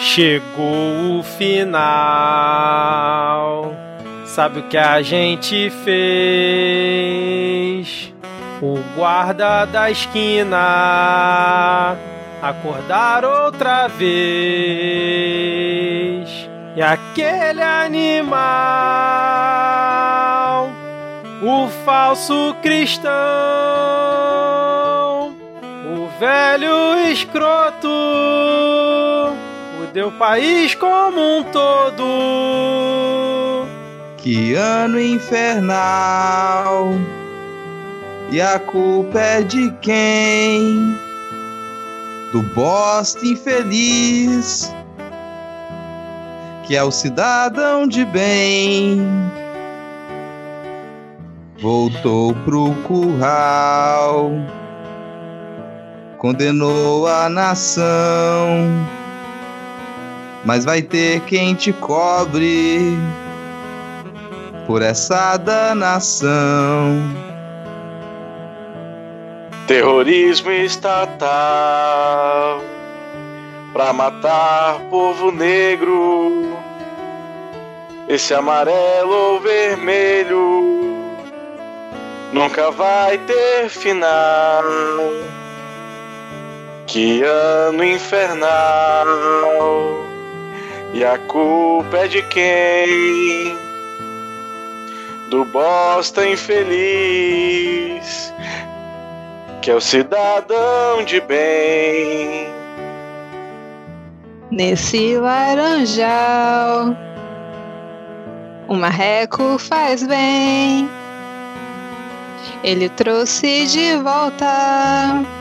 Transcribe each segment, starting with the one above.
Chegou o final. Sabe o que a gente fez? O guarda da esquina acordar outra vez. E aquele animal, o falso cristão, velho escroto, o país como um todo. Que ano infernal, e a culpa é de quem? Do bosta infeliz que é o cidadão de bem. Voltou pro curral, condenou a nação, mas vai ter quem te cobre por essa danação. Terrorismo estatal pra matar povo negro. Esse amarelo ou vermelho nunca vai ter final. Que ano infernal! E a culpa é de quem? Do bosta infeliz, que é o cidadão de bem nesse laranjal. O marreco faz bem. Ele trouxe de volta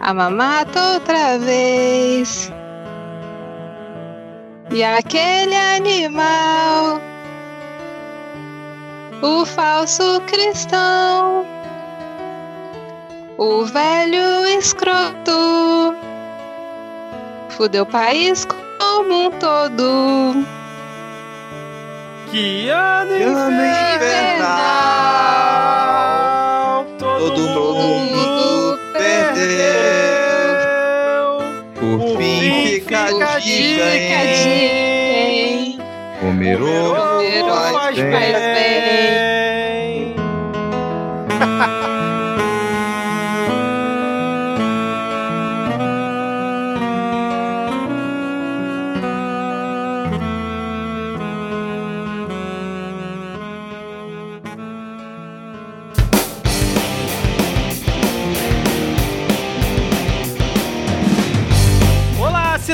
a mamata outra vez. E aquele animal, o falso cristão, o velho escroto fudeu o país como um todo. Que ano, que ano infernal, fim fica a dica, hein? Comer ovo faz bem.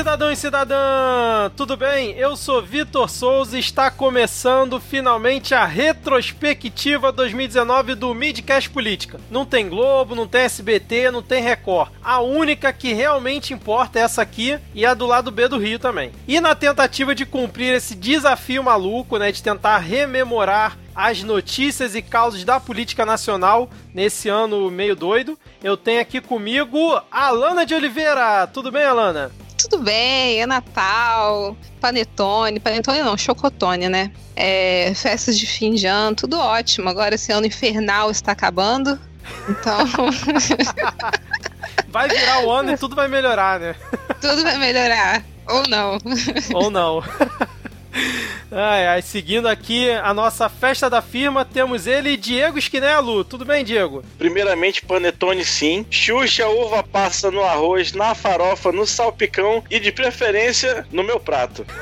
cidadão e cidadã! Tudo bem? Eu sou Vitor Souza e está começando finalmente a retrospectiva 2019 do Midcast Política. Não tem Globo, não tem SBT, não tem Record. A única que realmente importa é essa aqui e a do lado B do Rio também. E na tentativa de cumprir esse desafio maluco, né, de tentar rememorar as notícias e causas da política nacional nesse ano meio doido. Eu tenho aqui comigo a Alana de Oliveira. Tudo bem, Alana? Tudo bem, é Natal, panetone, panetone não, chocotone, né? É, festas de fim de ano, tudo ótimo. Agora esse ano infernal está acabando, então... vai virar o ano e tudo vai melhorar, né? tudo vai melhorar, ou não. ou não. Ai, ai, seguindo aqui a nossa festa da firma, temos ele, Diego Esquinelo. Tudo bem, Diego? Primeiramente, panetone sim. Xuxa, uva passa no arroz, na farofa, no salpicão e de preferência no meu prato.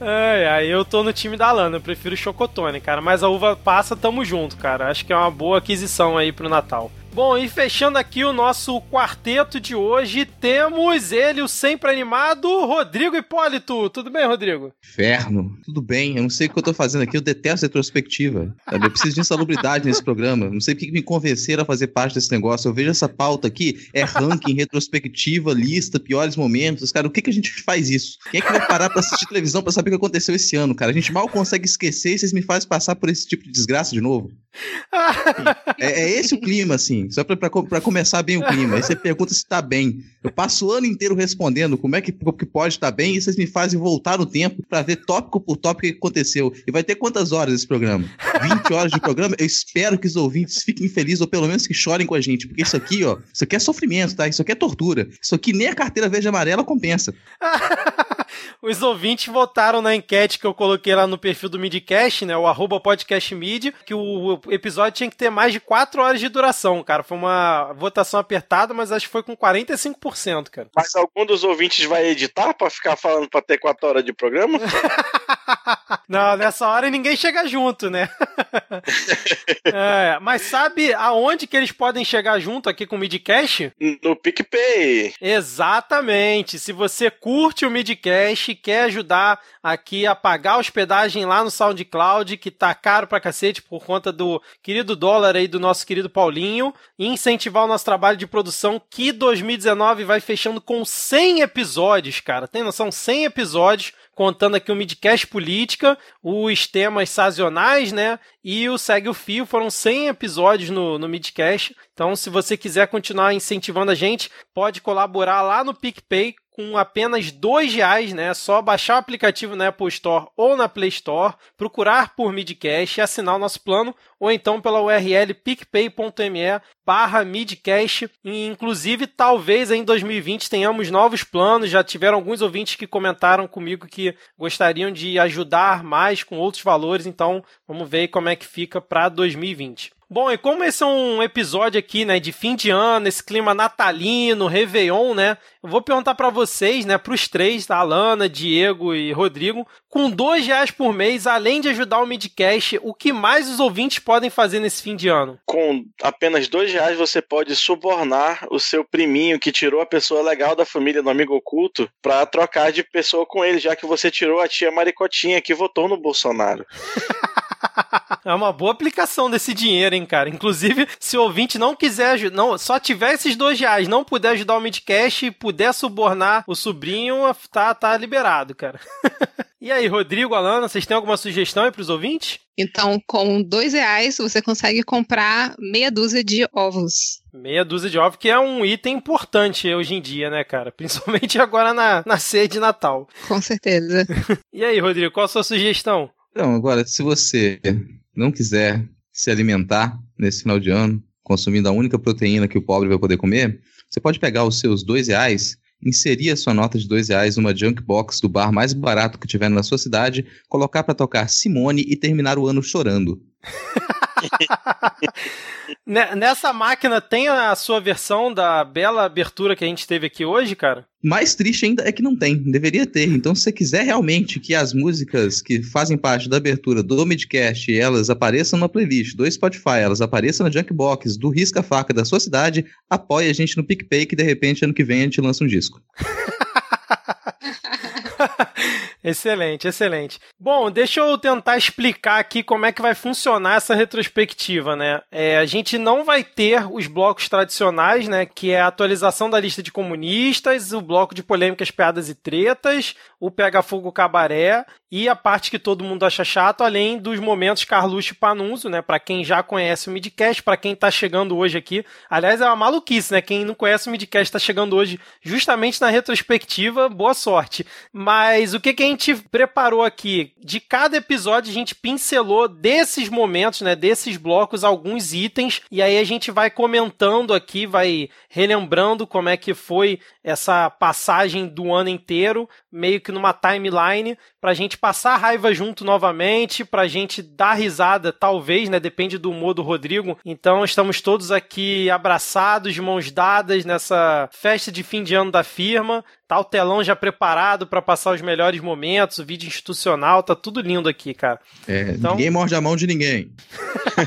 ai, ai, eu tô no time da Lana, eu prefiro chocotone, cara. Mas a uva passa, tamo junto, cara. Acho que é uma boa aquisição aí pro Natal. Bom, e fechando aqui o nosso quarteto de hoje, temos ele, o sempre animado, Rodrigo Hipólito. Tudo bem, Rodrigo? Inferno. Tudo bem. Eu não sei o que eu tô fazendo aqui, eu detesto retrospectiva. Sabe? Eu preciso de insalubridade nesse programa. Não sei o que me convenceram a fazer parte desse negócio. Eu vejo essa pauta aqui, é ranking, retrospectiva, lista, piores momentos. Cara, o que, que a gente faz isso? Quem é que vai parar pra assistir televisão pra saber o que aconteceu esse ano, cara? A gente mal consegue esquecer e vocês me fazem passar por esse tipo de desgraça de novo. é, é esse o clima, assim. Só pra começar bem o clima. Aí você pergunta se tá bem. Eu passo o ano inteiro respondendo como é que, que pode estar bem e vocês me fazem voltar no tempo pra ver tópico por tópico o que aconteceu. E vai ter quantas horas esse programa? 20 horas de programa? Eu espero que os ouvintes fiquem felizes ou pelo menos que chorem com a gente, porque isso aqui, ó, isso aqui é sofrimento, tá? Isso aqui é tortura. Isso aqui nem a carteira verde amarela compensa. Os ouvintes votaram na enquete que eu coloquei lá no perfil do Midcast, né? O arroba podcastmid, que o episódio tinha que ter mais de 4 horas de duração, cara. Foi uma votação apertada, mas acho que foi com 45%, cara. Mas algum dos ouvintes vai editar pra ficar falando pra ter 4 horas de programa? Não, nessa hora ninguém chega junto, né? é, mas sabe aonde que eles podem chegar junto aqui com o Midcast? No PicPay. Exatamente. Se você curte o Midcast e quer ajudar aqui a pagar a hospedagem lá no SoundCloud, que tá caro pra cacete por conta do querido dólar aí do nosso querido Paulinho, e incentivar o nosso trabalho de produção, que 2019 vai fechando com 100 episódios, cara. Tem noção? 100 episódios contando aqui o Midcast Política, os temas sazonais, né? E o Segue o Fio, foram 100 episódios no, no Midcast. Então, se você quiser continuar incentivando a gente, pode colaborar lá no PicPay com apenas dois reais, né? É só baixar o aplicativo na Apple Store ou na Play Store, procurar por Midcast e assinar o nosso plano, ou então pela URL picpay.me barra Midcast. E, inclusive, talvez em 2020 tenhamos novos planos. Já tiveram alguns ouvintes que comentaram comigo que gostariam de ajudar mais com outros valores, então vamos ver como é que fica para 2020. Bom, e como esse é um episódio aqui, né, de fim de ano, esse clima natalino, Réveillon, né, eu vou perguntar para vocês, né, pros três, tá, Alana, Diego e Rodrigo, com dois reais por mês, além de ajudar o Midcast, o que mais os ouvintes podem fazer nesse fim de ano? Com apenas dois reais você pode subornar o seu priminho que tirou a pessoa legal da família do amigo oculto para trocar de pessoa com ele, já que você tirou a tia Maricotinha que votou no Bolsonaro. É uma boa aplicação desse dinheiro, hein, cara. Inclusive, se o ouvinte não quiser não, só tiver esses dois reais, não puder ajudar o Midcast e puder subornar o sobrinho, tá, tá liberado, cara. e aí, Rodrigo, Alana, vocês têm alguma sugestão aí pros ouvintes? Então, com dois reais, você consegue comprar meia dúzia de ovos. Meia dúzia de ovos, que é um item importante hoje em dia, né, cara? Principalmente agora na, na ceia de Natal. Com certeza. e aí, Rodrigo, qual a sua sugestão? Então, agora, se você não quiser se alimentar nesse final de ano, consumindo a única proteína que o pobre vai poder comer, você pode pegar os seus dois reais, inserir a sua nota de dois reais numa junk box do bar mais barato que tiver na sua cidade, colocar para tocar Simone e terminar o ano chorando. Nessa máquina tem a sua versão da bela abertura que a gente teve aqui hoje, cara? Mais triste ainda é que não tem, deveria ter. Então, se você quiser realmente que as músicas que fazem parte da abertura do Midcast elas apareçam na playlist do Spotify, elas apareçam na Junkbox do Risca Faca da sua cidade, apoie a gente no PicPay que de repente ano que vem a gente lança um disco. excelente, excelente. Bom, deixa eu tentar explicar aqui como é que vai funcionar essa retrospectiva, né? É, a gente não vai ter os blocos tradicionais, né? Que é a atualização da lista de comunistas, o bloco de polêmicas, piadas e tretas, o Pega Fogo Cabaré e a parte que todo mundo acha chato, além dos momentos Carluxo e Panunzo, né? Para quem já conhece o Midcast, para quem tá chegando hoje aqui. Aliás, é uma maluquice, né? Quem não conhece o Midcast tá chegando hoje justamente na retrospectiva, boa sorte. Mas o que, que a gente preparou aqui? De cada episódio a gente pincelou desses momentos, né? Desses blocos, alguns itens, e aí a gente vai comentando aqui, vai relembrando como é que foi essa passagem do ano inteiro, meio que numa timeline, pra gente passar raiva junto novamente, pra gente dar risada, talvez, né? Depende do humor do Rodrigo. Então estamos todos aqui abraçados, mãos dadas nessa festa de fim de ano da firma. Tá o telão já preparado para passar os melhores momentos, o vídeo institucional, tá tudo lindo aqui, cara. É, então... ninguém morde a mão de ninguém.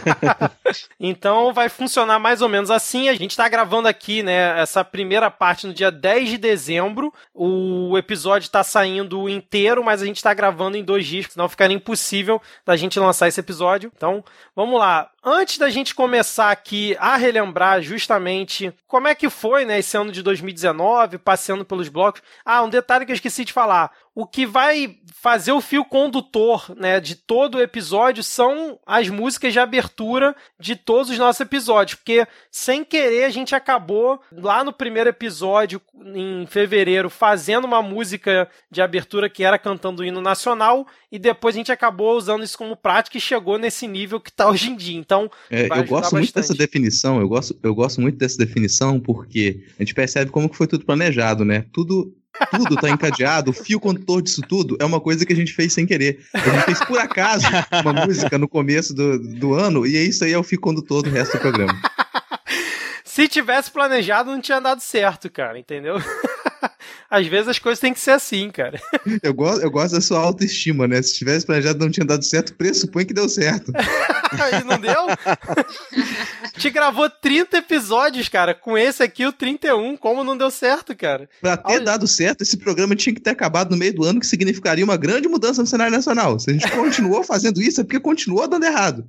então vai funcionar mais ou menos assim. A gente tá gravando aqui, né, essa primeira parte no dia 10 de dezembro. O episódio tá saindo inteiro, mas a gente tá gravando em dois dias, senão ficaria impossível da gente lançar esse episódio. Então, vamos lá. Antes da gente começar aqui a relembrar justamente como é que foi, né, esse ano de 2019, passeando pelos blocos. Ah, um detalhe que eu esqueci de falar. O que vai fazer o fio condutor, né, de todo o episódio são as músicas de abertura de todos os nossos episódios, porque sem querer a gente acabou lá no primeiro episódio em fevereiro fazendo uma música de abertura que era cantando o hino nacional e depois a gente acabou usando isso como prática e chegou nesse nível que está hoje em dia. Então, é, eu gosto bastante. muito dessa definição, eu gosto, eu gosto muito dessa definição porque a gente percebe como que foi tudo planejado, né? Tudo tudo tá encadeado, o fio condutor disso tudo é uma coisa que a gente fez sem querer. A gente fez por acaso uma música no começo do, do ano, e é isso aí é o fio condutor do resto do programa. Se tivesse planejado, não tinha dado certo, cara, entendeu? Às vezes as coisas têm que ser assim, cara. Eu gosto, eu gosto da sua autoestima, né? Se tivesse planejado não tinha dado certo, pressupõe que deu certo. e não deu? Te gravou 30 episódios, cara. Com esse aqui, o 31. Como não deu certo, cara? Pra ter Olha... dado certo, esse programa tinha que ter acabado no meio do ano, que significaria uma grande mudança no cenário nacional. Se a gente continuou fazendo isso, é porque continuou dando errado.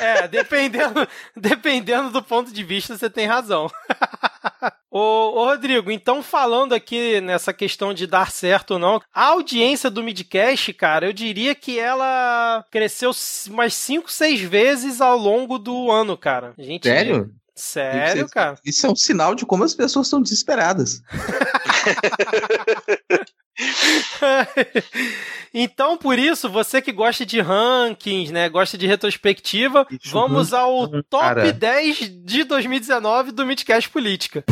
É, dependendo, dependendo do ponto de vista, você tem razão. Ô, ô, Rodrigo, então falando aqui nessa questão de dar certo ou não, a audiência do Midcast, cara, eu diria que ela cresceu umas 5, 6 vezes ao longo do ano, cara. A gente... Sério? Sério, isso, cara? Isso é um sinal de como as pessoas estão desesperadas. então, por isso, você que gosta de rankings, né, gosta de retrospectiva, isso, vamos ao top cara. 10 de 2019 do Midcast Política.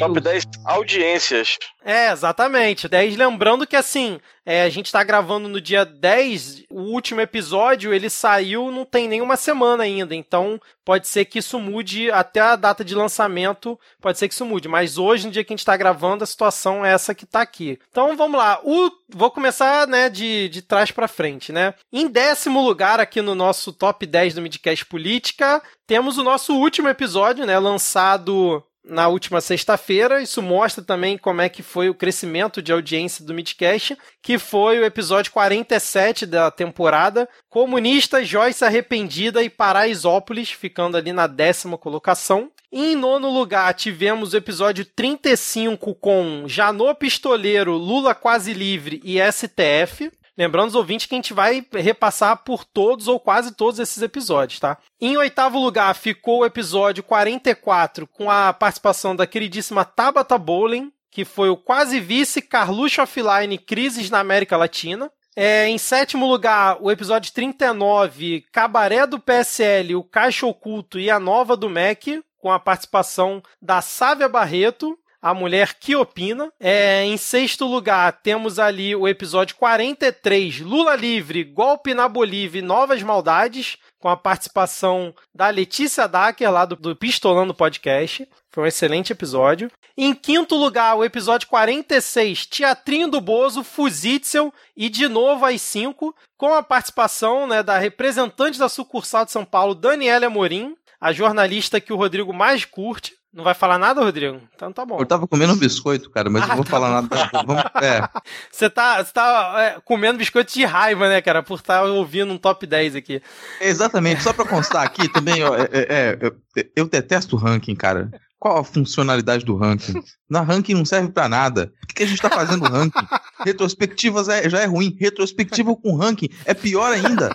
Top 10 audiências. É, exatamente. 10, lembrando que assim, é, a gente tá gravando no dia 10, o último episódio, ele saiu não tem nenhuma semana ainda, então pode ser que isso mude até a data de lançamento, pode ser que isso mude, mas hoje, no dia que a gente tá gravando, a situação é essa que tá aqui. Então vamos lá, o, vou começar, né, de, de trás para frente, né. Em décimo lugar aqui no nosso top 10 do Midcast Política, temos o nosso último episódio, né, lançado na última sexta-feira. Isso mostra também como é que foi o crescimento de audiência do Midcast, que foi o episódio 47 da temporada. Comunista, Joyce Arrependida e Paraisópolis, ficando ali na décima colocação. Em nono lugar, tivemos o episódio 35 com Janô Pistoleiro, Lula Quase Livre e STF. Lembrando os ouvintes que a gente vai repassar por todos ou quase todos esses episódios, tá? Em oitavo lugar ficou o episódio 44 com a participação da queridíssima Tabata Bowling, que foi o quase vice Carluxo Offline Crises na América Latina. É, em sétimo lugar, o episódio 39, Cabaré do PSL, o Caixa Oculto e a Nova do MEC, com a participação da Sávia Barreto a mulher que opina. É, em sexto lugar, temos ali o episódio 43, Lula Livre, Golpe na Bolívia e Novas Maldades, com a participação da Letícia Dacker, lá do, do Pistolando Podcast. Foi um excelente episódio. Em quinto lugar, o episódio 46, Teatrinho do Bozo, Fuzitzel e de novo às 5, com a participação né, da representante da sucursal de São Paulo, Daniela Amorim, a jornalista que o Rodrigo mais curte. Não vai falar nada, Rodrigo? Então tá bom. Eu tava comendo um biscoito, cara, mas ah, não vou tá falar bom. nada. Vamos, é. Você tá, você tá é, comendo biscoito de raiva, né, cara, por estar tá ouvindo um top 10 aqui. Exatamente. Só pra constar aqui também, ó, é, é, é eu, eu detesto o ranking, cara. Qual a funcionalidade do ranking? Na ranking não serve para nada. Por que, que, a gente tá fazendo ranking? Retrospectivas é, já é ruim. Retrospectiva com ranking é pior ainda.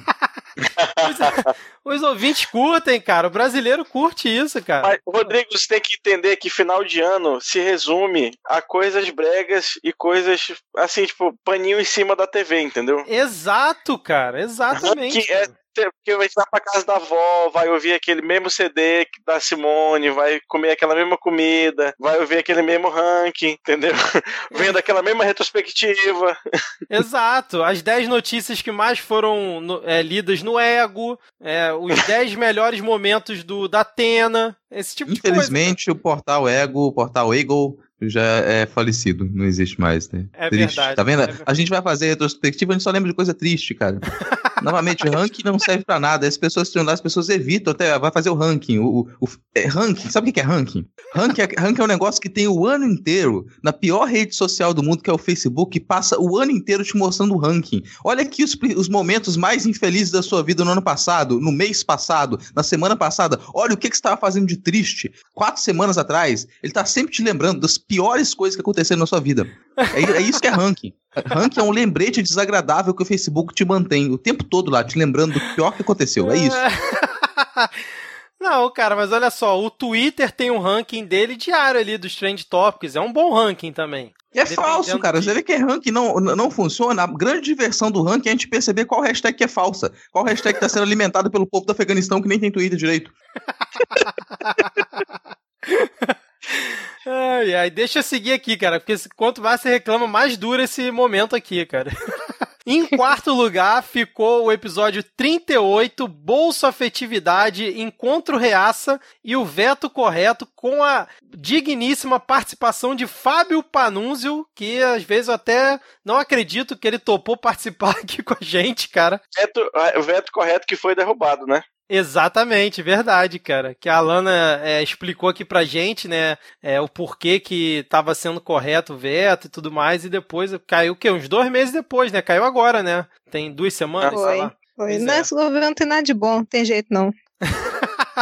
Os, os, ouvintes curtem, cara. O brasileiro curte isso, cara. Mas, Rodrigo, você tem que entender que final de ano se resume a coisas bregas e coisas assim, tipo, paninho em cima da TV, entendeu? Exato, cara. Exatamente. Que é, porque vai estar pra casa da avó, vai ouvir aquele mesmo CD da Simone, vai comer aquela mesma comida, vai ouvir aquele mesmo ranking, entendeu? Vendo aquela mesma retrospectiva. Exato. As 10 notícias que mais foram é, lidas no Ego, é, os 10 melhores momentos do da Atena, esse tipo Infelizmente, de coisa. o portal Ego, o portal Eagle já é falecido, não existe mais, né? É triste. verdade. Tá vendo? É a gente vai fazer retrospectiva, a gente só lembra de coisa triste, cara. Novamente, ranking não serve para nada. As pessoas lá, as pessoas evitam até, vai fazer o ranking. O, o, o é, ranking, sabe o que é ranking? Ranking é, ranking é um negócio que tem o ano inteiro, na pior rede social do mundo, que é o Facebook, que passa o ano inteiro te mostrando o ranking. Olha aqui os, os momentos mais infelizes da sua vida no ano passado, no mês passado, na semana passada. Olha o que, que você estava fazendo de triste quatro semanas atrás. Ele tá sempre te lembrando das piores coisas que aconteceram na sua vida. É, é isso que é ranking. Ranking é um lembrete desagradável que o Facebook te mantém o tempo todo lá, te lembrando do pior que aconteceu. É isso. Não, cara, mas olha só, o Twitter tem um ranking dele diário ali dos Trend Topics. É um bom ranking também. É falso, cara. De... Você vê que ranking não, não funciona. A grande diversão do ranking é a gente perceber qual hashtag que é falsa. Qual hashtag está sendo alimentada pelo povo do Afeganistão que nem tem Twitter direito. ai, ai, deixa eu seguir aqui, cara, porque quanto mais você reclama, mais dura esse momento aqui, cara. Em quarto lugar ficou o episódio 38, Bolsa Afetividade, Encontro Reaça e o veto correto com a digníssima participação de Fábio Panunzio, que às vezes eu até não acredito que ele topou participar aqui com a gente, cara. Veto, é, o veto correto que foi derrubado, né? Exatamente, verdade, cara. Que a Alana é, explicou aqui pra gente, né, é, o porquê que tava sendo correto o veto e tudo mais, e depois caiu o quê? Uns dois meses depois, né? Caiu agora, né? Tem duas semanas, Foi. sei lá. Foi. Não, é. governo não tem nada de bom, não tem jeito não.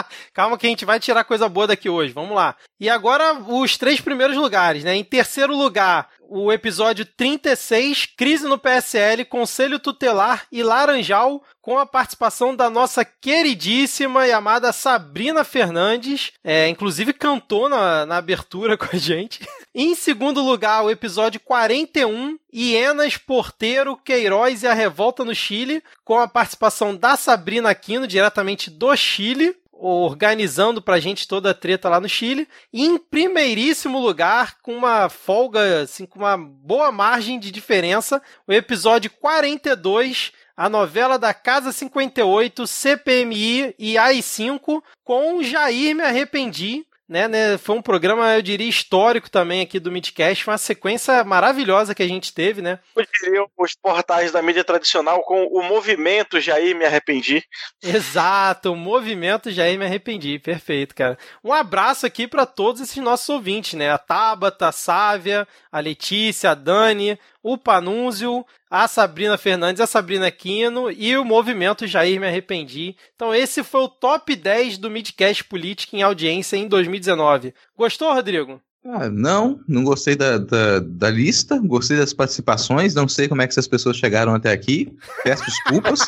Calma que a gente vai tirar coisa boa daqui hoje. Vamos lá. E agora os três primeiros lugares, né? Em terceiro lugar, o episódio 36, Crise no PSL, Conselho Tutelar e Laranjal, com a participação da nossa queridíssima e amada Sabrina Fernandes, é, inclusive cantou na, na abertura com a gente. em segundo lugar, o episódio 41, Hienas, Porteiro, Queiroz e a Revolta no Chile, com a participação da Sabrina Aquino, diretamente do Chile organizando pra gente toda a treta lá no Chile. E em primeiríssimo lugar, com uma folga, assim, com uma boa margem de diferença, o episódio 42, a novela da Casa 58, CPMI e AI5, com Jair Me Arrependi, né, né, foi um programa, eu diria, histórico também aqui do Midcast, uma sequência maravilhosa que a gente teve, né? Eu diria os portais da mídia tradicional com o movimento Jair Me Arrependi. Exato, o movimento Jair Me Arrependi, perfeito, cara. Um abraço aqui para todos esses nossos ouvintes, né? A Tabata, a Sávia, a Letícia, a Dani, o Panúnzio, a Sabrina Fernandes, a Sabrina Quino e o movimento Jair Me Arrependi. Então esse foi o top 10 do Midcast Política em audiência em 2019. Gostou, Rodrigo? Ah, não, não gostei da, da, da, lista, gostei das participações, não sei como é que essas pessoas chegaram até aqui. Peço desculpas.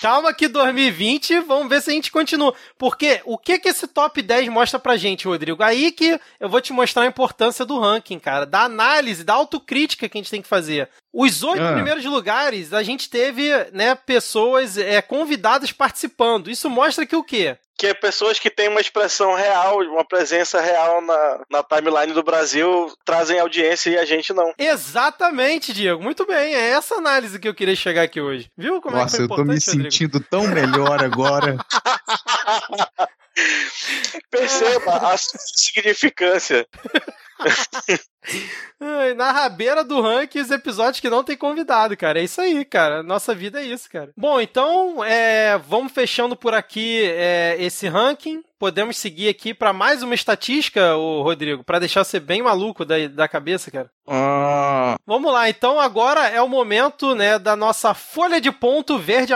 Calma que 2020, vamos ver se a gente continua. Porque o que que esse top 10 mostra pra gente, Rodrigo? Aí que eu vou te mostrar a importância do ranking, cara, da análise, da autocrítica que a gente tem que fazer. Os oito ah. primeiros lugares, a gente teve, né, pessoas é, convidadas participando. Isso mostra que o quê? Que é pessoas que têm uma expressão real, uma presença real na, na timeline do Brasil trazem audiência e a gente não. Exatamente, Diego. Muito bem. É essa análise que eu queria chegar aqui hoje. Viu como Nossa, é que foi eu tô me Rodrigo? sentindo tão melhor agora. Perceba a significância. Na rabeira do ranking, os episódios que não tem convidado, cara. É isso aí, cara. Nossa vida é isso, cara. Bom, então, é, vamos fechando por aqui é, esse ranking. Podemos seguir aqui para mais uma estatística, o Rodrigo, para deixar você bem maluco da, da cabeça, cara. Ah. Vamos lá, então agora é o momento, né, da nossa folha de ponto verde e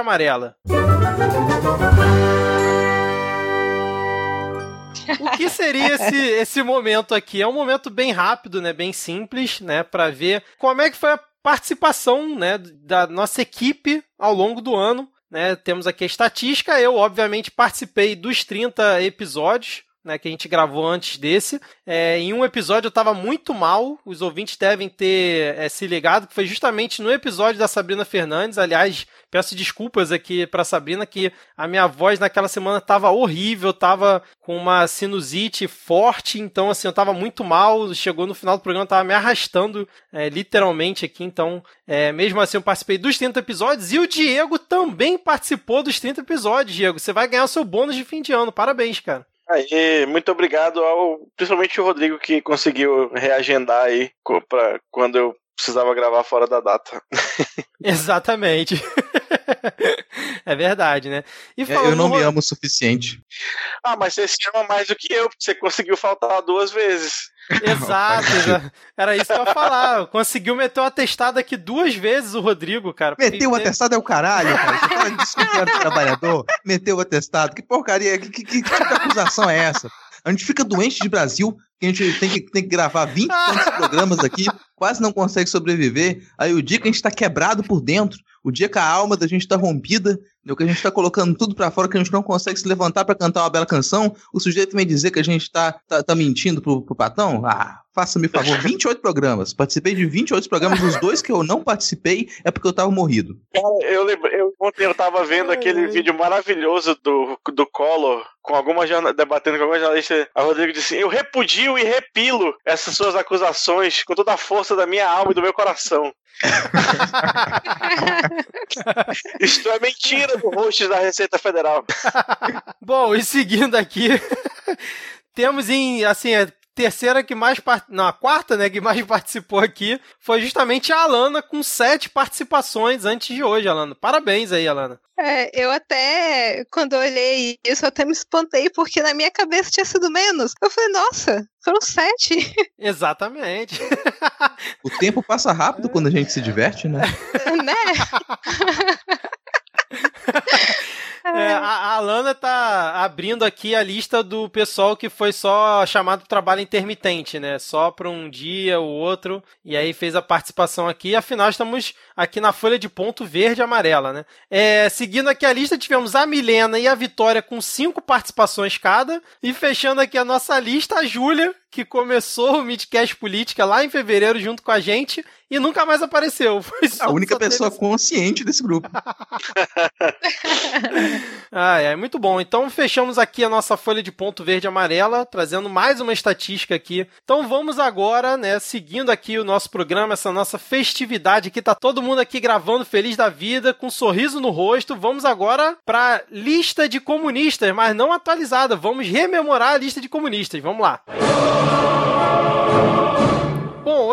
o que seria esse, esse momento aqui? É um momento bem rápido, né? Bem simples, né? Para ver como é que foi a participação, né? Da nossa equipe ao longo do ano. Né, temos aqui a estatística. Eu, obviamente, participei dos 30 episódios né, que a gente gravou antes desse. É, em um episódio eu estava muito mal, os ouvintes devem ter é, se ligado, que foi justamente no episódio da Sabrina Fernandes. Aliás, peço desculpas aqui para Sabrina, que a minha voz naquela semana estava horrível, estava com uma sinusite forte, então assim, eu estava muito mal. Chegou no final do programa, estava me arrastando é, literalmente aqui, então, é, mesmo assim, eu participei dos 30 episódios e o Diego também participou dos 30 episódios, Diego. Você vai ganhar o seu bônus de fim de ano. Parabéns, cara. Aí, muito obrigado ao, principalmente o Rodrigo que conseguiu reagendar aí para quando eu precisava gravar fora da data. Exatamente. é verdade, né? E falando, eu não me amo o suficiente. Ah, mas você se ama mais do que eu, porque você conseguiu faltar duas vezes. Exato, era isso que eu ia falar. Conseguiu meter o um atestado aqui duas vezes o Rodrigo, cara. Meteu o atestado é o caralho, cara. Você que é trabalhador? Meteu o atestado. Que porcaria, que, que, que, que acusação é essa? A gente fica doente de Brasil, que a gente tem que, tem que gravar 20 tantos programas aqui, quase não consegue sobreviver. Aí o dia que a gente tá quebrado por dentro, o dia que a alma da gente tá rompida, que a gente tá colocando tudo para fora, que a gente não consegue se levantar para cantar uma bela canção, o sujeito vem dizer que a gente tá, tá, tá mentindo pro, pro patrão? Ah, faça-me favor, 28 programas. Participei de 28 programas, os dois que eu não participei é porque eu tava morrido. Cara, eu, lembro, eu ontem eu tava vendo aquele vídeo maravilhoso do, do Collor com alguma jornal, debatendo com alguma jornalista. A Rodrigo disse: Eu repudio e repilo essas suas acusações com toda a força da minha alma e do meu coração. Isto é mentira do host da Receita Federal. Bom, e seguindo aqui, temos em, assim, a terceira que mais, part... não, a quarta, né, que mais participou aqui foi justamente a Alana com sete participações antes de hoje, Alana. Parabéns aí, Alana. É, eu até, quando eu olhei isso, eu até me espantei, porque na minha cabeça tinha sido menos. Eu falei, nossa, foram sete. Exatamente. O tempo passa rápido quando a gente se diverte, né? né? É, a, a Alana tá abrindo aqui a lista do pessoal que foi só chamado trabalho intermitente, né? Só para um dia ou outro, e aí fez a participação aqui. Afinal, estamos aqui na folha de ponto verde e amarela, né? É, seguindo aqui a lista, tivemos a Milena e a Vitória com cinco participações cada, e fechando aqui a nossa lista, a Júlia, que começou o Midcast Política lá em fevereiro junto com a gente e nunca mais apareceu. a única pessoa consciente desse grupo. ah, é muito bom. Então fechamos aqui a nossa folha de ponto verde e amarela, trazendo mais uma estatística aqui. Então vamos agora, né, seguindo aqui o nosso programa, essa nossa festividade aqui, tá todo mundo aqui gravando feliz da vida, com um sorriso no rosto. Vamos agora para lista de comunistas, mas não atualizada. Vamos rememorar a lista de comunistas. Vamos lá. Bom,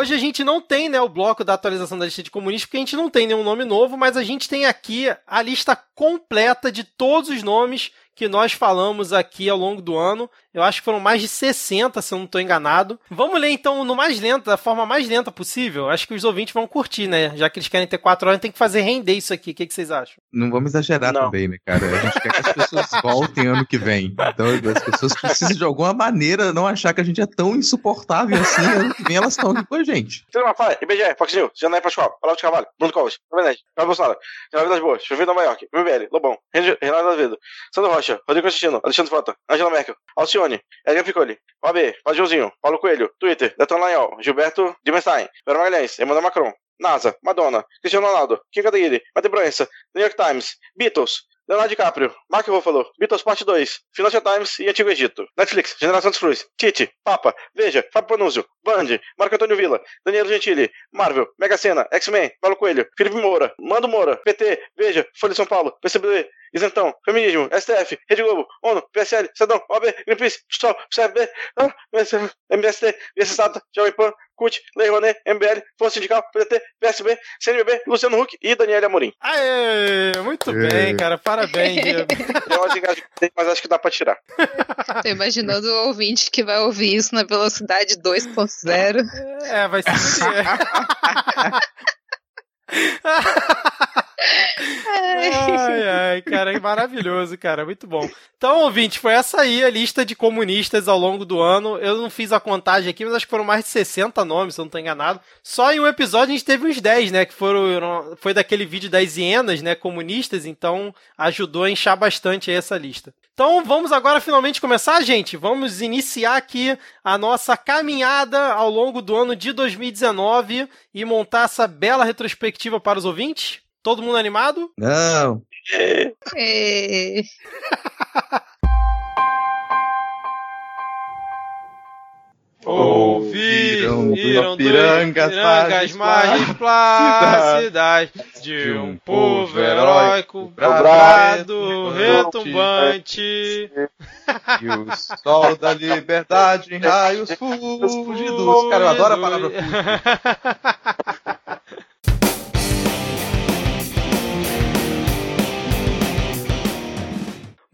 hoje a gente não tem né, o bloco da atualização da lista de comunistas, porque a gente não tem nenhum nome novo, mas a gente tem aqui a lista completa de todos os nomes que nós falamos aqui ao longo do ano. Eu acho que foram mais de 60, se eu não estou enganado. Vamos ler então no mais lento, da forma mais lenta possível. Acho que os ouvintes vão curtir, né? Já que eles querem ter 4 horas, tem que fazer render isso aqui. O que, que vocês acham? Não vamos exagerar não. também, né, cara? A gente quer que as pessoas voltem ano que vem. Então as pessoas precisam de alguma maneira não achar que a gente é tão insuportável assim. Ano que vem elas estão aqui com a gente. Cinema, fala, IBGE, Fox News, Janaí Pascoal, Olavo de Carvalho, Bruno Covas, Jovem Carlos Bolsonaro, Renato das Boas, Chovido Nova York, MBL, Lobão, Renato Azevedo, Sandro Rocha, Rodrigo Constantino, Alexandre Frota, Angela Merkel, Alcione, Edgar Piccoli, OAB, Padre Joãozinho, Paulo Coelho, Twitter, Deton Lanhol, Gilberto Dimenstein, Vera Magalhães, Emmanuel Macron, NASA, Madonna, Cristiano Ronaldo, Kim Kataguiri, Matheus Brança, New York Times, Beatles, Leonardo DiCaprio, Mark Ruffalo, Beatles Parte 2, Financial Times e Antigo Egito, Netflix, Generação dos Cruz, Tite, Papa, Veja, Fábio Panúzio, Band, Marco Antônio Villa, Daniel Gentili, Marvel, Mega Sena, X-Men, Paulo Coelho, Felipe Moura, Mando Moura, PT, Veja, Folha de São Paulo, PCB, Isentão, Feminismo, STF, Rede Globo, ONU, PSL, Sedão, OAB, Greenpeace, STOL, CFB, MST, Viessado, Jovem Pan, CUT, Lei Rouanet, MBL, Força Sindical, PDT, PSB, CNBB, Luciano Huck e Daniel Amorim. Aê, muito Aê. bem, cara, parabéns. Eu acho que mas acho que dá pra tirar. Tô imaginando o ouvinte que vai ouvir isso na velocidade 2.0. É, vai ser. ai, ai, cara, é maravilhoso, cara, muito bom. Então, ouvinte, foi essa aí a lista de comunistas ao longo do ano. Eu não fiz a contagem aqui, mas acho que foram mais de 60 nomes, se eu não tô enganado. Só em um episódio a gente teve uns 10, né, que foram foi daquele vídeo das hienas, né, comunistas, então ajudou a inchar bastante essa lista. Então vamos agora finalmente começar, gente. Vamos iniciar aqui a nossa caminhada ao longo do ano de 2019 e montar essa bela retrospectiva para os ouvintes. Todo mundo animado? Não. É. Ouviram viram pirangas, pirangas mais plácidas de um povo heróico, bravado, retumbante. E o sol da liberdade em raios fugidos. Cara, eu adoro a palavra fugidos.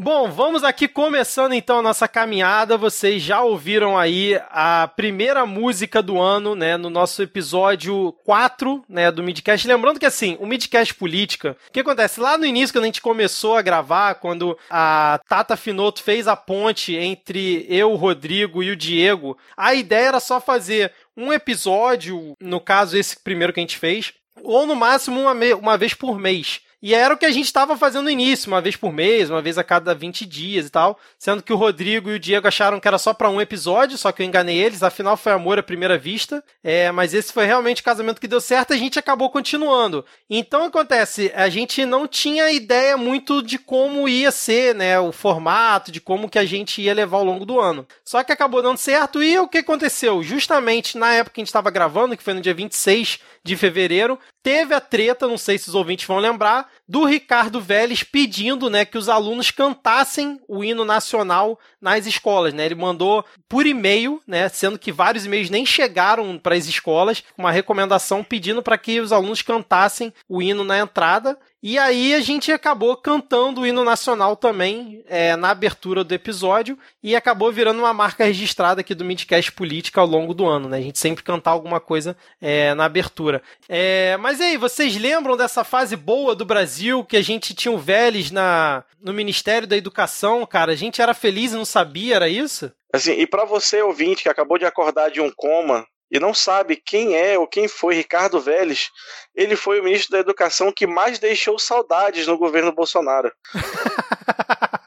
Bom, vamos aqui começando então a nossa caminhada. Vocês já ouviram aí a primeira música do ano, né, no nosso episódio 4, né, do Midcast. Lembrando que assim, o Midcast Política, o que acontece lá no início quando a gente começou a gravar, quando a Tata Finoto fez a ponte entre eu, o Rodrigo e o Diego, a ideia era só fazer um episódio, no caso esse primeiro que a gente fez, ou no máximo uma, uma vez por mês. E era o que a gente estava fazendo no início, uma vez por mês, uma vez a cada 20 dias e tal. Sendo que o Rodrigo e o Diego acharam que era só para um episódio, só que eu enganei eles. Afinal, foi amor à primeira vista. É, mas esse foi realmente o casamento que deu certo e a gente acabou continuando. Então acontece, a gente não tinha ideia muito de como ia ser, né? O formato, de como que a gente ia levar ao longo do ano. Só que acabou dando certo e o que aconteceu? Justamente na época que a gente estava gravando, que foi no dia 26 de fevereiro, teve a treta, não sei se os ouvintes vão lembrar, do Ricardo Vélez pedindo, né, que os alunos cantassem o hino nacional nas escolas, né? Ele mandou por e-mail, né, sendo que vários e-mails nem chegaram para as escolas, uma recomendação pedindo para que os alunos cantassem o hino na entrada. E aí a gente acabou cantando o hino nacional também é, na abertura do episódio e acabou virando uma marca registrada aqui do Midcast Política ao longo do ano, né? A gente sempre cantar alguma coisa é, na abertura. É, mas aí, vocês lembram dessa fase boa do Brasil que a gente tinha o Vélez na, no Ministério da Educação, cara? A gente era feliz e não sabia, era isso? Assim, e para você ouvinte que acabou de acordar de um coma, e não sabe quem é ou quem foi Ricardo Vélez, ele foi o ministro da Educação que mais deixou saudades no governo Bolsonaro.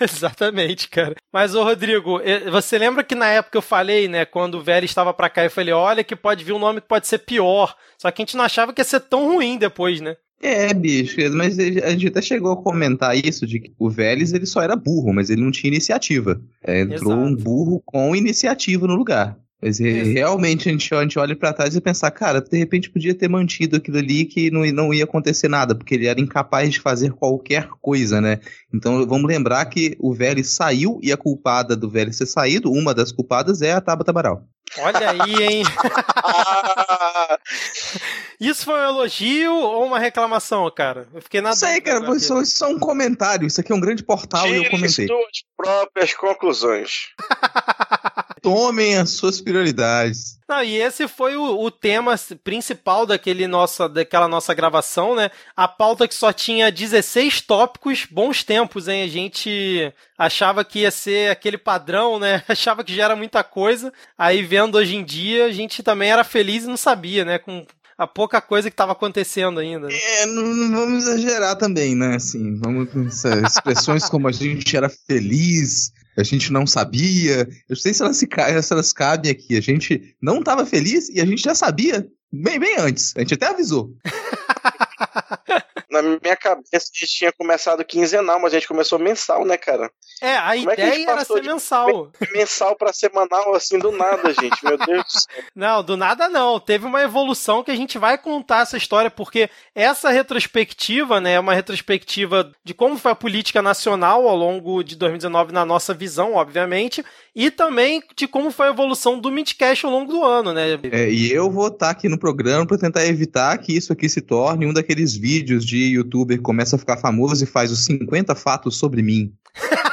Exatamente, cara. Mas, ô Rodrigo, você lembra que na época eu falei, né, quando o Vélez estava pra cá, eu falei, olha que pode vir um nome que pode ser pior. Só que a gente não achava que ia ser tão ruim depois, né? É, bicho, mas a gente até chegou a comentar isso, de que o Vélez ele só era burro, mas ele não tinha iniciativa. É, entrou Exato. um burro com iniciativa no lugar. Mas realmente a gente, a gente olha para trás e pensar, cara, de repente podia ter mantido aquilo ali que não, não ia acontecer nada, porque ele era incapaz de fazer qualquer coisa, né? Então vamos lembrar que o Vélez saiu e a culpada do Vélez ter saído, uma das culpadas é a Tabata Baral. Olha aí, hein? Isso foi um elogio ou uma reclamação, cara? Eu fiquei na Isso aí, cara, foi só, só um comentário. Isso aqui é um grande portal Tire e eu comentei. suas próprias conclusões. Tomem as suas prioridades. Não, e esse foi o, o, tema principal daquele nossa, daquela nossa gravação, né? A pauta que só tinha 16 tópicos, bons tempos, hein? A gente achava que ia ser aquele padrão, né? Achava que já era muita coisa. Aí vendo hoje em dia, a gente também era feliz e não sabia, né? Com a pouca coisa que estava acontecendo ainda. É, não, não, vamos exagerar também, né? Assim, vamos expressões como a gente era feliz, a gente não sabia. Eu sei se elas, se, se elas cabem aqui. A gente não estava feliz e a gente já sabia bem, bem antes. A gente até avisou. Na minha cabeça a gente tinha começado quinzenal, mas a gente começou mensal, né, cara? É, a Como ideia é a era ser mensal. Mensal para semanal, assim, do nada, gente. Meu Deus do céu. Não, do nada não. Teve uma evolução que a gente vai contar essa história, porque essa retrospectiva, né, é uma retrospectiva de como foi a política nacional ao longo de 2019 na nossa visão, obviamente, e também de como foi a evolução do Midcast ao longo do ano, né? É, e eu vou estar tá aqui no programa para tentar evitar que isso aqui se torne um daqueles vídeos de youtuber que começa a ficar famoso e faz os 50 fatos sobre mim.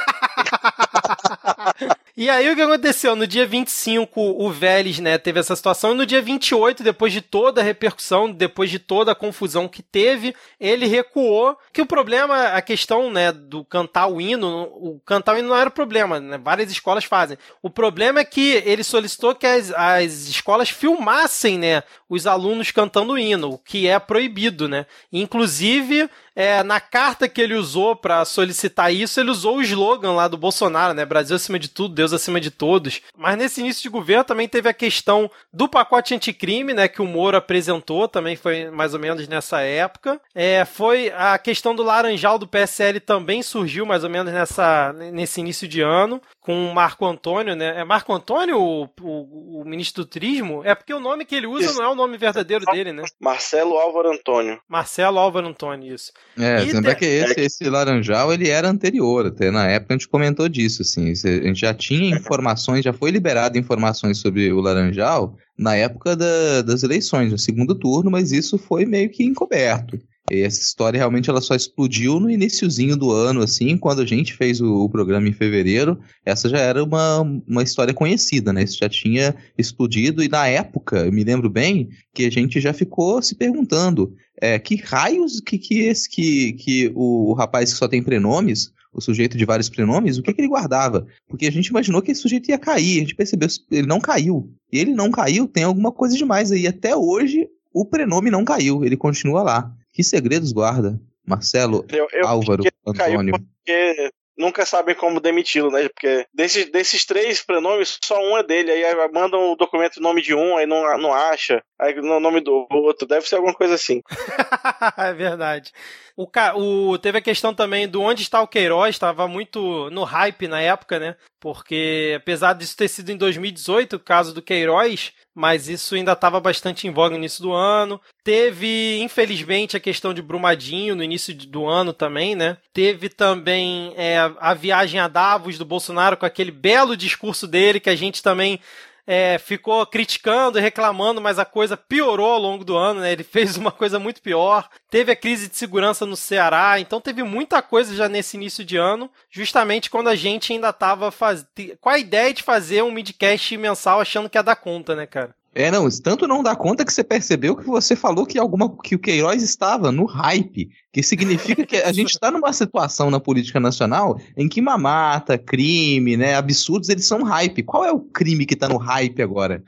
E aí o que aconteceu? No dia 25, o Vélez, né, teve essa situação, e no dia 28, depois de toda a repercussão, depois de toda a confusão que teve, ele recuou. Que o problema, a questão, né, do cantar o hino, o cantar o hino não era o problema, né? Várias escolas fazem. O problema é que ele solicitou que as, as escolas filmassem, né, os alunos cantando o hino, o que é proibido, né? Inclusive, é, na carta que ele usou para solicitar isso, ele usou o slogan lá do Bolsonaro, né? Brasil acima de tudo, Deus acima de todos. Mas nesse início de governo também teve a questão do pacote anticrime, né? Que o Moro apresentou, também foi mais ou menos nessa época. É, foi a questão do Laranjal do PSL também surgiu mais ou menos nessa, nesse início de ano, com o Marco Antônio, né? É Marco Antônio o, o, o ministro do turismo? É porque o nome que ele usa isso. não é o nome verdadeiro dele, né? Marcelo Álvaro Antônio. Marcelo Álvaro Antônio, isso. É, lembra que esse, esse laranjal ele era anterior, até na época a gente comentou disso, assim, a gente já tinha informações, já foi liberado informações sobre o laranjal na época da, das eleições, no segundo turno, mas isso foi meio que encoberto. E essa história realmente ela só explodiu no iníciozinho do ano, assim, quando a gente fez o, o, programa em fevereiro. Essa já era uma, uma história conhecida, né? Isso já tinha explodido, e na época, eu me lembro bem, que a gente já ficou se perguntando é, que raios que, que esse que, que o, o rapaz que só tem prenomes o sujeito de vários prenomes, o que, que ele guardava? Porque a gente imaginou que esse sujeito ia cair, a gente percebeu ele não caiu. E ele não caiu, tem alguma coisa demais aí. Até hoje, o prenome não caiu, ele continua lá. Que segredos guarda? Marcelo, eu, eu Álvaro, Antônio. Porque nunca sabem como demiti-lo, né? Porque desses, desses três prenomes, só um é dele. Aí mandam o documento o nome de um, aí não, não acha. Aí no nome do outro. Deve ser alguma coisa assim. é verdade. O, o, teve a questão também do onde está o Queiroz, estava muito no hype na época, né? Porque apesar disso ter sido em 2018, o caso do Queiroz, mas isso ainda estava bastante em voga no início do ano. Teve, infelizmente, a questão de Brumadinho no início do ano também, né? Teve também é, a viagem a Davos do Bolsonaro com aquele belo discurso dele que a gente também é, ficou criticando e reclamando, mas a coisa piorou ao longo do ano, né? Ele fez uma coisa muito pior. Teve a crise de segurança no Ceará, então teve muita coisa já nesse início de ano, justamente quando a gente ainda estava faz... com a ideia de fazer um midcast mensal achando que ia dar conta, né, cara? É, não, tanto não dá conta que você percebeu que você falou que alguma que o Queiroz estava no hype, que significa que a gente está numa situação na política nacional em que mamata, crime, né, absurdos, eles são hype. Qual é o crime que está no hype agora?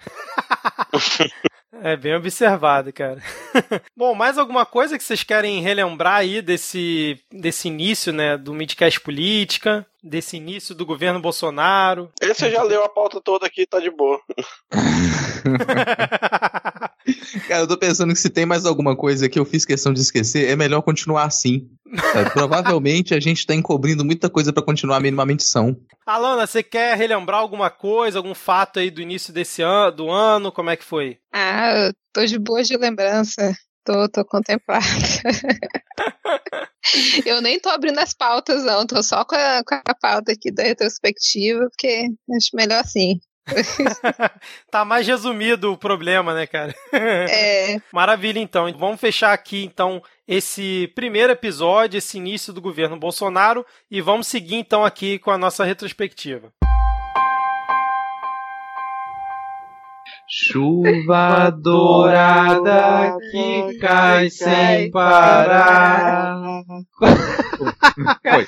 É bem observado, cara. Bom, mais alguma coisa que vocês querem relembrar aí desse, desse início, né, do Midcast Política, desse início do governo Bolsonaro? Esse já leu a pauta toda aqui, tá de boa. Cara, eu tô pensando que se tem mais alguma coisa que eu fiz questão de esquecer, é melhor continuar assim. É, provavelmente a gente tá encobrindo muita coisa para continuar minimamente são. Alana, você quer relembrar alguma coisa, algum fato aí do início desse ano, do ano? Como é que foi? Ah, eu tô de boa de lembrança. Tô, tô contemplada. eu nem tô abrindo as pautas, não. Tô só com a, com a pauta aqui da retrospectiva, porque acho melhor assim. tá mais resumido o problema, né, cara? É. Maravilha, então. Vamos fechar aqui, então, esse primeiro episódio, esse início do governo Bolsonaro, e vamos seguir, então, aqui com a nossa retrospectiva. Chuva dourada que cai sem parar. Foi.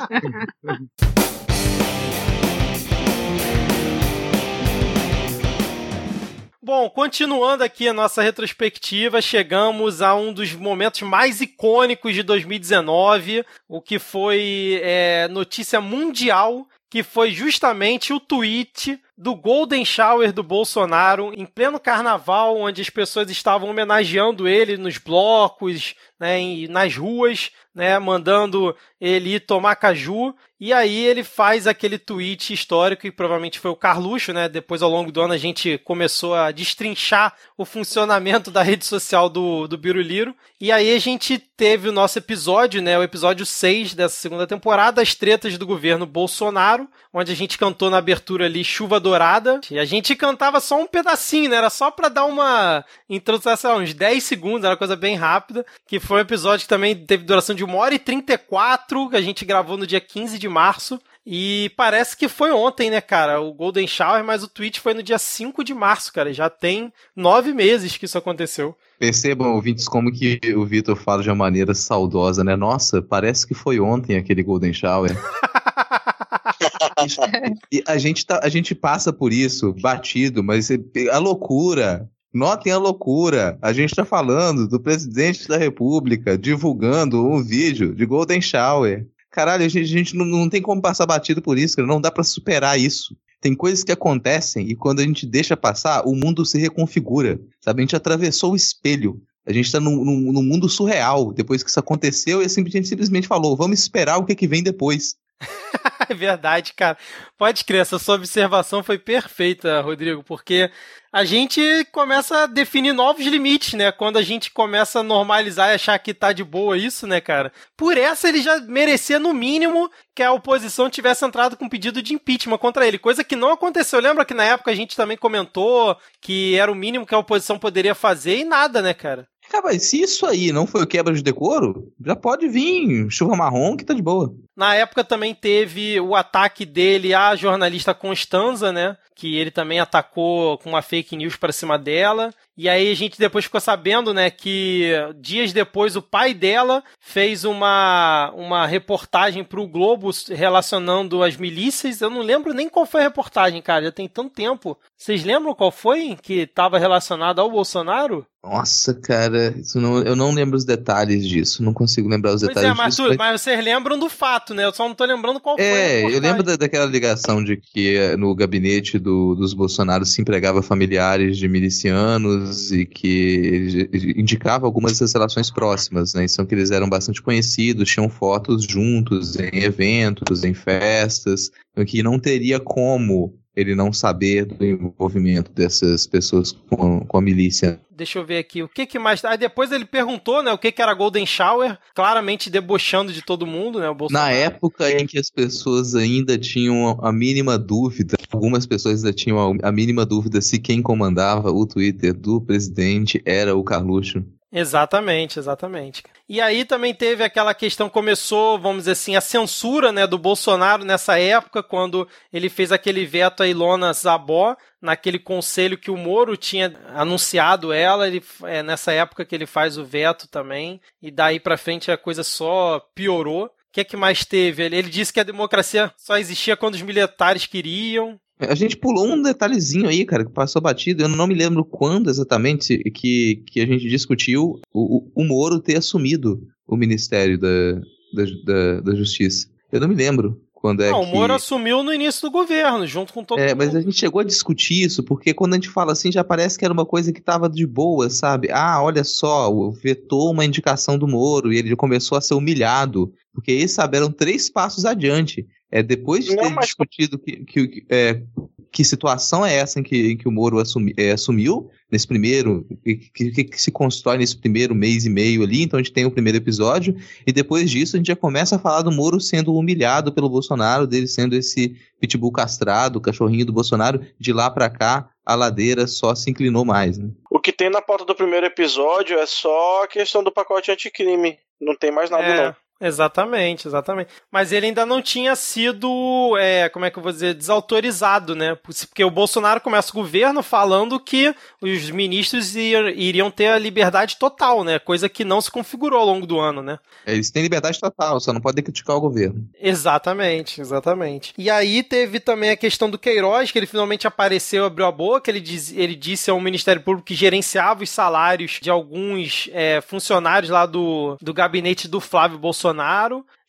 Bom, continuando aqui a nossa retrospectiva, chegamos a um dos momentos mais icônicos de 2019, o que foi é, notícia mundial, que foi justamente o tweet do Golden Shower do Bolsonaro em pleno carnaval, onde as pessoas estavam homenageando ele nos blocos, né, nas ruas, né, mandando ele tomar caju. E aí ele faz aquele tweet histórico, que provavelmente foi o Carluxo, né? Depois, ao longo do ano, a gente começou a destrinchar o funcionamento da rede social do, do Biruliro. E aí a gente teve o nosso episódio, né? O episódio 6 dessa segunda temporada, as tretas do governo Bolsonaro, onde a gente cantou na abertura ali Chuva Dourada. E a gente cantava só um pedacinho, né? Era só pra dar uma introdução, uns 10 segundos, era coisa bem rápida. Que foi um episódio que também teve duração de 1 hora e 34, que a gente gravou no dia 15 de março. E parece que foi ontem, né, cara? O Golden Shower, mas o tweet foi no dia 5 de março, cara. Já tem nove meses que isso aconteceu. Percebam, ouvintes, como que o Vitor fala de uma maneira saudosa, né? Nossa, parece que foi ontem aquele Golden Shower. e a gente, tá, a gente passa por isso, batido, mas a loucura Notem a loucura. A gente está falando do presidente da República divulgando um vídeo de Golden Shower. Caralho, a gente, a gente não, não, tem como passar batido por isso, cara. Não dá para superar isso. Tem coisas que acontecem e quando a gente deixa passar, o mundo se reconfigura. Sabe? A gente atravessou o espelho. A gente está num, num, num, mundo surreal. Depois que isso aconteceu, e a gente simplesmente falou: vamos esperar o que, que vem depois. é verdade, cara. Pode crer, essa sua observação foi perfeita, Rodrigo, porque a gente começa a definir novos limites, né? Quando a gente começa a normalizar e achar que tá de boa isso, né, cara? Por essa ele já merecia, no mínimo, que a oposição tivesse entrado com pedido de impeachment contra ele, coisa que não aconteceu. Lembra que na época a gente também comentou que era o mínimo que a oposição poderia fazer e nada, né, cara? Mas se isso aí não foi o quebra de decoro, já pode vir chuva marrom que tá de boa. Na época também teve o ataque dele à jornalista Constanza, né? Que ele também atacou com uma fake news para cima dela. E aí a gente depois ficou sabendo, né, que dias depois o pai dela fez uma, uma reportagem para o Globo relacionando as milícias. Eu não lembro nem qual foi a reportagem, cara, já tem tanto tempo. Vocês lembram qual foi que estava relacionada ao Bolsonaro? Nossa, cara, isso não, eu não lembro os detalhes disso, não consigo lembrar os Pois detalhes é, mas, disso. tu- mas- mas vocês lembram do fato, né? Eu só não tô lembrando qual foi. a É, eu lembro da- daquela ligação de que no gabinete do- dos Bolsonaro se empregava familiares de milicianos e que indicava algumas das relações próximas, né? Então que eles eram bastante conhecidos, tinham fotos juntos em eventos, em festas, que não teria como ele não saber do envolvimento dessas pessoas com, com a milícia. Deixa eu ver aqui, o que que mais... Aí depois ele perguntou, né, o que que era Golden Shower, claramente debochando de todo mundo, né, o Bolsonaro. Na época em que as pessoas ainda tinham a mínima dúvida, algumas pessoas ainda tinham a mínima dúvida se quem comandava o Twitter do presidente era o Carluxo. Exatamente, exatamente. E aí também teve aquela questão, começou, vamos dizer assim, a censura né, do Bolsonaro nessa época, quando ele fez aquele veto a Ilona Zabó, naquele conselho que o Moro tinha anunciado ela, ele, é nessa época que ele faz o veto também, e daí pra frente a coisa só piorou. O que, que mais teve? Ele, ele disse que a democracia só existia quando os militares queriam. A gente pulou um detalhezinho aí, cara, que passou batido. Eu não me lembro quando exatamente que, que a gente discutiu o, o, Moro ter assumido o Ministério da, da, da, da Justiça. Eu não me lembro quando é Não, que... o Moro assumiu no início do governo, junto com todo É, mundo. mas a gente chegou a discutir isso, porque quando a gente fala assim, já parece que era uma coisa que tava de boa, sabe? Ah, olha só, o- vetou uma indicação do Moro e ele começou a ser humilhado, porque eles sabe, eram três passos adiante. É, depois de Não, ter mas- discutido que, que, que- é, que situação é essa em que, em que o Moro assumi- é, assumiu, nesse primeiro, que, que- que se constrói nesse primeiro mês e meio ali, então a gente tem o primeiro episódio, e depois disso a gente já começa a falar do Moro sendo humilhado pelo Bolsonaro, dele sendo esse pitbull castrado, o cachorrinho do Bolsonaro, de lá pra cá a ladeira só se inclinou mais. Né? O que tem na pauta do primeiro episódio é só a questão do pacote anticrime. Não tem mais nada, É, não. Exatamente, exatamente. Mas ele ainda não tinha sido, é, como é que eu vou dizer, desautorizado, né? Porque o Bolsonaro começa o governo falando que os ministros ir- iriam ter a liberdade total, né? Coisa que não se configurou ao longo do ano, né? Eles têm liberdade total, só não podem criticar o governo. Exatamente, exatamente. E aí teve também a questão do Queiroz, que ele finalmente apareceu, abriu a boca, ele, diz, ele disse ao Ministério Público que gerenciava os salários de alguns é, funcionários lá do, do gabinete do Flávio Bolsonaro.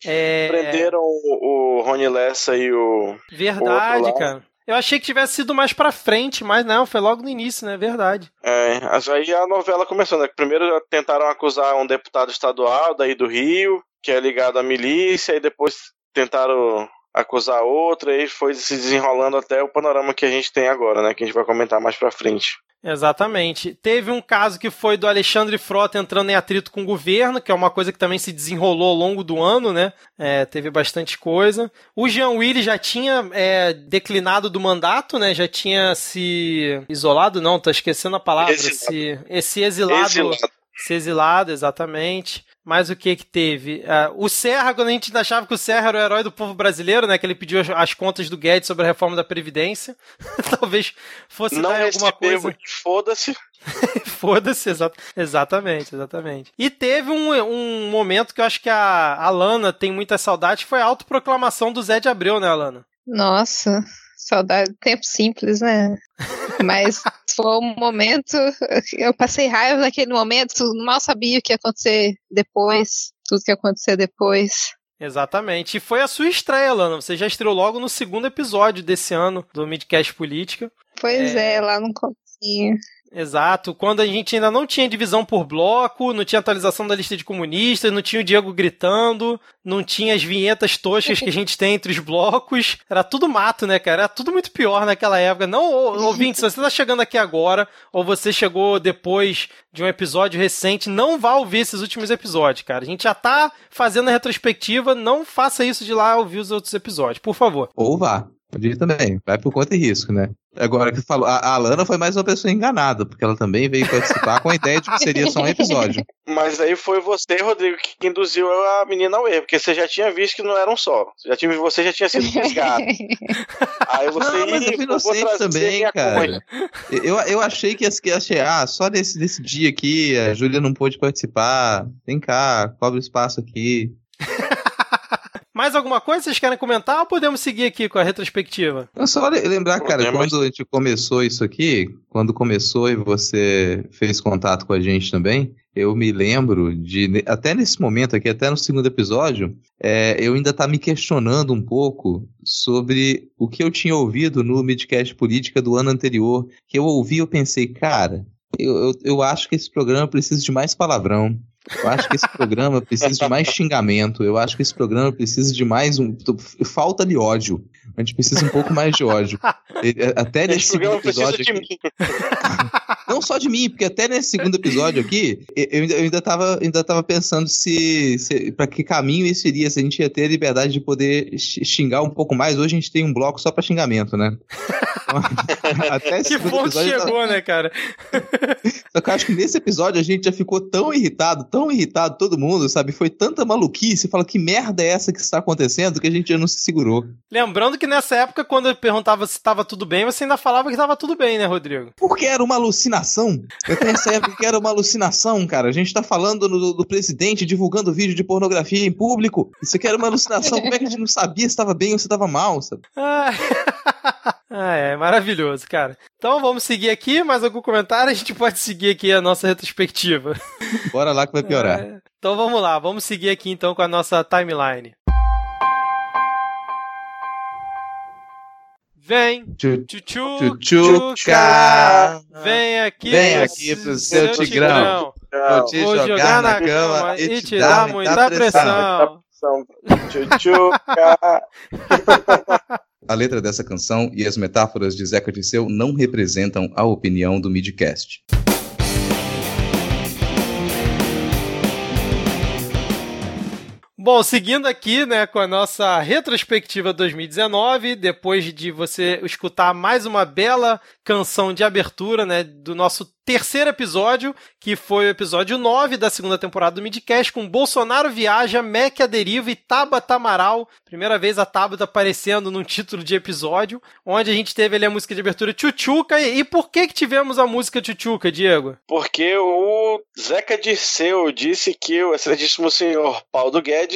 É, Prenderam o, o Rony Lessa e o. Verdade, lá. cara. Eu achei que tivesse sido mais pra frente, mas não, foi logo no início, né? Verdade. É, aí a novela começou, né? Primeiro tentaram acusar um deputado estadual daí do Rio, que é ligado à milícia, e depois tentaram acusar outro, e foi se desenrolando até o panorama que a gente tem agora, né? Que a gente vai comentar mais pra frente. Exatamente. Teve um caso que foi do Alexandre Frota entrando em atrito com o governo, que é uma coisa que também se desenrolou ao longo do ano, né? É, teve bastante coisa. O Jean Willis já tinha é, declinado do mandato, né? Já tinha se isolado, não, tô esquecendo a palavra. Exilado. Se, esse exilado. Exilado. Se exilado, exatamente. Mas o que que teve? Ah, o Serra, quando a gente achava que o Serra era o herói do povo brasileiro, né? Que ele pediu as, as contas do Guedes sobre a reforma da Previdência. Talvez fosse Não dar alguma coisa. foda-se. Foda-se, exa- exatamente, exatamente. E teve um, um momento que eu acho que a Alana tem muita saudade, que foi a autoproclamação do Zé de Abreu, né, Alana? Nossa, saudade tempo simples, né? Mas foi um momento. Eu passei raiva naquele momento, mal sabia o que ia acontecer depois, tudo que ia acontecer depois. Exatamente. E foi a sua estreia, Alana. Você já estreou logo no segundo episódio desse ano do Midcast Política. Pois É. é, lá no comecinho. Exato. Quando a gente ainda não tinha divisão por bloco, não tinha atualização da lista de comunistas, não tinha o Diego gritando, não tinha as vinhetas toscas que a gente tem entre os blocos. Era tudo mato, né, cara? Era tudo muito pior naquela época. Não, ouvinte, se você tá chegando aqui agora, ou você chegou depois de um episódio recente, não vá ouvir esses últimos episódios, cara. A gente já tá fazendo a retrospectiva, não faça isso de lá ouvir os outros episódios, por favor. Ou vá. Pode ir também. Vai por conta e risco, né? Agora que falou, a, a Alana foi mais uma pessoa enganada, porque ela também veio participar com a ideia de que seria só um episódio. Mas aí foi você, Rodrigo, que induziu a menina ao erro, porque você já tinha visto que não era um só. Você já tinha, você já tinha sido fisgado. aí você Não, mas eu fui "Ih, vou inocente também, cara. coisa." Eu, eu achei que, que achei, ah, só nesse, nesse dia aqui, a Júlia não pôde participar. Vem cá, cobre o espaço aqui. Mais alguma coisa vocês querem comentar ou podemos seguir aqui com a retrospectiva? Eu só le- lembrar, cara, Podemos. quando a gente começou isso aqui, quando começou e você fez contato com a gente também, eu me lembro de, até nesse momento aqui, até no segundo episódio, é, eu ainda tá me questionando um pouco sobre o que eu tinha ouvido no Midcast Política do ano anterior, que eu ouvi e eu pensei, cara, eu, eu, eu acho que esse programa precisa de mais palavrão. Eu acho que esse programa precisa de mais xingamento. Eu acho que esse programa precisa de mais um. Falta de ódio. A gente precisa um pouco mais de ódio. É, Até nesse Esse segundo programa precisa episódio. de aqui- mim. não só de mim, porque até nesse segundo episódio aqui, eu ainda, eu ainda, tava, ainda tava pensando se, se para que caminho isso iria, se a gente ia ter a liberdade de poder xingar um pouco mais. Hoje a gente tem um bloco só pra xingamento, né? Até esse Que episódio, eu tava- chegou, né, cara? só que eu acho que nesse episódio a gente já ficou tão irritado, tão irritado, todo mundo, sabe? Foi tanta maluquice, fala que merda é essa que está acontecendo, que a gente já não se segurou. Lembrando que nessa época, quando eu perguntava se estava tudo bem, você ainda falava que estava tudo bem, né, Rodrigo? Porque era uma alucinação. Eu tenho essa época que era uma alucinação, cara. A gente tá falando no- do presidente divulgando vídeo de pornografia em público. Isso aqui era uma alucinação. Como é que a gente não sabia se estava bem ou se estava mal, sabe? Ah, ah, é maravilhoso, cara. Então vamos seguir aqui, mais algum comentário? A gente pode seguir aqui a nossa retrospectiva. Bora lá que vai piorar. É, Então vamos lá, vamos seguir aqui então com a nossa timeline. Vem, Tchu- tchutchuca, Tchutchuca. vem aqui, Vem aqui pro seu tigrão. Vou te Vou jogar na cama e te dar muita pressão. São tchutchuca. A letra dessa canção e as metáforas de Zeca Disseu não representam a opinião do Midcast. Bom, seguindo aqui, né, com a nossa retrospectiva 2019, depois de você escutar mais uma bela canção de abertura, né, do nosso terceiro episódio, que foi o episódio 9 da segunda temporada do Midcast, com Bolsonaro Viaja, Mac a Deriva e Tabata Amaral. Primeira vez a Tabata aparecendo num título de episódio, onde a gente teve ali a música de abertura Tchutchuca. E, por que que tivemos a música Tchutchuca, Diego? Porque o Zeca Dirceu disse que o excelentíssimo senhor Paulo Guedes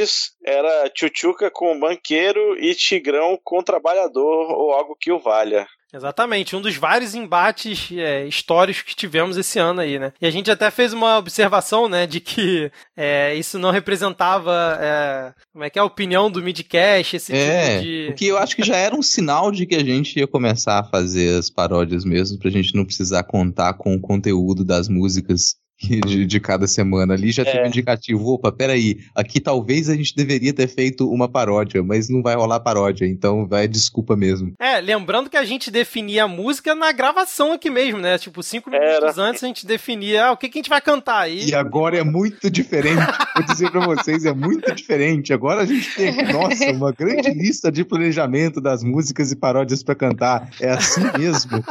era tchutchuca com banqueiro e tigrão com trabalhador ou algo que o valha. Exatamente, um dos vários embates é, históricos que tivemos esse ano aí, né? E a gente até fez uma observação, né, de que é, isso não representava, é, como é que é, a opinião do midcast, esse É, tipo de... o que eu acho que já era um sinal de que a gente ia começar a fazer as paródias mesmo, pra gente não precisar contar com o conteúdo das músicas de, de cada semana ali. Já teve É. um indicativo, opa, peraí, aqui talvez a gente deveria ter feito uma paródia, mas não vai rolar paródia, então vai desculpa mesmo. É, lembrando que a gente definia a música na gravação aqui mesmo, né? Tipo, cinco minutos antes a gente definia ah, o que, que a gente vai cantar aí. E agora é muito diferente, vou dizer pra vocês, é muito diferente. Agora a gente tem, nossa, uma grande lista de planejamento das músicas e paródias pra cantar. É assim mesmo.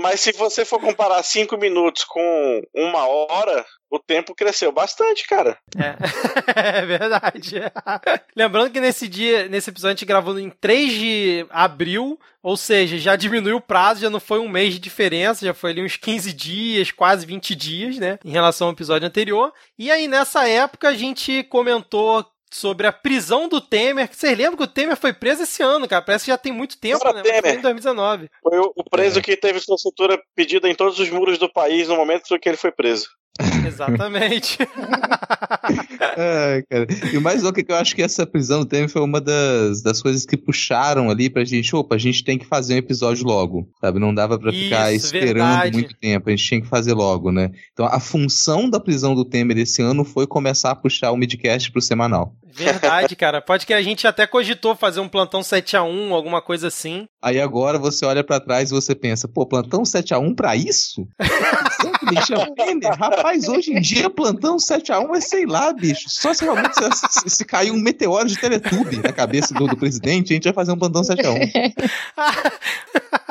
Mas se você for comparar cinco minutos com uma hora, o tempo cresceu bastante, cara. É, é verdade. Lembrando que nesse dia, nesse episódio, a gente gravou em 3 de abril, ou seja, já diminuiu o prazo, já não foi um mês de diferença, já foi ali uns 15 dias, quase 20 dias, né? Em relação ao episódio anterior. E aí, nessa época, a gente comentou sobre a prisão do Temer. que Vocês lembram que o Temer foi preso esse ano, cara? Parece que já tem muito tempo, Cara, né? Mas foi Temer. em 2019. Foi o, o preso É. que teve sua cintura pedida em todos os muros do país no momento que ele foi preso. Exatamente. Cara. E o mais louco é que eu acho que essa prisão do Temer foi uma das, das coisas que puxaram ali pra gente, opa, a gente tem que fazer um episódio logo, sabe? Não dava pra ficar Isso, esperando verdade. muito tempo, a gente tinha que fazer logo, né? Então a função da prisão do Temer esse ano foi começar a puxar o midcast pro semanal. Verdade, cara. Pode que a gente até cogitou fazer um plantão 7x1, alguma coisa assim. Aí agora você olha pra trás e você pensa, pô, plantão 7x1 pra isso? Rapaz, hoje em dia plantão 7x1 é sei lá, bicho. Só se realmente se, se, cair um meteoro de Teletube na cabeça do, do presidente, a gente vai fazer um plantão 7x1.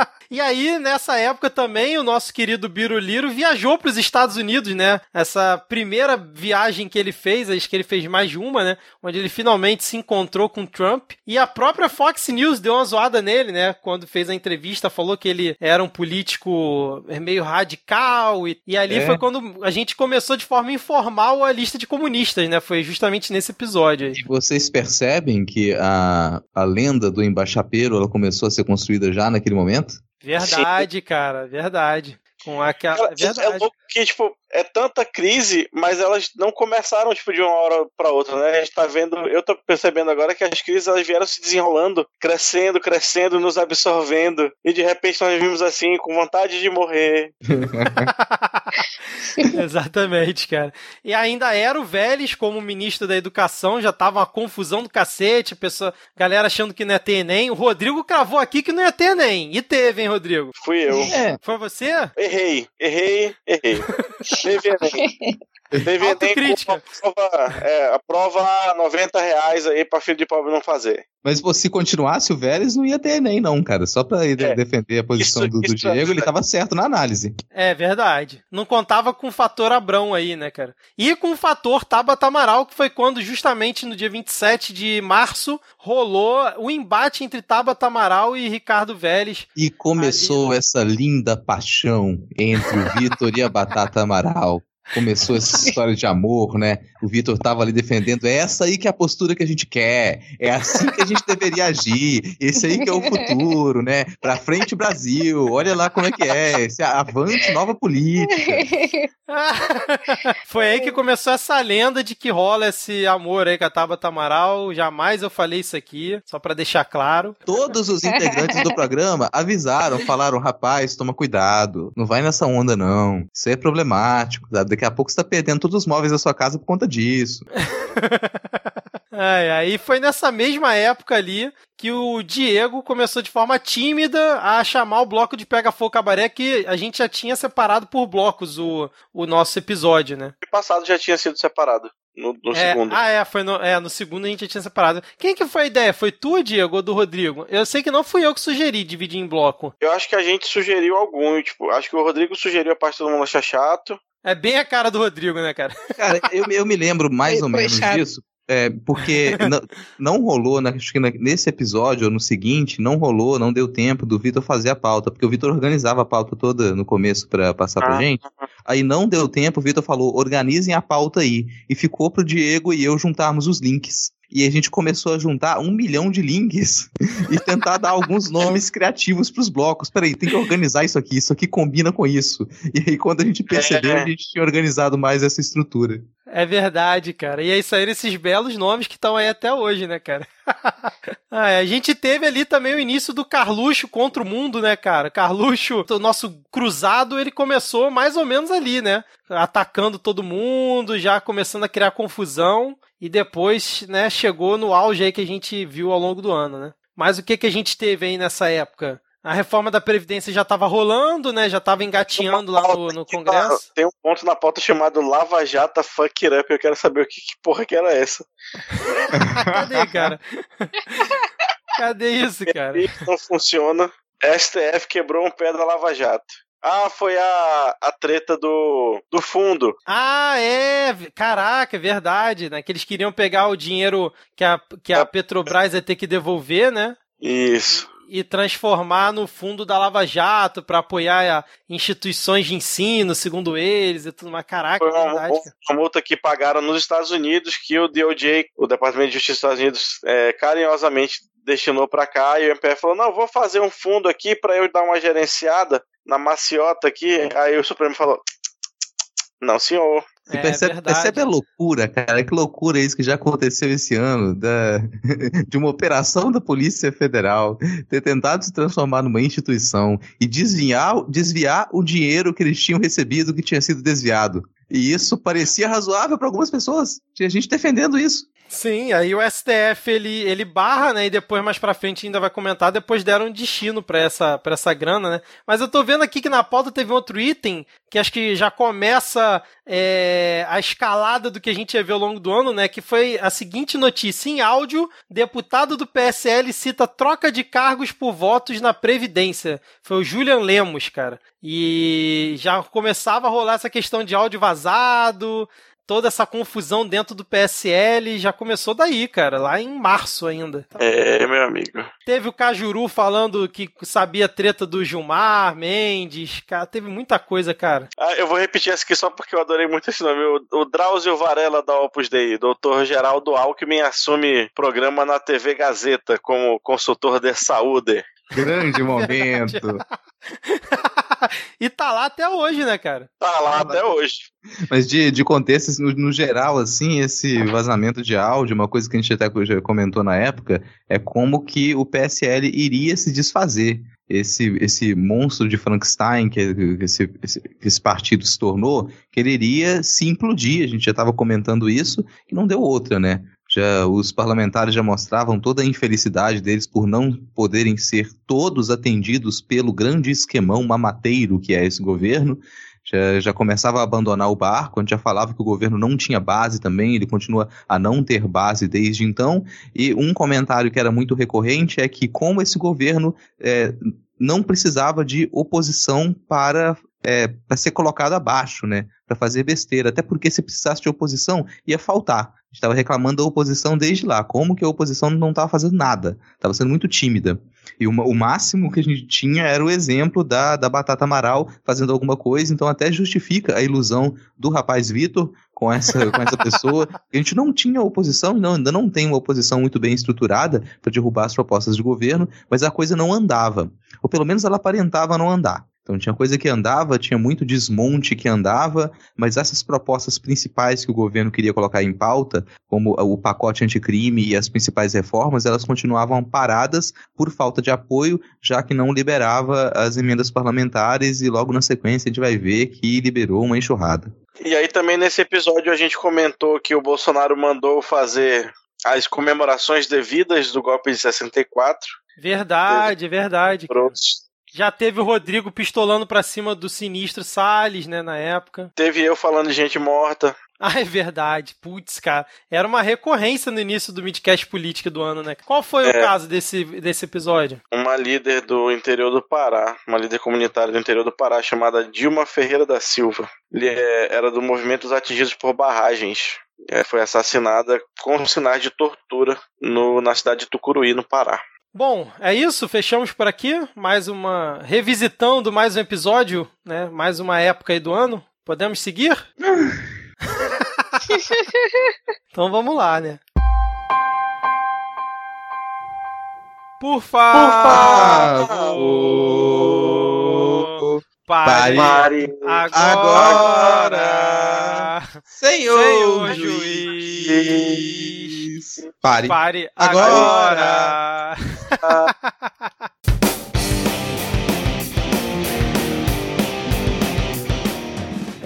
E aí, nessa época também, o nosso querido Biruliro viajou para os Estados Unidos, né? Essa primeira viagem que ele fez, acho que ele fez mais de uma, né? Onde ele finalmente se encontrou com Trump. E a própria Fox News deu uma zoada nele, né? Quando fez a entrevista, falou que ele era um político meio radical. E, e ali É. foi quando a gente começou de forma informal a lista de comunistas, né? Foi justamente nesse episódio aí. E vocês percebem que a, a lenda do embaixapeiro ela começou a ser construída já naquele momento? Verdade, cara, verdade. Com aquela. Cara, é verdade. louco que, tipo, é tanta crise, mas elas não começaram, tipo, de uma hora pra outra, né? A gente tá vendo, eu tô percebendo agora que as crises, elas vieram se desenrolando, crescendo, crescendo, nos absorvendo, e de repente nós vimos assim, com vontade de morrer. Exatamente, cara. E ainda era o Vélez como ministro da Educação, já tava uma confusão do cacete, a pessoa, galera achando que não ia ter Enem. O Rodrigo cravou aqui que não ia ter Enem. E teve, hein, Rodrigo? Fui eu. É. Foi você? Errei, errei, errei. Teve Enem. Teve Autocrítica. a prova, é, a prova 90 reais aí pra filho de pobre não fazer. Mas pô, se continuasse o Vélez, não ia ter Enem, não, cara. Só pra ele É. defender a posição Isso- do, do isso é Diego, ele verdade. tava certo na análise. É verdade. Não contava com o fator Abrão aí, né, cara? E com o fator Tabata Amaral, que foi quando, justamente no dia 27 de março, rolou o embate entre Tabata Amaral e Ricardo Vélez. E começou essa linda paixão entre o Vitor e a Batata Amaral. Começou essa história de amor, né? O Vitor tava ali defendendo. É essa aí que é a postura que a gente quer. É assim que a gente deveria agir. Esse aí que é o futuro, né? Pra frente, Brasil. Olha lá como é que é. Esse avante nova política. Foi aí que começou essa lenda de que rola esse amor aí com a Tabata Amaral. Jamais eu falei isso aqui, só pra deixar claro. Todos os integrantes do programa avisaram, falaram: rapaz, toma cuidado. Não vai nessa onda, não. Isso aí é problemático. sabe? Daqui a pouco você tá perdendo todos os móveis da sua casa por conta disso. É, aí foi nessa mesma época ali que o Diego começou de forma tímida a chamar o bloco de Pega Fogo Cabaré, que a gente já tinha separado por blocos o, o nosso episódio, né? No passado já tinha sido separado. No, no É, segundo. Ah, é, foi no, é, no segundo a gente já tinha separado. Quem que foi a ideia? Foi tu, Diego, ou do Rodrigo? Eu sei que não fui eu que sugeri dividir em bloco. Eu acho que a gente sugeriu algum, tipo, acho que o Rodrigo sugeriu a parte do mundo achar chato. É bem a cara do Rodrigo, né, cara? Cara, eu, eu me lembro mais ou menos chato. disso. É, porque não, não rolou, né, acho que nesse episódio ou no seguinte, não rolou, não deu tempo do Vitor fazer a pauta, porque o Vitor organizava a pauta toda no começo pra passar pra Ah. gente. Aí não deu tempo, o Vitor falou: organizem a pauta aí. E ficou pro Diego e eu juntarmos os links. E a gente começou a juntar um milhão de links e tentar dar alguns nomes criativos pros blocos. Peraí, tem que organizar isso aqui, isso aqui combina com isso. E aí, quando a gente percebeu, É. a gente tinha organizado mais essa estrutura. É verdade, cara. E aí saíram esses belos nomes que estão aí até hoje, né, cara? Ah, é, a gente teve ali também o início do Carluxo contra o mundo, né, cara? Carluxo, o nosso cruzado, ele começou mais ou menos ali, né? Atacando todo mundo, já começando a criar confusão. E depois, né, chegou no auge aí que a gente viu ao longo do ano, né? Mas o que, que a gente teve aí nessa época? A reforma da Previdência já estava rolando, né? Já estava engatinhando lá no, no Congresso. Tem um ponto na pauta chamado Lava Jata Fuck It Up. Eu quero saber o que, que porra que era essa. Cadê, cara? Cadê isso, cara? Não funciona. STF quebrou um pé da Lava Jato. Ah, foi a, a treta do, do fundo. Ah, é! Caraca, é verdade, né? Que eles queriam pegar o dinheiro que a, que a Petrobras ia ter que devolver, né? Isso. E transformar no fundo da Lava Jato para apoiar instituições de ensino, segundo eles e tudo mais. Caraca, Foi uma, verdade. uma multa que pagaram nos Estados Unidos que o DOJ, o Departamento de Justiça dos Estados Unidos, é, carinhosamente destinou para cá e o MPF falou: não, vou fazer um fundo aqui para eu dar uma gerenciada na maciota aqui. Aí o Supremo falou: não, senhor. Você É percebe, verdade. percebe a loucura, cara? Que loucura isso que já aconteceu esse ano, da, de uma operação da Polícia Federal ter tentado se transformar numa instituição e desviar, desviar o dinheiro que eles tinham recebido que tinha sido desviado. E isso parecia razoável para algumas pessoas. Tinha gente defendendo isso. Sim, aí o STF ele, ele barra, né? E depois mais pra frente ainda vai comentar. Depois deram um destino pra essa, pra essa grana, né? Mas eu tô vendo aqui que na pauta teve outro item que acho que já começa é, a escalada do que a gente ia ver ao longo do ano, né? Que foi a seguinte notícia: em áudio, deputado do PSL cita troca de cargos por votos na Previdência. Foi o Julian Lemos, cara. E já começava a rolar essa questão de áudio vazado toda essa confusão dentro do PSL já começou daí, cara, lá em março ainda. É, meu amigo. Teve o Cajuru falando que sabia treta do Gilmar, Mendes, cara, teve muita coisa, cara. Ah, eu vou repetir essa aqui só porque eu adorei muito esse nome. O, o Drauzio Varela da Opus Dei, Dr. Geraldo Alckmin assume programa na TV Gazeta como consultor de saúde. Grande momento. e tá lá até hoje, né, cara? Tá lá até hoje. Mas de, de contexto, assim, no, no geral, assim, esse vazamento de áudio, uma coisa que a gente até já comentou na época, é como que o PSL iria se desfazer. Esse, esse monstro de Frankenstein que que esse, esse, que esse partido se tornou, que ele iria se implodir. A gente já estava comentando isso, e não deu outra, né? Já, os parlamentares já mostravam toda a infelicidade deles por não poderem ser todos atendidos pelo grande esquemão mamateiro que é esse governo. Já, já começava a abandonar o barco, a gente já falava que o governo não tinha base também, ele continua a não ter base desde então. E um comentário que era muito recorrente é que, como esse governo é, não precisava de oposição para é, para ser colocado abaixo, né? Para fazer besteira. Até porque se precisasse de oposição, ia faltar. Estava reclamando da oposição desde lá. Como que a oposição não estava fazendo nada? Estava sendo muito tímida. E o, o, máximo que a gente tinha era o exemplo da, da Batata Amaral fazendo alguma coisa, então até justifica a ilusão do rapaz Vitor com essa, com essa pessoa. A gente não tinha oposição, não, ainda não tem uma oposição muito bem estruturada para derrubar as propostas de governo, mas a coisa não andava. Ou pelo menos ela aparentava não andar. Então tinha coisa que andava, tinha muito desmonte que andava, mas essas propostas principais que o governo queria colocar em pauta, como o pacote anticrime e as principais reformas, elas continuavam paradas por falta de apoio, já que não liberava as emendas parlamentares e logo na sequência a gente vai ver que liberou uma enxurrada. E aí também nesse episódio a gente comentou que o Bolsonaro mandou fazer as comemorações devidas do golpe de 64. Verdade, verdade. Prontos. Já teve o Rodrigo pistolando pra cima do sinistro Salles, né, na época. Teve eu falando de gente morta. Ah, é verdade. Putz, cara. Era uma recorrência no início do Midcast Política do ano, né? Qual foi É. o caso desse, desse episódio? Uma líder do interior do Pará, uma líder comunitária do interior do Pará chamada Dilma Ferreira da Silva. Ele é- era do movimento dos atingidos por barragens. É, foi assassinada com sinais de tortura no- na cidade de Tucuruí, no Pará. Bom, é isso. Fechamos por aqui. Mais uma. Revisitando mais um episódio, né? Mais uma época aí do ano. Podemos seguir? então vamos lá, né? Por favor. Pare, Pare agora. Senhor, Senhor juiz. juiz. Pare. Pare Agora. agora. uh,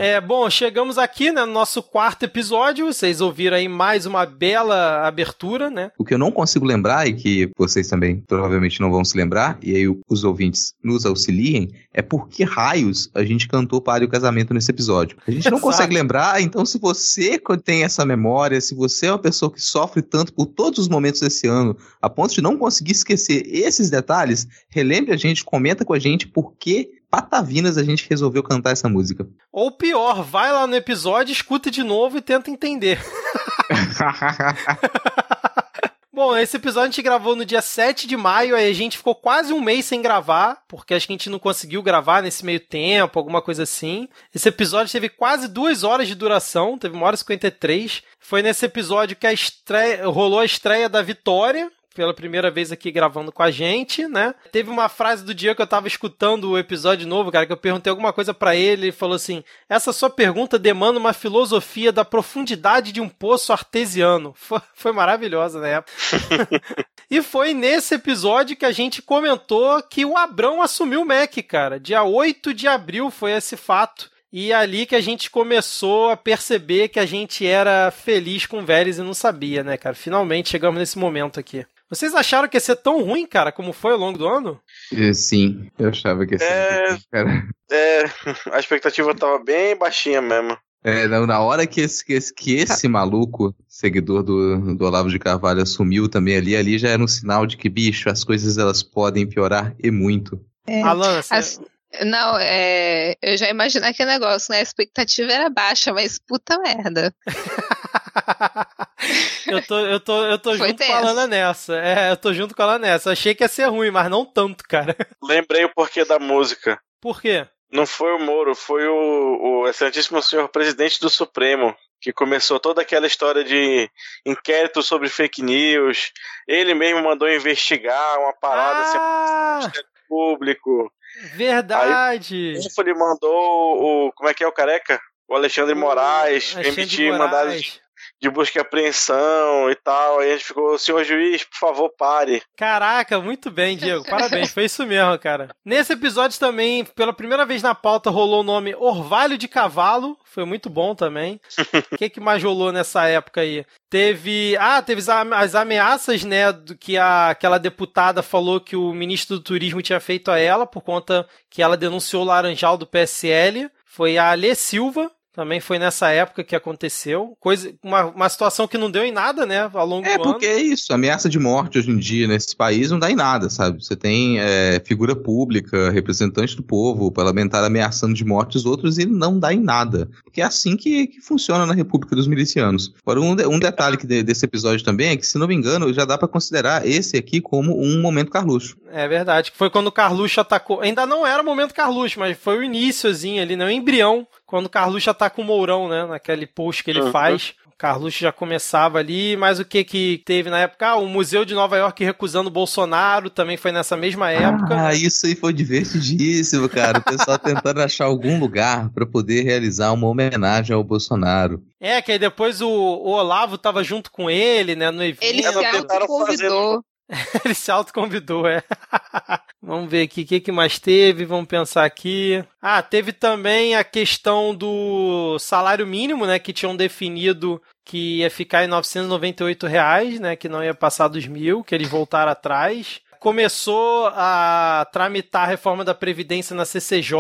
É, bom, chegamos aqui né, no nosso quarto episódio. Vocês ouviram aí mais uma bela abertura, né? O que eu não consigo lembrar, e que vocês também provavelmente não vão se lembrar, e aí os ouvintes nos auxiliem, é por que raios a gente cantou Pare o Casamento nesse episódio. A gente não Exato. consegue lembrar, então se você tem essa memória, se você é uma pessoa que sofre tanto por todos os momentos desse ano, a ponto de não conseguir esquecer esses detalhes, relembre a gente, comenta com a gente por que patavinas a gente resolveu cantar essa música. Ou pior, vai lá no episódio, escuta de novo e tenta entender. Bom, esse episódio a gente gravou no dia 7 de maio, aí a gente ficou quase um mês sem gravar, porque acho que a gente não conseguiu gravar nesse meio tempo, alguma coisa assim. Esse episódio teve quase duas horas de duração, teve uma hora e 53. Foi nesse episódio que a estreia, rolou a estreia da Vitória, pela primeira vez aqui gravando com a gente, né? Teve uma frase do dia que eu tava escutando o episódio novo, cara, que eu perguntei alguma coisa para ele, ele falou assim: "Essa sua pergunta demanda uma filosofia da profundidade de um poço artesiano". Foi, foi maravilhosa na época. e foi nesse episódio que a gente comentou que o Abrão assumiu o Mac, cara. Dia 8 de abril foi esse fato. E é ali que a gente começou a perceber que a gente era feliz com o Vélez e não sabia, né, cara? Finalmente chegamos nesse momento aqui. Vocês acharam que ia ser tão ruim, cara, como foi ao longo do ano? É, Sim, eu achava que ia ser. É. Cara, É, a expectativa tava bem baixinha mesmo. é, não, na hora que esse, que esse, que esse maluco, seguidor do, do Olavo de Carvalho, assumiu também ali, ali já era um sinal de que, bicho, as coisas elas podem piorar e muito. É. Alan, você... As- Não, é, eu já imaginei aquele negócio, né? A expectativa era baixa, mas puta merda. eu tô, eu tô, eu tô Foi junto com a tenso. Lana nessa. É, eu tô junto com a Lana nessa. Achei que ia ser ruim, mas não tanto, cara. Lembrei o porquê da música. Por quê? Não foi o Moro, foi o, o excelentíssimo senhor presidente do Supremo, que começou toda aquela história de inquérito sobre fake news. Ele mesmo mandou investigar uma parada assim, Ah, público. verdade. Ele mandou o. Como é que é o careca? O Alexandre Moraes Alexandre emitir Moraes. mandados de, busca e apreensão e tal. Aí a gente ficou, senhor juiz, por favor, pare. Caraca, muito bem, Diego. Parabéns, foi isso mesmo, cara. Nesse episódio também, pela primeira vez na pauta, rolou o nome Orvalho de Cavalo. Foi muito bom também. O que, que mais rolou nessa época aí? Teve. Ah, teve as ameaças, né? Do que a, aquela deputada falou que o ministro do turismo tinha feito a ela, por conta que ela denunciou o Laranjal do PSL. Foi a Alê Silva. Também foi nessa época que aconteceu. Coisa, uma, uma situação que não deu em nada, né? Ao longo É, do ano. porque é isso, ameaça de morte hoje em dia nesse país não dá em nada, sabe? Você tem é, figura pública, representante do povo, parlamentar ameaçando de morte os outros e não dá em nada. Porque é assim que, que funciona na República dos Milicianos. Agora, um, de- um detalhe que de- desse episódio também é que, se não me engano, já dá pra considerar esse aqui como um momento Carluxo. É verdade, que foi quando o Carluxo atacou. Ainda não era o momento Carluxo, mas foi o iníciozinho ali, né? O embrião, quando o Carluxo ataca o Mourão, né? Naquele post que ele Uhum. faz. O Carluxo já começava ali, mas o que que teve na época? Ah, o Museu de Nova York recusando o Bolsonaro, também foi nessa mesma época. Ah, isso aí foi divertidíssimo, cara. O pessoal tentando achar algum lugar pra poder realizar uma homenagem ao Bolsonaro. É, que aí depois o, o Olavo tava junto com ele, né? No evento. Ele É, se tentaram autoconvidou. Ele se autoconvidou, é. Vamos ver aqui o que, que mais teve, vamos pensar aqui. Ah, teve também a questão do salário mínimo, né? Que tinham definido que ia ficar em 998 reais, né? Que não ia passar dos mil, que eles voltaram atrás. Começou a tramitar a reforma da Previdência na CCJ.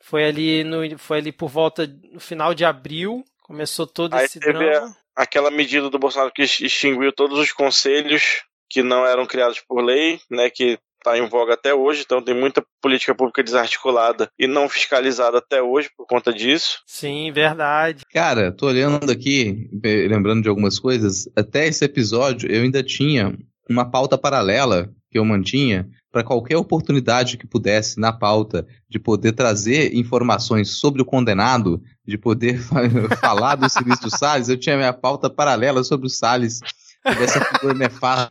Foi ali, no, foi ali por volta no final de abril. Começou todo Aí esse teve drama. Aquela medida do Bolsonaro que extinguiu todos os conselhos que não eram criados por lei, né? Que está em voga até hoje, então tem muita política pública desarticulada e não fiscalizada até hoje por conta disso. Sim, verdade. Cara, tô olhando aqui, lembrando de algumas coisas. Até esse episódio eu ainda tinha uma pauta paralela que eu mantinha para qualquer oportunidade que pudesse na pauta de poder trazer informações sobre o condenado, de poder fa- falar do Silício Salles. Eu tinha minha pauta paralela sobre o Salles. Essa figura nefasta,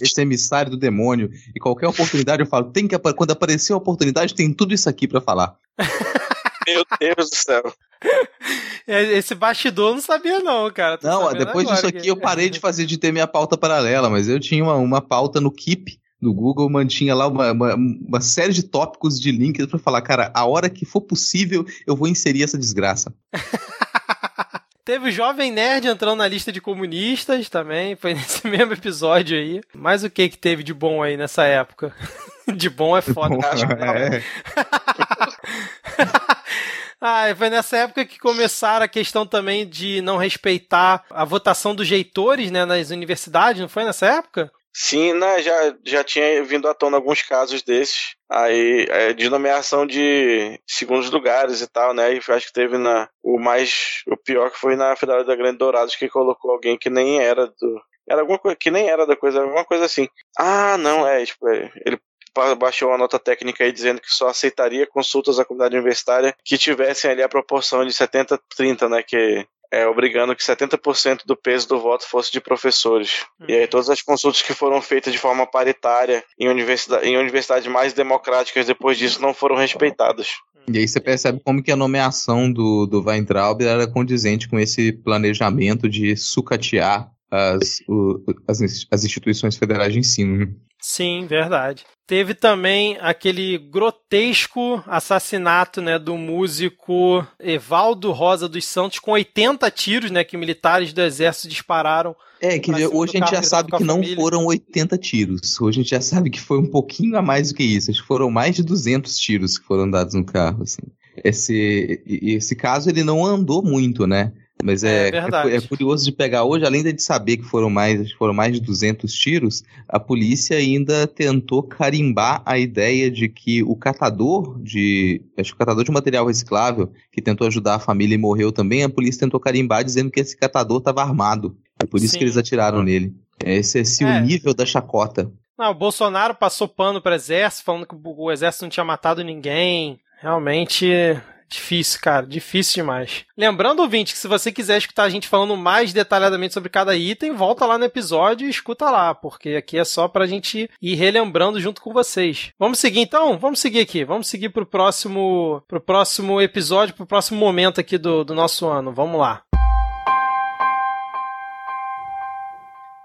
esse emissário do demônio. E qualquer oportunidade eu falo, tem que, quando aparecer a oportunidade, tem tudo isso aqui para falar. Meu Deus do céu. É, Esse bastidor eu não sabia, não, cara. Tô Não, depois agora disso que- aqui eu parei de fazer de ter minha pauta paralela, mas eu tinha uma, uma pauta no Keep do Google, mantinha lá uma, uma, uma série de tópicos de links pra falar, cara, a hora que for possível eu vou inserir essa desgraça. Teve o Jovem Nerd entrando na lista de comunistas também, foi nesse mesmo episódio aí. Mas o que que teve de bom aí nessa época? De bom é foda. Bom, acho é. Ah, foi nessa época que começaram a questão também de não respeitar a votação dos reitores, né, nas universidades, não foi nessa época? Sim, né, já, já tinha vindo à tona alguns casos desses. Aí, é, de nomeação de segundos lugares e tal, né? E acho que teve na. O mais. O pior que foi na Federal da Grande Dourados, que colocou alguém que nem era do. Era alguma coisa que nem era da coisa, alguma coisa assim. Ah, não, é, tipo, é, ele ba- baixou uma nota técnica aí dizendo que só aceitaria consultas à comunidade universitária que tivessem ali a proporção de 70-30, né? Que é, obrigando que 70% do peso do voto fosse de professores. E aí todas as consultas que foram feitas de forma paritária em, universidade, em universidades mais democráticas depois disso não foram respeitadas. E aí você percebe como que a nomeação do, do Weintraub era condizente com esse planejamento de sucatear as, o, as, as instituições federais de ensino. Sim, verdade. Teve também aquele grotesco assassinato, né, do músico Evaldo Rosa dos Santos com 80 tiros, né, que militares do exército dispararam. É, que hoje a gente já sabe que não foram 80 tiros. Hoje a gente já sabe que foi um pouquinho a mais do que isso. Acho que foram mais de 200 tiros que foram dados no carro, assim. Esse, esse caso ele não andou muito, né? Mas É é, é, é curioso de pegar hoje, além de saber que foram mais, foram mais de 200 tiros, a polícia ainda tentou carimbar a ideia de que o catador de, acho que o catador de material reciclável, que tentou ajudar a família e morreu também, a polícia tentou carimbar dizendo que esse catador estava armado. É por isso Sim. que eles atiraram nele. Esse é esse É. o nível da chacota. Não, o Bolsonaro passou pano para exército, falando que o exército não tinha matado ninguém. Realmente difícil, cara, difícil demais. Lembrando, ouvinte, que se você quiser escutar a gente falando mais detalhadamente sobre cada item, volta lá no episódio e escuta lá, porque aqui é só pra gente ir relembrando junto com vocês. Vamos seguir então? Vamos seguir aqui. Vamos seguir pro próximo, pro próximo episódio, pro próximo momento aqui do, do nosso ano. Vamos lá.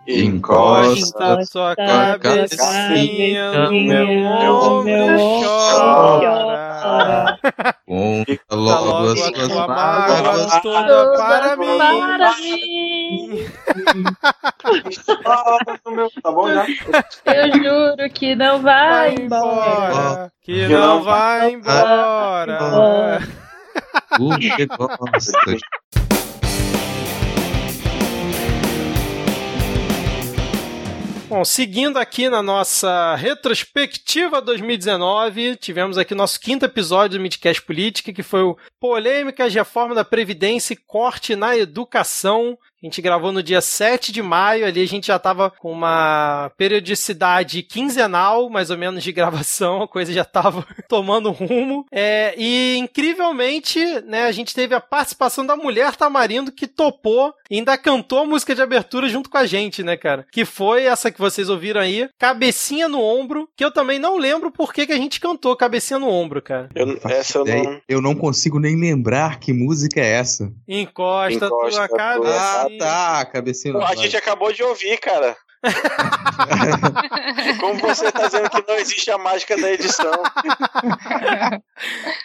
Encosta sua cabecinha no meu ombro meu chora. Conta logo logo as a suas tua mágoas. mágoa toda para mim. Para mim. Tá bom já? Eu juro que não vai embora. Que Que não não vai embora. O que gosta. Bom, seguindo aqui na nossa retrospectiva 2019, tivemos aqui nosso quinto episódio do Midcast Política, que foi o Polêmicas Reforma da Previdência e Corte na Educação. A gente gravou no dia 7 de maio, ali a gente já estava com uma periodicidade quinzenal, mais ou menos, de gravação, a coisa já estava tomando rumo. É, e incrivelmente, né, a gente teve a participação da mulher Tamarindo que topou e ainda cantou a música de abertura junto com a gente, né, cara? Que foi essa que vocês ouviram aí, Cabecinha no Ombro, que eu também não lembro por que, que a gente cantou Cabecinha no Ombro, cara. Eu, essa eu não. Eu não consigo nem lembrar que música é essa. Encosta, Encosta tua cabecinha. Ah, tá, cabecinha. Pô, a gente acabou de ouvir, cara. Como você tá dizendo que não existe a mágica da edição?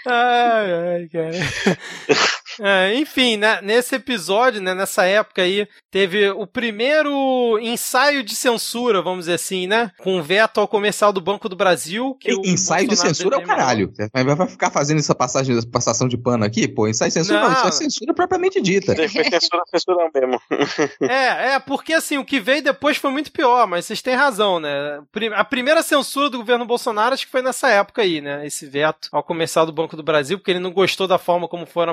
Ai, ai, cara. É, enfim, né, nesse episódio, né, nessa época aí, teve o primeiro ensaio de censura, vamos dizer assim, né? Com veto ao comercial do Banco do Brasil. Que o ensaio de Bolsonaro censura é o caralho. Vai vai ficar fazendo essa passagem, essa passação de pano aqui? Pô, ensaio de censura não, Não. isso é censura propriamente dita. Foi censura, censura mesmo. É, é, porque assim, o que veio depois foi muito pior, mas vocês têm razão, né? A primeira censura do governo Bolsonaro acho que foi nessa época aí, né? Esse veto ao comercial do Banco do Brasil, porque ele não gostou da forma como foram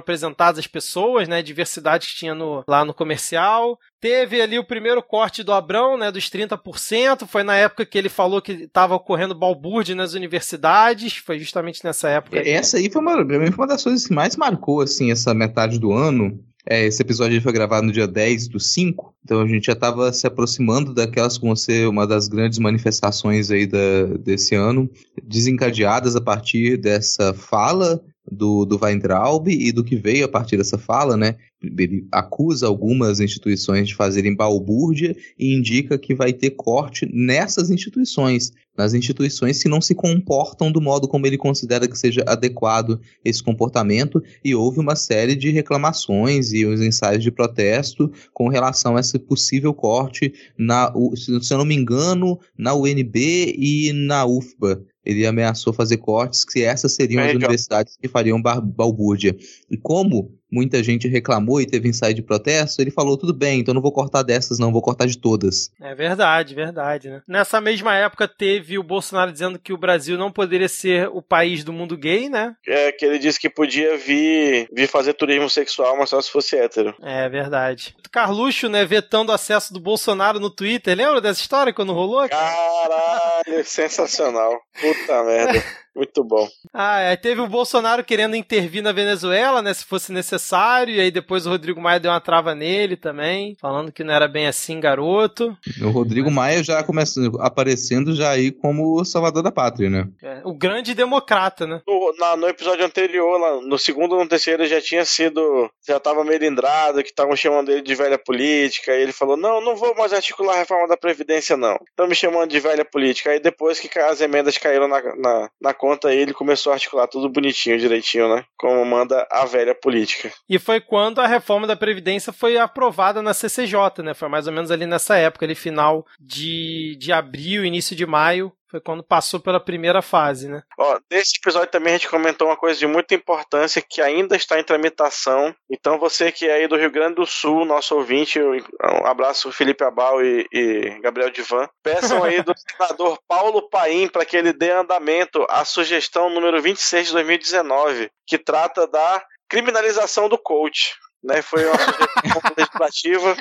as pessoas, né? Diversidade que tinha no- lá no comercial. Teve ali o primeiro corte do Abrão, né, dos 30%, foi na época que ele falou que estava ocorrendo balbúrdia nas universidades, foi justamente nessa época. Essa aí foi uma, foi uma das coisas que mais marcou, assim, essa metade do ano. É, esse episódio foi gravado no dia 10 do 5, então a gente já estava se aproximando daquelas que vão ser uma das grandes manifestações aí da, desse ano, desencadeadas a partir dessa fala do, do Weintraub e do que veio a partir dessa fala, né? Ele acusa algumas instituições de fazerem balbúrdia e indica que vai ter corte nessas instituições, nas instituições que não se comportam do modo como ele considera que seja adequado esse comportamento, e houve uma série de reclamações e os ensaios de protesto com relação a esse possível corte na, se eu não me engano, na UNB e na UFBA. Ele ameaçou fazer cortes que essas seriam as É, John. universidades que fariam balbúrdia. E como muita gente reclamou e teve ensaio de protesto, ele falou: tudo bem, então não vou cortar dessas, não, vou cortar de todas. É verdade, verdade, né? Nessa mesma época teve o Bolsonaro dizendo que o Brasil não poderia ser o país do mundo gay, né? É que ele disse que podia vir, vir fazer turismo sexual, mas só se fosse hétero. É verdade. Carluxo, né, vetando o acesso do Bolsonaro no Twitter. Lembra dessa história quando rolou? cara? Caralho, sensacional. Puta merda. Muito bom. Ah, aí teve o Bolsonaro querendo intervir na Venezuela, né, se fosse necessário, e aí depois o Rodrigo Maia deu uma trava nele também, falando que não era bem assim, garoto. O Rodrigo Maia já começando aparecendo já aí como o salvador da pátria, né? É, o grande democrata, né? No, na- no episódio anterior, lá, no segundo ou no terceiro, ele já tinha sido. Já tava melindrado, que estavam chamando ele de velha política. E ele falou: Não, não vou mais articular a reforma da Previdência, não. Estão me chamando de velha política. Aí depois que as emendas caíram na, na, na conta, ele começou a articular tudo bonitinho, direitinho, né? Como manda a velha política. E foi quando a reforma da Previdência foi aprovada na CCJ, né? Foi mais ou menos ali nessa época, ali final de, de abril, início de maio, foi quando passou pela primeira fase, né? Ó, nesse episódio também a gente comentou uma coisa de muita importância que ainda está em tramitação. Então você que é aí do Rio Grande do Sul, nosso ouvinte, um abraço Felipe Abal e, e Gabriel Divan. Peçam aí do senador Paulo Paim para que ele dê andamento à sugestão número 26 de 2019, que trata da criminalização do coach. Né, foi uma sugestão legislativa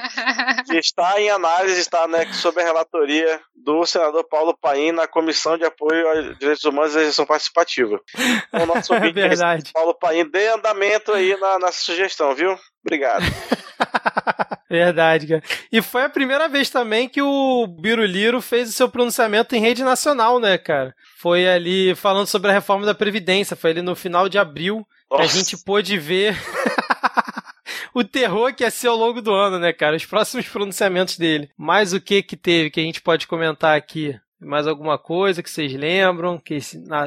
que está em análise, está né, sob a relatoria do senador Paulo Paim na Comissão de Apoio aos Direitos Humanos e Legislação Participativa. Então, nosso É verdade. Paulo Paim, dê andamento aí na, nessa sugestão, viu? Obrigado. Verdade, cara. E foi a primeira vez também que o Biruliro fez o seu pronunciamento em rede nacional, né, cara? Foi ali falando sobre a reforma da Previdência, foi ali no final de abril que a Nossa. gente pôde ver o terror que ia ser ao longo do ano, né, cara? Os próximos pronunciamentos dele. Mais o que que teve que a gente pode comentar aqui? Mais alguma coisa que vocês lembram, que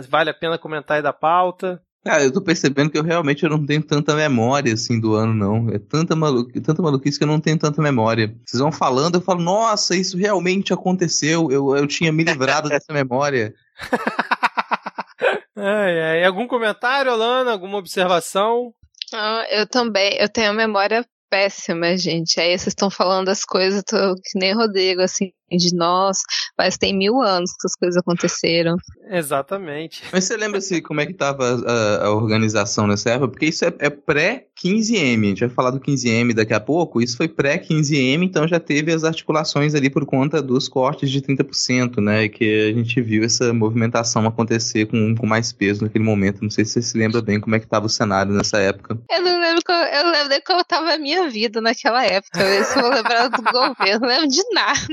vale a pena comentar aí da pauta? Cara, eu tô percebendo que eu realmente eu não tenho tanta memória assim do ano, não. É tanta, malu... tanta maluquice que eu não tenho tanta memória. Vocês vão falando, eu falo, nossa, isso realmente aconteceu. Eu, eu tinha me livrado dessa memória. Ai, ai. Algum comentário, Alana? Alguma observação? Ah, eu também, eu tenho memória péssima, gente. Aí vocês estão falando as coisas, tô que nem Rodrigo, assim, de nós, mas tem mil anos que essas coisas aconteceram. Exatamente. Mas você lembra se como é que tava a, a organização nessa época? Porque isso é, é pré-15M. A gente vai falar do 15M daqui a pouco. Isso foi pré-15M, então já teve as articulações ali por conta dos cortes de 30%, né? E que a gente viu essa movimentação acontecer com, com mais peso naquele momento. Não sei se você se lembra bem como é que tava o cenário nessa época. Eu não lembro como, eu lembro nem como tava a minha vida naquela época. Eu se eu vou lembrar do governo, não lembro de nada.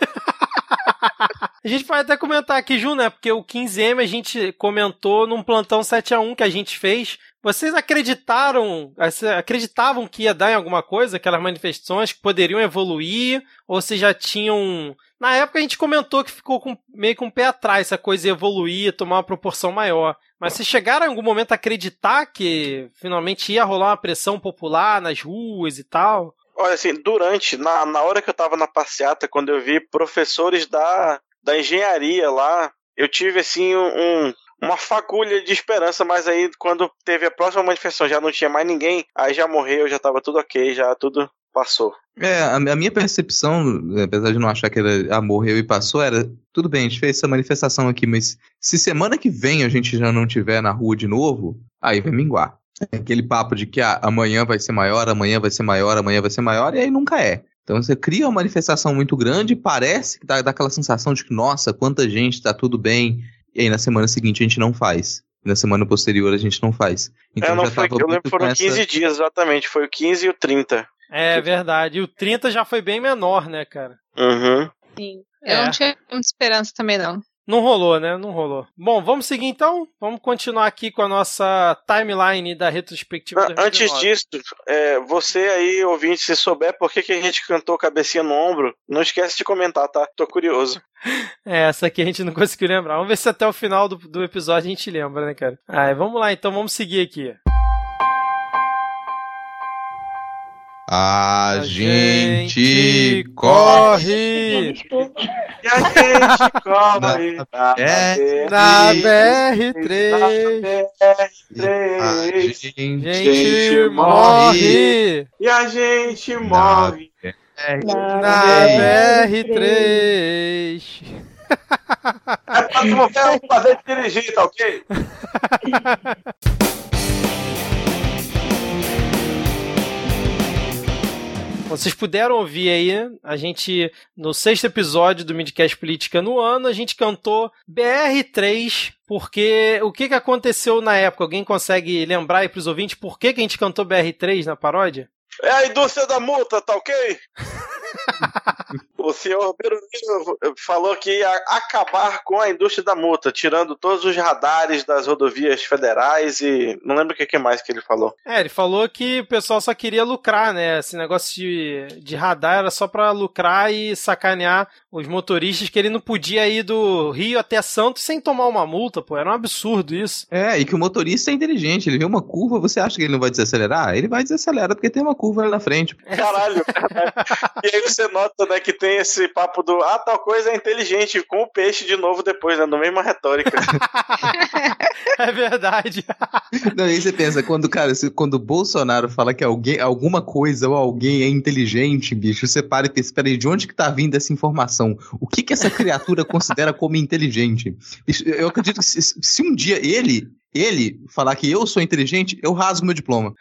A gente pode até comentar aqui, Ju, né? Porque o 15M a gente comentou num plantão 7x1 que a gente fez. Vocês acreditaram, acreditavam que ia dar em alguma coisa, aquelas manifestações que poderiam evoluir? Ou vocês já tinham. Na época a gente comentou que ficou com, meio com o pé atrás, essa coisa evoluir, tomar uma proporção maior. Mas vocês chegaram em algum momento a acreditar que finalmente ia rolar uma pressão popular nas ruas e tal? Olha, assim, durante, na, na hora que eu tava na passeata, quando eu vi professores da, da engenharia lá, eu tive, assim, um, uma fagulha de esperança, mas aí, quando teve a próxima manifestação, já não tinha mais ninguém, aí já morreu, já tava tudo ok, já tudo passou. É, a, minha percepção, apesar de não achar que era ah, morreu e passou, era tudo bem, a gente fez essa manifestação aqui, mas se semana que vem a gente já não tiver na rua de novo, aí vai minguar. É aquele papo de que ah, amanhã vai ser maior, amanhã vai ser maior, amanhã vai ser maior, e aí nunca é. Então você cria uma manifestação muito grande, parece que dá, dá aquela sensação de que, nossa, quanta gente, tá tudo bem, e aí na semana seguinte a gente não faz. E na semana posterior a gente não faz. Então é, não já foi, tava eu lembro que foram essa- 15 dias exatamente, foi o 15 e o 30. É verdade. E o 30 já foi bem menor, né, cara? Uhum. Sim. É. Eu não tinha muita esperança também, não. Não rolou, né? Não rolou. Bom, vamos seguir então? Vamos continuar aqui com a nossa timeline da retrospectiva. Ah, Antes 2019. disso, é, você aí, ouvinte, se souber por que, que a gente cantou cabecinha no ombro, não esquece de comentar, tá? Tô curioso. É, essa aqui a gente não conseguiu lembrar. Vamos ver se até o final do, do episódio a gente lembra, né, cara? Ah, vamos lá então, vamos seguir aqui. A gente corre E a gente corre na É, na BR3. BR3. gente, Gente morre E a gente morre. na BR3. É pra tu não fazer dirigir, tá ok? vocês puderam ouvir aí, a gente, no sexto episódio do Midcast Política no ano, a gente cantou BR3, porque o que, que aconteceu na época? Alguém consegue lembrar aí pros ouvintes por que, que a gente cantou BR3 na paródia? É a indústria da multa, tá ok? o senhor Berolino falou que ia acabar com a indústria da multa, tirando todos os radares das rodovias federais e não lembro o que mais que ele falou. É, ele falou que o pessoal só queria lucrar, né? Esse negócio de, de radar era só pra lucrar e sacanear os motoristas, que ele não podia ir do Rio até Santos sem tomar uma multa, pô. Era um absurdo isso. É, e que o motorista é inteligente. Ele vê uma curva, você acha que ele não vai desacelerar? Ele vai desacelerar porque tem uma curva ali na frente. Caralho. e aí você nota, né, que tem esse papo do ah, tal coisa é inteligente, com o peixe de novo depois, né? No mesma retórica. é verdade. Não, aí você pensa, quando, cara, quando o Bolsonaro fala que alguém, alguma coisa ou alguém é inteligente, bicho, você para e pensa, peraí, de onde que tá vindo essa informação? O que que essa criatura considera como inteligente? Eu acredito que se, se um dia ele ele falar que eu sou inteligente, eu rasgo meu diploma.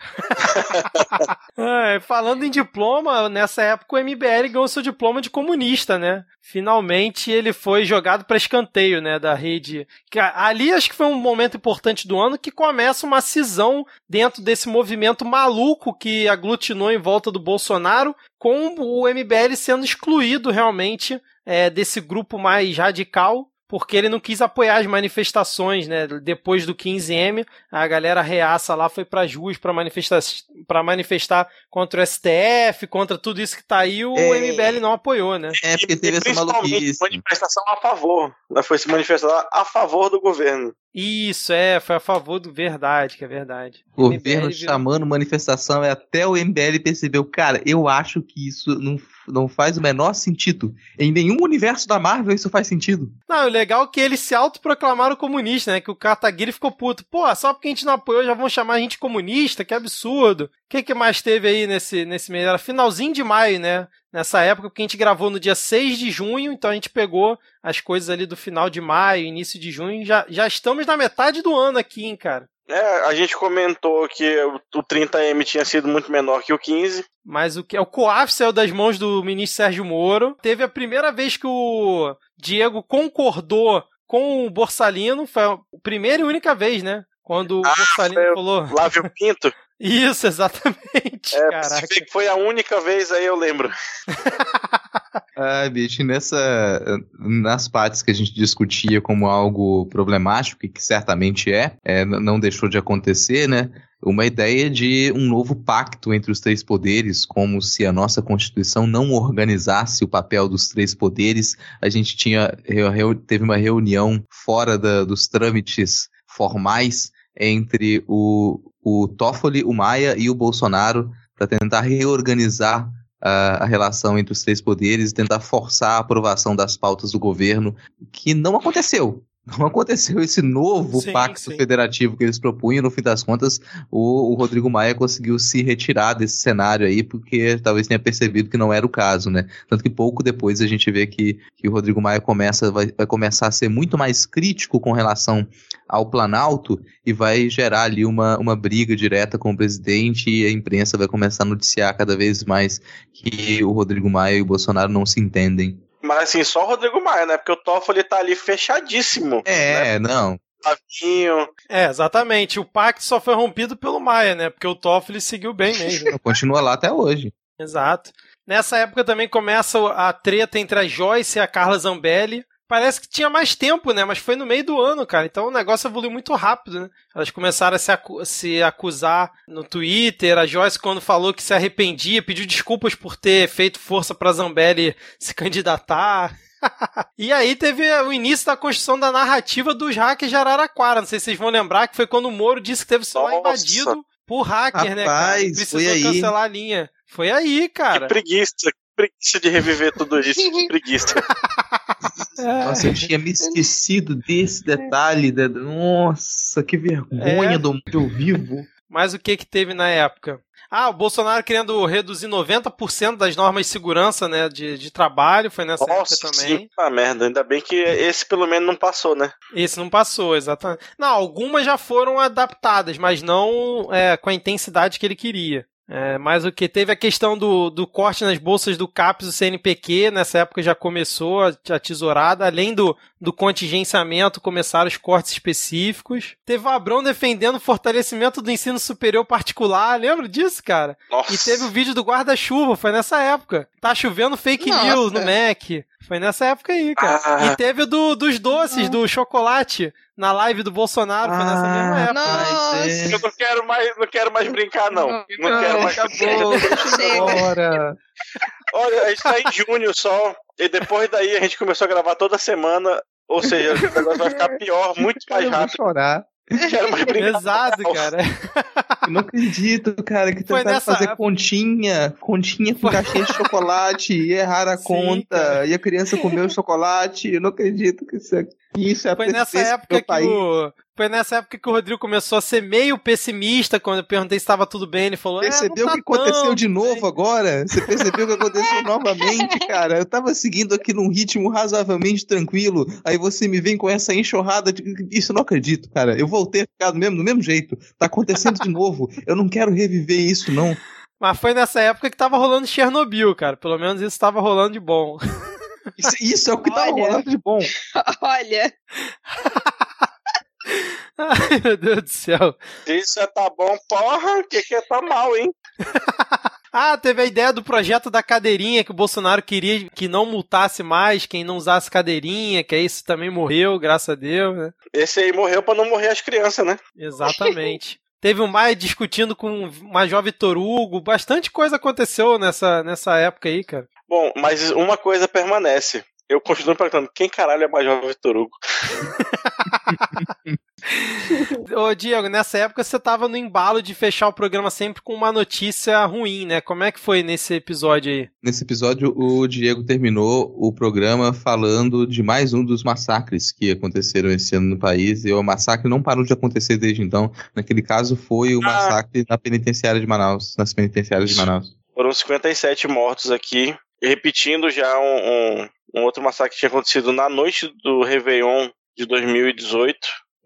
É, falando em diploma, nessa época o MBL ganhou seu diploma de comunista, né? Finalmente ele foi jogado para escanteio, né, da rede. Ali acho que foi um momento importante do ano que começa uma cisão dentro desse movimento maluco que aglutinou em volta do Bolsonaro, com o MBL sendo excluído realmente é, desse grupo mais radical porque ele não quis apoiar as manifestações, né? Depois do 15M, a galera reaça lá foi para ruas para manifestar, para manifestar contra o STF, contra tudo isso que tá aí, o é... MBL não apoiou, né? É, porque teve essa maluquice. manifestação a favor, né? foi se manifestar a favor do governo. Isso, é, foi a favor do verdade, que é verdade. O governo chamando manifestação, é até o MBL percebeu, cara, eu acho que isso não não faz o menor sentido. Em nenhum universo da Marvel isso faz sentido. Não, o legal é que eles se autoproclamaram comunista, né? Que o Kataguiri ficou puto. Pô, só porque a gente não apoiou já vão chamar a gente comunista? Que absurdo. O que, que mais teve aí nesse, nesse mês? Era finalzinho de maio, né? Nessa época, porque a gente gravou no dia 6 de junho, então a gente pegou as coisas ali do final de maio, início de junho. Já, já estamos na metade do ano aqui, hein, cara. É, a gente comentou que o 30M tinha sido muito menor que o 15. Mas o que o COAF saiu das mãos do ministro Sérgio Moro. Teve a primeira vez que o Diego concordou com o Borsalino, foi a primeira e única vez, né? Quando ah, o Borsalino falou. Flávio Pinto. Isso, exatamente. É, Caraca. foi a única vez aí, eu lembro. ah, bicho, nessa. Nas partes que a gente discutia como algo problemático, e que certamente é, é, não deixou de acontecer, né? Uma ideia de um novo pacto entre os três poderes, como se a nossa Constituição não organizasse o papel dos três poderes. A gente tinha teve uma reunião fora da, dos trâmites formais entre o, o Toffoli, o Maia e o Bolsonaro para tentar reorganizar a, a, relação entre os três poderes, tentar forçar a aprovação das pautas do governo, que não aconteceu não aconteceu esse novo sim, pacto sim. federativo que eles propunham. No fim das contas, o, o, Rodrigo Maia conseguiu se retirar desse cenário aí, porque talvez tenha percebido que não era o caso, né? Tanto que pouco depois a gente vê que, que o Rodrigo Maia começa, vai, vai começar a ser muito mais crítico com relação ao Planalto e vai gerar ali uma, uma briga direta com o presidente e a imprensa vai começar a noticiar cada vez mais que o Rodrigo Maia e o Bolsonaro não se entendem. Mas assim, só o Rodrigo Maia, né? Porque o Toffoli tá ali fechadíssimo. É, né? não. Flavinho. É, exatamente. O pacto só foi rompido pelo Maia, né? Porque o Toffoli seguiu bem mesmo. Continua lá até hoje. Exato. Nessa época também começa a treta entre a Joyce e a Carla Zambelli. Parece que tinha mais tempo, né? Mas foi no meio do ano, cara. Então o negócio evoluiu muito rápido, né? Elas começaram a se, acu se acusar no Twitter. A Joyce, quando falou que se arrependia, pediu desculpas por ter feito força pra Zambelli se candidatar. e aí teve o início da construção da narrativa dos hackers de Araraquara. Não sei se vocês vão lembrar que foi quando o Moro disse que teve celular Nossa. invadido por hacker, Rapaz, né, cara? Precisou cancelar a linha. Foi aí, cara. Que preguiça, preguiça de reviver tudo isso. Que preguiça. Nossa, eu tinha me esquecido desse detalhe. Da... Nossa, que vergonha é. do meu vivo. Mas o que que teve na época? Ah, o Bolsonaro querendo reduzir 90% das normas de segurança, né, de, de trabalho, foi nessa Nossa, época também. Sim. Ah, merda, ainda bem que esse pelo menos não passou, né? Esse não passou, exatamente. Não, algumas já foram adaptadas, mas não é, com a intensidade que ele queria. É, mas o que teve a questão do, do corte nas bolsas do CAPES do CNPq, nessa época já começou a, a tesourada, além do, do contingenciamento, começaram os cortes específicos. Teve o Abrão defendendo o fortalecimento do ensino superior particular, lembra disso, cara? Nossa. E teve o vídeo do guarda-chuva, foi nessa época. Tá chovendo fake Nossa. news no Mac. Foi nessa época aí, cara. Ah. E teve o do, dos doces, do chocolate, na live do Bolsonaro, foi nessa mesma Ah, época. Nossa. é. Eu não quero mais, não quero mais brincar, não. Não, Não, quero mais. Bora. Olha, a gente tá em junho só. E depois daí a gente começou a gravar toda semana. Ou seja, o negócio vai ficar pior, muito mais Eu vou rápido. chorar. Quero mais. Exato, cara. Eu não acredito, cara, que Foi tentaram nessa fazer continha, continha com caixinha de chocolate e erraram a Sim, conta, cara. e a criança comeu chocolate. Eu não acredito que isso é, isso é Foi nessa época que o. Foi nessa época que o Rodrigo começou a ser meio pessimista quando eu perguntei se estava tudo bem. Ele falou: Percebeu é, o não que tá aconteceu de bem." novo agora? Você percebeu o que aconteceu novamente, cara? Eu tava seguindo aqui num ritmo razoavelmente tranquilo, aí você me vem com essa enxurrada de... Isso eu não acredito, cara. Eu voltei a ficar do mesmo, do mesmo jeito. Tá acontecendo de novo. Eu não quero reviver isso, não. Mas foi nessa época que tava rolando Chernobyl, cara. Pelo menos isso tava rolando de bom. Isso, isso é o que tá Olha. rolando de bom. Olha, Ai, meu Deus do céu. Isso é tá bom, porra, o que que é tá mal, hein? Ah, teve a ideia do projeto da cadeirinha que o Bolsonaro queria que não multasse mais quem não usasse cadeirinha, que aí isso também morreu, graças a Deus, né? Esse aí morreu pra não morrer as crianças, né? Exatamente. Teve o Maia discutindo com o Major Vitor Hugo, bastante coisa aconteceu nessa, nessa época aí, cara. Bom, mas uma coisa permanece. Eu continuo perguntando, quem caralho é Major Vitor Hugo? Ô, Diego, nessa época você tava no embalo de fechar o programa sempre com uma notícia ruim, né? Como é que foi nesse episódio aí? Nesse episódio, o Diego terminou o programa falando de mais um dos massacres que aconteceram esse ano no país. E o massacre não parou de acontecer desde então. Naquele caso, foi o Ah. massacre na penitenciária de Manaus, nas penitenciárias de Manaus. Foram 57 mortos aqui. Repetindo já um, um, um outro massacre que tinha acontecido na noite do Réveillon de 2018,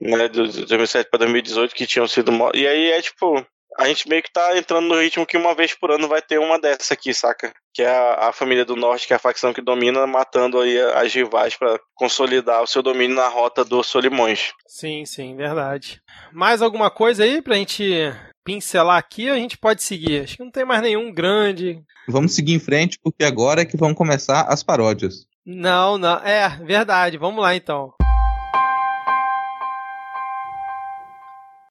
né? De 2007 para 2018, que tinham sido mortos. E aí é tipo. A gente meio que tá entrando no ritmo que uma vez por ano vai ter uma dessa aqui, saca? Que é a, a família do norte, que é a facção que domina, matando aí as rivais pra consolidar o seu domínio na rota dos Solimões. Sim, sim, verdade. Mais alguma coisa aí pra gente pincelar aqui? A gente pode seguir. Acho que não tem mais nenhum grande. Vamos seguir em frente, porque agora é que vão começar as paródias. Não, não. É, verdade. Vamos lá então.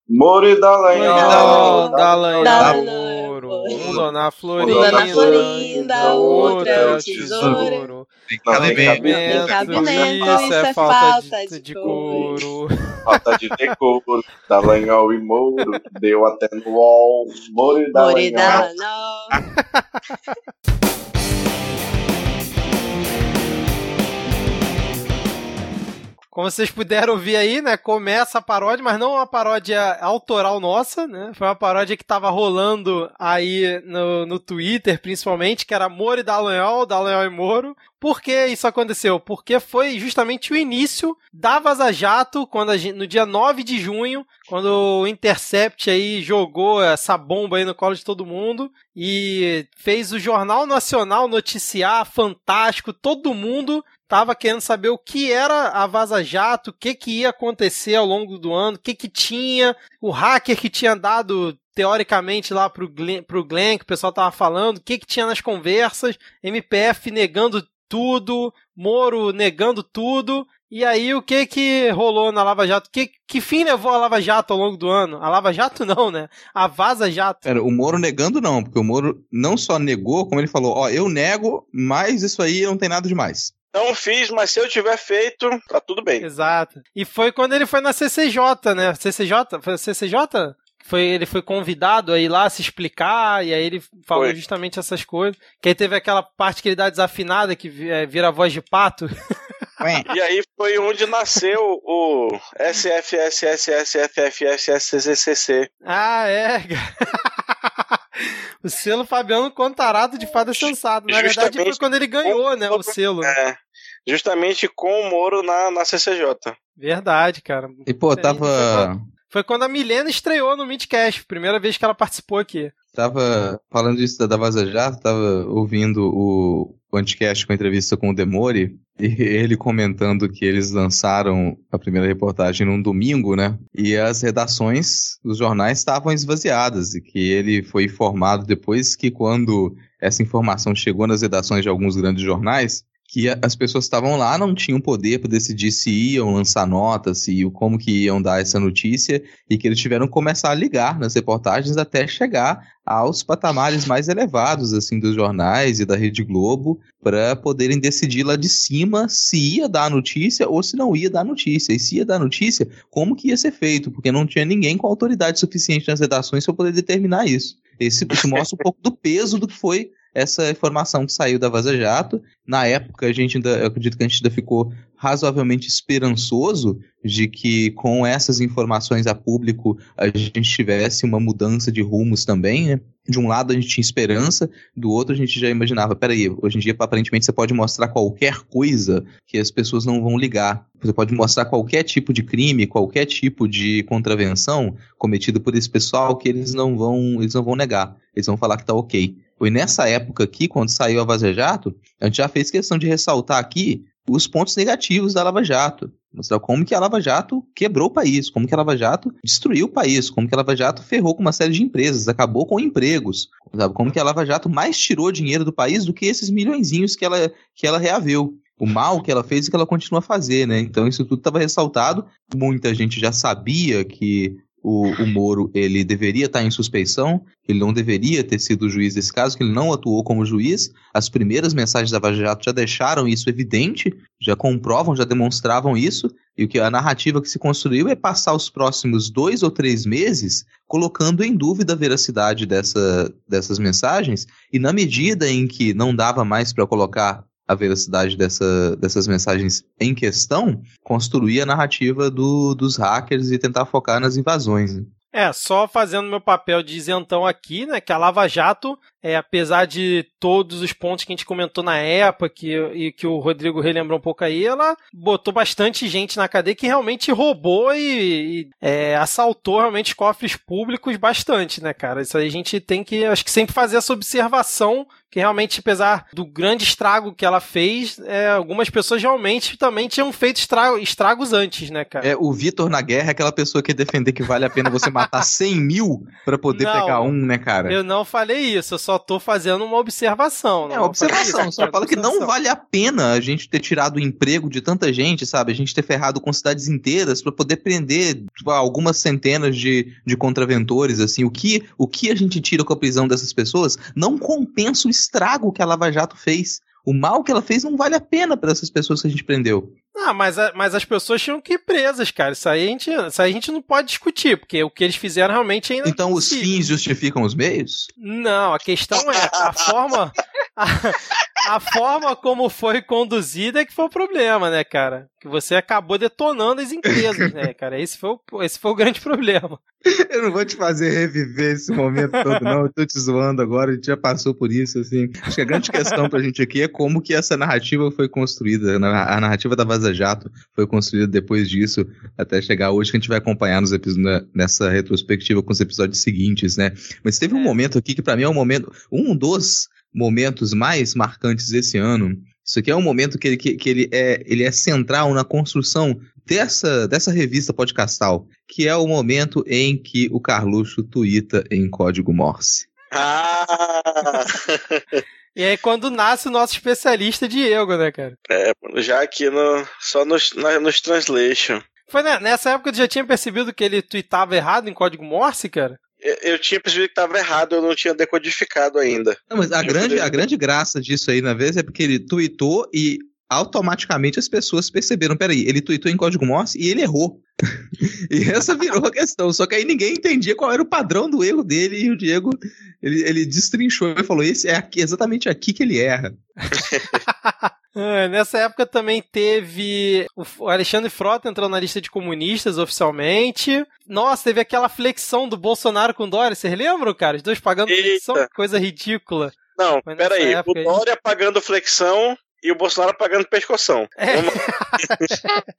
Moro e Dallagnol, Dallagnol. Dallagnol, um dona Florinda, Dona Florinda, outra é o tesouro. Tem cabimento. tem Cabimento, isso é falta de, de couro. Falta de decoro, Dallagnol e Moro, deu até no UOL, Moro e Dallagnol. Como vocês puderam ouvir aí, né? Começa a paródia, mas não uma paródia autoral nossa, né? Foi uma paródia que tava rolando aí no, no Twitter, principalmente, que era Moro e Dallagnol, Dallagnol e Moro. Por que isso aconteceu? Porque foi justamente o início da Vaza Jato, quando gente, no dia 9 de junho, quando o Intercept aí jogou essa bomba aí no colo de todo mundo e fez o Jornal Nacional noticiar, fantástico, todo mundo tava querendo saber o que era a Vaza Jato, o que que ia acontecer ao longo do ano, o que que tinha, o hacker que tinha dado teoricamente lá pro Glenn, pro Glenn que o pessoal tava falando, o que que tinha nas conversas, MPF negando tudo, Moro negando tudo, e aí o que que rolou na Lava Jato? Que, que fim levou a Lava Jato ao longo do ano? A Lava Jato não, né? A Vaza Jato. Pera, o Moro negando não, porque o Moro não só negou, como ele falou, ó, eu nego, mas isso aí não tem nada demais. Não fiz, mas se eu tiver feito, tá tudo bem. Exato. E foi quando ele foi na CCJ, né? CCJ? Foi a CCJ? Foi, ele foi convidado a ir lá se explicar, e aí ele falou Foi. justamente essas coisas. Que aí teve aquela parte que ele dá desafinada, que é, vira voz de pato. E aí foi onde nasceu o SFSSSFFSCCC. ah, é. o selo Fabiano Contarado de Fada Sensado. Na verdade, foi Justamente quando ele ganhou, né? O selo. É, justamente com o Moro na, na CCJ. Verdade, cara. E pô, tava Foi quando a Milena estreou no Midcast, primeira vez que ela participou aqui. Tava falando disso da Vaza Jato, tava ouvindo o, Anticast com a entrevista com o Demore, e ele comentando que eles lançaram a primeira reportagem num domingo, né? E as redações dos jornais estavam esvaziadas, e que ele foi informado depois que quando essa informação chegou nas redações de alguns grandes jornais, que as pessoas estavam lá não tinham poder para decidir se iam lançar notas, se como que iam dar essa notícia, e que eles tiveram que começar a ligar nas reportagens até chegar aos patamares mais elevados assim dos jornais e da Rede Globo para poderem decidir lá de cima se ia dar a notícia ou se não ia dar a notícia. E se ia dar a notícia, como que ia ser feito, porque não tinha ninguém com autoridade suficiente nas redações para poder determinar isso. Esse, isso mostra um pouco do peso do que foi essa informação que saiu da Vaza Jato. Na época, a gente ainda, eu acredito que a gente ainda ficou razoavelmente esperançoso de que com essas informações a público a gente tivesse uma mudança de rumos também, né? De um lado a gente tinha esperança, do outro a gente já imaginava, peraí, hoje em dia aparentemente você pode mostrar qualquer coisa que as pessoas não vão ligar. Você pode mostrar qualquer tipo de crime, qualquer tipo de contravenção cometido por esse pessoal que eles não vão, eles não vão negar. Eles vão falar que tá ok. Foi nessa época aqui, quando saiu a Vaza Jato, a gente já fez questão de ressaltar aqui os pontos negativos da Lava Jato. Mostrar como que a Lava Jato quebrou o país, como que a Lava Jato destruiu o país, como que a Lava Jato ferrou com uma série de empresas, acabou com empregos, sabe? como que a Lava Jato mais tirou dinheiro do país do que esses milhõeszinhos que ela, que ela reaveu. O mal que ela fez e que ela continua a fazer, né? Então isso tudo estava ressaltado. Muita gente já sabia que o, o Moro ele deveria estar em suspeição, ele não deveria ter sido juiz desse caso, que ele não atuou como juiz. As primeiras mensagens da Vaza Jato já deixaram isso evidente, já comprovam, já demonstravam isso, e o que a narrativa que se construiu é passar os próximos dois ou três meses colocando em dúvida a veracidade dessa, dessas mensagens, e na medida em que não dava mais para colocar a veracidade dessa, dessas mensagens em questão, construir a narrativa do, dos hackers e tentar focar nas invasões. Né? É, só fazendo meu papel de isentão aqui, né, que a Lava Jato, é, apesar de todos os pontos que a gente comentou na época que, e que o Rodrigo relembrou um pouco aí, ela botou bastante gente na cadeia que realmente roubou e, e é, assaltou realmente cofres públicos bastante, né, cara? Isso aí a gente tem que, acho que sempre fazer essa observação que realmente, apesar do grande estrago que ela fez, é, algumas pessoas realmente também tinham feito estrago, estragos antes, né, cara? É, o Vitor na guerra é aquela pessoa que defender que vale a pena você matar 100 mil pra poder Não, pegar um, né, cara? Eu não falei isso, eu só tô fazendo uma observação. É, não observação. isso, Só fala que não observação. vale a pena a gente ter tirado o emprego de tanta gente, sabe? A gente ter ferrado com cidades inteiras pra poder prender tipo, algumas centenas de, de contraventores, assim. O que, o que a gente tira com a prisão dessas pessoas não compensa o estrago que a Lava Jato fez. O mal que ela fez não vale a pena para essas pessoas que a gente prendeu. Ah, mas, a- mas as pessoas tinham que ir presas, cara. Isso aí, a gente, isso aí a gente não pode discutir, porque o que eles fizeram realmente ainda. Então os fins justificam os meios? Não, a questão é a forma. A, a forma como foi conduzida é que foi o problema, né, cara? Que você acabou detonando as empresas, né, cara? Esse foi o, esse foi o grande problema. Eu não vou te fazer reviver esse momento todo, não. Eu tô te zoando agora, a gente já passou por isso, assim. Acho que a grande questão pra gente aqui é como que essa narrativa foi construída. né? A narrativa da Vaza Jato foi construída depois disso, até chegar hoje, que a gente vai acompanhar nos episódios, né, nessa retrospectiva com os episódios seguintes, né? Mas teve um É. momento aqui que pra mim é um momento, um dos momentos mais marcantes desse ano. Isso aqui é um momento que ele, que, que ele, é, ele é central na construção dessa, dessa revista podcastal, que é o momento em que o Carluxo tuita em código Morse. Ah! E aí, quando nasce o nosso especialista Diego, né, cara? é, já aqui no, só nos, na- nos translation. Foi ne- nessa época que tu já tinha percebido que ele tweetava errado em código Morse, cara? Eu, tinha percebido que estava errado, eu não tinha decodificado ainda. Não, mas a Eu grande, poderia- a grande graça disso aí, na vez, é porque ele tuitou e automaticamente as pessoas perceberam, peraí, ele tuitou em código Morse e ele errou. e essa virou a questão. Só que aí ninguém entendia qual era o padrão do erro dele e o Diego, ele, ele destrinchou e falou, esse é aqui, exatamente aqui que ele erra. É, nessa época também teve o Alexandre Frota entrou na lista de comunistas oficialmente. Nossa, teve aquela flexão do Bolsonaro com o Dória, vocês lembram, cara? Os dois pagando Eita. flexão, coisa ridícula. Não, peraí. O época aí. Dória pagando flexão e o Bolsonaro pagando pescoção. É. Vamos-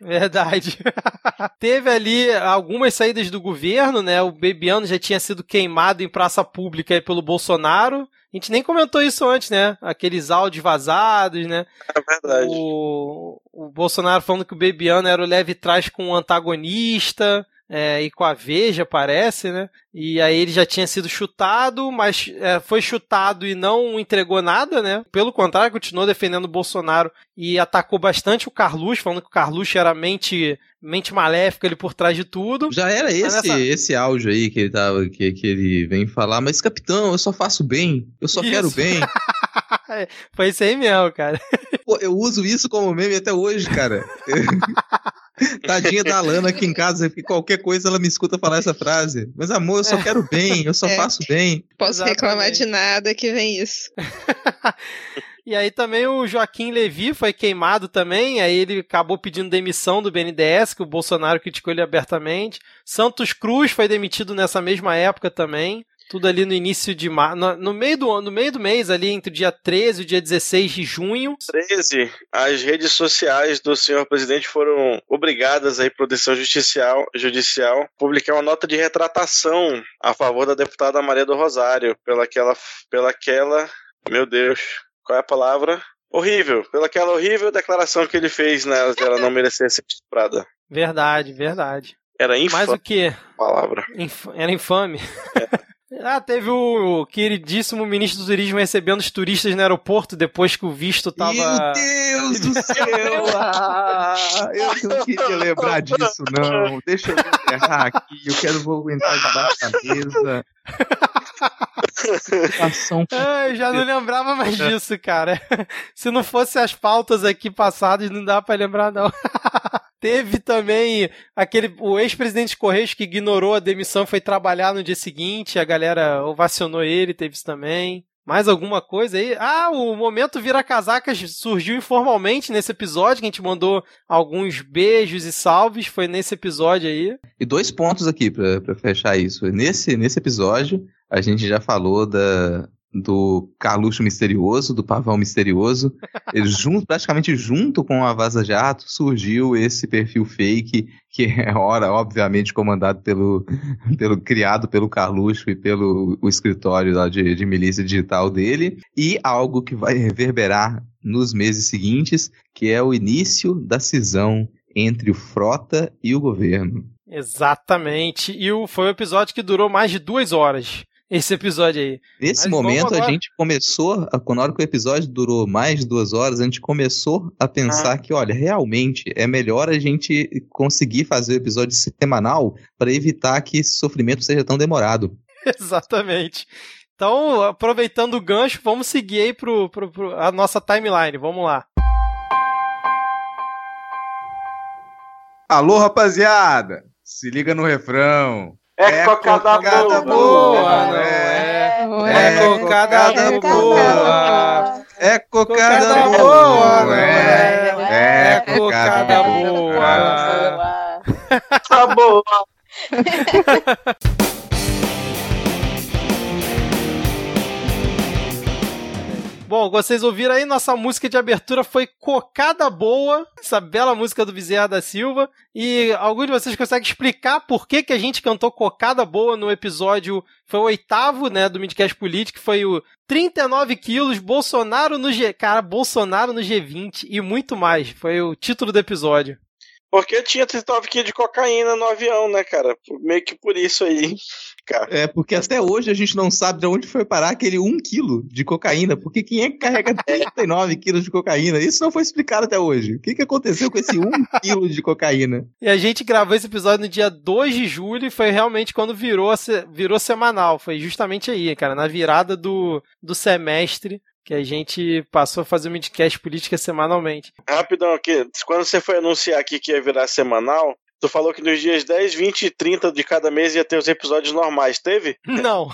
Verdade. Teve ali algumas saídas do governo, né? O Bebiano já tinha sido queimado em praça pública pelo Bolsonaro. A gente nem comentou isso antes, né? Aqueles áudios vazados, né? É verdade. O, o Bolsonaro falando que o Bebiano era o leve trás com o antagonista. É, e com a Veja, parece, né? E aí ele já tinha sido chutado, mas é, foi chutado e não entregou nada, né? Pelo contrário, continuou defendendo o Bolsonaro e atacou bastante o Carluxo, falando que o Carluxo era mente, mente maléfica ali por trás de tudo. Já era esse, nessa- esse áudio aí que ele, tava, que, que ele vem falar, mas capitão, eu só faço bem, eu só quero Isso. bem. Foi isso aí mesmo, cara. Pô, eu uso isso como meme até hoje, cara. Tadinha da Lana aqui em casa, porque qualquer coisa ela me escuta falar essa frase. Mas amor, eu só quero bem, eu só É. faço bem. Posso Exatamente. reclamar de nada que vem isso. E aí também o Joaquim Levi foi queimado também, aí ele acabou pedindo demissão do BNDES, que o Bolsonaro criticou ele abertamente. Santos Cruz foi demitido nessa mesma época também. Tudo ali no início de março, no, no meio do ano, no meio do mês ali entre o dia 13 e o dia 16 de junho. 13, as redes sociais do senhor presidente foram obrigadas aí por decisão judicial, judicial publicar uma nota de retratação a favor da deputada Maria do Rosário pelaquela pelaquela, meu Deus, qual é a palavra? Horrível, pelaquela horrível declaração que ele fez nela de ela não merecer ser estuprada. Verdade, verdade. Era infame o que? palavra. Inf- Era infame. Ah, teve o queridíssimo ministro do turismo recebendo os turistas no aeroporto depois que o visto tava. Meu Deus do céu! Ah, eu não queria lembrar disso, não. Deixa eu encerrar aqui. Eu quero vou aguentar debaixo da mesa. Ah, eu já não lembrava mais disso, cara. Se não fosse as pautas aqui passadas, não dá pra lembrar, não. Teve também aquele o ex-presidente Correios que ignorou a demissão, foi trabalhar no dia seguinte, a galera ovacionou ele, teve isso também. Mais alguma coisa aí? Ah, o momento vira casacas surgiu informalmente nesse episódio, que a gente mandou alguns beijos e salves, foi nesse episódio aí. E dois pontos aqui pra fechar isso. Nesse, nesse episódio, a gente já falou da, do Carluxo misterioso, do Pavão misterioso. Ele junto, praticamente junto com a Vaza Jato, surgiu esse perfil fake, que é, ora, obviamente, comandado pelo, pelo criado pelo Carluxo e pelo o escritório lá de, de milícia digital dele. E algo que vai reverberar nos meses seguintes, que é o início da cisão entre o Frota e o governo. Exatamente. E o, foi um episódio que durou mais de duas horas. Esse episódio aí. Nesse Mas momento, a gente começou, a- quando na hora que o episódio durou mais de duas horas, a gente começou a pensar que, olha, realmente é melhor a gente conseguir fazer o episódio semanal para evitar que esse sofrimento seja tão demorado. Exatamente. Então, aproveitando o gancho, vamos seguir aí pro, pro, pro- a nossa timeline. Vamos lá. Alô, rapaziada! Se liga no refrão. É cocada cocada boa, boa, não é. É, É cocada boa. É Cocada cocada boa, boa, não é. É É cocada cocada boa. Tá boa. Bom, vocês ouviram aí, nossa música de abertura foi Cocada Boa, essa bela música do Bezerra da Silva. E algum de vocês consegue explicar por que, que a gente cantou Cocada Boa no episódio, foi o oitavo, né, do Midcast Político, foi o 39 quilos, Bolsonaro no G... Cara, Bolsonaro no G20 e muito mais. Foi o título do episódio. Porque tinha 39 quilos de cocaína no avião, né, cara? Meio que por isso aí, cara. É, porque até hoje a gente não sabe de onde foi parar aquele 1 quilo de cocaína. Porque quem é que carrega 39 quilos de cocaína? Isso não foi explicado até hoje. O que, que aconteceu com esse 1 quilo de cocaína? E a gente gravou esse episódio no dia 2 de julho e foi realmente quando virou, virou semanal. Foi justamente aí, cara, na virada do, do semestre que a gente passou a fazer o midcast política semanalmente. Rapidão aqui, quando você foi anunciar aqui que ia virar semanal, tu falou que nos dias 10, 20 e 30 de cada mês ia ter os episódios normais. Teve? Não,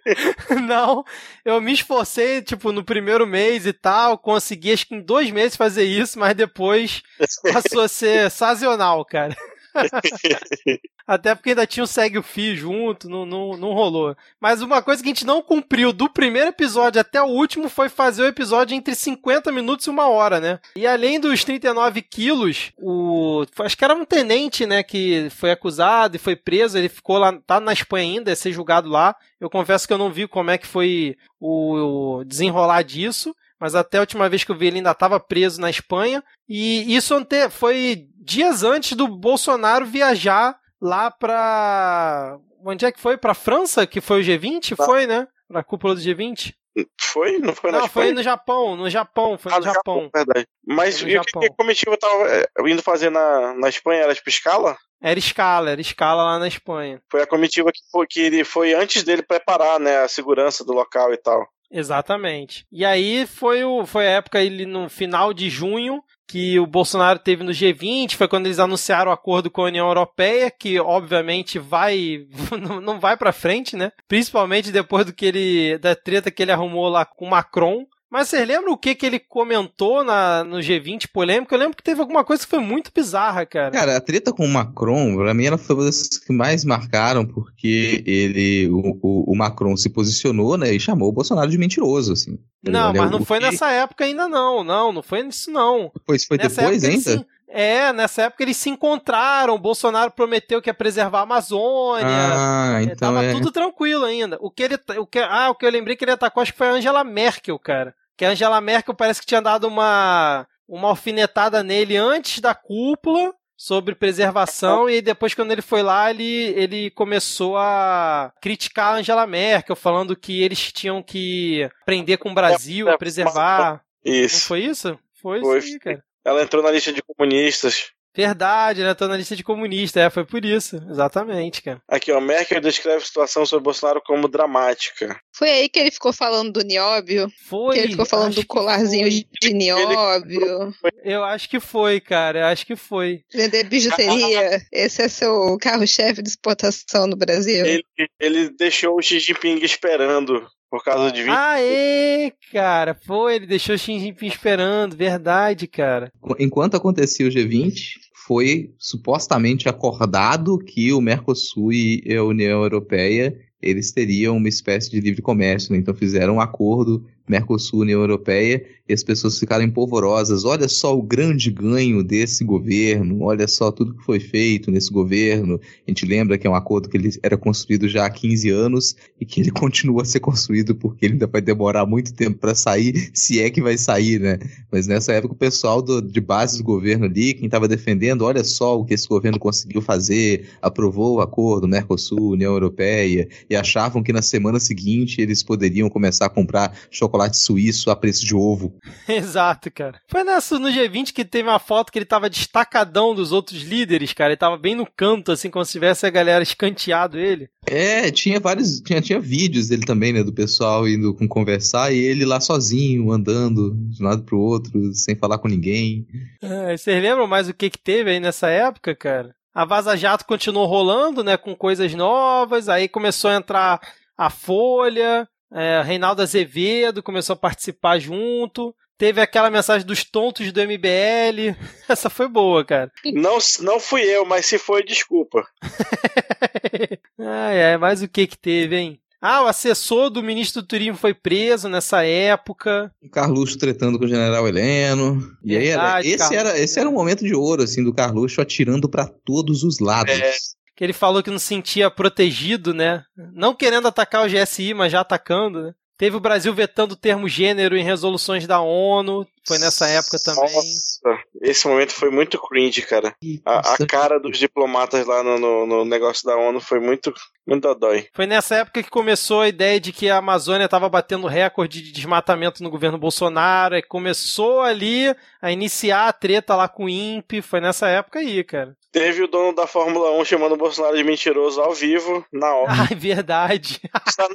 não. Eu me esforcei, tipo, no primeiro mês e tal, consegui acho que em dois meses fazer isso, mas depois passou a ser sazonal, cara. Até porque ainda tinha o Segue o Fio junto, não, não, não rolou. Mas uma coisa que a gente não cumpriu do primeiro episódio até o último foi fazer o episódio entre 50 minutos e uma hora, né? E além dos 39 quilos, o. Acho que era um tenente, né? Que foi acusado e foi preso. Ele ficou lá, tá na Espanha ainda, ia ser julgado lá. Eu confesso que eu não vi como é que foi o, desenrolar disso mas até a última vez que eu vi ele ainda estava preso na Espanha. E isso foi dias antes do Bolsonaro viajar lá para onde é que foi? Para França, que foi o G20, Tá. foi, né? Pra cúpula do G20? Foi? Não foi na Não, foi no Japão, no Japão, foi Ah, no Japão. verdade. Mas e o que, Japão. que a comitiva tava é, indo fazer na, na Espanha? Era tipo escala? Era escala, era escala lá na Espanha. Foi a comitiva que foi, que ele foi antes dele preparar, né, a segurança do local e tal. Exatamente. E aí foi, o, foi a época ele no final de junho que o Bolsonaro teve no G20, foi quando eles anunciaram o acordo com a União Europeia, que obviamente vai não- vai pra frente, né? Principalmente depois do que ele da treta que ele arrumou lá com Macron. Mas vocês lembram o que, que ele comentou na, no G20 polêmico? Eu lembro que teve alguma coisa que foi muito bizarra, cara. Cara, a treta com o Macron, pra mim, ela foi uma das que mais marcaram, porque ele, o, o- o Macron se posicionou, né, e chamou o Bolsonaro de mentiroso, assim. não, Olha, mas não foi que- nessa época ainda não. Não, não foi nisso não. Depois, foi Nessa depois época ainda? se- É, nessa época eles se encontraram. O Bolsonaro prometeu que ia preservar a Amazônia. Ah, É, então tava é. tudo tranquilo ainda. O que ele, o que, ah, o que eu lembrei que ele atacou acho que foi a Angela Merkel, cara. Que a Angela Merkel parece que tinha dado uma uma alfinetada nele antes da cúpula sobre preservação e depois quando ele foi lá ele, ele começou a criticar a Angela Merkel falando que eles tinham que aprender com o Brasil É, a preservar. Não Isso. foi isso? Foi, Foi, isso aí, cara. Ela entrou na lista de comunistas. Verdade, né? Tô na lista de comunista. É, foi por isso. Exatamente, cara. Aqui, ó, Merkel descreve a situação sobre Bolsonaro como dramática. Foi aí que ele ficou falando do nióbio, Foi. que ele ficou falando acho do colarzinho de nióbio, Eu acho que foi, cara. Eu acho que foi. vender bijuteria. Esse é seu carro-chefe de exportação no Brasil. Ele, ele deixou o Xi Jinping esperando por causa de 20 Aê, cara. Foi, ele deixou o Xi Jinping esperando. Verdade, cara. Enquanto acontecia o G20, foi supostamente acordado que o Mercosul e a União Europeia eles teriam uma espécie de livre comércio, né? então fizeram um acordo Mercosul União Europeia e as pessoas ficaram empolvorosas. Olha só o grande ganho desse governo, olha só tudo que foi feito nesse governo. A gente lembra que é um acordo que ele era construído já há 15 anos e que ele continua a ser construído porque ele ainda vai demorar muito tempo para sair, se é que vai sair, né? Mas nessa época o pessoal do- de base do governo ali, quem estava defendendo, olha só o que esse governo conseguiu fazer, aprovou o acordo Mercosul, União Europeia, e achavam que na semana seguinte eles poderiam começar a comprar chocolate suíço a preço de ovo. Exato, cara. Foi nessa, no G20 que teve uma foto que ele tava destacadão dos outros líderes, cara. Ele tava bem no canto, assim, como se tivesse a galera escanteado ele. É, tinha vários, tinha, tinha vídeos dele também, né, do pessoal indo com conversar e ele lá sozinho, andando de um lado pro outro, sem falar com ninguém. Ah, vocês lembram mais o que que teve aí nessa época, cara? A Vaza Jato continuou rolando, né, com coisas novas, aí começou a entrar a Folha, é, Reinaldo Azevedo começou a participar junto, teve aquela mensagem dos tontos do MBL, essa foi boa, cara. Não, não fui eu, mas se foi, desculpa. Ai, ai, mas o que que teve, hein? Ah, o assessor do ministro do Turismo foi preso nessa época. O Carluxo tretando com o general Heleno. E aí era, Verdade, esse, Carluxo. era, esse era um momento de ouro, assim, do Carluxo atirando pra todos os lados. É. Que ele falou que não se sentia protegido, né? Não querendo atacar o GSI, mas já atacando, né? Teve o Brasil vetando o termo gênero em resoluções da ONU. Foi nessa época também. Nossa, esse momento foi muito cringe, cara. A, a cara dos diplomatas lá no, no, no negócio da ONU foi muito, muito dodói. Foi nessa época que começou a ideia de que a Amazônia estava batendo recorde de desmatamento no governo Bolsonaro. E começou ali a iniciar a treta lá com o INPE. Foi nessa época aí, cara. Teve o dono da Fórmula 1 chamando o Bolsonaro de mentiroso ao vivo, na hora. Ai, verdade.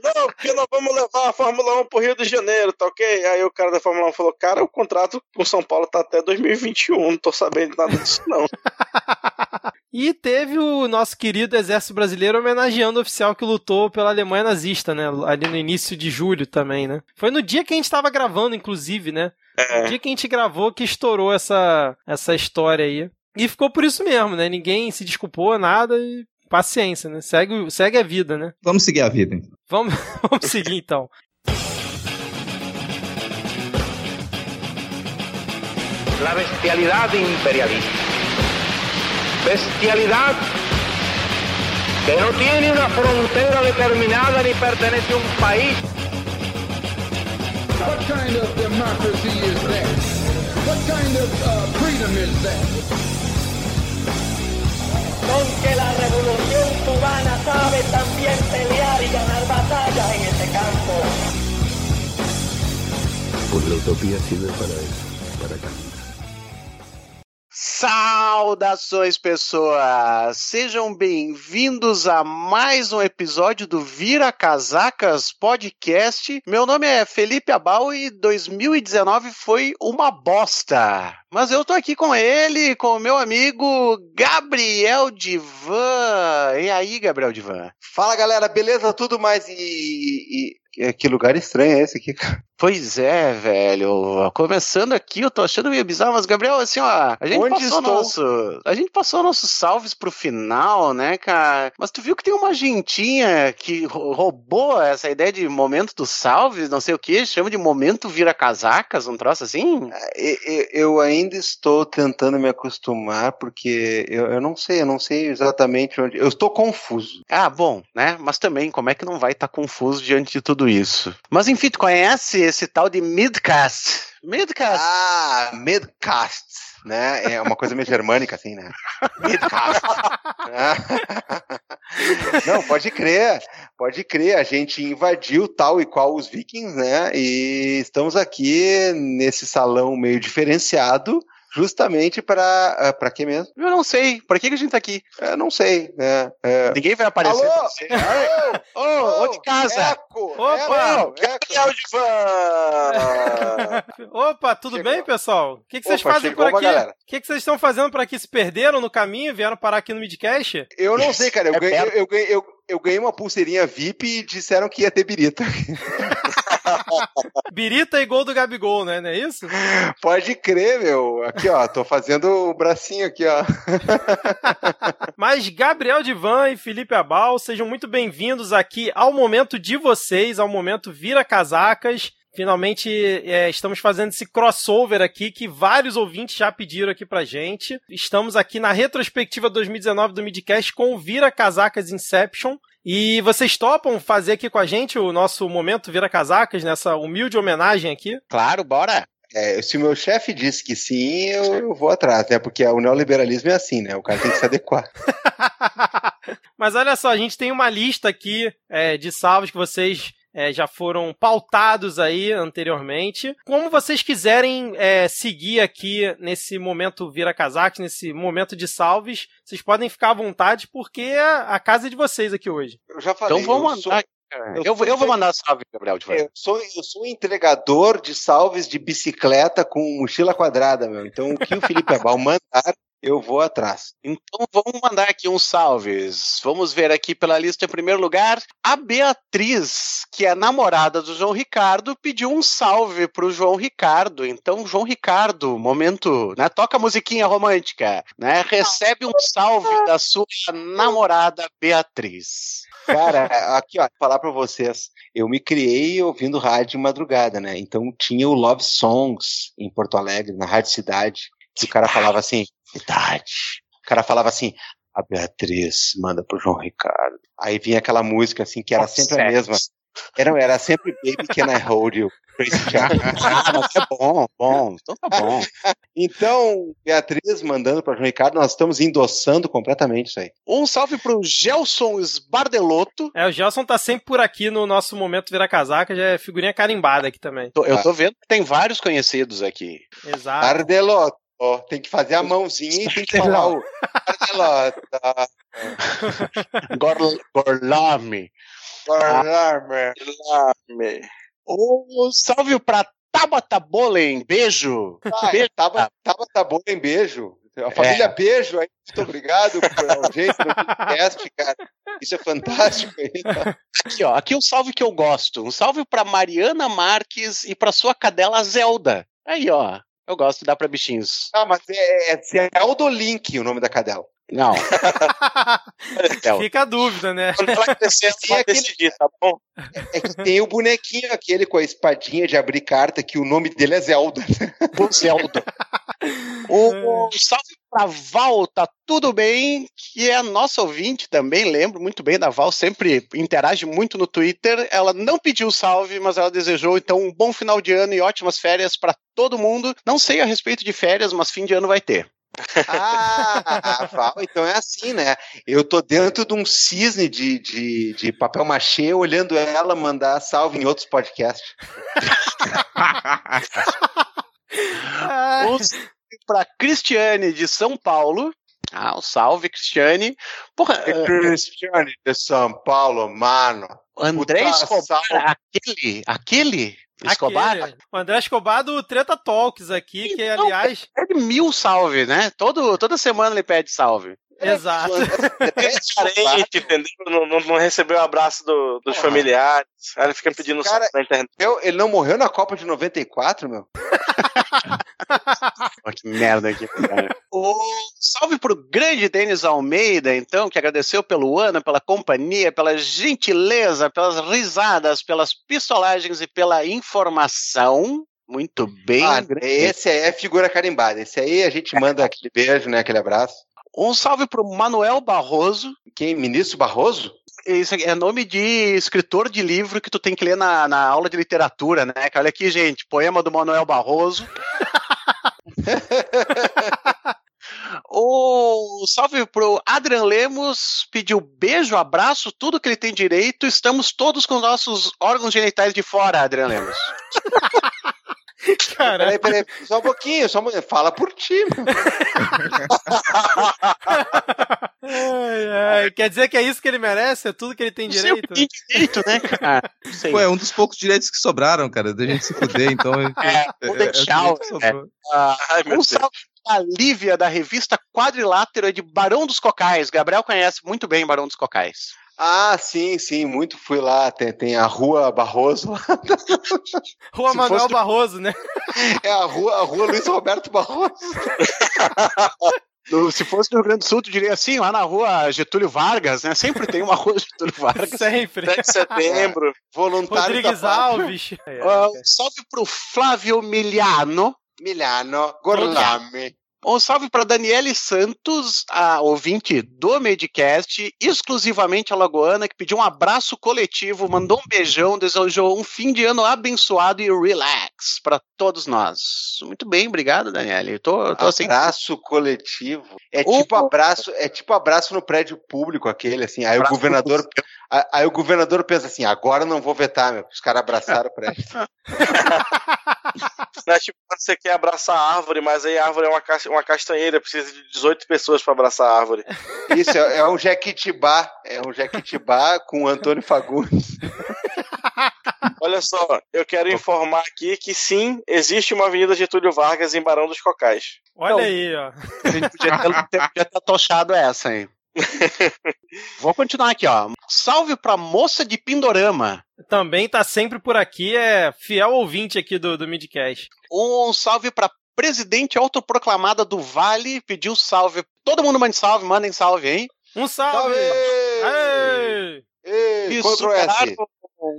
Não, porque nós vamos levar a Fórmula 1 pro Rio de Janeiro, tá ok? Aí o cara da Fórmula 1 falou, cara, o contrato com São Paulo tá até 2021, não tô sabendo nada disso não. E teve o nosso querido Exército Brasileiro homenageando o oficial que lutou pela Alemanha nazista, né? Ali no início de julho também, né? Foi no dia que a gente tava gravando, inclusive, né? No É, dia que a gente gravou que estourou essa, essa história aí. E ficou por isso mesmo, né? Ninguém se desculpou, nada e paciência, né? Segue, segue a vida, né? Vamos seguir a vida. então. Vamos, vamos seguir então. La bestialidad imperialista. Bestialidad que no tiene una frontera determinada ni pertenece a un país. What kind of democracy is that? What kind of uh, freedom is that? Con que la revolución cubana sabe también pelear y ganar batallas en este campo. Pues la utopía sirve para eso, para caminar. Saudações, pessoas! Sejam bem-vindos a mais um episódio do Vira Casacas Podcast. Meu nome é Felipe Abal e 2019 foi uma bosta. Mas eu tô aqui com ele, com o meu amigo Gabriel Divan. E aí, Gabriel Divan? Fala galera, beleza? Tudo mais e. e- que lugar estranho é esse aqui, cara? Pois é, velho. Começando aqui, eu tô achando meio bizarro, mas Gabriel, assim, ó, a gente Onde passou estou? nosso, a gente passou nossos salves pro final, né, cara? Mas tu viu que tem uma gentinha que rou- roubou essa ideia de momento dos salves, não sei o que, chama de momento vira casacas, um troço assim? E- Eu ainda estou tentando me acostumar, porque eu, eu não sei, eu não sei exatamente onde. Eu estou confuso. Ah, bom, né? Mas também, como é que não vai estar confuso diante de tudo isso? Mas enfim, tu conhece esse tal de Midcast? Midcast. Ah, Midcast, né? É uma coisa meio germânica, assim, né? Midcast. Não, pode crer, pode crer. A gente invadiu tal e qual os vikings, né? E estamos aqui nesse salão meio diferenciado, justamente para para quê mesmo? Eu não sei. Por que, que a gente tá aqui? Eu não sei, né? É... Ninguém vai aparecer. Alô? pra você. Ô, ô, de casa. Eco, Opa! eco. Opa, tudo Chegou. bem, pessoal? O que, que vocês Opa, fazem por aqui? O que, que vocês estão fazendo por aqui? Se perderam no caminho? Vieram parar aqui no Midcast? Eu não sei, cara. Eu, É ganhei, eu, ganhei, eu, eu ganhei uma pulseirinha VIP e disseram que ia ter birita. Birita e gol do Gabigol, né? Não é isso? Pode crer, meu. Aqui, ó. Tô fazendo o bracinho aqui, ó. Mas Gabriel Divan e Felipe Abal, sejam muito bem-vindos aqui ao momento de vocês, ao momento Vira Casacas. Finalmente é, estamos fazendo esse crossover aqui que vários ouvintes já pediram aqui pra gente. Estamos aqui na retrospectiva 2019 do Midcast com o Vira Casacas Inception. E vocês topam fazer aqui com a gente o nosso momento Vira Casacas, nessa humilde homenagem aqui? Claro, bora. É, se o meu chefe disse que sim, eu, eu vou atrás, né? Porque o neoliberalismo é assim, né? O cara tem que se adequar. Mas olha só, a gente tem uma lista aqui é, de salvos que vocês é, já foram pautados aí anteriormente. Como vocês quiserem é, seguir aqui nesse momento Vira Casacos, nesse momento de salves, vocês podem ficar à vontade, porque a, a casa é de vocês aqui hoje. Eu já falei. Então vamos mandar. eu Eu, vou- eu vou mandar salve, Gabriel. De Eu sou, eu sou entregador de salves de bicicleta com mochila quadrada, meu. Então, o que o Felipe Abal mandar, eu vou atrás. Então vamos mandar aqui uns salves. Vamos ver aqui pela lista em primeiro lugar. A Beatriz, que é namorada do João Ricardo, pediu um salve pro João Ricardo. Então, João Ricardo, momento, né? Toca a musiquinha romântica, né? Recebe um salve da sua namorada Beatriz. Cara, aqui, ó, falar pra vocês. Eu me criei ouvindo rádio de madrugada, né? Então tinha o Love Songs em Porto Alegre, na Rádio Cidade, que o cara falava assim, cidade. O cara falava assim, a Beatriz manda pro João Ricardo. Aí vinha aquela música assim, que era sempre a mesma. Era, era sempre Baby Can I Hold You? Tracy Chapman. Ah, mas é bom, bom. Então tá bom. Então, Beatriz mandando para João Ricardo, nós estamos endossando completamente isso aí. Um salve pro Gelson Sbardelotto. É, o Gelson tá sempre por aqui no nosso momento Vira Casaca, já é figurinha carimbada aqui também. Eu tô vendo que tem vários conhecidos aqui. Exato. Bardelotto. Ó, tem que fazer a mãozinha e tem que falar o Bardelotto. Gor- Gorlame. Bardelotto. Um salve pra Tabata Bolen. Beijo. Beijo. Tava, tava tá bom em beijo. A família Beijo aí, muito obrigado por um jeito no podcast, cara. Isso é fantástico aí. tá? Aqui, ó. Aqui um salve que eu gosto. Um salve pra Mariana Marques e pra sua cadela Zelda. Aí, ó. Eu gosto de dar pra bichinhos. Ah, mas é, é Link o nome da cadela? Não. Fica a dúvida, né? Quando ela crescer, decidir, tá bom? É que tem o bonequinho aquele com a espadinha de abrir carta, que o nome dele é Zelda. O Zelda. Salve pra Val, tá tudo bem? Que é a nossa ouvinte também, lembro muito bem da Val, sempre interage muito no Twitter. Ela não pediu salve, mas ela desejou então um bom final de ano e ótimas férias pra todo mundo. Não sei a respeito de férias, mas fim de ano vai ter. Ah, Val, então é assim, né? Eu tô dentro de um cisne de, de, de papel machê, olhando ela mandar salve em outros podcasts. pra Cristiane de São Paulo. Ah, um salve, Cristiane. Porra, eh, Cristiane de São Paulo, mano. André Puta Escobar, salve. aquele, aquele Escobar, Aquele, o André Escobar do Treta Talks aqui, que aliás. pede mil salve, né? Todo, toda semana ele pede salve. Exato. Carente, entendeu? Não, não, não recebeu o abraço do- dos Porra. familiares. Aí ele fica pedindo cara- salve na internet. Eu, ele não morreu na Copa de 94, meu? Que merda aqui, cara. O salve pro grande Denis Almeida, então, que agradeceu pelo ano, pela companhia, pela gentileza, pelas risadas, pelas pistolagens e pela informação. Muito bem. Ah, esse aí é figura carimbada. Esse aí a gente manda aquele beijo, né? Aquele abraço. Um salve pro Manuel Barroso. Quem? Ministro Barroso? Isso aqui é nome de escritor de livro que tu tem que ler na, na aula de literatura, né? Olha aqui, gente, poema do Manuel Barroso. O salve pro Adrian Lemos, pediu beijo, abraço, tudo que ele tem direito. Estamos todos com nossos órgãos genitais de fora, Adrian Lemos. Cara, Peraí, peraí, só um pouquinho, só um pouquinho. Fala por ti, ai, ai, quer dizer que é isso que ele merece? É tudo que ele tem direito? Tem direito, né, cara? Não sei. Pô, é um dos poucos direitos que sobraram, cara, da gente se fuder, então. É, vou deixar, direito que sobrou. Ah, Ai, meu um salve pra Lívia, da revista Quadrilátero, é de Barão dos Cocais. Gabriel conhece muito bem Barão dos Cocais. Ah, sim, sim, muito fui lá. Tem, tem a rua Barroso lá. Rua Se Manuel fosse- Barroso, né? É a rua, a rua Luiz Roberto Barroso. Se fosse no Rio Grande do Sul, tu diria assim, lá na rua Getúlio Vargas, né? Sempre tem uma rua Getúlio Vargas. Sempre. 7 de setembro. Voluntário Rodrigues da. Alves. Um salve pro Flávio Miliano. Milano, Gorlame. Um salve para Daniele Santos, a ouvinte do Medcast, exclusivamente alagoana, que pediu um abraço coletivo, mandou um beijão, desejou um fim de ano abençoado e relax para todos nós. Muito bem, obrigado, Daniele. Tô, tô. Abraço coletivo. É O- tipo abraço, é tipo abraço no prédio público aquele assim. Aí o Abraço governador, a- aí o governador pensa assim, agora não vou vetar, meu. Os caras abraçaram o prédio. Não é tipo quando você quer abraçar a árvore, mas aí a árvore é uma, ca- uma castanheira, precisa de 18 pessoas pra abraçar a árvore. Isso é, é um Jequitibá, é um Jequitibá com o Antônio Fagundes. Olha só, eu quero informar aqui que sim, existe uma Avenida Getúlio Vargas em Barão dos Cocais. Olha Não. aí, ó. A gente podia ter, podia ter tochado essa aí. Vou continuar aqui, ó. Salve pra moça de Pindorama. Também tá sempre por aqui, é fiel ouvinte aqui do, do Midcast. Um salve pra presidente autoproclamada do Vale. Pediu salve. Todo mundo mande salve, mandem salve, hein? Um salve! Aê! Ei, superaram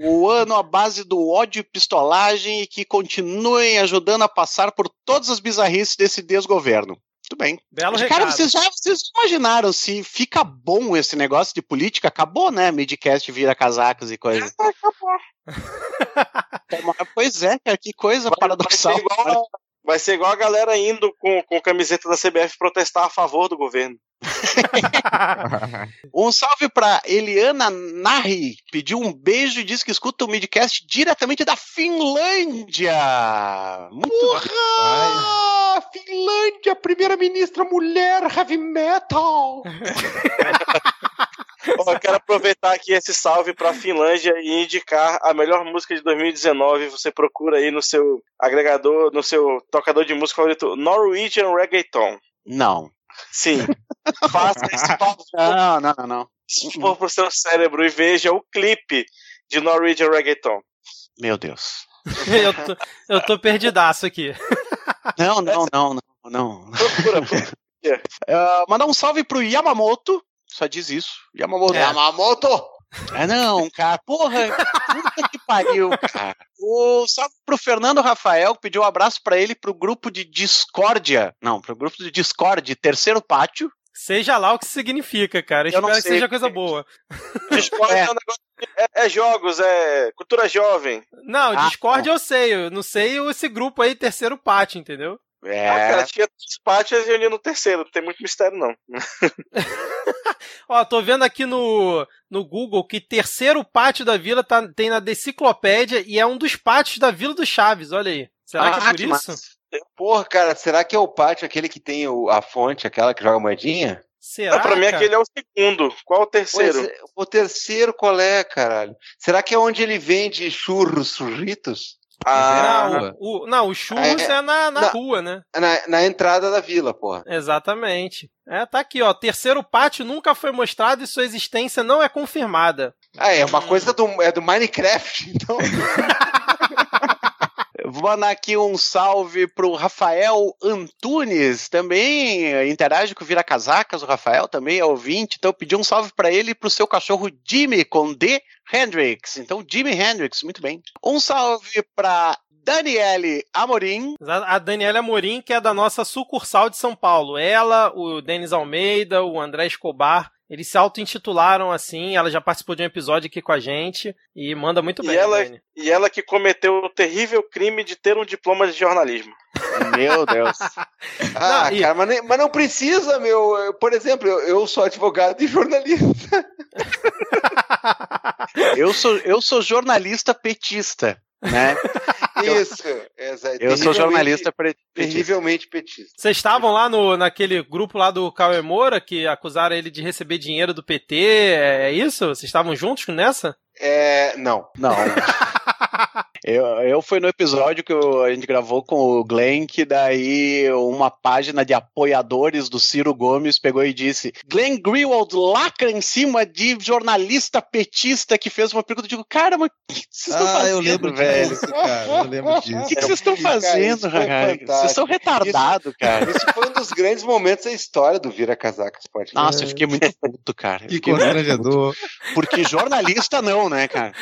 o ano à base do ódio e pistolagem e que continuem ajudando a passar por todas as bizarrices desse desgoverno. Muito bem. Belo Cara, recado. vocês já vocês imaginaram se fica bom esse negócio de política? Acabou, né? Midcast vira casacas e coisa. Acabou. pois é, cara, que coisa Vai paradoxal. ser, igual, vai ser igual a galera indo com, com camiseta da CBF protestar a favor do governo. Um salve pra Eliana Narri. Pediu um beijo e disse que escuta o Midcast diretamente da Finlândia. Muito Finlândia, primeira-ministra mulher heavy metal. Ó, Eu quero aproveitar aqui esse salve pra Finlândia e indicar a melhor música de 2019. Você procura aí no seu agregador, no seu tocador de música favorito, Norwegian Reggaeton. Não. Sim. Faça esse favor Não, não, não, não. for pro seu cérebro e veja o clipe de Norwegian Reggaeton. Meu Deus. eu, tô, eu tô perdidaço aqui. Não, não, não, não, não. Uh, mandar um salve pro Yamamoto. Só diz isso. Yamamoto. É. Yamamoto! É não, cara. Porra, pariu, cara. O salve pro Fernando Rafael, que pediu um abraço pra ele pro grupo de discórdia. Não, pro grupo de Discord, terceiro pátio. Seja lá o que significa, cara. Eu não Espero que seja coisa boa. Discord é. um negócio de- é, é jogos, é cultura jovem. Não, Ah, Discord eu sei. Eu não sei esse grupo aí, terceiro pátio, entendeu? É. Ah, cara, tinha duas pátias e uniu no terceiro. Não tem muito mistério, não. Ó, tô vendo aqui no, no Google que terceiro pátio da vila tá, tem na deciclopédia e é um dos pátios da Vila do Chaves, olha aí. Será que é Ah, por que isso? massa. Porra, cara, será que é o pátio aquele que tem o- a fonte, aquela que joga moedinha? Será? Não, pra mim cara? aquele é o segundo. Qual o terceiro? Pois é, o terceiro qual é, caralho? Será que é onde ele vende churros, churritos? Ah, Não, o, não, o churros é, É, na, na na- rua, né? Na, na entrada da vila, porra. Exatamente. É, tá aqui, ó. Terceiro pátio nunca foi mostrado e sua existência não é confirmada. Ah, é uma coisa do, é do Minecraft, então. Vou mandar aqui um salve pro Rafael Antunes, também interage com o Vira Casacas, o Rafael também é ouvinte, então eu pedi um salve pra ele e pro seu cachorro Jimmy, com D. Hendrix. Então, Jimmy Hendrix, muito bem. Um salve pra Daniele Amorim. A Daniela Amorim, que é da nossa sucursal de São Paulo. Ela, o Denis Almeida, o André Escobar, eles se auto-intitularam assim. Ela já participou de um episódio aqui com a gente e manda muito E bem. ela, Dani. e ela que cometeu o terrível crime de ter um diploma de jornalismo. Meu Deus. Ah, Não, e- cara, mas, nem- mas não precisa, meu. Eu- Por exemplo, eu, eu sou advogado e jornalista. Eu sou, eu sou jornalista petista, né? Isso. Eu sou jornalista petista. Terrivelmente petista. Vocês estavam lá no, naquele grupo lá do Cauê Moura que acusaram ele de receber dinheiro do PT, é, é isso? Vocês estavam juntos nessa? É, não. Não. Eu, eu fui no episódio que eu- a gente gravou com o Glenn, que daí uma página de apoiadores do Ciro Gomes pegou e disse: Glenn Greenwald lacra em cima de jornalista petista que fez uma pergunta. Eu digo, cara, mas o que vocês estão Ah, fazendo, eu lembro velho? disso, cara. Eu lembro O disso. que, que vocês estão Cara, fazendo, cara? Vocês são retardados, cara. Isso foi um dos grandes momentos da história do Vira Casacas Podcast. Nossa, eu fiquei muito puto, cara. Que constrangedor. Porque jornalista não, né, cara?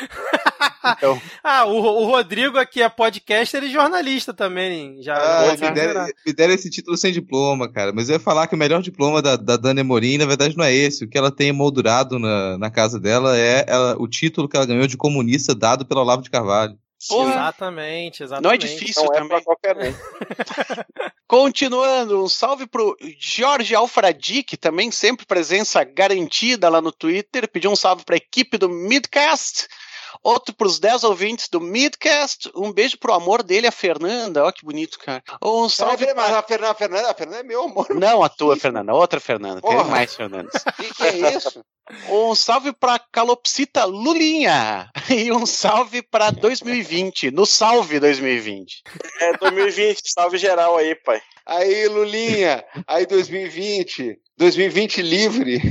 Então, Ah, o, o Rodrigo aqui é podcaster e jornalista também. Já Ah, já me, deram, me deram esse título sem diploma, cara. Mas eu ia falar que o melhor diploma da, da Dani Amorim, na verdade, não é esse. O que ela tem emoldurado na, na casa dela é ela- o título que ela ganhou de comunista dado pelo Olavo de Carvalho. porra, Exatamente, exatamente. não é difícil Não é também. qualquer um. Continuando, um salve pro Jorge Alfradi, que também sempre presença garantida lá no Twitter. Pediu um salve pra equipe do Midcast. Outro pros 10 ouvintes do Midcast. Um beijo pro amor dele, a Fernanda. Ó, que bonito, cara. Um salve. Salve, mas a Fernanda, a Fernanda, a Fernanda é meu amor. Não a tua, Fernanda, outra Fernanda. Tem Porra. mais Fernandes. O que, que é isso? Um salve pra Calopsita Lulinha. E um salve pra 2020. No Salve 2020. É 2020, salve geral aí, pai. Aí, Lulinha, aí 2020, 2020 livre.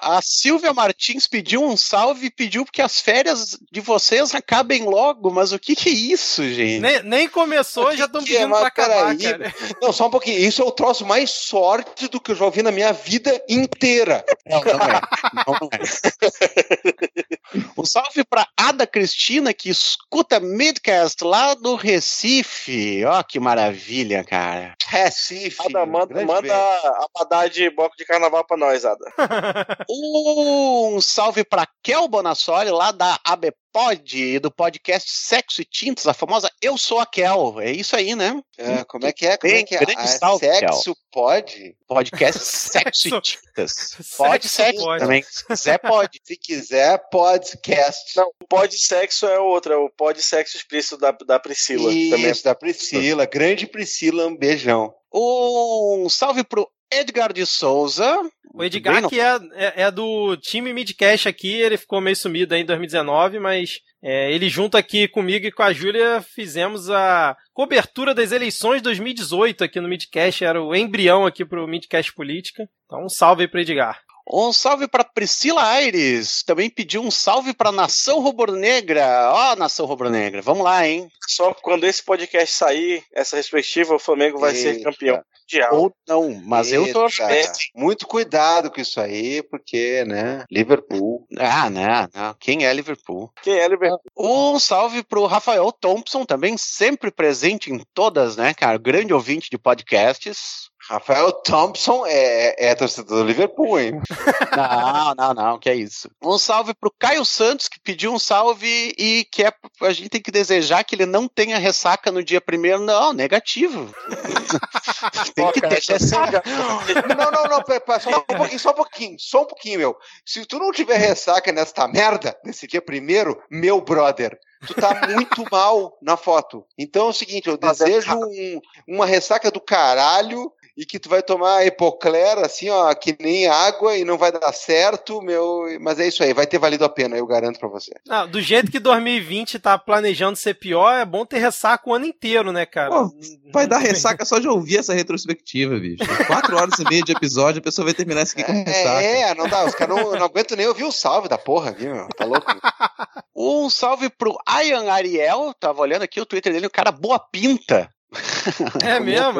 A Silvia Martins pediu um salve e pediu que as férias de vocês acabem logo, mas o que que é isso, gente? Nem, nem começou, já estão é, pedindo mas pra acabar, peraí. cara. Não, só um pouquinho. Isso é o troço mais sorte do que eu já ouvi na minha vida inteira. Não, não é. Não é. Um salve pra Ada Cristina, que escuta Midcast lá do Recife. Ó, que maravilha, cara. Recife. Ada, manda, grande manda a abadá de bloco de carnaval pra nós, Ada. Um salve pra Kel Bonassoli, lá da ABPod, e do podcast Sexo e Tintas, a famosa Eu Sou a Kel. É isso aí, né? Ah, como é que é? Como Bem, é que é? grande Ah, salve, sexo pode? Podcast Sexo e Tintas. Pode Sexo sexo pode. também. Se quiser, pode. Se quiser, podcast. Não, o pod sexo é outro, é o pod sexo explícito da, da Priscila. Também. Isso, da Priscila. Grande Priscila, um beijão. Um salve pro Edgar de Souza. O Edgar, que é, é, é do time Midcast aqui, ele ficou meio sumido aí em 2019, mas é, ele junto aqui comigo e com a Júlia fizemos a cobertura das eleições 2018 aqui no Midcast, era o embrião aqui pro Midcast Política. Então um salve aí pro Edgar. Um salve para Priscila Aires. Também pediu um salve para Nação Rubro-Negra. Ó, Nação Rubro-Negra. Vamos lá, hein? Só quando esse podcast sair, essa respectiva, o Flamengo vai ser Eita. campeão mundial. Ou não, mas eu tô Eita, Muito cuidado com isso aí, porque, né? Liverpool. Ah, não. Quem é Liverpool? Quem é Liverpool? Um salve pro Rafael Thompson, também sempre presente em todas, né, cara? Grande ouvinte de podcasts. Rafael Thompson é, é torcedor do Liverpool, hein? Não, não, não, que é isso. Um salve pro Caio Santos, que pediu um salve e que é, a gente tem que desejar que ele não tenha ressaca no dia primeiro. Não, negativo. tem que ter ressaca. Não, não, não, pera, pera, só um pouquinho, só um pouquinho, só um pouquinho, meu. Se tu não tiver ressaca nesta merda, nesse dia primeiro, meu brother, tu tá muito mal na foto. Então é o seguinte, eu desejo um- uma ressaca do caralho e que tu vai tomar epoclera, assim, ó, que nem água e não vai dar certo, meu. Mas é isso aí, vai ter valido a pena, eu garanto pra você. Não, do jeito que 2020 tá planejando ser pior, é bom ter ressaca o ano inteiro, né, cara? Pô, vai dar ressaca só de ouvir essa retrospectiva, bicho. Quatro horas e meia de episódio, a pessoa vai terminar isso aqui com ressaca. É, não dá, os caras não, não aguentam nem ouvir o salve da porra, viu, meu? Tá louco? Um salve pro Ian Ariel, tava olhando aqui o Twitter dele, o cara boa pinta. É mesmo?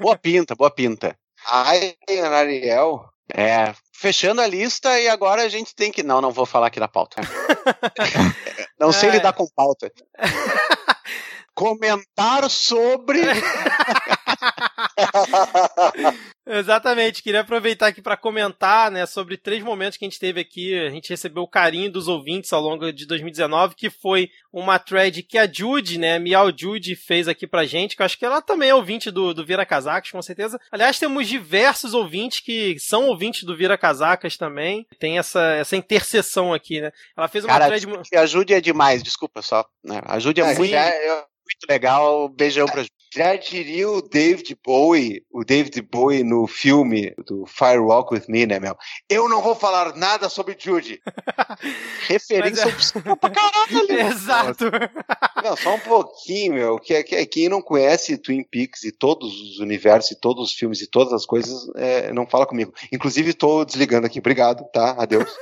boa pinta, boa pinta. Ai, Ariel. É, fechando a lista e agora a gente tem que. Não, não vou falar aqui da pauta. não sei É. lidar com pauta. Comentar sobre. Exatamente, queria aproveitar aqui para comentar, né, sobre três momentos que a gente teve aqui. A gente recebeu o carinho dos ouvintes ao longo de 2019, que foi uma thread que a Jude, né, Miau Jude fez aqui pra gente, que eu acho que ela também é ouvinte do, do Vira Casacas, com certeza. Aliás, temos diversos ouvintes que são ouvintes do Vira Casacas também. Tem essa, essa interseção aqui, né? Ela fez uma Cara, thread. que ajude é demais, desculpa só. né, Ajude é, É, muito, já, eu- muito legal. Beijão pra já diria o David Bowie, o David Bowie no filme do Fire Walk With Me, né, meu? Eu não vou falar nada sobre Judy. referência Mas é- obscura pra caralho. Exato. Não, só um pouquinho, meu. Que, que, quem não conhece Twin Peaks e todos os universos e todos os filmes e todas as coisas, é, não fala comigo. Inclusive, tô desligando aqui. Obrigado, tá? Adeus.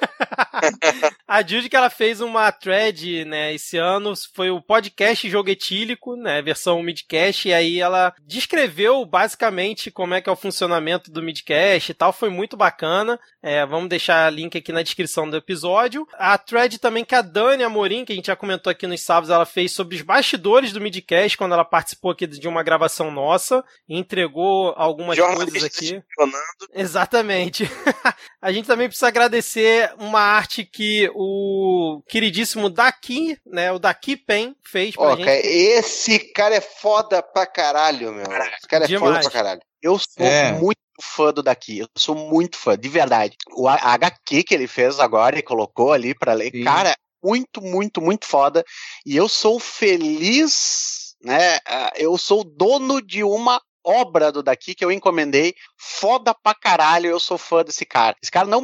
A Judy que ela fez uma thread, né, esse ano, foi o podcast Jogo Etílico, né, versão midcast, e aí ela descreveu basicamente como é que é o funcionamento do midcast e tal, foi muito bacana. É, vamos deixar link aqui na descrição do episódio. A thread também que a Dani Amorim, que a gente já comentou aqui nos sábados, ela fez sobre os bastidores do midcast, quando ela participou aqui de uma gravação nossa, entregou algumas coisas aqui. Exatamente. a gente também precisa agradecer uma arte que o queridíssimo Daqui, né, o Daqui Pen fez pra Ó, gente. esse cara é foda pra caralho, meu. Esse cara é Demais. foda pra caralho. Eu sou É. muito fã do daqui. Eu sou muito fã, de verdade. O A- HQ que ele fez agora e colocou ali pra ler, Sim. cara, muito, muito, muito foda. E eu sou feliz, né? ah, Eu sou dono de uma obra do daqui que eu encomendei. Foda pra caralho, eu sou fã desse cara. Esse cara não,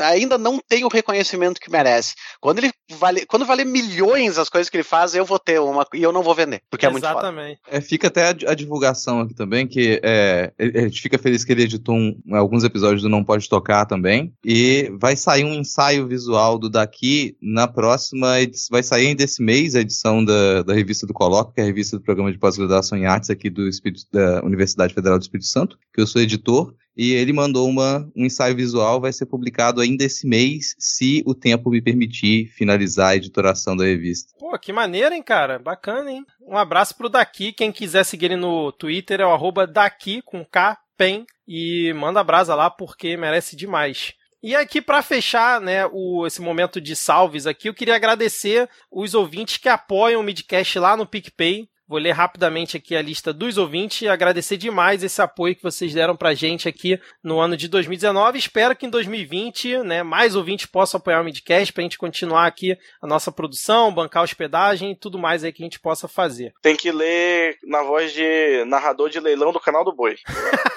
ainda não tem o reconhecimento que merece. Quando ele vale, quando valer milhões as coisas que ele faz, eu vou ter uma e eu não vou vender, porque é muito foda. Exatamente. É, fica até a, a divulgação aqui também, que é, a gente fica feliz que ele editou um- alguns episódios do Não Pode Tocar também. E vai sair um ensaio visual do Daqui na próxima edição. Vai sair ainda esse mês a edição da, da revista do Coloco, que é a revista do programa de pós-graduação em artes aqui do Espírito, da Universidade Federal do Espírito Santo, que eu sou editor. E ele mandou uma, um ensaio visual, vai ser publicado ainda esse mês, se o tempo me permitir finalizar a editoração da revista. Pô, que maneiro, hein, cara? Bacana, hein? Um abraço pro Daqui. Quem quiser seguir ele no Twitter é o arroba Daqui com K, Pen. E manda brasa lá porque merece demais. E aqui, pra fechar né, o, esse momento de salves aqui, eu queria agradecer os ouvintes que apoiam o Midcast lá no PicPay. Vou ler rapidamente aqui a lista dos ouvintes e agradecer demais esse apoio que vocês deram pra gente aqui no ano de 2019. Espero que em 2020, né, mais ouvintes possam apoiar o Midcast pra gente continuar aqui a nossa produção, bancar a hospedagem e tudo mais aí que a gente possa fazer. Tem que ler na voz de narrador de leilão do canal do Boi.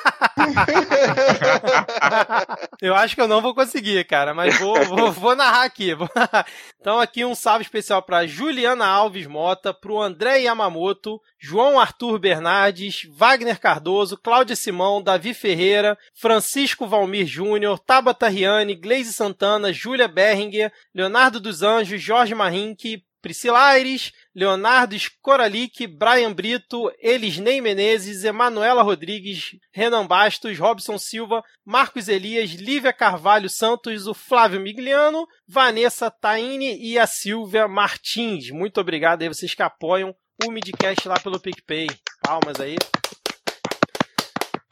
eu acho que eu não vou conseguir, cara, mas vou, vou, vou narrar aqui. Então, aqui um salve especial para Juliana Alves Mota, pro André Yamamoto, João Arthur Bernardes, Wagner Cardoso, Cláudia Simão, Davi Ferreira, Francisco Valmir Júnior, Tabata Riane, Gleise Santana, Júlia Berringer, Leonardo dos Anjos, Jorge Marrinque, Priscila Aires, Leonardo Scoralic, Brian Brito, Elisnei Menezes, Emanuela Rodrigues, Renan Bastos, Robson Silva, Marcos Elias, Lívia Carvalho Santos, o Flávio Migliano, Vanessa Taine e a Silvia Martins. Muito obrigado aí vocês que apoiam o Midcast lá pelo PicPay. Palmas aí.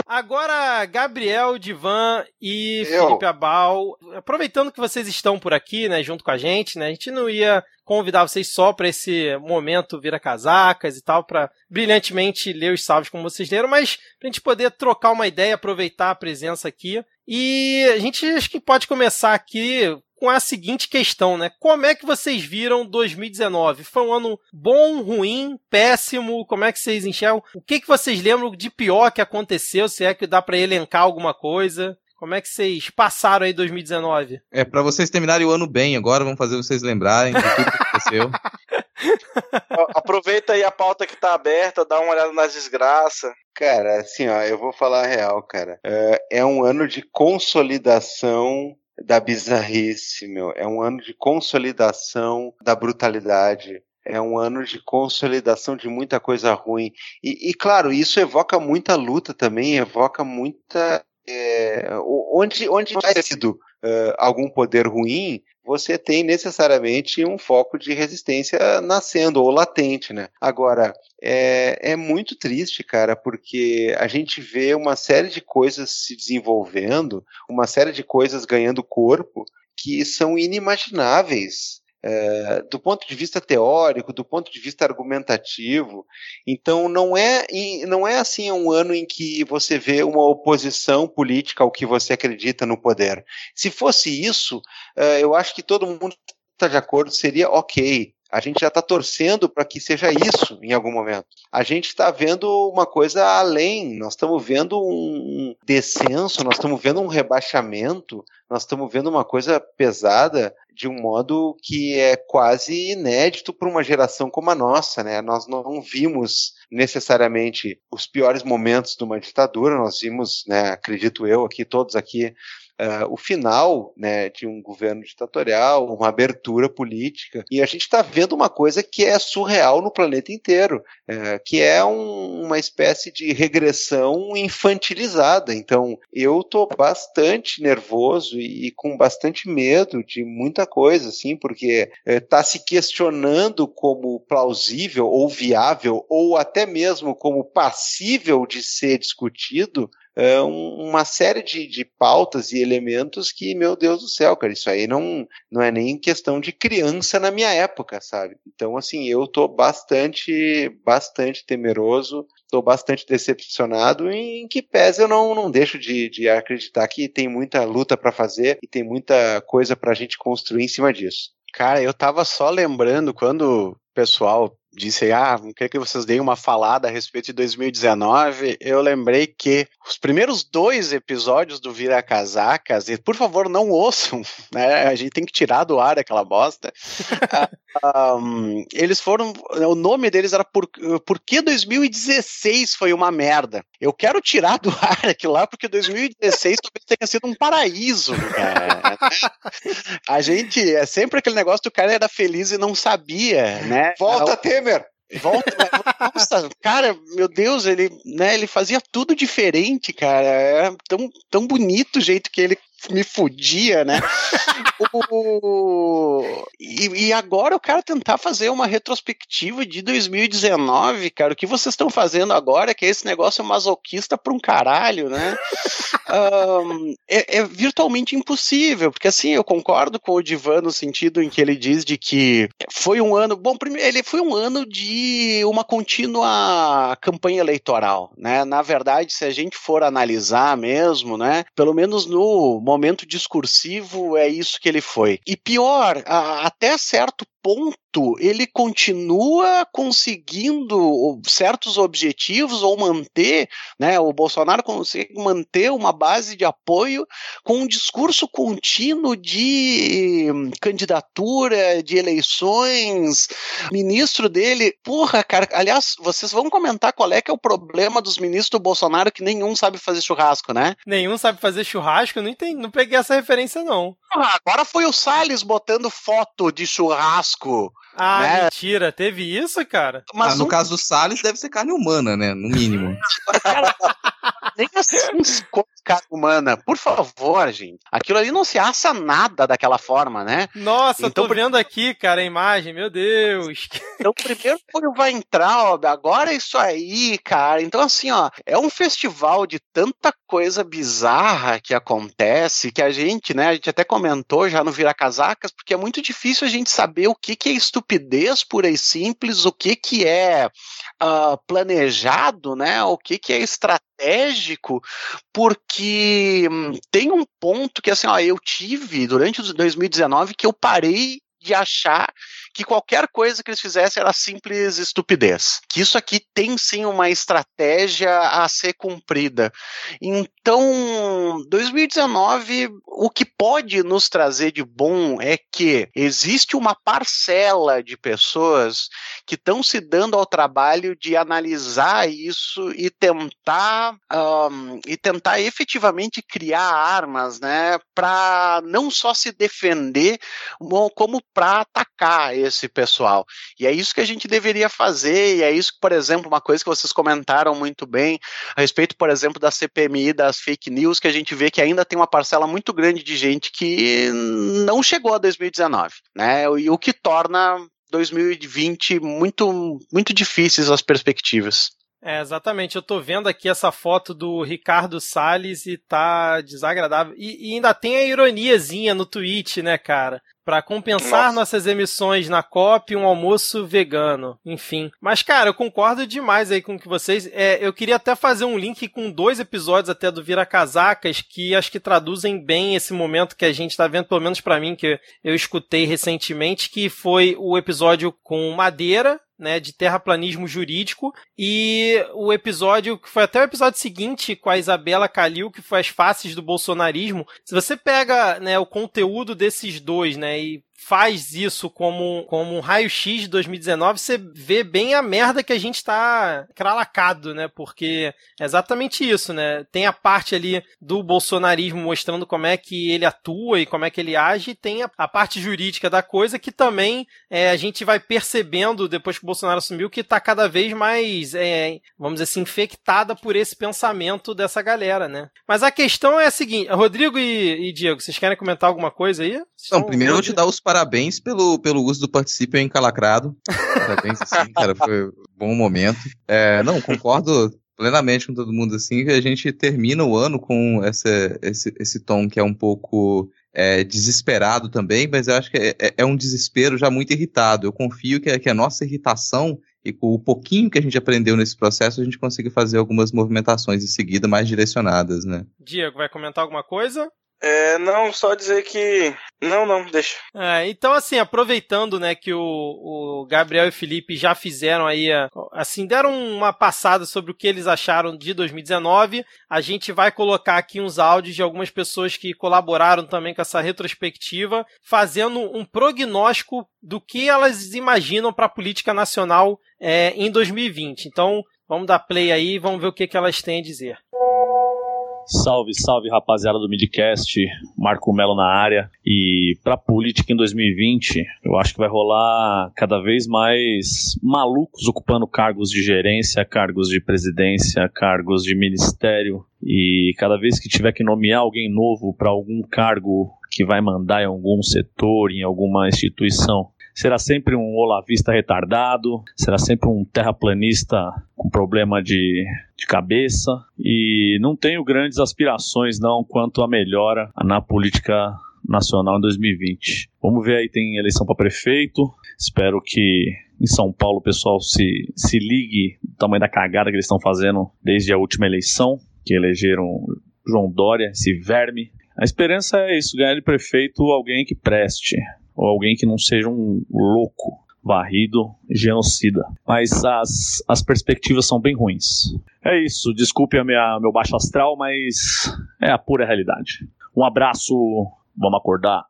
Agora, Gabriel, Divan e Eu. Felipe Abal, aproveitando que vocês estão por aqui, né, junto com a gente, né, a gente não ia convidar vocês só para esse momento vira casacas e tal, para brilhantemente ler os salvos como vocês leram, mas pra gente poder trocar uma ideia, aproveitar a presença aqui. E a gente acho que pode começar aqui com a seguinte questão, né? Como é que vocês viram 2019? Foi um ano bom, ruim, péssimo? Como é que vocês enxergam? O que, que vocês lembram de pior que aconteceu? Se é que dá para elencar alguma coisa? Como é que vocês passaram aí 2019? É pra vocês terminarem o ano bem agora, vamos fazer vocês lembrarem de tudo que aconteceu. Aproveita aí a pauta que tá aberta, dá uma olhada nas desgraças. Cara, assim, ó, eu vou falar a real, cara. É, é um ano de consolidação da bizarrice, meu. É um ano de consolidação da brutalidade. É um ano de consolidação de muita coisa ruim. E, e, claro, isso evoca muita luta também, evoca muita. é, onde, onde vai sido é, algum poder ruim, você tem necessariamente um foco de resistência nascendo ou latente, né? Agora, é, é muito triste, cara, porque a gente vê uma série de coisas se desenvolvendo, uma série de coisas ganhando corpo que são inimagináveis. É, do ponto de vista teórico, do ponto de vista argumentativo, então não é não é assim um ano em que você vê uma oposição política ao que você acredita no poder. Se fosse isso, eh, eu acho que todo mundo está de acordo, seria ok. A gente já está torcendo para que seja isso em algum momento. A gente está vendo uma coisa além, nós estamos vendo um descenso, nós estamos vendo um rebaixamento, nós estamos vendo uma coisa pesada de um modo que é quase inédito para uma geração como a nossa, né? Nós não vimos necessariamente os piores momentos de uma ditadura, nós vimos, né, acredito eu, aqui todos aqui Uh, o final né, de um governo ditatorial, uma abertura política. E a gente está vendo uma coisa que é surreal no planeta inteiro, uh, que é um, uma espécie de regressão infantilizada. Então, eu estou bastante nervoso e, e, com bastante medo de muita coisa, assim, porque está uh, se questionando como plausível ou viável, ou até mesmo como passível de ser discutido é uma série de, de pautas e elementos que, meu Deus do céu, cara, isso aí não, não é nem questão de criança na minha época, sabe? Então, assim, eu tô bastante, bastante temeroso, tô bastante decepcionado, em que pese eu não, não deixo de, de acreditar que tem muita luta para fazer e tem muita coisa pra gente construir em cima disso. Cara, eu tava só lembrando quando o pessoal disse, ah, queria que vocês deem uma falada a respeito de 2019, eu lembrei que os primeiros dois episódios do Vira Casacas, e por favor não ouçam, né, a gente tem que tirar do ar aquela bosta, um, eles foram, o nome deles era por, por que 2016 foi uma merda? Eu quero tirar do ar aquilo lá, porque 2016 talvez tenha sido um paraíso, cara. A gente, é sempre aquele negócio do cara era feliz e não sabia, né? Volta, era... Temer! Volta, nossa, cara, meu Deus, ele, né, ele fazia tudo diferente, cara. Era tão, tão bonito o jeito que ele me fudia, né? o... e, e, agora o cara tentar fazer uma retrospectiva de 2019, cara, o que vocês estão fazendo agora, que é esse negócio masoquista pra um caralho, né? um, é, é, virtualmente impossível, porque assim, eu concordo com o Divan no sentido em que ele diz de que foi um ano, bom, primeiro, ele foi um ano de uma contínua campanha eleitoral, né? Na verdade, se a gente for analisar mesmo, né, pelo menos no momento discursivo é isso que ele foi. E pior, a, até certo ponto ele continua conseguindo certos objetivos ou manter, né? O Bolsonaro consegue manter uma base de apoio com um discurso contínuo de candidatura, de eleições. Ministro dele, porra, cara, aliás, vocês vão comentar qual é que é o problema dos ministros do Bolsonaro que nenhum sabe fazer churrasco, né? Nenhum sabe fazer churrasco? Não entendi, não peguei essa referência não. Ah, agora foi o Salles botando foto de churrasco. Ah, né? mentira, teve isso, cara? Mas Mas no um- caso do Salles, deve ser carne humana, né? No mínimo. Nem assim carne humana. Por favor, gente. Aquilo ali não se assa nada daquela forma, né? Nossa, Então, tô vendo aqui, cara, a imagem, meu Deus. Então, primeiro foi o Vai Entrar, agora é isso aí, cara. Então, assim, ó, é um festival de tanta coisa bizarra que acontece que a gente, né, a gente até comentou já no Vira Casacas, porque é muito difícil a gente saber o que, que é estupidez pura e simples, o que, que é ah, planejado, né, o que, que é estratégico, porque hum, tem um ponto que, assim, ó, eu tive durante o 2019 que eu parei de achar que qualquer coisa que eles fizessem era simples estupidez. Que isso aqui tem sim uma estratégia a ser cumprida. Então, 2019, o que pode nos trazer de bom é que existe uma parcela de pessoas que estão se dando ao trabalho de analisar isso e tentar ahm, e tentar efetivamente criar armas, né, para não só se defender, mo- como para atacar esse pessoal. E é isso que a gente deveria fazer, e é isso por exemplo, uma coisa que vocês comentaram muito bem a respeito, por exemplo, da CPMI, das fake news, que a gente vê que ainda tem uma parcela muito grande de gente que não chegou a 2019, né? E o que torna 2020 muito muito difíceis as perspectivas. É, exatamente. Eu tô vendo aqui essa foto do Ricardo Salles e tá desagradável. E, e ainda tem a ironiazinha no tweet, né, cara? Pra compensar Nossa. nossas emissões na COP, um almoço vegano. Enfim. Mas, cara, eu concordo demais aí com o que vocês. É, eu queria até fazer um link com dois episódios até do Vira Casacas que acho que traduzem bem esse momento que a gente tá vendo, pelo menos pra mim, que eu escutei recentemente, que foi o episódio com Madeira, né, de terraplanismo jurídico, e o episódio, que foi até o episódio seguinte com a Isabela Calil, que foi as faces do bolsonarismo. Se você pega, né, o conteúdo desses dois, né, e faz isso como, como um raio-x de 2019, você vê bem a merda que a gente tá cralacado, né? Porque é exatamente isso, né? Tem a parte ali do bolsonarismo mostrando como é que ele atua e como é que ele age, e tem a, a parte jurídica da coisa que também é, a gente vai percebendo depois que o Bolsonaro assumiu que tá cada vez mais, é, vamos dizer assim, infectada por esse pensamento dessa galera, né? Mas a questão é a seguinte, Rodrigo e, e Diego, vocês querem comentar alguma coisa aí? Vocês Não, primeiro eu vou te dar os parabéns pelo, pelo uso do Participio encalacrado. Parabéns, assim, cara, foi um bom momento. É, não, concordo plenamente com todo mundo, assim, que a gente termina o ano com essa, esse, esse tom que é um pouco é, desesperado também, mas eu acho que é, é- é um desespero já muito irritado. Eu confio que, que a nossa irritação e com o pouquinho que a gente aprendeu nesse processo, a gente consiga fazer algumas movimentações em seguida mais direcionadas, né? Diego, vai comentar alguma coisa? É, não, só dizer que. Não, não, deixa. É, então, assim, aproveitando, né, que o, o Gabriel e o Felipe já fizeram aí, assim, deram uma passada sobre o que eles acharam de 2019, a gente vai colocar aqui uns áudios de algumas pessoas que colaboraram também com essa retrospectiva, fazendo um prognóstico do que elas imaginam para a política nacional é, em 2020. Então, vamos dar play aí e vamos ver o que, que elas têm a dizer. Salve, salve rapaziada do Midcast, Marco Melo na área. E pra política em 2020, eu acho que vai rolar cada vez mais malucos ocupando cargos de gerência, cargos de presidência, cargos de ministério. E cada vez que tiver que nomear alguém novo para algum cargo que vai mandar em algum setor, em alguma instituição, será sempre um olavista retardado, será sempre um terraplanista com problema de, de cabeça e não tenho grandes aspirações não quanto à melhora na política nacional em 2020. Vamos ver aí, tem eleição para prefeito, espero que em São Paulo o pessoal se, se ligue do tamanho da cagada que eles estão fazendo desde a última eleição, que elegeram João Dória, esse verme. A esperança é isso, ganhar de prefeito alguém que preste. Ou alguém que não seja um louco, varrido, genocida. Mas as, as perspectivas são bem ruins. É isso, desculpe a minha, meu baixo astral, mas é a pura realidade. Um abraço, vamos acordar.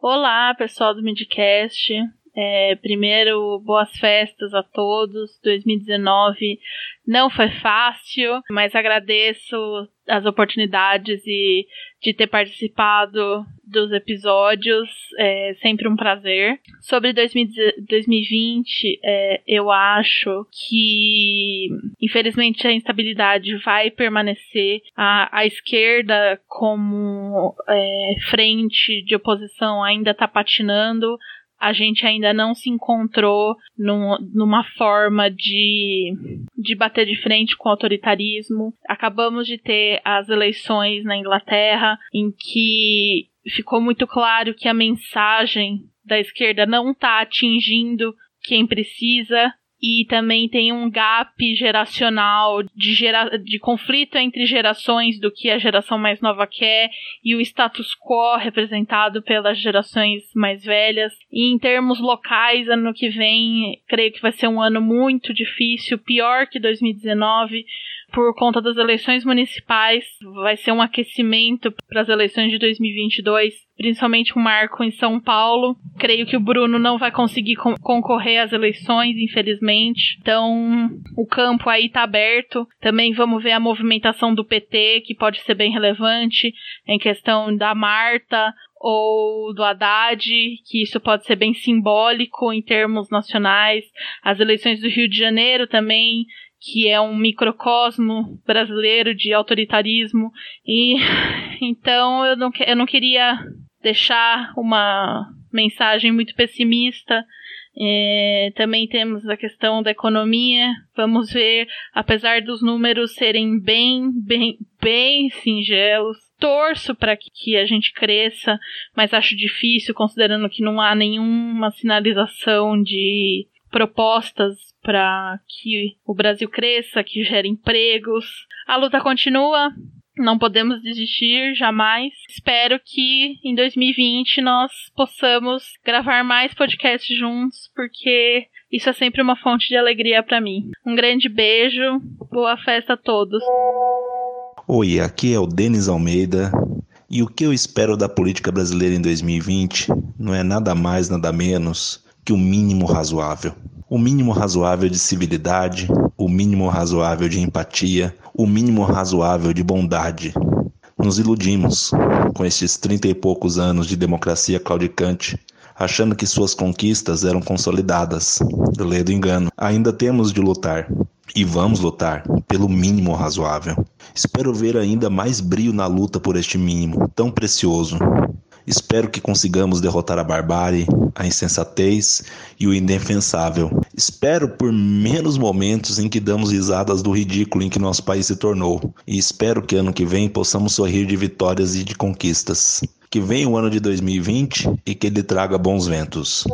Olá, pessoal do Midcast. É, primeiro, boas festas a todos. 2019 não foi fácil, mas agradeço as oportunidades e de ter participado dos episódios. É sempre um prazer. Sobre 2020, é, eu acho que, infelizmente, a instabilidade vai permanecer. A, a esquerda, como é, frente de oposição, ainda está patinando a gente ainda não se encontrou num, numa forma de, de bater de frente com o autoritarismo. Acabamos de ter as eleições na Inglaterra, em que ficou muito claro que a mensagem da esquerda não está atingindo quem precisa e também tem um gap geracional de, gera, de conflito entre gerações do que a geração mais nova quer e o status quo representado pelas gerações mais velhas. E em termos locais, ano que vem, creio que vai ser um ano muito difícil, pior que 2019 por conta das eleições municipais. Vai ser um aquecimento para as eleições de 2022, principalmente um marco em São Paulo. Creio que o Bruno não vai conseguir con concorrer às eleições, infelizmente. Então, o campo aí está aberto. Também vamos ver a movimentação do PT, que pode ser bem relevante, em questão da Marta, ou do Haddad, que isso pode ser bem simbólico em termos nacionais. As eleições do Rio de Janeiro também que é um microcosmo brasileiro de autoritarismo. E então eu não, eu não queria deixar uma mensagem muito pessimista. É, também temos a questão da economia. Vamos ver, apesar dos números serem bem, bem, bem singelos, torço para que a gente cresça, mas acho difícil, considerando que não há nenhuma sinalização de propostas para que o Brasil cresça, que gere empregos. A luta continua, não podemos desistir jamais. Espero que em 2020 nós possamos gravar mais podcasts juntos, porque isso é sempre uma fonte de alegria para mim. Um grande beijo, boa festa a todos. Oi, aqui é o Denis Almeida. E o que eu espero da política brasileira em 2020 não é nada mais, nada menos que o mínimo razoável o mínimo razoável de civilidade, o mínimo razoável de empatia, o mínimo razoável de bondade. Nos iludimos com estes trinta e poucos anos de democracia claudicante, achando que suas conquistas eram consolidadas. Ledo engano. Ainda temos de lutar. E vamos lutar pelo mínimo razoável. Espero ver ainda mais brilho na luta por este mínimo tão precioso. Espero que consigamos derrotar a barbárie, a insensatez e o indefensável. Espero por menos momentos em que damos risadas do ridículo em que nosso país se tornou. E espero que ano que vem possamos sorrir de vitórias e de conquistas. Que venha o ano de 2020 e que ele traga bons ventos.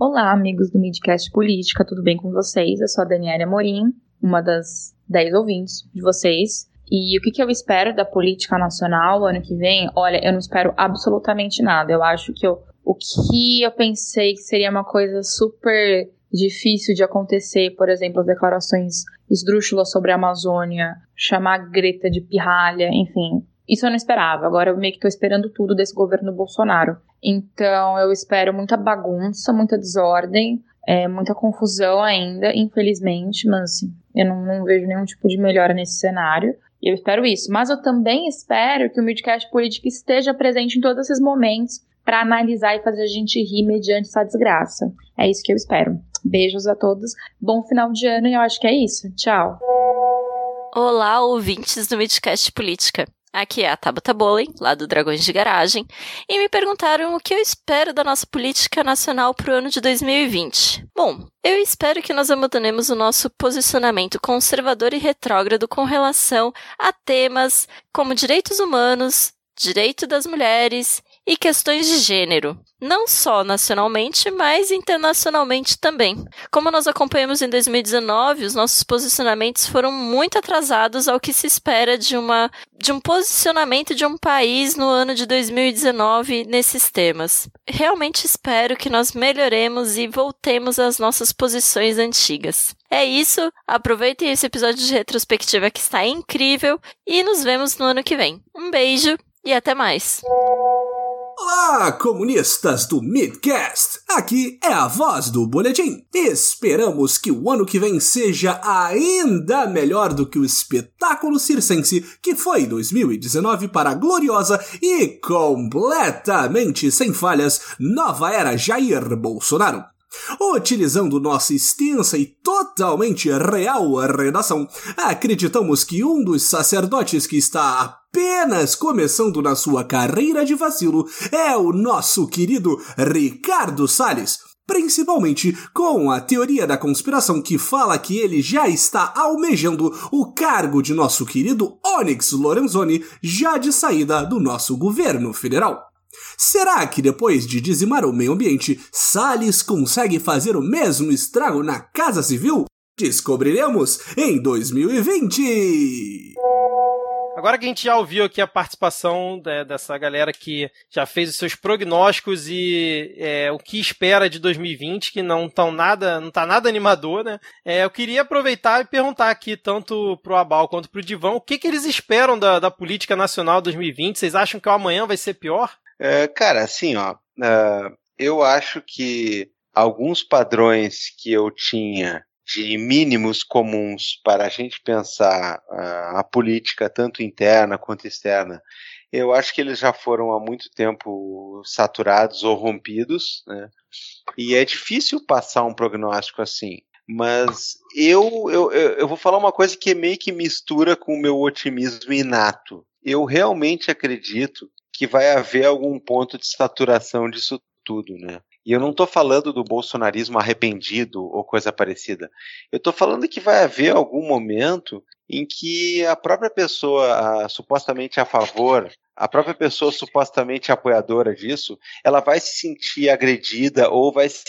Olá, amigos do Midcast Política, tudo bem com vocês? Eu sou a Daniela Morim, uma das 10 ouvintes de vocês. E o que, que eu espero da política nacional ano que vem? Olha, eu não espero absolutamente nada. Eu acho que eu, o que eu pensei que seria uma coisa super difícil de acontecer, por exemplo, as declarações esdrúxulas sobre a Amazônia, chamar Greta de pirralha, enfim. Isso eu não esperava. Agora eu meio que tô esperando tudo desse governo Bolsonaro. Então eu espero muita bagunça, muita desordem, é, muita confusão ainda, infelizmente, mas assim, eu não, não vejo nenhum tipo de melhora nesse cenário. Eu espero isso. Mas eu também espero que o Midcast Política esteja presente em todos esses momentos para analisar e fazer a gente rir mediante essa desgraça. É isso que eu espero. Beijos a todos. Bom final de ano e eu acho que é isso. Tchau. Olá, ouvintes do Midcast Política. Aqui é a Tabata Bowling, lá do Dragões de Garagem, e me perguntaram o que eu espero da nossa política nacional para o ano de 2020. Bom, eu espero que nós abandonemos o nosso posicionamento conservador e retrógrado com relação a temas como direitos humanos, direito das mulheres e questões de gênero, não só nacionalmente, mas internacionalmente também. Como nós acompanhamos em 2019, os nossos posicionamentos foram muito atrasados ao que se espera de uma de um posicionamento de um país no ano de 2019 nesses temas. Realmente espero que nós melhoremos e voltemos às nossas posições antigas. É isso, aproveitem esse episódio de retrospectiva que está incrível e nos vemos no ano que vem. Um beijo e até mais. Olá, comunistas do Midcast! Aqui é a voz do Boletim. Esperamos que o ano que vem seja ainda melhor do que o espetáculo circense que foi 2019 para a gloriosa e completamente sem falhas nova era Jair Bolsonaro. Utilizando nossa extensa e totalmente real redação, acreditamos que um dos sacerdotes que está apenas começando na sua carreira de vacilo é o nosso querido Ricardo Salles. Principalmente com a teoria da conspiração que fala que ele já está almejando o cargo de nosso querido Onyx Lorenzoni já de saída do nosso governo federal. Será que depois de dizimar o meio ambiente, Salles consegue fazer o mesmo estrago na Casa Civil? Descobriremos em 2020! Agora que a gente já ouviu aqui a participação de, dessa galera que já fez os seus prognósticos e é, o que espera de 2020, que não tão nada, não tá nada animador, né? É, eu queria aproveitar e perguntar aqui, tanto pro Abal quanto pro Divão, o que, que eles esperam da, da política nacional 2020? Vocês acham que o amanhã vai ser pior? É, cara, assim, ó, uh, eu acho que alguns padrões que eu tinha de mínimos comuns para a gente pensar uh, a política, tanto interna quanto externa, eu acho que eles já foram há muito tempo saturados ou rompidos, né? E é difícil passar um prognóstico assim. Mas eu, eu, eu vou falar uma coisa que meio que mistura com o meu otimismo inato. Eu realmente acredito que vai haver algum ponto de saturação disso tudo, né? E eu não estou falando do bolsonarismo arrependido ou coisa parecida. Eu estou falando que vai haver algum momento em que a própria pessoa a, supostamente a favor, a própria pessoa supostamente apoiadora disso, ela vai se sentir agredida ou vai se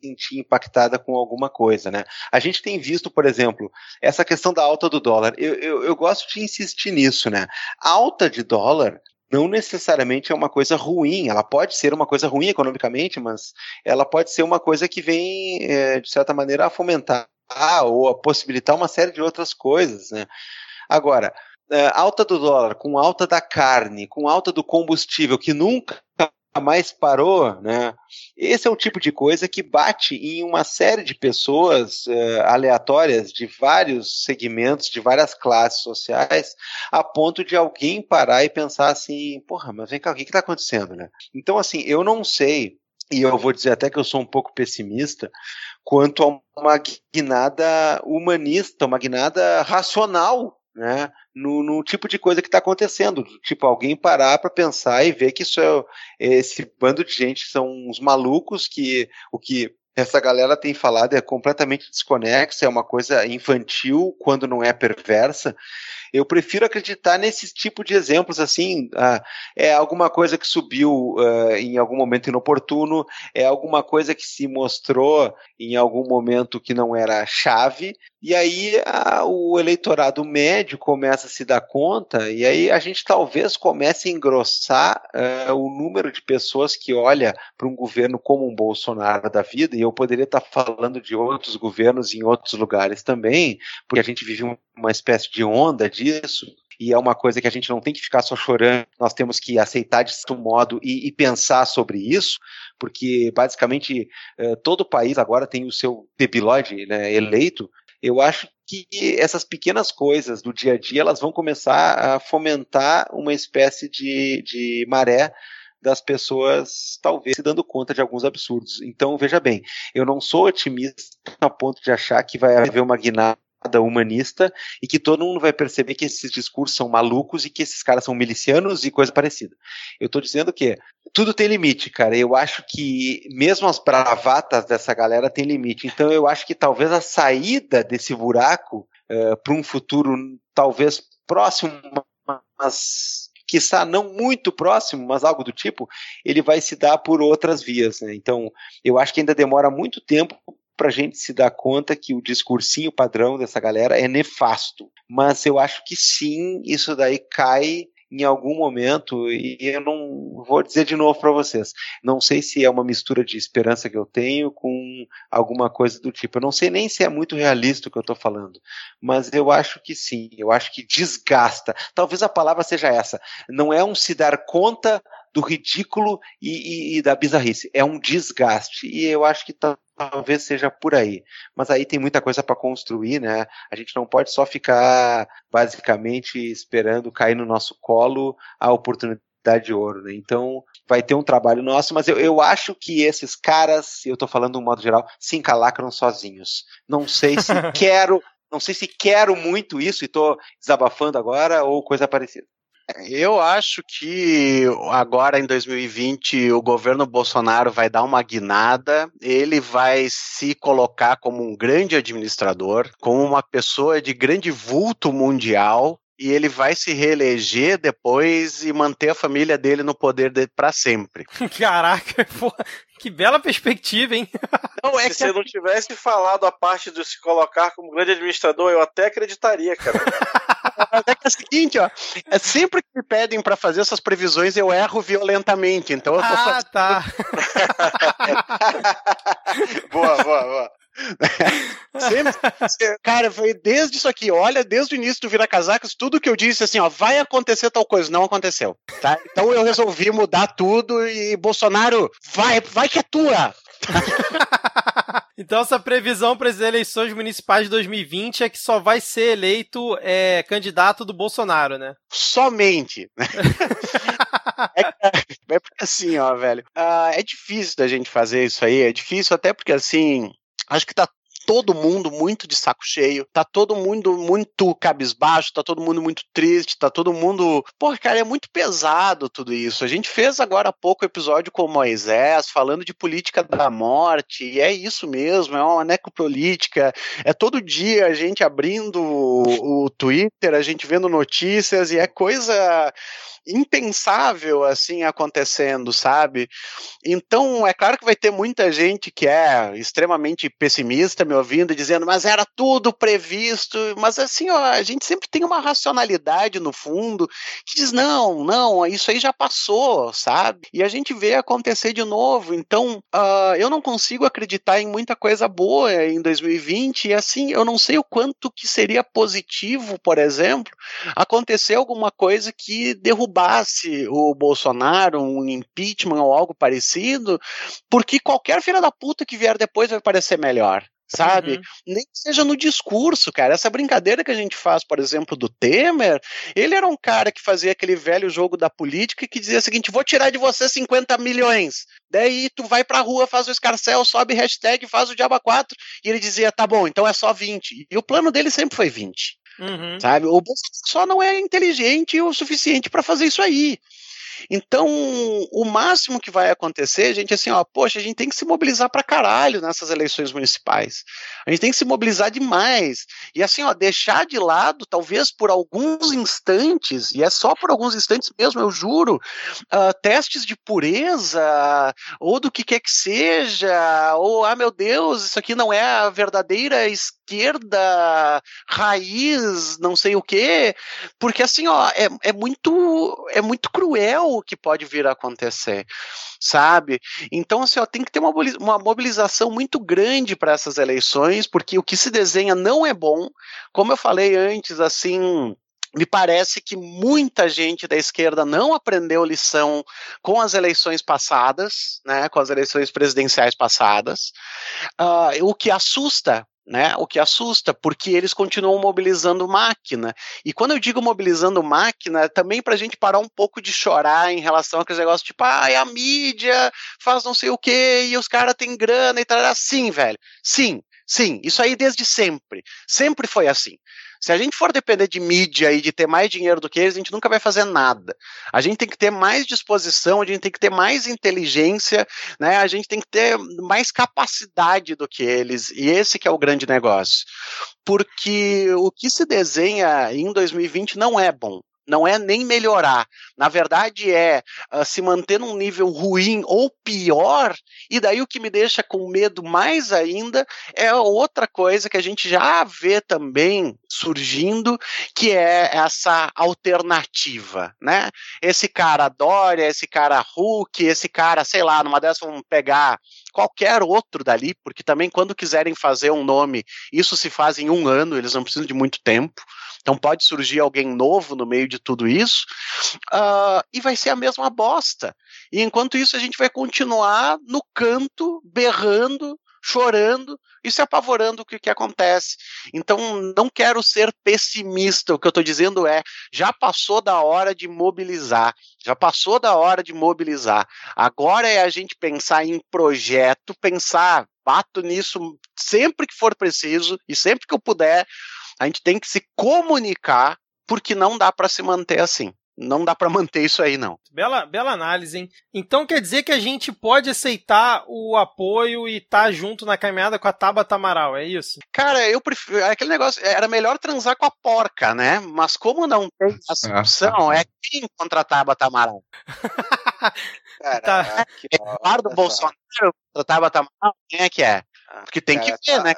sentir impactada com alguma coisa, né? A gente tem visto, por exemplo, essa questão da alta do dólar. Eu, eu, eu gosto de insistir nisso, né? Alta de dólar não necessariamente é uma coisa ruim. Ela pode ser uma coisa ruim economicamente, mas ela pode ser uma coisa que vem, é, de certa maneira, a fomentar ou a possibilitar uma série de outras coisas. Né? Agora, é, alta do dólar, com alta da carne, com alta do combustível, que nunca mais parou, né? Esse é o tipo de coisa que bate em uma série de pessoas uh, aleatórias de vários segmentos, de várias classes sociais, a ponto de alguém parar e pensar assim, porra, mas vem cá, o que está acontecendo, né? Então, assim, eu não sei, e eu vou dizer até que eu sou um pouco pessimista, quanto a uma guinada humanista, uma guinada racional né, no, no, tipo de coisa que está acontecendo. Tipo, alguém parar para pensar e ver que isso é esse bando de gente são uns malucos que o que essa galera tem falado é completamente desconexa, é uma coisa infantil quando não é perversa. Eu prefiro acreditar nesse tipo de exemplos, assim, uh, é alguma coisa que subiu uh, em algum momento inoportuno, é alguma coisa que se mostrou em algum momento que não era chave, e aí uh, o eleitorado médio começa a se dar conta, e aí a gente talvez comece a engrossar o número de pessoas que olha para um governo como um Bolsonaro da vida, e eu poderia estar falando de outros governos em outros lugares também, porque a gente vive uma espécie de onda de disso, e é uma coisa que a gente não tem que ficar só chorando, nós temos que aceitar de certo modo e, e pensar sobre isso, porque basicamente eh, todo o país agora tem o seu debilóide né, eleito. Eu acho que essas pequenas coisas do dia a dia elas vão começar a fomentar uma espécie de, de maré das pessoas talvez se dando conta de alguns absurdos. Então, veja bem, eu não sou otimista a ponto de achar que vai haver uma guinada humanista e que todo mundo vai perceber que esses discursos são malucos e que esses caras são milicianos e coisa parecida. Eu estou dizendo que tudo tem limite, cara. Eu acho que mesmo as bravatas dessa galera tem limite. Então eu acho que talvez a saída desse buraco uh, eh, para um futuro talvez próximo, mas que está não muito próximo, mas algo do tipo, ele vai se dar por outras vias. Né? Então, eu acho que ainda demora muito tempo para a gente se dar conta que o discursinho padrão dessa galera é nefasto. Mas eu acho que sim, isso daí cai em algum momento, e eu não vou dizer de novo para vocês, não sei se é uma mistura de esperança que eu tenho com alguma coisa do tipo. Eu não sei nem se é muito realista o que eu estou falando, mas eu acho que sim, eu acho que desgasta. Talvez a palavra seja essa. Não é um se dar conta do ridículo e, e, e da bizarrice, é um desgaste. E eu acho que tá talvez seja por aí. Mas aí tem muita coisa para construir, né? A gente não pode só ficar basicamente esperando cair no nosso colo a oportunidade de ouro, né? Então vai ter um trabalho nosso, mas eu, eu acho que esses caras, eu tô falando de um modo geral, se encalacram sozinhos. Não sei se quero, não sei se quero muito isso e tô desabafando agora ou coisa parecida. Eu acho que agora em 2020 o governo Bolsonaro vai dar uma guinada, ele vai se colocar como um grande administrador, como uma pessoa de grande vulto mundial, e ele vai se reeleger depois e manter a família dele no poder dele para sempre. Caraca, porra, que bela perspectiva, hein? Não, é se você não tivesse falado a parte de se colocar como grande administrador, eu até acreditaria, cara. Mas é que é o seguinte, ó, é sempre que me pedem para fazer essas previsões, eu erro violentamente. Então eu tô ah, fazendo... tá. boa, boa, boa. Sempre, cara, foi desde isso aqui, olha, desde o início do Vira Casacas, tudo que eu disse assim, ó, vai acontecer tal coisa, não aconteceu, tá? Então eu resolvi mudar tudo e Bolsonaro, vai, vai que é tua. então essa previsão para as eleições municipais de 2020 é que só vai ser eleito é, candidato do Bolsonaro, né? Somente. é, é, porque assim, ó, velho, uh, é difícil da gente fazer isso aí, é difícil até porque assim, acho que tá todo mundo muito de saco cheio, tá todo mundo muito cabisbaixo, tá todo mundo muito triste, tá todo mundo. Pô, cara, é muito pesado tudo isso. A gente fez agora há pouco episódio com Moisés, falando de política da morte, e é isso mesmo, é uma necropolítica. É todo dia a gente abrindo o, o Twitter, a gente vendo notícias, e é coisa impensável assim acontecendo, sabe? Então, é claro que vai ter muita gente que é extremamente pessimista me ouvindo dizendo, mas era tudo previsto, mas assim, ó, a gente sempre tem uma racionalidade no fundo que diz, não, não, isso aí já passou, sabe? E a gente vê acontecer de novo. Então, uh, eu não consigo acreditar em muita coisa boa em 2020 e assim, eu não sei o quanto que seria positivo, por exemplo, acontecer alguma coisa que derrubasse derrubasse o Bolsonaro, um impeachment ou algo parecido, porque qualquer filha da puta que vier depois vai parecer melhor sabe? Uhum. Nem que seja no discurso, cara. Essa brincadeira que a gente faz, por exemplo, do Temer, ele era um cara que fazia aquele velho jogo da política que dizia o seguinte: vou tirar de você 50 milhões. Daí tu vai pra rua, faz o escarcel, sobe hashtag, faz o Diaba 4. E ele dizia: tá bom, então é só 20. E o plano dele sempre foi 20. Uhum. Sabe? O Bolsonaro só não é inteligente o suficiente para fazer isso aí. Então, o máximo que vai acontecer, gente, é assim, ó, poxa, a gente tem que se mobilizar pra caralho nessas eleições municipais. A gente tem que se mobilizar demais. E assim, ó, deixar de lado, talvez por alguns instantes, e é só por alguns instantes mesmo, eu juro, uh, testes de pureza, ou do que quer que seja, ou, ah, meu Deus, isso aqui não é a verdadeira esquerda raiz, não sei o quê, porque assim, ó, é, é muito é muito cruel o que pode vir a acontecer, sabe? Então, assim, ó, tem que ter uma, uma mobilização muito grande para essas eleições, porque o que se desenha não é bom, como eu falei antes, assim, me parece que muita gente da esquerda não aprendeu lição com as eleições passadas, né, com as eleições presidenciais passadas, uh, o que assusta, né? O que assusta, porque eles continuam mobilizando máquina. E quando eu digo mobilizando máquina, é também para a gente parar um pouco de chorar em relação a aqueles negócios tipo, ah, a mídia faz não sei o quê, e os caras têm grana e tal. Sim, velho. Sim, sim. Isso aí desde sempre. Sempre foi assim. Se a gente for depender de mídia e de ter mais dinheiro do que eles, a gente nunca vai fazer nada. A gente tem que ter mais disposição, a gente tem que ter mais inteligência, né? A gente tem que ter mais capacidade do que eles. E esse que é o grande negócio. Porque o que se desenha em 2020 não é bom não é nem melhorar. Na verdade, é uh, se manter num nível ruim ou pior. E daí o que me deixa com medo mais ainda é outra coisa que a gente já vê também surgindo, que é essa alternativa, né? Esse cara Dória, esse cara Hulk, esse cara, sei lá, numa dessas vamos pegar qualquer outro dali, porque também quando quiserem fazer um nome, isso se faz em um ano, eles não precisam de muito tempo. Então pode surgir alguém novo no meio de tudo isso, uh, e vai ser a mesma bosta. E enquanto isso, a gente vai continuar no canto, berrando, chorando e se apavorando o que, que acontece. Então, não quero ser pessimista. O que eu estou dizendo é: já passou da hora de mobilizar, já passou da hora de mobilizar. Agora é a gente pensar em projeto, pensar, bato nisso sempre que for preciso e sempre que eu puder. A gente tem que se comunicar, porque não dá para se manter assim. Não dá para manter isso aí, não. Bela, bela análise, hein? Então quer dizer que a gente pode aceitar o apoio e estar tá junto na caminhada com a Tabata Amaral, é isso? Cara, eu prefiro. É aquele negócio. Era melhor transar com a porca, né? Mas como não tem essa opção, é quem contra a Tabata Amaral? Cara, é Eduardo Bolsonaro contra a Tabata Amaral? Quem é que é? Porque tem que ver, né?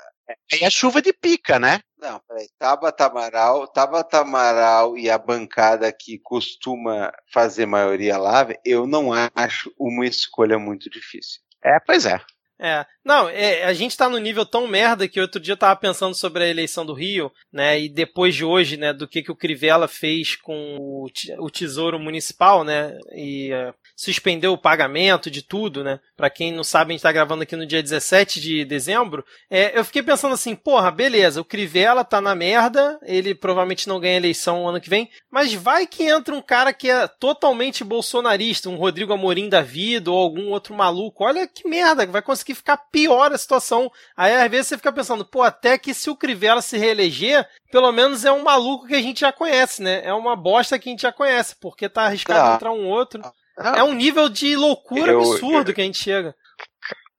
Aí é chuva de pica, né? Não, peraí. Tabata Amaral, Tabata Amaral e a bancada que costuma fazer maioria lá, eu não acho uma escolha muito difícil. É, pois é. É, não, é, a gente tá no nível tão merda que outro dia eu tava pensando sobre a eleição do Rio, né, e depois de hoje, né, do que, que o Crivella fez com o, o Tesouro Municipal, né, e uh, suspendeu o pagamento de tudo, né, pra quem não sabe, a gente tá gravando aqui no dia 17 de dezembro, é, eu fiquei pensando assim, porra, beleza, o Crivella tá na merda, ele provavelmente não ganha eleição ano que vem, mas vai que entra um cara que é totalmente bolsonarista, um Rodrigo Amorim da vida, ou algum outro maluco, olha que merda, vai conseguir ficar pior a situação. Aí às vezes você fica pensando, pô, até que se o Crivella se reeleger, pelo menos é um maluco que a gente já conhece, né? É uma bosta que a gente já conhece, porque tá arriscado Ah. contra um outro. É um nível de loucura Eu- absurdo que a gente chega.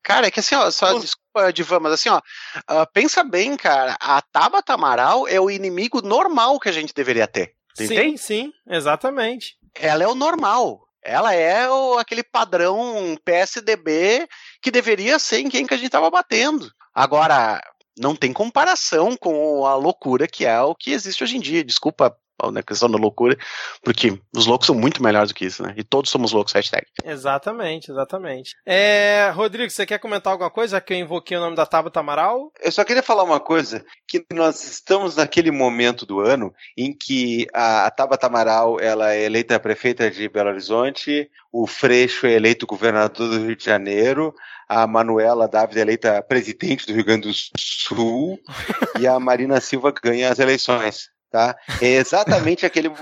Cara, é que assim, ó, só desculpa, Divan, mas assim, ó, ah, pensa bem, cara, a Tabata Amaral é o inimigo normal que a gente deveria ter. Sim, entende? sim, exatamente. Ela é o normal. Ela é o, aquele padrão PSDB que deveria ser em quem que a gente tava batendo. Agora, não tem comparação com a loucura que é o que existe hoje em dia. Desculpa a questão da loucura, porque os loucos são muito melhores do que isso, né? E todos somos loucos, hashtag. Exatamente, exatamente. É, Rodrigo, você quer comentar alguma coisa, que eu invoquei o nome da Tabata Amaral? Eu só queria falar uma coisa, que nós estamos naquele momento do ano em que a, a Tabata Amaral ela é eleita prefeita de Belo Horizonte, o Freixo é eleito governador do Rio de Janeiro, a Manuela Dávila é eleita presidente do Rio Grande do Sul e a Marina Silva ganha as eleições, tá? É exatamente aquele mo-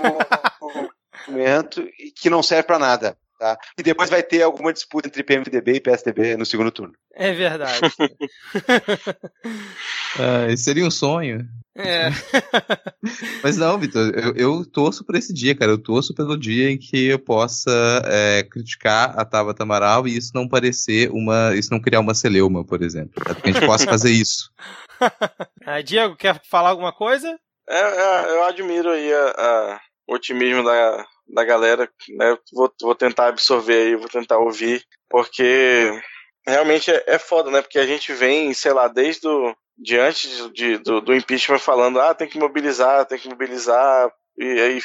momento que não serve para nada. Tá? E depois vai ter alguma disputa entre PMDB e PSDB no segundo turno. É verdade. Ah, seria um sonho. É. Mas não, Vitor, eu, eu torço por esse dia, cara. Eu torço pelo dia em que eu possa é, criticar a Tabata Amaral e isso não parecer uma. Isso não criar uma celeuma, por exemplo. tá? Que a gente possa fazer isso. Ah, Diego, quer falar alguma coisa? É, é, eu admiro aí a- a- o otimismo da, da galera, né? Vou, vou tentar absorver aí, vou tentar ouvir, porque realmente é, é foda, né? Porque a gente vem, sei lá, desde o, de antes de- do, do impeachment falando, ah, tem que mobilizar, tem que mobilizar, e aí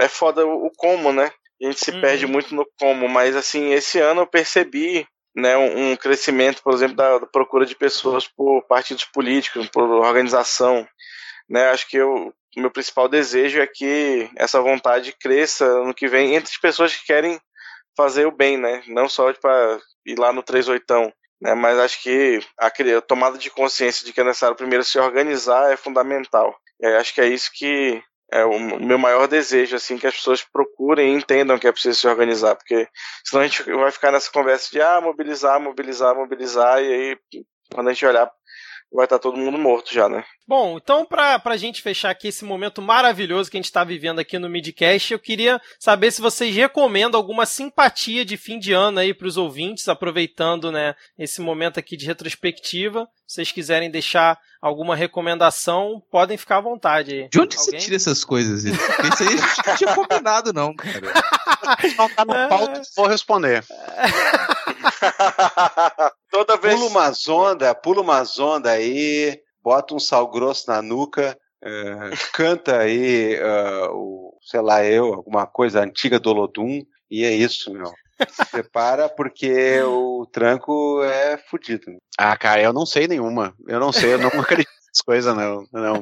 é foda o, o como, né? A gente se perde muito no como, mas assim, esse ano eu percebi né, um, um crescimento, por exemplo, da, da procura de pessoas por partidos políticos, por organização, né? Acho que eu, o meu principal desejo é que essa vontade cresça no que vem entre as pessoas que querem fazer o bem, né? Não só para ir lá no 38, né? Mas acho que a, tomada de consciência de que é necessário primeiro se organizar é fundamental. E aí acho que é isso que é o meu maior desejo, assim, que as pessoas procurem e entendam que é preciso se organizar, porque senão a gente vai ficar nessa conversa de ah, mobilizar, mobilizar, mobilizar, e aí quando a gente olhar vai estar todo mundo morto já, né? Bom, então pra, pra gente fechar aqui esse momento maravilhoso que a gente tá vivendo aqui no Midcast, eu queria saber se vocês recomendam alguma simpatia de fim de ano aí pros ouvintes, aproveitando, né, esse momento aqui de retrospectiva. Se vocês quiserem deixar alguma recomendação, podem ficar à vontade aí. De onde Alguém? você tira essas coisas? Isso? Aí a gente não tinha combinado, não, cara. Não tá no pauta, vou responder. Toda vez. Pula uma zonda, pula uma zonda aí, bota um sal grosso na nuca, eh, canta aí, eh, o, sei lá, eu, alguma coisa antiga do Olodum, e é isso, meu. Se prepara porque o tranco é fudido. Ah, cara, eu não sei nenhuma. Eu não sei, eu não acredito nessas coisas, não. não.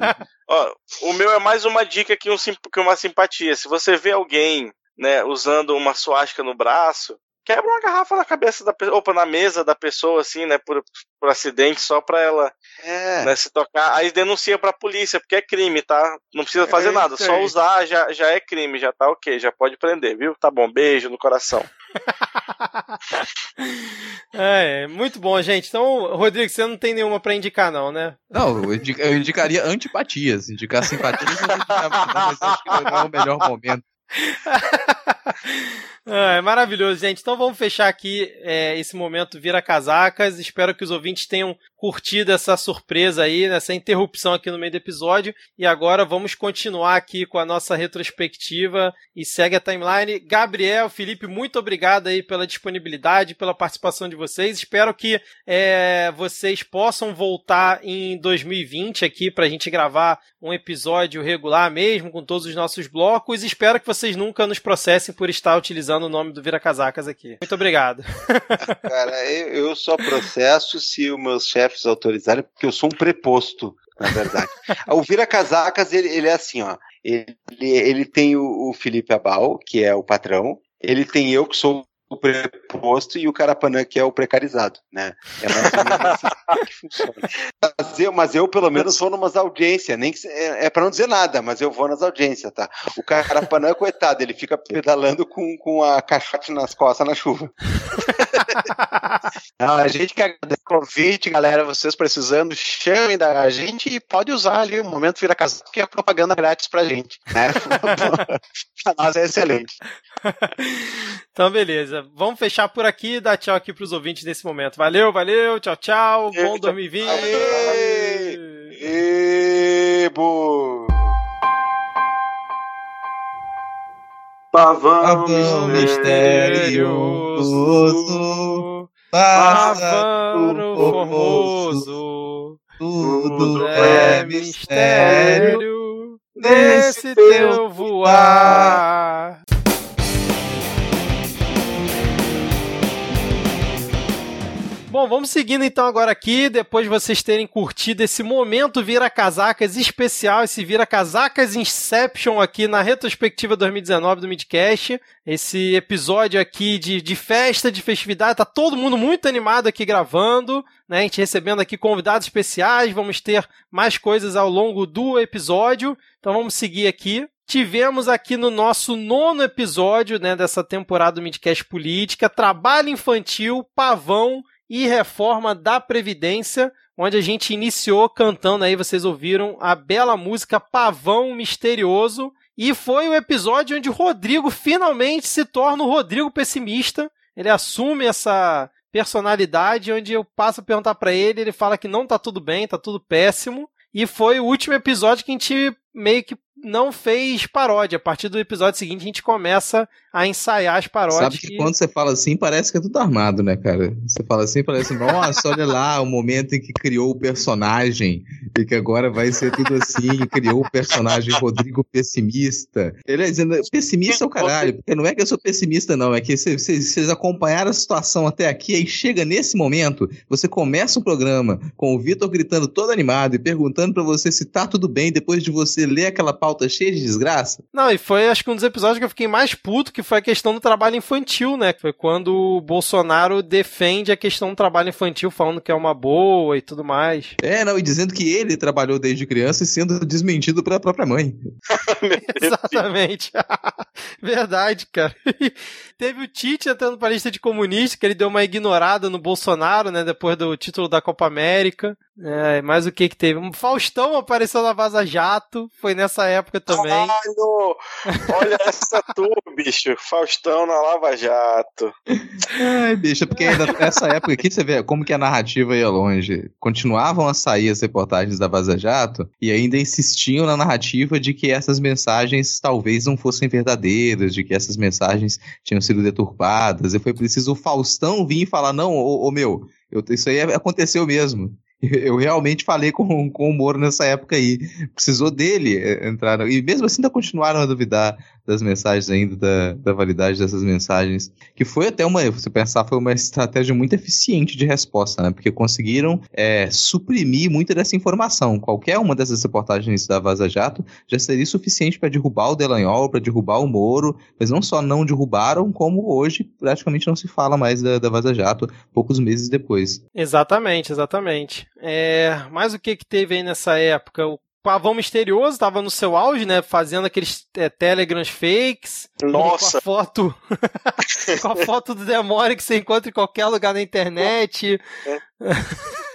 Ó, o meu é mais uma dica que, um, que uma simpatia. Se você vê alguém, né, usando uma suástica no braço, quebra uma garrafa na cabeça da pessoa, opa, na mesa da pessoa, assim, né, por, por acidente, só pra ela É. né, se tocar. Aí denuncia pra polícia, porque é crime, tá? Não precisa fazer É nada, só aí. usar já, já é crime, já tá ok, já pode prender, viu? Tá bom, beijo no coração. É, muito bom, gente. Então, Rodrigo, você não tem nenhuma pra indicar, não, né? Não, eu, indica- eu indicaria antipatias. Indicar simpatias mas acho que não é o melhor momento. Ah, é maravilhoso, gente. Então vamos fechar aqui é, esse momento Vira Casacas. Espero que os ouvintes tenham curtido essa surpresa aí, essa interrupção aqui no meio do episódio. E agora vamos continuar aqui com a nossa retrospectiva e segue a timeline. Gabriel, Felipe, muito obrigado aí pela disponibilidade, pela participação de vocês. Espero que é, vocês possam voltar em 2020 aqui pra gente gravar um episódio regular mesmo, com todos os nossos blocos. Espero que vocês nunca nos processem por estar utilizando o nome do Vira Casacas aqui. Muito obrigado. Cara, eu, só processo se os meus chefes autorizarem, porque eu sou um preposto, na verdade. o Vira Casacas, ele, ele é assim, ó. Ele, ele tem o, o Felipe Abal, que é o patrão. Ele tem eu, que sou o preposto, e o Carapanã, que é o precarizado, né? É mais ou menos assim que funciona. Mas eu, mas eu, pelo menos, vou numas audiências, nem que, é, é pra não dizer nada, mas eu vou nas audiências, tá? O Carapanã, coitado, ele fica pedalando com, com a caixote nas costas na chuva. Não, a gente que agradece o convite, galera. Vocês precisando, chamem da gente e pode usar ali o momento vira casa, que é propaganda grátis pra gente, né? pra nós é excelente. Então, beleza. Vamos fechar por aqui e dar tchau aqui pros ouvintes nesse momento. Valeu, valeu, tchau, tchau. Bom 2020. Ebo! Pavão, misterioso, Pássaro formoso, tudo é mistério nesse teu voar. Bom, vamos seguindo então agora aqui, depois de vocês terem curtido esse momento Vira Casacas especial, esse Vira Casacas Inception aqui na retrospectiva 2019 do Midcast. Esse episódio aqui de, de festa, de festividade, tá todo mundo muito animado aqui gravando, né? A gente recebendo aqui convidados especiais, vamos ter mais coisas ao longo do episódio. Então vamos seguir aqui. Tivemos aqui no nosso nono episódio né, dessa temporada do Midcast Política, Trabalho Infantil, Pavão e Reforma da Previdência, onde a gente iniciou cantando aí, vocês ouviram a bela música Pavão Misterioso. E foi o episódio onde o Rodrigo finalmente se torna o Rodrigo pessimista. Ele assume essa personalidade, onde eu passo a perguntar pra ele, ele fala que não tá tudo bem, tá tudo péssimo. E foi o último episódio que a gente meio que não fez paródia. A partir do episódio seguinte, a gente começa a ensaiar as paródias. Sabe que quando você fala assim, parece que é tudo armado, né, cara? Você fala assim, parece, nossa, olha lá o momento em que criou o personagem e que agora vai ser tudo assim, criou o personagem Rodrigo pessimista. Ele é dizendo, pessimista é o caralho, porque não é que eu sou pessimista, não, é que vocês- acompanharam a situação até aqui, aí chega nesse momento, você começa um programa com o Vitor gritando todo animado e perguntando pra você se tá tudo bem depois de você ler aquela pauta cheia de desgraça. Não, e foi acho que um dos episódios que eu fiquei mais puto, que foi a questão do trabalho infantil, né? Foi quando o Bolsonaro defende a questão do trabalho infantil, falando que é uma boa e tudo mais. É, não, e dizendo que ele trabalhou desde criança e sendo desmentido pela própria mãe. Exatamente. Verdade, cara. Teve o Tite entrando pra lista de comunista, que ele deu uma ignorada no Bolsonaro, né? Depois do título da Copa América. É, mas o que que teve? Um Faustão apareceu na Vaza Jato, foi nessa época também. Caralho! Olha essa tu, bicho. Faustão na Lava Jato. Ai, bicho, porque ainda nessa época aqui você vê como que a narrativa ia longe. Continuavam a sair as reportagens da Vaza Jato e ainda insistiam na narrativa de que essas mensagens talvez não fossem verdadeiras, de que essas mensagens tinham sido deturpadas. E foi preciso o Faustão vir e falar: não, ô, ô meu, eu- isso aí aconteceu mesmo. Eu realmente falei com, com o Moro nessa época aí. Precisou dele eh, entrar. E mesmo assim ainda continuaram a duvidar das mensagens ainda, da, da validade dessas mensagens. Que foi até uma, você pensar, foi uma estratégia muito eficiente de resposta, né? Porque conseguiram eh, suprimir muita dessa informação. Qualquer uma dessas reportagens da Vaza Jato já seria suficiente para derrubar o Delanhol, para derrubar o Moro. Mas não só não derrubaram, como hoje praticamente não se fala mais da, da Vaza Jato, poucos meses depois. Exatamente, exatamente. É, mas o que que teve aí nessa época? O Pavão Misterioso estava no seu auge, né? Fazendo aqueles é, telegrams fakes. Nossa. Com a foto. com a foto do Demore que você encontra em qualquer lugar na internet.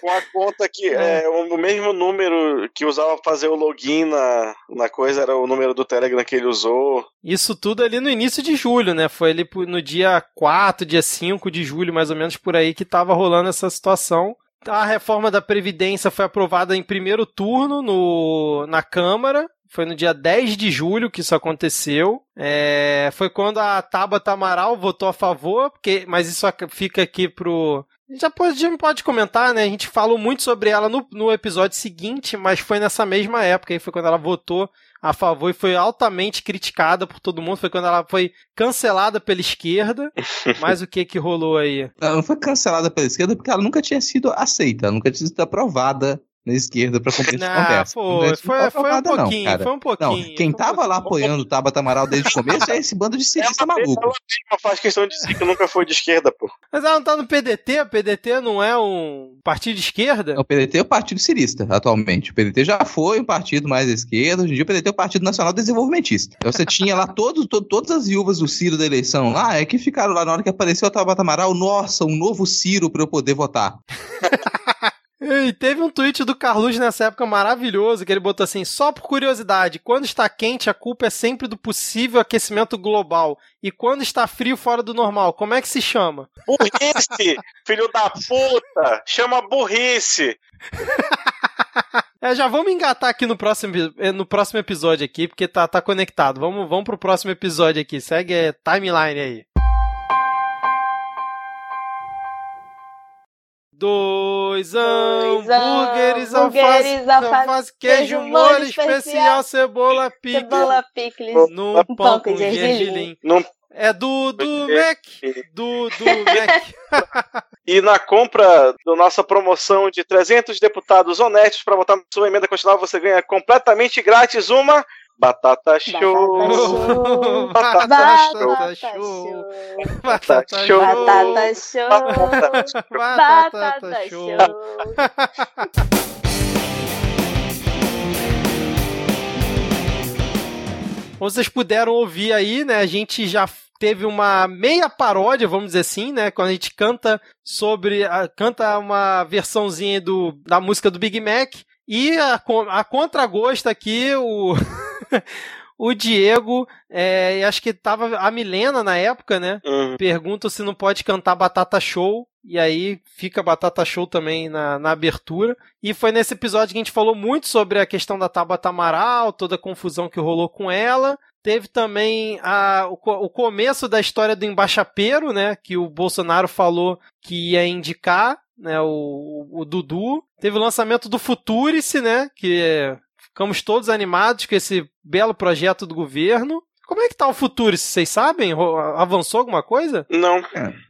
Com a conta que é. o mesmo número que usava pra fazer o login na, na coisa era o número do Telegram que ele usou. Isso tudo ali no início de julho, né? Foi ali no dia 4, dia 5 de julho, mais ou menos por aí, que tava rolando essa situação. A reforma da Previdência foi aprovada em primeiro turno no, na Câmara. Foi no dia 10 de julho que isso aconteceu. É, foi quando a Tabata Amaral votou a favor, porque, mas isso fica aqui pro. Já pode, pode comentar, né? A gente falou muito sobre ela no, no episódio seguinte, mas foi nessa mesma época. Aí foi quando ela votou a favor e foi altamente criticada por todo mundo. Foi quando ela foi cancelada pela esquerda. Mas o que que rolou aí? Ela não foi cancelada pela esquerda porque ela nunca tinha sido aceita, ela nunca tinha sido aprovada na esquerda pra cumprir essa conversa. foi, Não é- não foi- foi um não, pouquinho, cara. foi um pouquinho, Não, quem tava lá apoiando o Tabata Amaral desde o começo é esse bando de cirista maluco. Ela mesma faz questão de dizer que nunca foi de esquerda, pô. Mas ela não tá no PDT? O PDT não é um partido de esquerda? O PDT é o partido cirista, atualmente. O PDT já foi um partido mais à esquerda, hoje em dia o PDT é o Partido Nacional Desenvolvimentista. Então você tinha lá todos, to- todas as viúvas do Ciro da eleição lá, é que ficaram lá na hora que apareceu o Tabata Amaral, nossa, um novo Ciro pra eu poder votar. E teve um tweet do Carlos nessa época maravilhoso, que ele botou assim, só por curiosidade, quando está quente a culpa é sempre do possível aquecimento global, e quando está frio fora do normal, como é que se chama? Burrice, filho da puta! Chama burrice! É, já vamos engatar aqui no próximo, eh, no próximo episódio aqui, porque tá, tá conectado. Vamos, vamos pro próximo episódio aqui. Segue a timeline aí. Dois hambúrgueres, alface, alface, queijo, molho especial, cebola, picles. Cebola picles. Num Um pão pão com com gergelim. gergelim. Num- É do, do Mac. Do, do Mac. E na compra da nossa promoção de 300 deputados honestos para votar na sua emenda constitucional, você ganha completamente grátis uma batata show. Batata show. Batata show. Batata show. Batata Batata show. Como vocês puderam ouvir aí, né? A gente já teve uma meia paródia, vamos dizer assim, né? Quando a gente canta sobre. a- canta uma versãozinha do, da música do Big Mac. E a, a contragosto aqui, o. O Diego, é, acho que tava a Milena na época, né? Pergunta se não pode cantar Batata Show. E aí fica Batata Show também na, na abertura. E foi nesse episódio que a gente falou muito sobre a questão da Tabata Amaral, toda a confusão que rolou com ela. Teve também a, o, o começo da história do embaixapeiro, né? Que o Bolsonaro falou que ia indicar, né? O, o Dudu. Teve o lançamento do Futurice, né? Que é, ficamos todos animados com esse belo projeto do governo. Como é que tá o Futurice? Vocês sabem? Avançou alguma coisa? Não.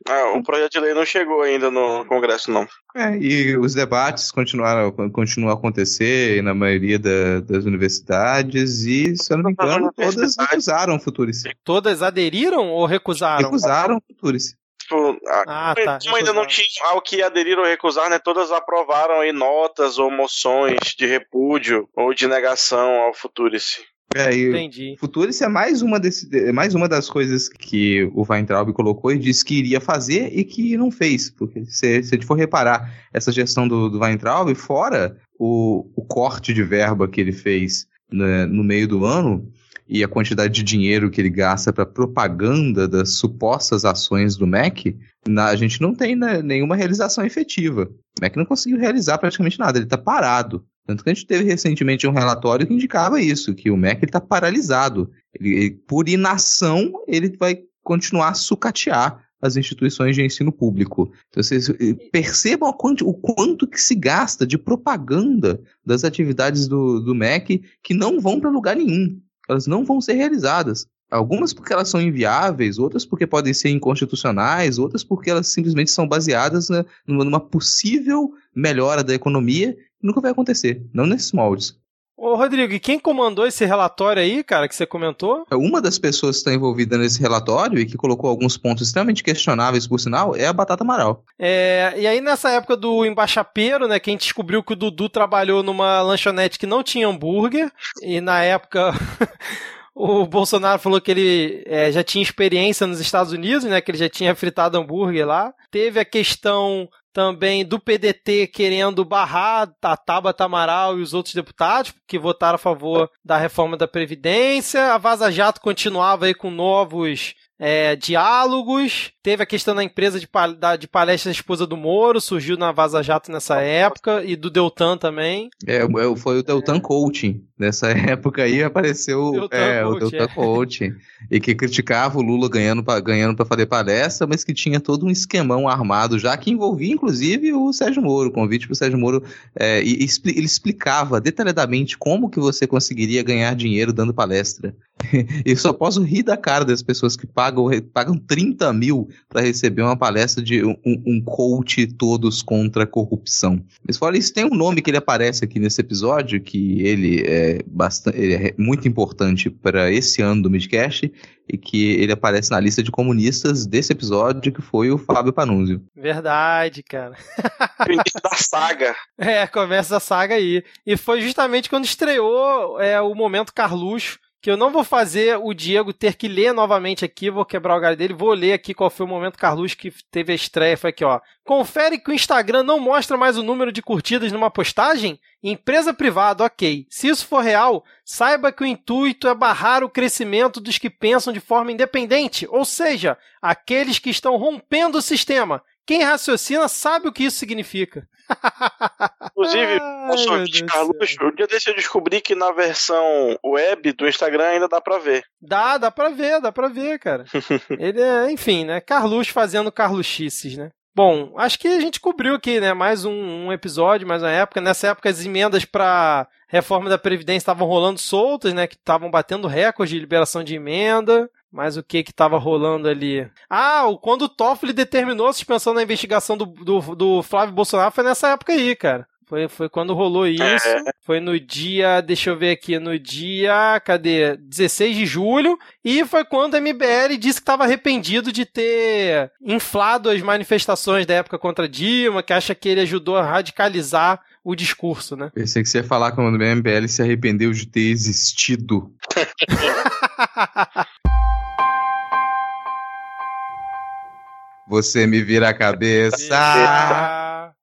Ah, o projeto de lei não chegou ainda no Congresso, não. É, e os debates continuaram, continuam a acontecer na maioria da- das universidades e, se eu não me engano, todas recusaram o Futurice. Todas aderiram ou recusaram? Recusaram o Futurice. Tipo, Ah, tá. Como ainda não tinha ao que aderir ou recusar, né? Todas aprovaram aí notas ou moções de repúdio ou de negação ao Futurice. É, Entendi. Futurice é mais uma, desse, é mais uma das coisas que o Weintraub colocou e disse que iria fazer e que não fez. Porque se, se a gente for reparar essa gestão do, do Weintraub, fora o, o corte de verba que ele fez né, no meio do ano e a quantidade de dinheiro que ele gasta para propaganda das supostas ações do MEC, a gente não tem né, nenhuma realização efetiva. O MEC não conseguiu realizar praticamente nada, ele está parado. Tanto que a gente teve recentemente um relatório que indicava isso, que o MEC está paralisado. Ele, ele- por inação, ele vai continuar a sucatear as instituições de ensino público. Então, vocês percebam o quanto, o quanto que se gasta de propaganda das atividades do, do MEC que não vão para lugar nenhum. Elas não vão ser realizadas. Algumas porque elas são inviáveis, outras porque podem ser inconstitucionais, outras porque elas simplesmente são baseadas né, numa, possível melhora da economia nunca vai acontecer, não nesses moldes. Ô, Rodrigo, e quem comandou esse relatório aí, cara, que você comentou? Uma das pessoas que está envolvida nesse relatório e que colocou alguns pontos extremamente questionáveis, por sinal, é a Batata Amaral. É, e aí, nessa época do embaixapeiro, né, quem descobriu que o Dudu trabalhou numa lanchonete que não tinha hambúrguer, e na época o Bolsonaro falou que ele é, já tinha experiência nos Estados Unidos, né, que ele já tinha fritado hambúrguer lá. Teve a questão também do PDT querendo barrar a Tabata Amaral e os outros deputados que votaram a favor da reforma da Previdência. A Vaza Jato continuava aí com novos é, diálogos. Teve a questão da empresa de, pal da, de palestra da esposa do Moro, surgiu na Vaza Jato nessa época, e do Deltan também. É, é, foi o Deltan Coaching. Nessa época aí apareceu Deltan é, o Deltan é. Coaching. E que criticava o Lula ganhando para ganhando pra fazer palestra, mas que tinha todo um esquemão armado já, que envolvia inclusive o Sérgio Moro, o convite para o Sérgio Moro. é, e, e expli- ele explicava detalhadamente como que você conseguiria ganhar dinheiro dando palestra. Eu só posso rir da cara das pessoas que pagam, pagam 30 mil para receber uma palestra de um, um coach todos contra a corrupção. Mas fora isso, tem um nome que ele aparece aqui nesse episódio, que ele é, bastante, ele é muito importante para esse ano do Midcast, e que ele aparece na lista de comunistas desse episódio, que foi o Fábio Panunzio. Verdade, cara. início da saga. É, começa a saga aí. E foi justamente quando estreou é, o momento Carluxo, que eu não vou fazer o Diego ter que ler novamente aqui, vou quebrar o galho dele, vou ler aqui qual foi o momento Carluxo que teve a estreia, foi aqui, ó. Confere que o Instagram não mostra mais o número de curtidas numa postagem? Empresa privada, ok. Se isso for real, saiba que o intuito é barrar o crescimento dos que pensam de forma independente, ou seja, aqueles que estão rompendo o sistema. Quem raciocina sabe o que isso significa. Inclusive, Ai, o de Carluxo, um dia desse eu descobri que na versão web do Instagram ainda dá pra ver. Dá, dá pra ver, dá pra ver, cara. Ele é, enfim, né? Carluxo fazendo Carluxices, né? Bom, acho que a gente cobriu aqui, né? Mais um, um episódio, mais uma época. Nessa época, as emendas pra reforma da Previdência estavam rolando soltas, né? Que estavam batendo recorde de liberação de emenda. Mas o que que tava rolando ali? Ah, o- quando o Toffoli determinou a suspensão da investigação do, do, do Flávio Bolsonaro foi nessa época aí, cara. Foi, foi quando rolou isso. É. Foi no dia, deixa eu ver aqui, no dia, cadê? 16 de julho. E foi quando a MBL disse que estava arrependido de ter inflado as manifestações da época contra Dilma, que acha que ele ajudou a radicalizar o discurso, né? Pensei que você ia falar quando o MBL se arrependeu de ter existido. Você me vira a cabeça.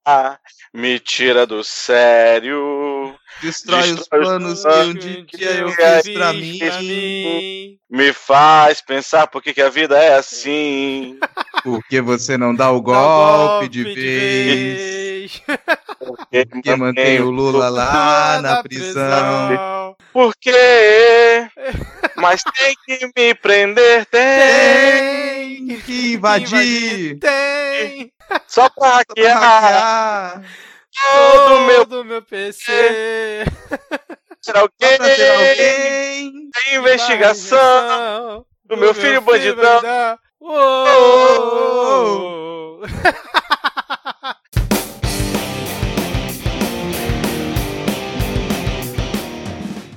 Ah, me tira do sério. Destrói os planos que um dia eu fiz pra mim. Me faz pensar por que a vida é assim. Porque você não dá o golpe de vez. Porque mantém o Lula lá na prisão. Por quê? Mas tem que me prender, tem. Tem que invadir. Tem. Só pra hackear. Todo o meu do meu PC. Alguém? Só pra ter alguém. Tem investigação do meu filho bandidão. Uou!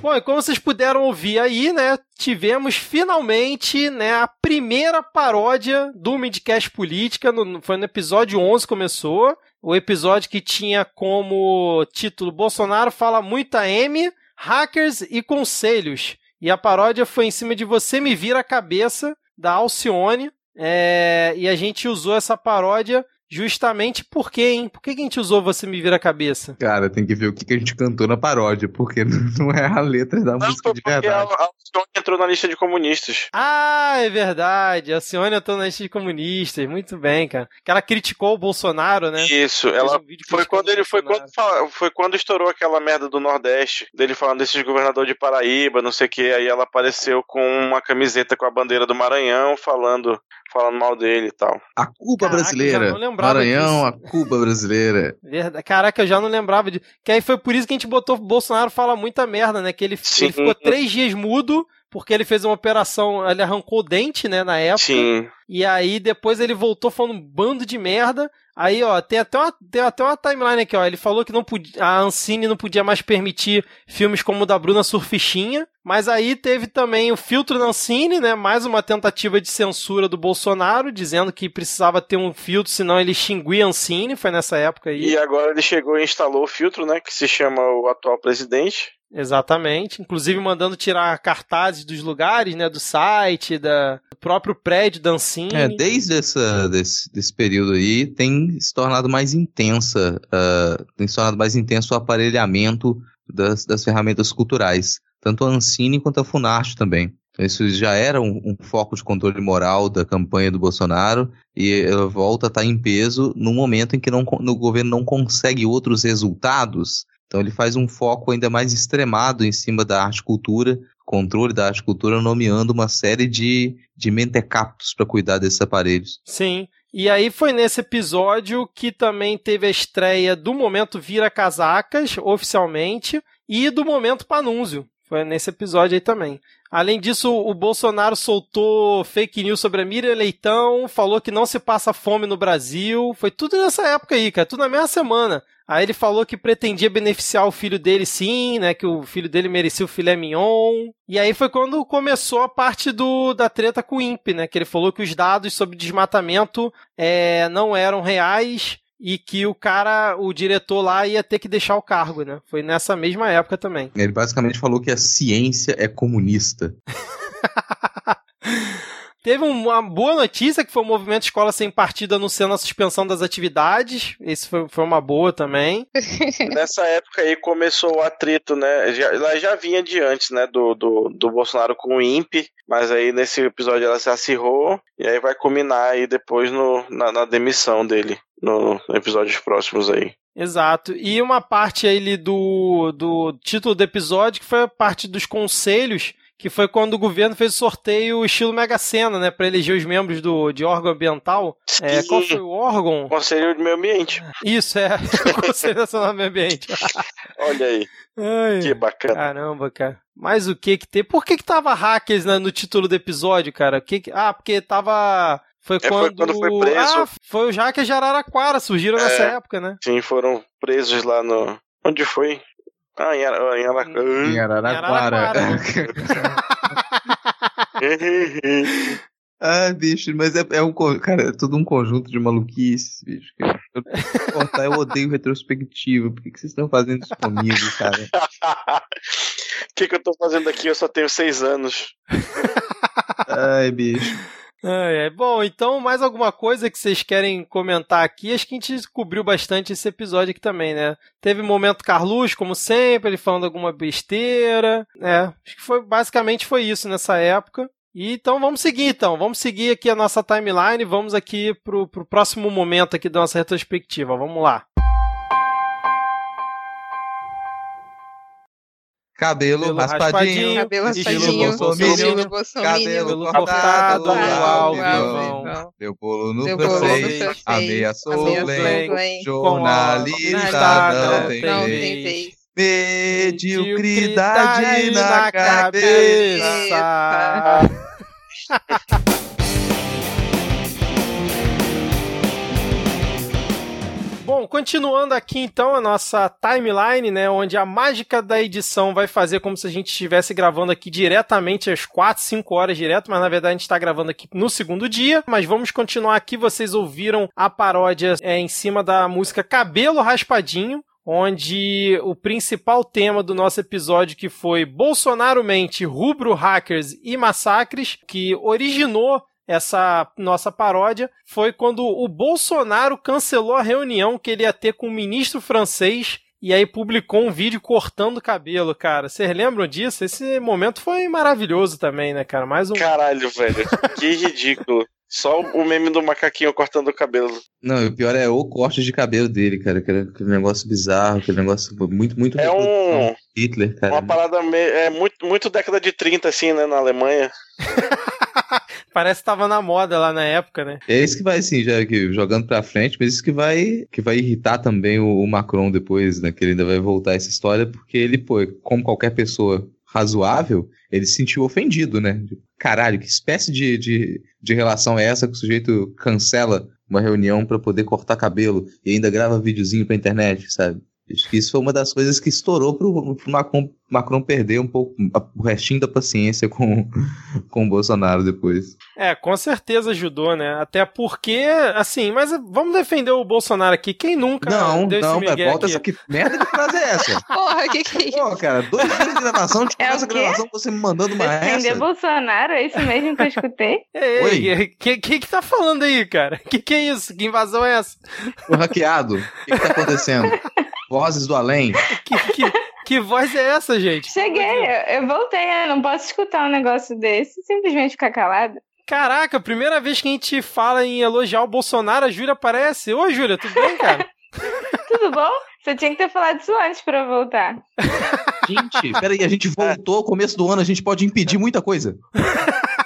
Bom, e como vocês puderam ouvir aí, né, tivemos finalmente, né, a primeira paródia do Midcast Política, no- foi no episódio 11 começou, o episódio que tinha como título Bolsonaro fala muita M, hackers e conselhos. E a paródia foi em cima de Você Me Vira a Cabeça, da Alcione. É, e a gente usou essa paródia justamente por quê, hein? Por que, que a gente usou Você Me Vira a Cabeça? Cara, tem que ver o que que a gente cantou na paródia, porque não é a letra da música de Porque a, verdade. a Alcione entrou na lista de comunistas. Ah, é verdade. A Alcione entrou na lista de comunistas. Muito bem, cara. Que ela criticou o Bolsonaro, né? Isso, Fez ela um vídeo foi quando ele foi quando, fala- foi quando estourou aquela merda do Nordeste, dele falando desses governador de Paraíba, não sei o que, aí ela apareceu com uma camiseta com a bandeira do Maranhão falando falando mal dele e tal. A Cuba Caraca, eu já brasileira. não lembrava Maranhão, a Cuba brasileira. Verdade. Caraca, eu já não lembrava de. Que aí foi por isso que a gente botou o Bolsonaro fala muita merda, né? Que ele, ele ficou três dias mudo, porque ele fez uma operação, ele arrancou o dente, né, na época. Sim. E aí depois ele voltou falando um bando de merda. Aí, ó, tem até uma, tem até uma timeline aqui, ó. Ele falou que não podia, a Ancine não podia mais permitir filmes como o da Bruna Surfichinha. Mas aí teve também o filtro da Ancine, né? Mais uma tentativa de censura do Bolsonaro, dizendo que precisava ter um filtro, senão ele extinguia a Ancine. Foi nessa época aí. E agora ele chegou e instalou o filtro, né, que se chama o atual presidente. Exatamente. Inclusive mandando tirar cartazes dos lugares, né? Do site, da, do próprio prédio da. É, desde essa, desse, desse período aí, tem se tornado mais intensa, ah, tem se tornado mais intenso o aparelhamento das, das ferramentas culturais, tanto a Ancine quanto a Funarte também. Isso já era um, um foco de controle moral da campanha do Bolsonaro e volta a estar em peso no momento em que não, no governo não consegue outros resultados. Então ele faz um foco ainda mais extremado em cima da arte cultura, controle da arte cultura, nomeando uma série de, de mentecaptos para cuidar desses aparelhos. Sim. E aí foi nesse episódio que também teve a estreia do Momento Vira Casacas, oficialmente, e do Momento Panúncio. Foi nesse episódio aí também. Além disso, o Bolsonaro soltou fake news sobre a Miriam Leitão, falou que não se passa fome no Brasil. Foi tudo nessa época aí, cara, tudo na mesma semana. Aí ele falou que pretendia beneficiar o filho dele sim, né, que o filho dele merecia o filé mignon. E aí foi quando começou a parte do, da treta com o INPE, né, que ele falou que os dados sobre desmatamento é, não eram reais e que o cara, o diretor lá ia ter que deixar o cargo, né. Foi nessa mesma época também. Ele basicamente falou que a ciência é comunista. Teve um, uma boa notícia que foi o movimento Escola Sem Partido anunciando a suspensão das atividades. Esse foi, foi uma boa também. Nessa época aí começou o atrito, né? Já, ela já vinha de antes, né? Do, do, do Bolsonaro com o INPE, mas aí nesse episódio ela se acirrou e aí vai culminar aí depois no, na, na demissão dele, no, no episódios próximos aí. Exato. E uma parte aí do, do título do episódio que foi a parte dos conselhos, que foi quando o governo fez o sorteio estilo Mega Sena, né, para eleger os membros do, de órgão ambiental. É, qual foi o órgão? Conselho de Meio Ambiente. Isso, é. o Conselho Nacional do Meio Ambiente. Olha aí. Ai, Que bacana. Caramba, cara. Mas o que que tem? Por que que tava hackers né, no título do episódio, cara? O que que... Ah, porque tava... Foi É, foi quando... quando foi preso. Ah, foi os hackers de Araraquara, surgiram nessa É. época, né? Sim, foram presos lá no. Onde foi? Ah, em, Ara... em, Ara... Em Araraquara. Ah, bicho, mas é, é um. Cara, é tudo um conjunto de maluquices, bicho. que Eu, eu, cortar, eu odeio retrospectiva. Por que, que vocês estão fazendo isso comigo, cara? O que, que eu tô fazendo aqui? Eu só tenho seis anos. Ai, bicho. É. Bom, então mais alguma coisa que vocês querem comentar aqui? Acho que a gente cobriu bastante esse episódio aqui também, né? Teve momento Carluxo, como sempre, ele falando alguma besteira. É, acho que foi basicamente foi isso nessa época. E então vamos seguir então, vamos seguir aqui a nossa timeline, vamos aqui pro, pro próximo momento aqui da nossa retrospectiva. Vamos lá. Cabelo, Cabelo raspadinho, raspadinho, Cabelo estilo raspadinho, bolsominion, estilo bolsominion, cabelo cabelo cortado, alvivão, alvivão. deu bolo no prefeito, ameaçou bem, jornalista não tem não vez. tem vez. Mediocridade na cabeça. continuando aqui então a nossa timeline, né, onde a mágica da edição vai fazer como se a gente estivesse gravando aqui diretamente às 4, 5 horas direto, mas na verdade a gente está gravando aqui no segundo dia. Mas vamos continuar aqui. Vocês ouviram a paródia é, em cima da música Cabelo Raspadinho, onde o principal tema do nosso episódio, que foi Bolsonaro mente, rubro hackers e massacres, que originou essa nossa paródia, foi quando o Bolsonaro cancelou a reunião que ele ia ter com o ministro francês e aí publicou um vídeo cortando o cabelo, cara. Vocês lembram disso? Esse momento foi maravilhoso também, né, cara? Mais um. Caralho, velho. Que ridículo. Só o meme do macaquinho cortando o cabelo. Não, e o pior é o corte de cabelo dele, cara. Aquele, aquele negócio bizarro, aquele negócio muito, muito. É um. Hitler, cara. Uma parada meio. É muito, muito década de 30, assim, né, na Alemanha. Parece que tava na moda lá na época, né? É isso que vai, assim, já que, jogando pra frente, mas isso que vai, que vai irritar também o, o Macron depois, né? Que ele ainda vai voltar essa história, porque ele, pô, como qualquer pessoa razoável, ele se sentiu ofendido, né? Caralho, que espécie de, de, de relação é essa que o sujeito cancela uma reunião para poder cortar cabelo e ainda grava videozinho pra internet, sabe? Acho que isso foi uma das coisas que estourou pro, pro Macron, Macron perder um pouco o restinho da paciência com, com o Bolsonaro depois. É, com certeza ajudou, né? Até porque, assim, mas vamos defender o Bolsonaro aqui. Quem nunca Não, deu não, esse migué volta aqui? essa que merda de frase é essa? Porra, que que é isso? Pô, cara, dois dias de gravação, de É essa o gravação, você me mandando uma Defender essa. Bolsonaro, é isso mesmo que eu escutei? Ei, Oi. que, que que tá falando aí, cara? Que que é isso? Que invasão é essa? Tô hackeado. O que, que tá acontecendo? Vozes do além. Que, que, que voz é essa, gente? Cheguei, eu, eu voltei, eu não posso escutar um negócio desse e simplesmente ficar calado. Caraca, primeira vez que a gente fala em elogiar o Bolsonaro, a Júlia aparece. Oi, Júlia, tudo bem, cara? Tudo bom? Você tinha que ter falado isso antes pra eu voltar. Gente, peraí, a gente voltou, começo do ano, a gente pode impedir muita coisa.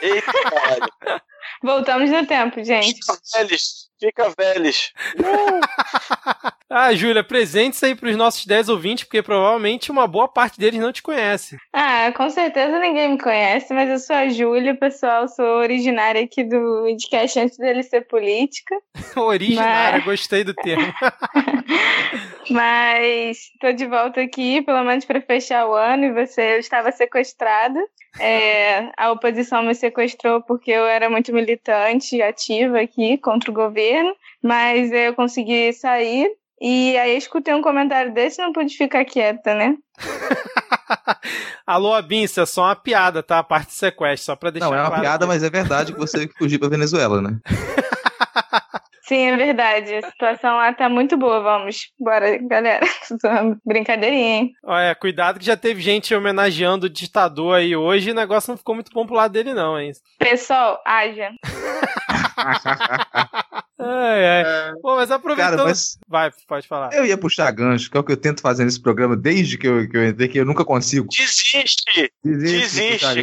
Eita. Voltamos no tempo, gente. Fica velhos. Ah, Júlia, presente isso aí pros nossos 10 ouvintes, porque provavelmente uma boa parte deles não te conhece. Ah, com certeza ninguém me conhece, mas eu sou a Júlia, pessoal. Sou originária aqui do Midcast antes dele ser política. Originária, Mas- gostei do termo. Mas tô de volta aqui, pelo menos para fechar o ano, e você eu estava sequestrada. É, a oposição me sequestrou porque eu era muito militante e ativa aqui contra o governo, mas eu consegui sair. E aí escutei um comentário desse e não pude ficar quieta, né? Alô, Abin, isso é só uma piada, tá? A parte de sequestro, só pra deixar Não, é uma claro piada, aqui. mas é verdade que você fugiu pra Venezuela, né? Sim, é verdade. A situação lá tá muito boa. Vamos, bora, galera. Brincadeirinha, hein? Olha, cuidado que já teve gente homenageando o ditador aí hoje e o negócio não ficou muito bom pro lado dele, não, hein? Pessoal, haja. Ai, ai. Pô, mas aproveitando. Cara, mas- Vai, pode falar. Eu ia puxar gancho, que é o que eu tento fazer nesse programa desde que eu, que eu entrei, que eu nunca consigo. Desiste! Desiste. Desiste!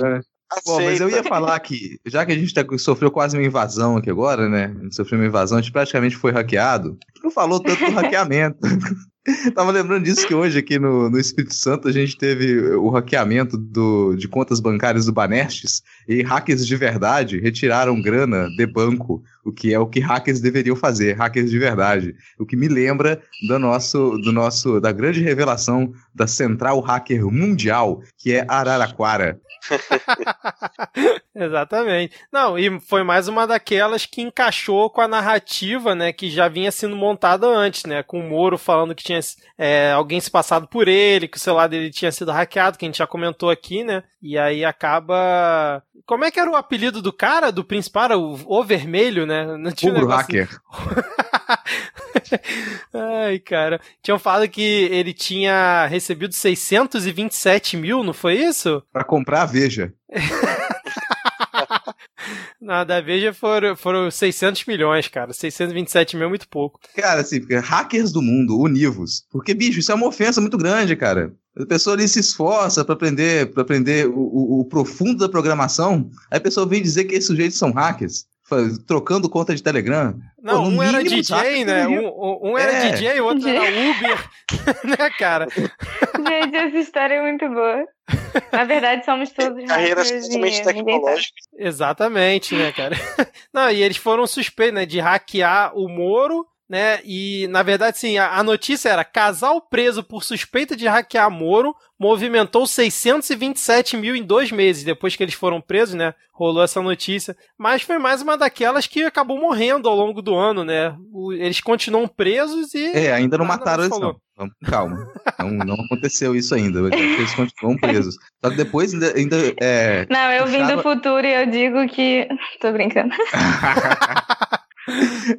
Bom, mas eu ia falar que, já que a gente tá- sofreu quase uma invasão aqui agora, né? A gente sofreu uma invasão, a gente praticamente foi hackeado. Não falou tanto do hackeamento. Tava lembrando disso que hoje aqui no, no Espírito Santo a gente teve o hackeamento do, de contas bancárias do Banestes e hackers de verdade retiraram grana de banco, o que é o que hackers deveriam fazer, hackers de verdade. O que me lembra do nosso, do nosso, da grande revelação da central hacker mundial, que é Araraquara. Exatamente. Não, e foi mais uma daquelas que encaixou com a narrativa, né, que já vinha sendo montada antes, né, com o Moro falando que tinha é, alguém se passado por ele, que o celular dele tinha sido hackeado, que a gente já comentou aqui, né, e aí acaba... Como é que era o apelido do cara, do principal? Era o, o Vermelho, né? Não tinha um hacker. Ai, cara. Tinham falado que ele tinha recebido 627 mil, não foi isso? Pra comprar a Veja. Na da Veja foram, foram 600 milhões, cara. 627 mil é muito pouco. Cara, assim, hackers do mundo, univos. Porque, bicho, isso é uma ofensa muito grande, cara. A pessoa ali se esforça pra aprender, pra aprender o, o- o profundo da programação. Aí a pessoa vem dizer que esses sujeitos são hackers, trocando conta de Telegram. Não, Pô, um era DJ, né? Um, um- era É. DJ, o outro era Uber. né, cara? Gente, essa história é muito boa. Na verdade, somos todos Carreiras totalmente tecnológicas. Exatamente, né, cara? Não, e eles foram suspeitos, né, de hackear o Moro, né? E, na verdade, sim, a, a notícia era: casal preso por suspeita de hackear Moro movimentou 627 mil em dois meses. Depois que eles foram presos, né? Rolou essa notícia. Mas foi mais uma daquelas que acabou morrendo ao longo do ano, né? O- eles continuam presos e. É, ainda não mataram eles, não. Vamos calma. Não, não aconteceu isso ainda. Eles continuam presos. Só que depois ainda. ainda é, Não, eu vim do futuro e eu digo que. Tô brincando.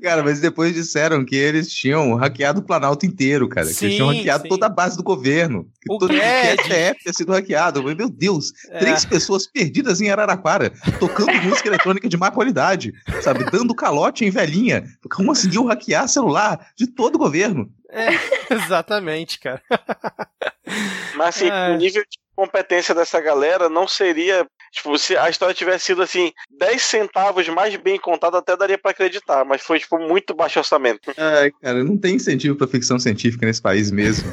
Cara, mas depois disseram que eles tinham hackeado o Planalto inteiro, cara. que eles tinham Sim, hackeado sim. toda a base do governo. Que O todo que Guedes. STF tinha sido hackeado. Meu Deus, É. três pessoas perdidas em Araraquara, tocando música eletrônica de má qualidade, sabe? Dando calote em velhinha. Conseguiu hackear celular de todo o governo. É, exatamente, cara. Mas assim, É. o nível de competência dessa galera não seria. Tipo, se a história tivesse sido assim, 10 centavos mais bem contada, até daria pra acreditar, mas foi, tipo, muito baixo orçamento. Ai, cara, não tem incentivo pra ficção científica nesse país mesmo.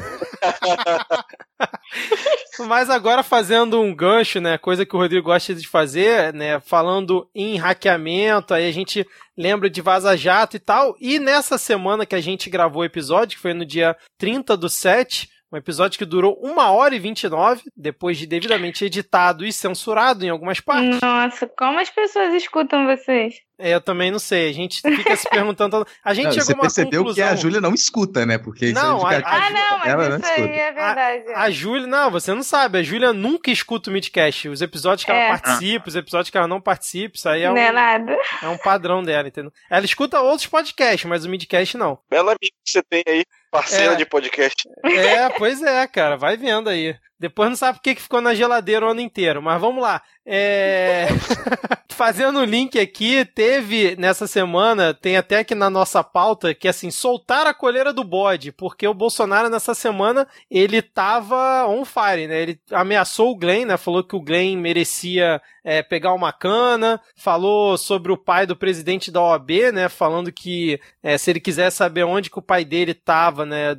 Mas agora fazendo um gancho, né? Coisa que o Rodrigo gosta de fazer, né? Falando em hackeamento, aí a gente lembra de Vaza Jato e tal. E nessa semana que a gente gravou o episódio, que foi no dia 30 do 7, um episódio que durou 1 hora e 29, depois de devidamente editado e censurado em algumas partes. Nossa, como as pessoas escutam vocês? É, eu também não sei. A gente fica se perguntando. A gente Não, chegou você a percebeu conclusão. que a Júlia não escuta, né? Porque isso Não, é a- indicativo. Ah, não, mas Ela não isso aí escuta. é verdade. A Júlia, não, você não sabe. A Júlia nunca escuta o Midcast. Os episódios que ela É. participa, os episódios que ela não participa, isso aí é um, Não é nada. é um padrão dela, entendeu? Ela escuta outros podcasts, mas o Midcast não. Bela amiga que você tem aí, parceira É. de podcast. É, pois é, cara. Vai vendo aí. Depois não sabe por que ficou na geladeira o ano inteiro, mas vamos lá. É... Fazendo o link aqui, teve nessa semana, tem até aqui na nossa pauta, que assim, soltar a coleira do bode, porque o Bolsonaro nessa semana, ele tava on fire, né? Ele ameaçou o Glenn, né? Falou que o Glenn merecia é, pegar uma cana, falou sobre o pai do presidente da OAB, né? Falando que é, se ele quiser saber onde que o pai dele tava, né?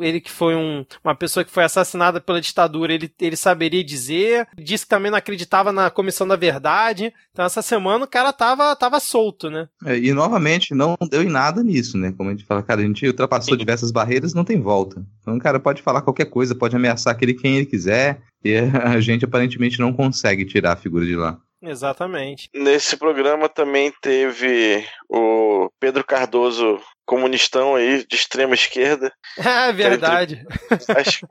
ele que foi um- uma pessoa que foi assassinada pela ditadura, ele, ele saberia dizer. Disse que também não acreditava na comissão da verdade. Então essa semana o cara tava, tava solto, né? É, e novamente, não deu em nada nisso, né? Como a gente fala, cara, a gente ultrapassou diversas barreiras, não tem volta. Então, o cara pode falar qualquer coisa, pode ameaçar aquele quem ele quiser, e a gente aparentemente não consegue tirar a figura de lá. Exatamente. Nesse programa também teve o Pedro Cardoso, comunistão aí, de extrema esquerda. É verdade. Acho que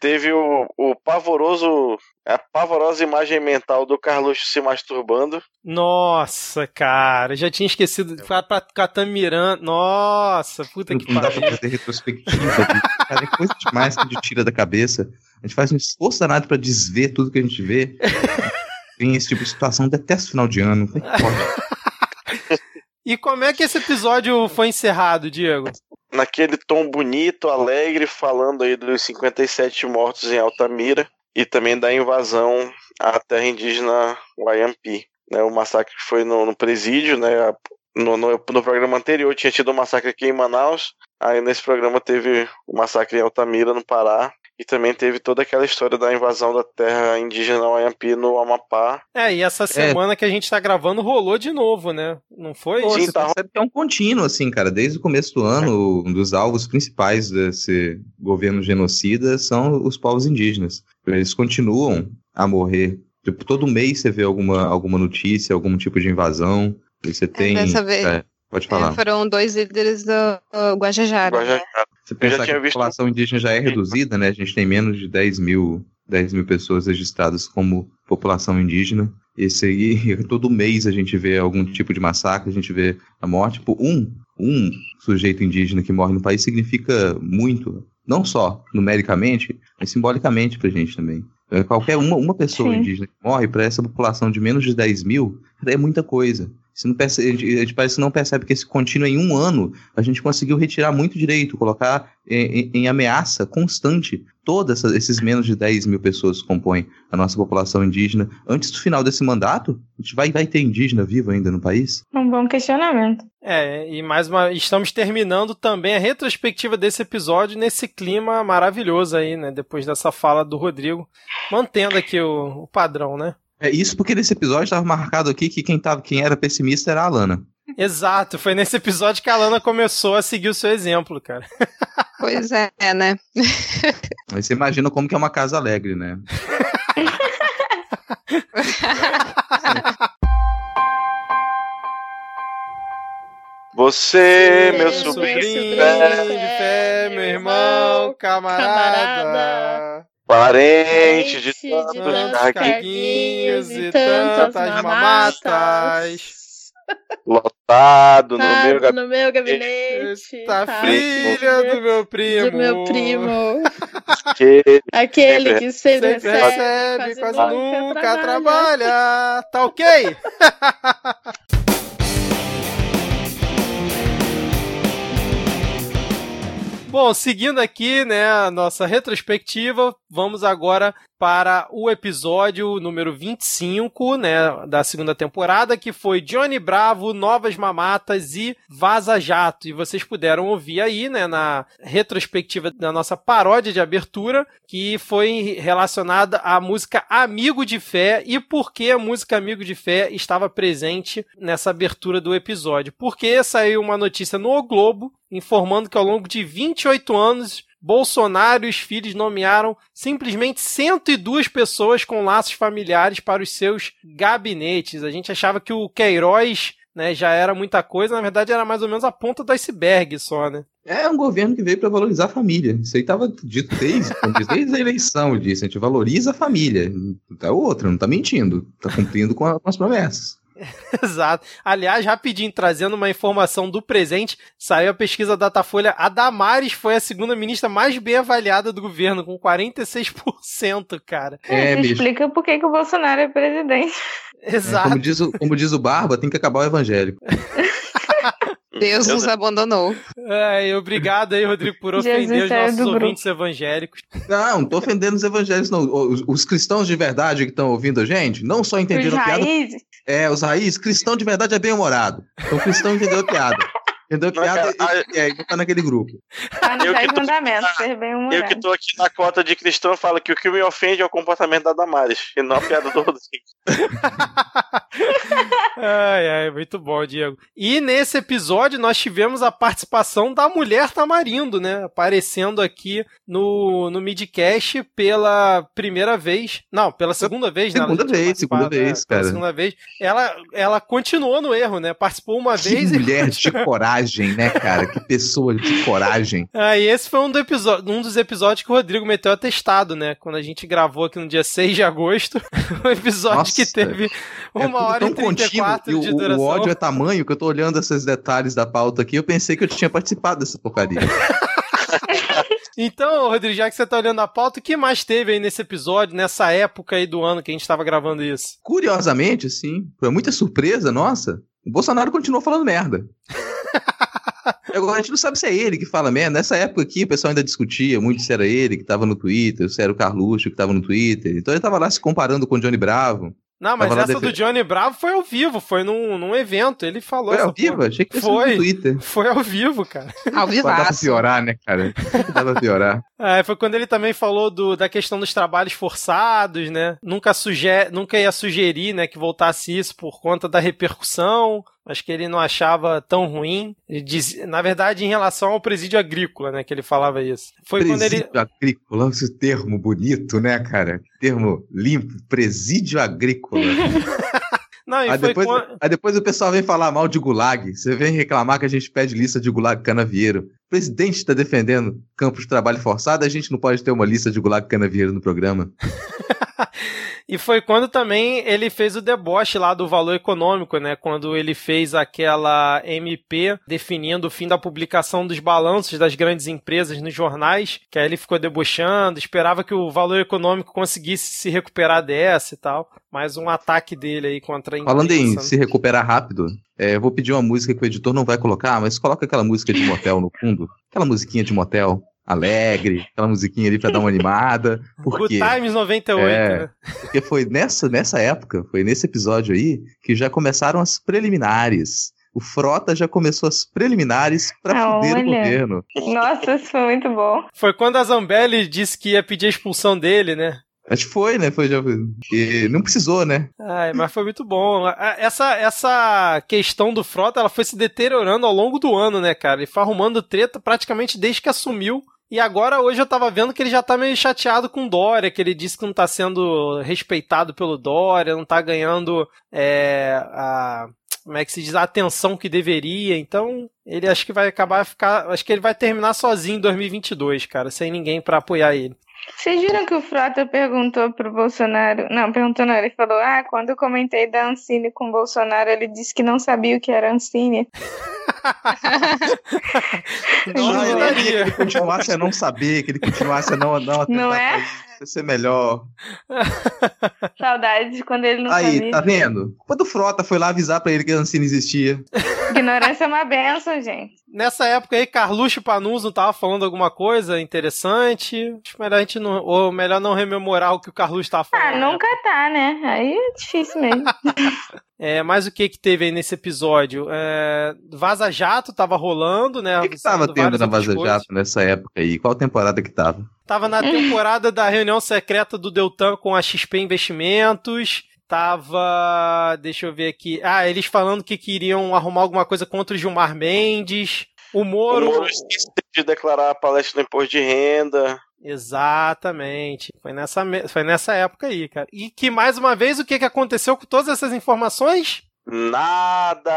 teve o, o pavoroso. A pavorosa imagem mental do Carluxo se masturbando. Nossa, cara, já tinha esquecido. Foi pra Catamirã. Nossa, puta que Não dá pra pariu. fazer retrospectiva. cara, é coisa demais que a gente tira da cabeça. A gente faz um esforço danado pra desver tudo que a gente vê. Tem esse tipo de situação, detesto final de ano. É? E como é que esse episódio foi encerrado, Diego? Naquele tom bonito, alegre, falando aí dos 57 mortos em Altamira e também da invasão à terra indígena Wayampi. Né, o massacre que foi no, no presídio, né? No, no, no programa anterior tinha tido um massacre aqui em Manaus. Aí nesse programa teve o massacre em Altamira, no Pará. E também teve toda aquela história da invasão da terra indígena Wayampi no Amapá. É, e essa semana que a gente tá gravando rolou de novo, né? Não foi? Pô, você percebe que é um contínuo, assim, cara. Desde o começo do ano, um dos alvos principais desse governo genocida são os povos indígenas. Eles continuam a morrer. Tipo, todo mês você vê alguma, alguma notícia, algum tipo de invasão. E você tem. dessa vez- é, pode falar. É, foram dois líderes do uh, Guajajara. né? Você pensar que a população indígena já é reduzida, né? A gente tem menos de 10 mil, 10 mil pessoas registradas como população indígena. Esse aí, todo mês a gente vê algum tipo de massacre, a gente vê a morte. Tipo, um, um sujeito indígena que morre no país significa muito. Não só numericamente, mas simbolicamente pra gente também. É, Qualquer uma, uma pessoa Sim. indígena que morre, para essa população de menos de 10 mil, é muita coisa. Você não percebe, a gente- a gente parece que não percebe que esse contínuo em um ano a gente conseguiu retirar muito direito, colocar em, em- em ameaça constante todos esses menos de 10 mil pessoas que compõem a nossa população indígena. Antes do final desse mandato, a gente vai, vai ter indígena vivo ainda no país? Um bom questionamento. É, e mais uma. Estamos terminando também a retrospectiva desse episódio nesse clima maravilhoso aí, né? Depois dessa fala do Rodrigo. Mantendo aqui o, o padrão, né? É isso porque nesse episódio estava marcado aqui que quem, tava, quem era pessimista era a Alana. Exato, foi nesse episódio que a Lana começou a seguir o seu exemplo, cara. Pois é, né? Aí você imagina como que é uma casa alegre, né? Você, meu sobrinho sobrinho, de fé, meu irmão, camarada. Parente de tantos Tantos carguinhos e tantas mamatas. lotado no meu no gabinete. meu gabinete. Tá tá, filha do meu primo. Do meu primo. Que Aquele sempre- que sempre, Sempre recebe, recebe, quase, quase nunca, nunca trabalha. trabalha. Tá ok? Bom, seguindo aqui, né, a nossa retrospectiva, vamos agora para o episódio número 25, né, da segunda temporada, que foi Johnny Bravo, Novas Mamatas e Vaza Jato. E vocês puderam ouvir aí, né, na retrospectiva da nossa paródia de abertura, que foi relacionada à música Amigo de Fé e por que a música Amigo de Fé estava presente nessa abertura do episódio. Porque saiu uma notícia no O Globo informando que ao longo de 28 anos Bolsonaro e os filhos nomearam simplesmente 102 pessoas com laços familiares para os seus gabinetes. A gente achava que o Queiroz né, já era muita coisa, na verdade era mais ou menos a ponta do iceberg só, né? É um governo que veio para valorizar a família. Isso aí estava dito desde, desde a eleição disso. A gente valoriza a família. Não tá outra, não tá mentindo. Tá cumprindo com, a- com as promessas. Exato. Aliás, rapidinho, trazendo uma informação do presente, saiu a pesquisa Datafolha. A Damares foi a segunda ministra mais bem avaliada do governo, com 46%, cara. É, Isso bicho. explica por que, que o Bolsonaro é presidente. Exato. Como diz, o, como diz o Barba, tem que acabar o evangélico. Deus nos abandonou. É, obrigado aí, Rodrigo, por ofender Jesus os nossos grupo. ouvintes evangélicos. Não, não tô ofendendo os evangélicos, não. Os, os cristãos de verdade que estão ouvindo a gente, não só entenderam Os a piada. É, os raízes, cristão de verdade é bem-humorado. Então, cristão entendeu a piada. Entendeu a piada e, e, é, tá naquele grupo. Tá nos Eu que dez tô- mandamentos, ser bem Eu que tô aqui na cota de cristão falo que o que me ofende é o comportamento da Damares, e não a piada do Rodrigo. Ai, ai, muito bom, Diego. E nesse episódio nós tivemos a participação da mulher Tamarindo, né? Aparecendo aqui no, no midcast pela primeira vez. Não, pela segunda vez, né? Segunda vez, segunda vez, é, pela cara. segunda vez. Ela, ela continuou no erro, né? Participou uma Que vez e mulher de coragem, né, cara? Que pessoa de coragem. Ah, e esse foi um, do episódio, um dos episódios que o Rodrigo meteu atestado, né? Quando a gente gravou aqui no dia 6 de agosto. um episódio Nossa, que teve É uma tudo hora e contínuo 34 e de o, duração. o ódio é tamanho que eu tô olhando esses detalhes da pauta aqui. Eu pensei que eu tinha participado dessa porcaria. Então, Rodrigo, já que você tá olhando a pauta, o que mais teve aí nesse episódio, nessa época aí do ano que a gente tava gravando isso? Curiosamente, assim, foi muita surpresa, nossa. O Bolsonaro continuou falando merda. Agora, a gente não sabe se é ele que fala merda. Nessa época aqui, o pessoal ainda discutia muito se era ele que tava no Twitter, se era o Carluxo que tava no Twitter. Então ele tava lá se comparando com o Johnny Bravo. Não, mas essa do Johnny Bravo foi ao vivo, foi num, num evento, ele falou Foi ao vivo? porra. Achei que foi, no Twitter. Foi ao vivo, cara. Ao Dá pra piorar, né, cara? Dá pra piorar. É, foi quando ele também falou do, da questão dos trabalhos forçados, né? Nunca, suge nunca ia sugerir né, que voltasse isso por conta da repercussão. Acho que ele não achava tão ruim. Diz, na verdade, em relação ao presídio agrícola, né? Que ele falava isso. Foi quando ele. presídio agrícola, esse termo bonito, né, cara? Termo limpo, presídio agrícola. Não, Aí foi depois, quando. aí depois o pessoal vem falar mal de gulag. Você vem reclamar que a gente pede lista de gulag canavieiro. O presidente está defendendo campos de trabalho forçado, a gente não pode ter uma lista de gulag canavieiro no programa. E foi quando também ele fez o deboche lá do valor econômico, né? Quando ele fez aquela MP definindo o fim da publicação dos balanços das grandes empresas nos jornais, que aí ele ficou debochando, esperava que o valor econômico conseguisse se recuperar dessa e tal. Mais um ataque dele aí contra a imprensa. Falando em né? se recuperar rápido, é, eu vou pedir uma música que o editor não vai colocar, mas coloca aquela música de motel no fundo. Aquela musiquinha de motel. Alegre, aquela musiquinha ali pra dar uma animada. Good Porque, Times 98, é, né? porque foi nessa, nessa época, foi nesse episódio aí, que já começaram as preliminares. O Frota já começou as preliminares pra fuder o Olha. governo. Nossa, isso foi muito bom. Foi quando a Zambelli disse que ia pedir a expulsão dele, né? Acho que foi, né? Foi já. E não precisou, né? Ai, mas foi muito bom. Essa, essa questão do Frota, ela foi se deteriorando ao longo do ano, né, cara? Ele foi arrumando treta praticamente desde que assumiu. E agora, hoje, eu tava vendo que ele já tá meio chateado com Dória, que ele disse que não tá sendo respeitado pelo Dória, não tá ganhando é, a. Como é que se diz? A atenção que deveria. Então, ele acho que vai acabar ficar. Acho que ele vai terminar sozinho em 2022, cara, sem ninguém pra apoiar ele. Vocês viram que o Frota perguntou pro Bolsonaro. Não, perguntou não, ele falou: Ah, quando eu comentei da Ancine com o Bolsonaro, ele disse que não sabia o que era Ancine. Não, eu queria que ele continuasse a não saber, que ele continuasse a não, não atentar Não é? ser melhor. Saudade de quando ele não Aí, sabia. tá vendo? Quando o Frota foi lá avisar pra ele que a Ancine existia. Ignorância é uma benção, gente. Nessa época aí, Carluxo Panunzo tava falando alguma coisa interessante. Acho melhor a gente não. Ou melhor não rememorar o que o Carluxo tava falando. Ah, nunca tá, né? Aí é difícil mesmo. É, mas o que que teve aí nesse episódio? É, Vaza Jato tava rolando, né? O que, que tava tendo na Vaza Jato nessa época aí? Qual temporada que tava? Tava na temporada da reunião secreta do Deltan com a XP Investimentos. Tava. Deixa eu ver aqui. Ah, eles falando que queriam arrumar alguma coisa contra o Gilmar Mendes. O Moro. O Moro esqueceu de declarar a palestra do imposto de renda. Exatamente. Foi nessa, foi nessa época aí, cara. E que, mais uma vez, o que, que aconteceu com todas essas informações? Nada!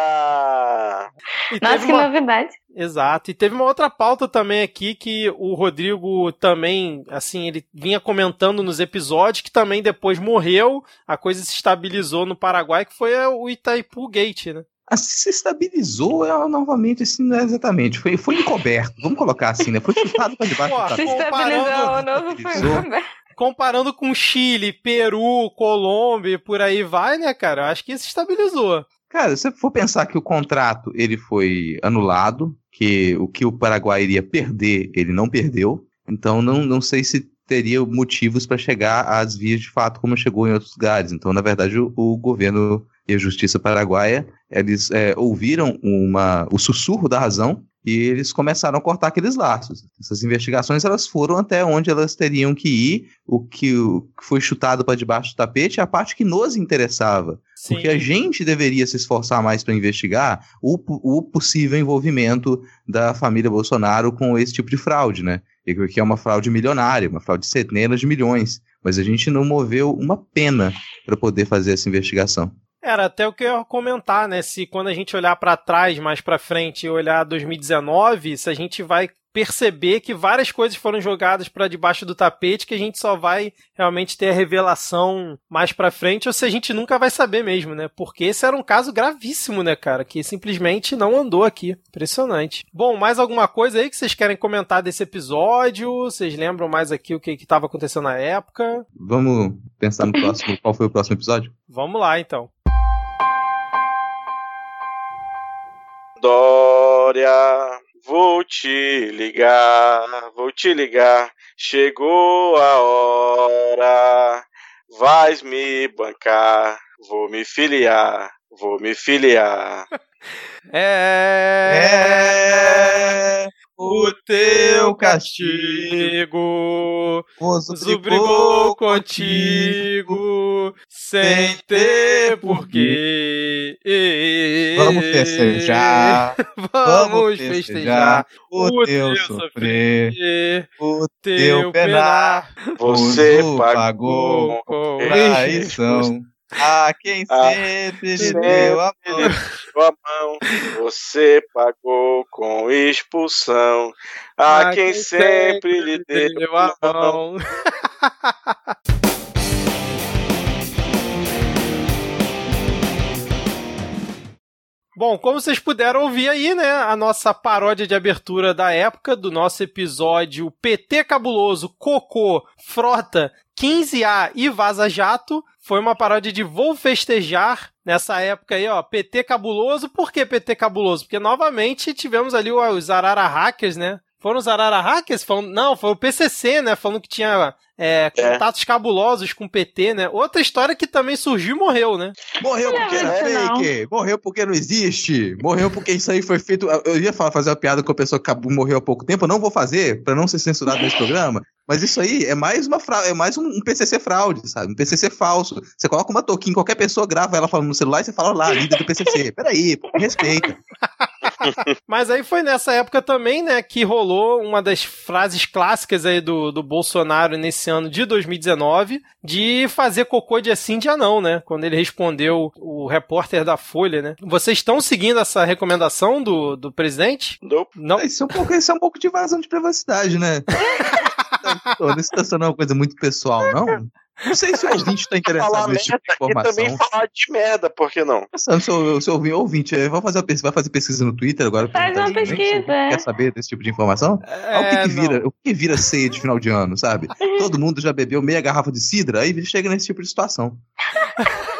E Nossa, que uma- novidade. Exato. E teve uma outra pauta também aqui que o Rodrigo também, assim, ele vinha comentando nos episódios que também depois morreu, a coisa se estabilizou no Paraguai, que foi o Itaipu Gate, né? Assim, se estabilizou é, novamente, assim, não é exatamente. Foi, foi encoberto, vamos colocar assim, né? Foi chutado pra debaixo Pô, do Se estabilizou, o novo foi encoberto. Comparando com Chile, Peru, Colômbia e por aí vai, né, cara? Acho que se estabilizou. Cara, se for pensar que o contrato ele foi anulado, que o que o Paraguai iria perder, ele não perdeu. Então não, não sei se teria motivos para chegar às vias de fato como chegou em outros lugares. Então, na verdade, o, o governo e a justiça paraguaia, eles é, ouviram uma, o sussurro da razão e eles começaram a cortar aqueles laços. Essas investigações elas foram até onde elas teriam que ir, o que foi chutado para debaixo do tapete é a parte que nos interessava. Porque a gente deveria se esforçar mais para investigar o, o possível envolvimento da família Bolsonaro com esse tipo de fraude, né? Que é uma fraude milionária, uma fraude de centenas de milhões. Mas a gente não moveu uma pena para poder fazer essa investigação. Era até o que eu ia comentar, né? Se quando a gente olhar pra trás, mais pra frente, e olhar 2019, se a gente vai perceber que várias coisas foram jogadas pra debaixo do tapete, que a gente só vai realmente ter a revelação mais pra frente, ou se a gente nunca vai saber mesmo, né? Porque esse era um caso gravíssimo, né, cara? Que simplesmente não andou aqui. Impressionante. Bom, mais alguma coisa aí que vocês querem comentar desse episódio? Vocês lembram mais aqui o que estava acontecendo na época? Vamos pensar no próximo. qual foi o próximo episódio? Vamos lá, então. Dória, vou te ligar, vou te ligar. Chegou a hora, vais me bancar, vou me filiar, vou me filiar. É, o teu castigo nos obrigou contigo sem ter porquê. Vamos festejar, Vamos festejar o teu sofrer, o teu penar. Você pagou com com traição a quem Ah, sempre lhe sempre deu a mão. deu a mão. Você pagou com expulsão a quem sempre lhe deu a mão. Bom, como vocês puderam ouvir aí, né, a nossa paródia de abertura da época do nosso episódio PT Cabuloso, Cocô, Frota, 15A e Vaza Jato, foi uma paródia de Vou Festejar, nessa época aí, ó, PT Cabuloso. Por que PT Cabuloso? Porque novamente tivemos ali os Arara Hackers, né? Foram os Arara Hackers? Falando, não, foi o PCC, né? Falando que tinha é, contatos cabulosos com o PT, né? Outra história que também surgiu e morreu, né? Morreu porque era fake, morreu porque não existe, morreu porque isso aí foi feito. Eu ia falar, fazer uma piada com a pessoa que acabou- morreu há pouco tempo, eu não vou fazer, pra não ser censurado nesse programa. Mas isso aí é mais uma fra... é mais um, PCC fraude, sabe? Um PCC falso. Você coloca uma toquinha, qualquer pessoa grava ela falando no celular e você fala lá, líder do PCC. Peraí, pô, respeita. Mas aí foi nessa época também, né, que rolou uma das frases clássicas aí do, do Bolsonaro nesse ano de 2019, de fazer cocô de assim dia não, né? Quando ele respondeu o repórter da Folha, né? Vocês estão seguindo essa recomendação do, do presidente? Não. Isso é um pouco, isso é um pouco de invasão de privacidade, né? Pô, Não é uma coisa muito pessoal, não? Não sei se o ouvinte está interessado Falar nesse tipo de e também informação. falar de merda, por que não? Pensando, se eu, se eu ouvir ouvinte, vai fazer, vai fazer pesquisa no Twitter agora? Faz uma se pesquisa, é. Quer saber desse tipo de informação? Ah, o que, que vira, o que vira ceia de final de ano, sabe? Todo mundo já bebeu meia garrafa de cidra, aí chega nesse tipo de situação.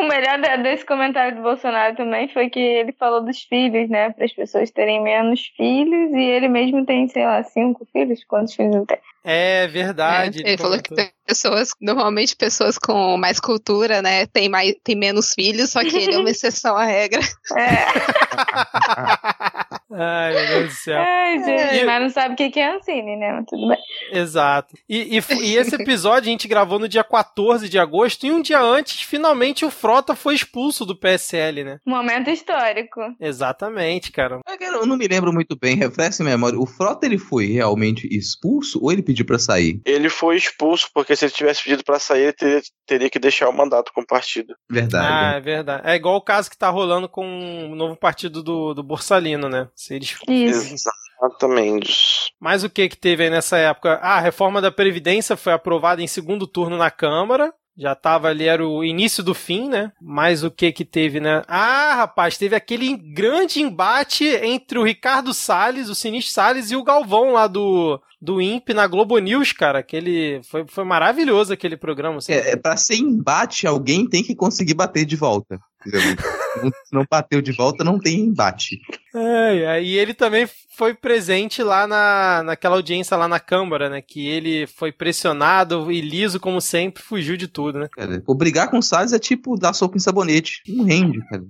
O melhor desse comentário do Bolsonaro também foi que ele falou dos filhos, né? Para as pessoas terem menos filhos e ele mesmo tem, sei lá, cinco filhos. Quantos filhos ele tem? É verdade. É, ele falou que pessoas, normalmente pessoas com mais cultura, né, tem, mais, tem menos filhos, só que ele é uma exceção à regra. Ai, meu Deus do céu. Ai, gente, E- mas não sabe o que que é Ancine, né? Mas tudo bem. Exato. E, e, e esse episódio a gente gravou no dia 14 de agosto, e um dia antes, finalmente, o Frota foi expulso do PSL, né? Momento histórico. Exatamente, cara. Eu não me lembro muito bem, refresca a memória. O Frota ele foi realmente expulso ou ele pediu pra sair? Ele foi expulso, porque se ele tivesse pedido pra sair, ele teria, teria que deixar o mandato com o partido. Verdade. Ah, é verdade. É igual o caso que tá rolando com o novo partido do, do Borsalino, né? Se eles... Exatamente. Mas o que que teve aí nessa época? Ah, a reforma da Previdência foi aprovada em segundo turno na Câmara. Já tava ali, era o início do fim, né? Mas o que que teve, né? Ah, rapaz, teve aquele grande embate entre o Ricardo Salles, o Sinistro Salles e o Galvão lá do, do INPE na Globo News, cara. Aquele, foi, foi maravilhoso aquele programa. assim. É, é, pra ser embate, alguém tem que conseguir bater de volta. entendeu? não, não bateu de volta, não tem embate. É, e ele também foi presente lá na, naquela audiência lá na Câmara, né? Que ele foi pressionado e liso, como sempre, fugiu de tudo, né? Cara, brigar com o Salles é tipo dar soco em sabonete. Não rende, cara.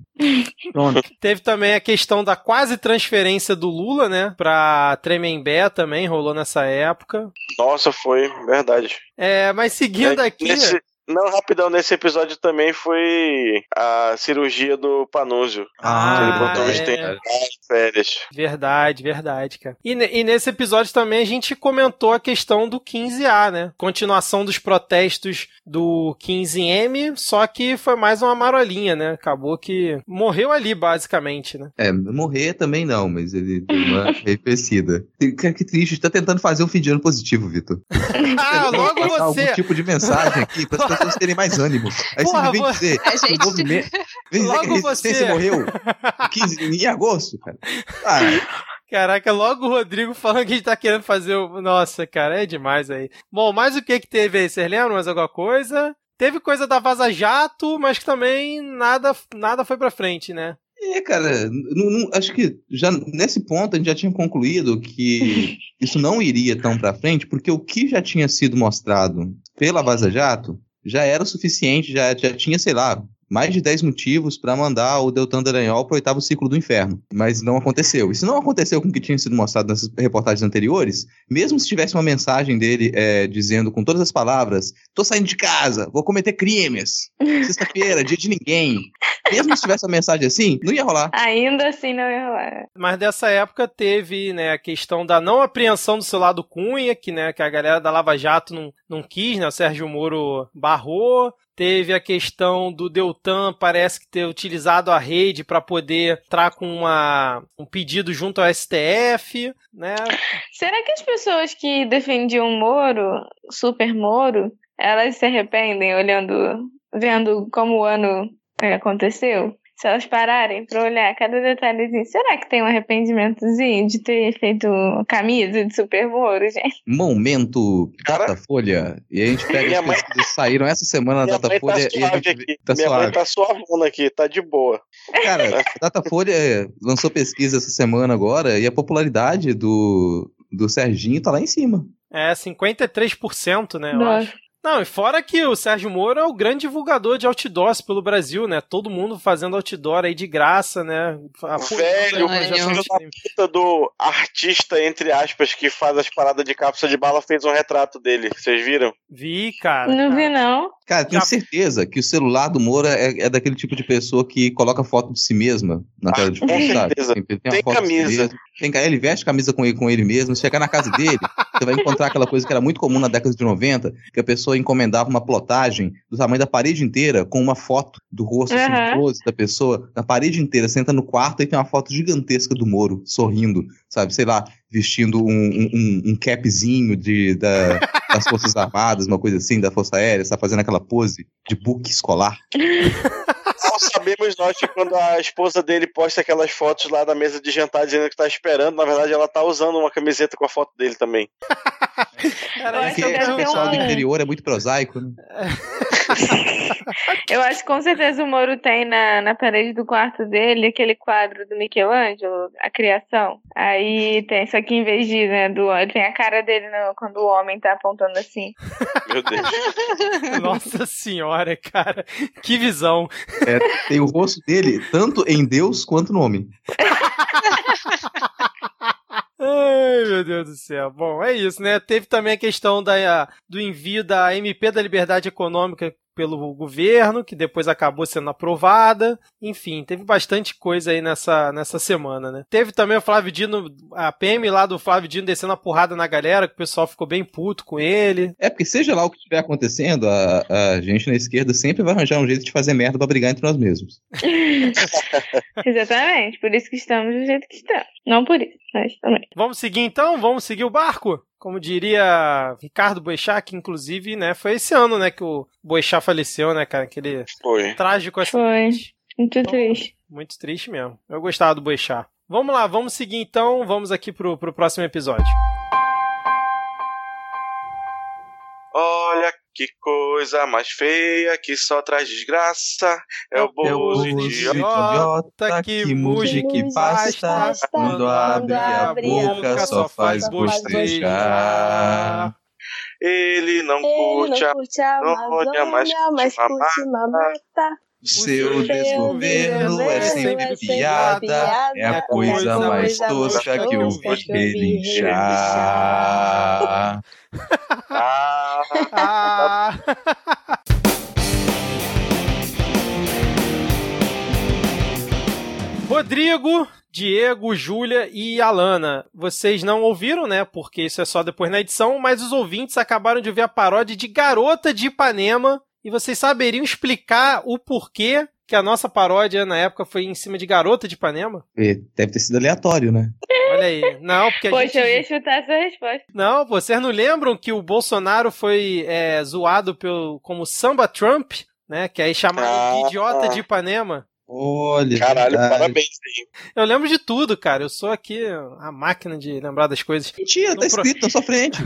Pronto. Teve também a questão da quase transferência do Lula, né? Pra Tremembé também, rolou nessa época. Nossa, foi verdade. É, mas seguindo É, aqui. nesse- não, rapidão, nesse episódio também foi a cirurgia do Panúzio. Ah, ele botou os é. tempos férias. Verdade, verdade, cara. E, e nesse episódio também a gente comentou a questão do 15A, né? Continuação dos protestos do 15M, só que foi mais uma marolinha, né? Acabou que morreu ali, basicamente, né? É, morrer também não, mas ele deu uma arrefecida. Cara, que triste, tá tentando fazer um fim de ano positivo, Vitor. Ah, logo você! algum tipo de mensagem aqui para as pessoas terem mais ânimo. Aí Porra, você vem vou- dizer A gente- o movimento. Vem dizer Logo que a resistência você. morreu 15, em agosto, cara. Ah, Caraca, logo o Rodrigo falando que a gente tá querendo fazer o. Nossa, cara, é demais aí. Bom, mas o que que teve aí? Vocês lembram mais alguma coisa? Teve coisa da Vaza Jato, mas que também nada, nada foi pra frente, né? É, cara, não- não- acho que já nesse ponto a gente já tinha concluído que isso não iria tão pra frente, porque o que já tinha sido mostrado pela Vaza Jato já era o suficiente, já, já tinha, sei lá, mais de 10 motivos pra mandar o Deltan Dallagnol pro oitavo ciclo do inferno. Mas não aconteceu. E se não aconteceu com o que tinha sido mostrado nessas reportagens anteriores, mesmo se tivesse uma mensagem dele é, dizendo com todas as palavras: tô saindo de casa, vou cometer crimes, sexta-feira, dia de ninguém. Mesmo se tivesse uma mensagem assim, não ia rolar. Ainda assim não ia rolar. Mas dessa época teve, né, a questão da não apreensão do celular do Cunha, que, né, que a galera da Lava Jato não, não quis, né, o Sérgio Moro barrou. Teve a questão do Deltan, parece que ter utilizado a rede para poder entrar com uma, um pedido junto ao STF, né? Será que as pessoas que defendiam o Moro, Super Moro, elas se arrependem olhando, vendo como o ano é, aconteceu? Se elas pararem pra olhar cada detalhezinho, será que tem um arrependimentozinho de ter feito camisa de Super Moro, gente? Momento Datafolha. E a gente pega as mãe- pesquisas que saíram essa semana na Minha mãe tá Datafolha e a suave gente aqui. tá Minha suave. mãe tá suavona aqui, tá de boa. Cara, a Datafolha lançou pesquisa essa semana agora e a popularidade do, do Serginho tá lá em cima. É 53%, né? Eu Nossa. acho. Não, e fora que o Sérgio Moro é o grande divulgador de outdoors pelo Brasil, né? Todo mundo fazendo outdoor aí de graça, né? Velho, o filho da puta do artista, entre aspas, que faz as paradas de cápsula de bala, fez um retrato dele. Vocês viram? Vi, cara. Não vi, não. Cara, tenho certeza que o celular do Moura é, é daquele tipo de pessoa que coloca foto de si mesma na tela de com foto, sabe? certeza. Tem, Tem de si Tem, ele veste camisa com ele, com ele mesmo. Chegar na casa dele, você vai encontrar aquela coisa que era muito comum na década de 90, que a pessoa encomendava uma plotagem do tamanho da parede inteira com uma foto do rosto assim, Aham. close da pessoa na parede inteira. Senta no quarto e tem uma foto gigantesca do Moro sorrindo, sabe? Sei lá, vestindo um, um, um- um capzinho de, da- das Forças Armadas, uma coisa assim, da Força Aérea, está fazendo aquela pose de book escolar. Sabemos nós que quando a esposa dele posta aquelas fotos lá da mesa de jantar dizendo que tá esperando, na verdade ela tá usando uma camiseta com a foto dele também. Eu acho que Porque deve o pessoal do interior é muito prosaico, né? Eu acho que com certeza o Moro tem na, na parede do quarto dele aquele quadro do Michelangelo, a criação. Aí tem, só que em vez de, né, do, ele tem a cara dele no- quando o homem tá apontando assim. Meu Deus. Nossa senhora, cara. Que visão. É, tem o rosto dele tanto em Deus quanto no homem. Ai, meu Deus do céu. Bom, é isso, né? Teve também a questão da, do envio da MP da Liberdade Econômica pelo governo, que depois acabou sendo aprovada. Enfim, teve bastante coisa aí nessa, nessa semana, né? Teve também o Flávio Dino, a PM lá do Flávio Dino descendo a porrada na galera, que o pessoal ficou bem puto com ele. É porque seja lá o que estiver acontecendo, a, a gente na esquerda sempre vai arranjar um jeito de fazer merda pra brigar entre nós mesmos. Exatamente, por isso que estamos do jeito que estamos. Não por isso, mas também. Vamos seguir então? Vamos seguir o barco? Como diria Ricardo Boechat, que inclusive, né, foi esse ano, né, que o Boechat faleceu, né, cara? Aquele Foi. trágico Foi. acidente. Muito triste. Muito triste mesmo. Eu gostava do Boechat. Vamos lá, vamos seguir então, vamos aqui pro, pro próximo episódio. Que coisa mais feia que só traz desgraça. É o Bozo idiota. que muge que basta, quando abre a boca só faz bostejar. Ele não curte a Amazônia, mas curte mamata. Seu desgoverno é sempre piada, é a coisa mais tosca que eu vi relinchar. Ah. Rodrigo, Diego, Júlia e Alana. Vocês não ouviram, né? Porque isso é só depois na edição, mas os ouvintes acabaram de ouvir a paródia de Garota de Ipanema e vocês saberiam explicar o porquê que a nossa paródia na época foi em cima de Garota de Ipanema? Deve ter sido aleatório, né? Olha aí. Não, porque a Poxa, gente... eu ia chutar essa resposta. Não, vocês não lembram que o Bolsonaro foi é, zoado pelo, como Samba Trump, né? Que aí chamaram de idiota de Ipanema. Olha, Caralho, verdade. parabéns aí. Eu lembro de tudo, cara. Eu sou aqui a máquina de lembrar das coisas. Mentira, tá escrito na sua frente.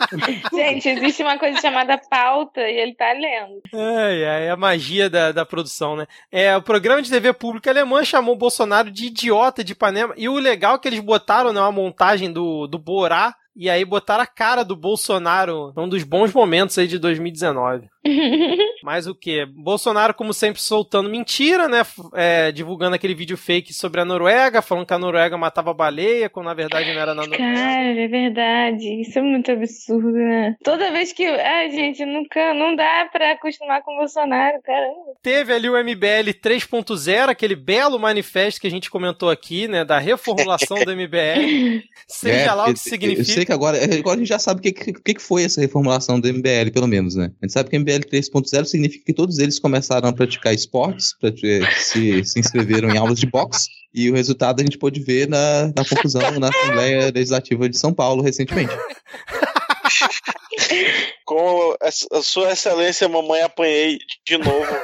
Gente, existe uma coisa chamada pauta e ele tá lendo. Ai, ai, a magia da, da produção, né? É, o programa de TV pública alemã chamou Bolsonaro de idiota de Ipanema. E o legal é que eles botaram né, uma montagem do, do Borá e aí botaram a cara do Bolsonaro num dos bons momentos aí de 2019. Mas o que? Bolsonaro, como sempre, soltando mentira, né? É, divulgando aquele vídeo fake sobre a Noruega, falando que a Noruega matava baleia, quando na verdade não era na Noruega. Cara, é verdade. Isso é muito absurdo, né? Toda vez que. Ai, gente, nunca. Não dá pra acostumar com o Bolsonaro, caramba. Teve ali o MBL 3.0, aquele belo manifesto que a gente comentou aqui, né? Da reformulação do MBL. Seja É, lá o que Eu significa. Que agora, agora a gente já sabe o que, que, que foi essa reformulação do MBL, pelo menos, né? A gente sabe que o MBL 3.0 significa que todos eles começaram a praticar esportes, prati- se, se inscreveram em aulas de boxe, e o resultado a gente pôde ver na, na conclusão na Assembleia Legislativa de São Paulo recentemente. Com a sua excelência, mamãe, apanhei de novo.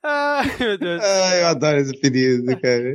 Ai, meu Deus. Ah, eu adoro esse período, cara.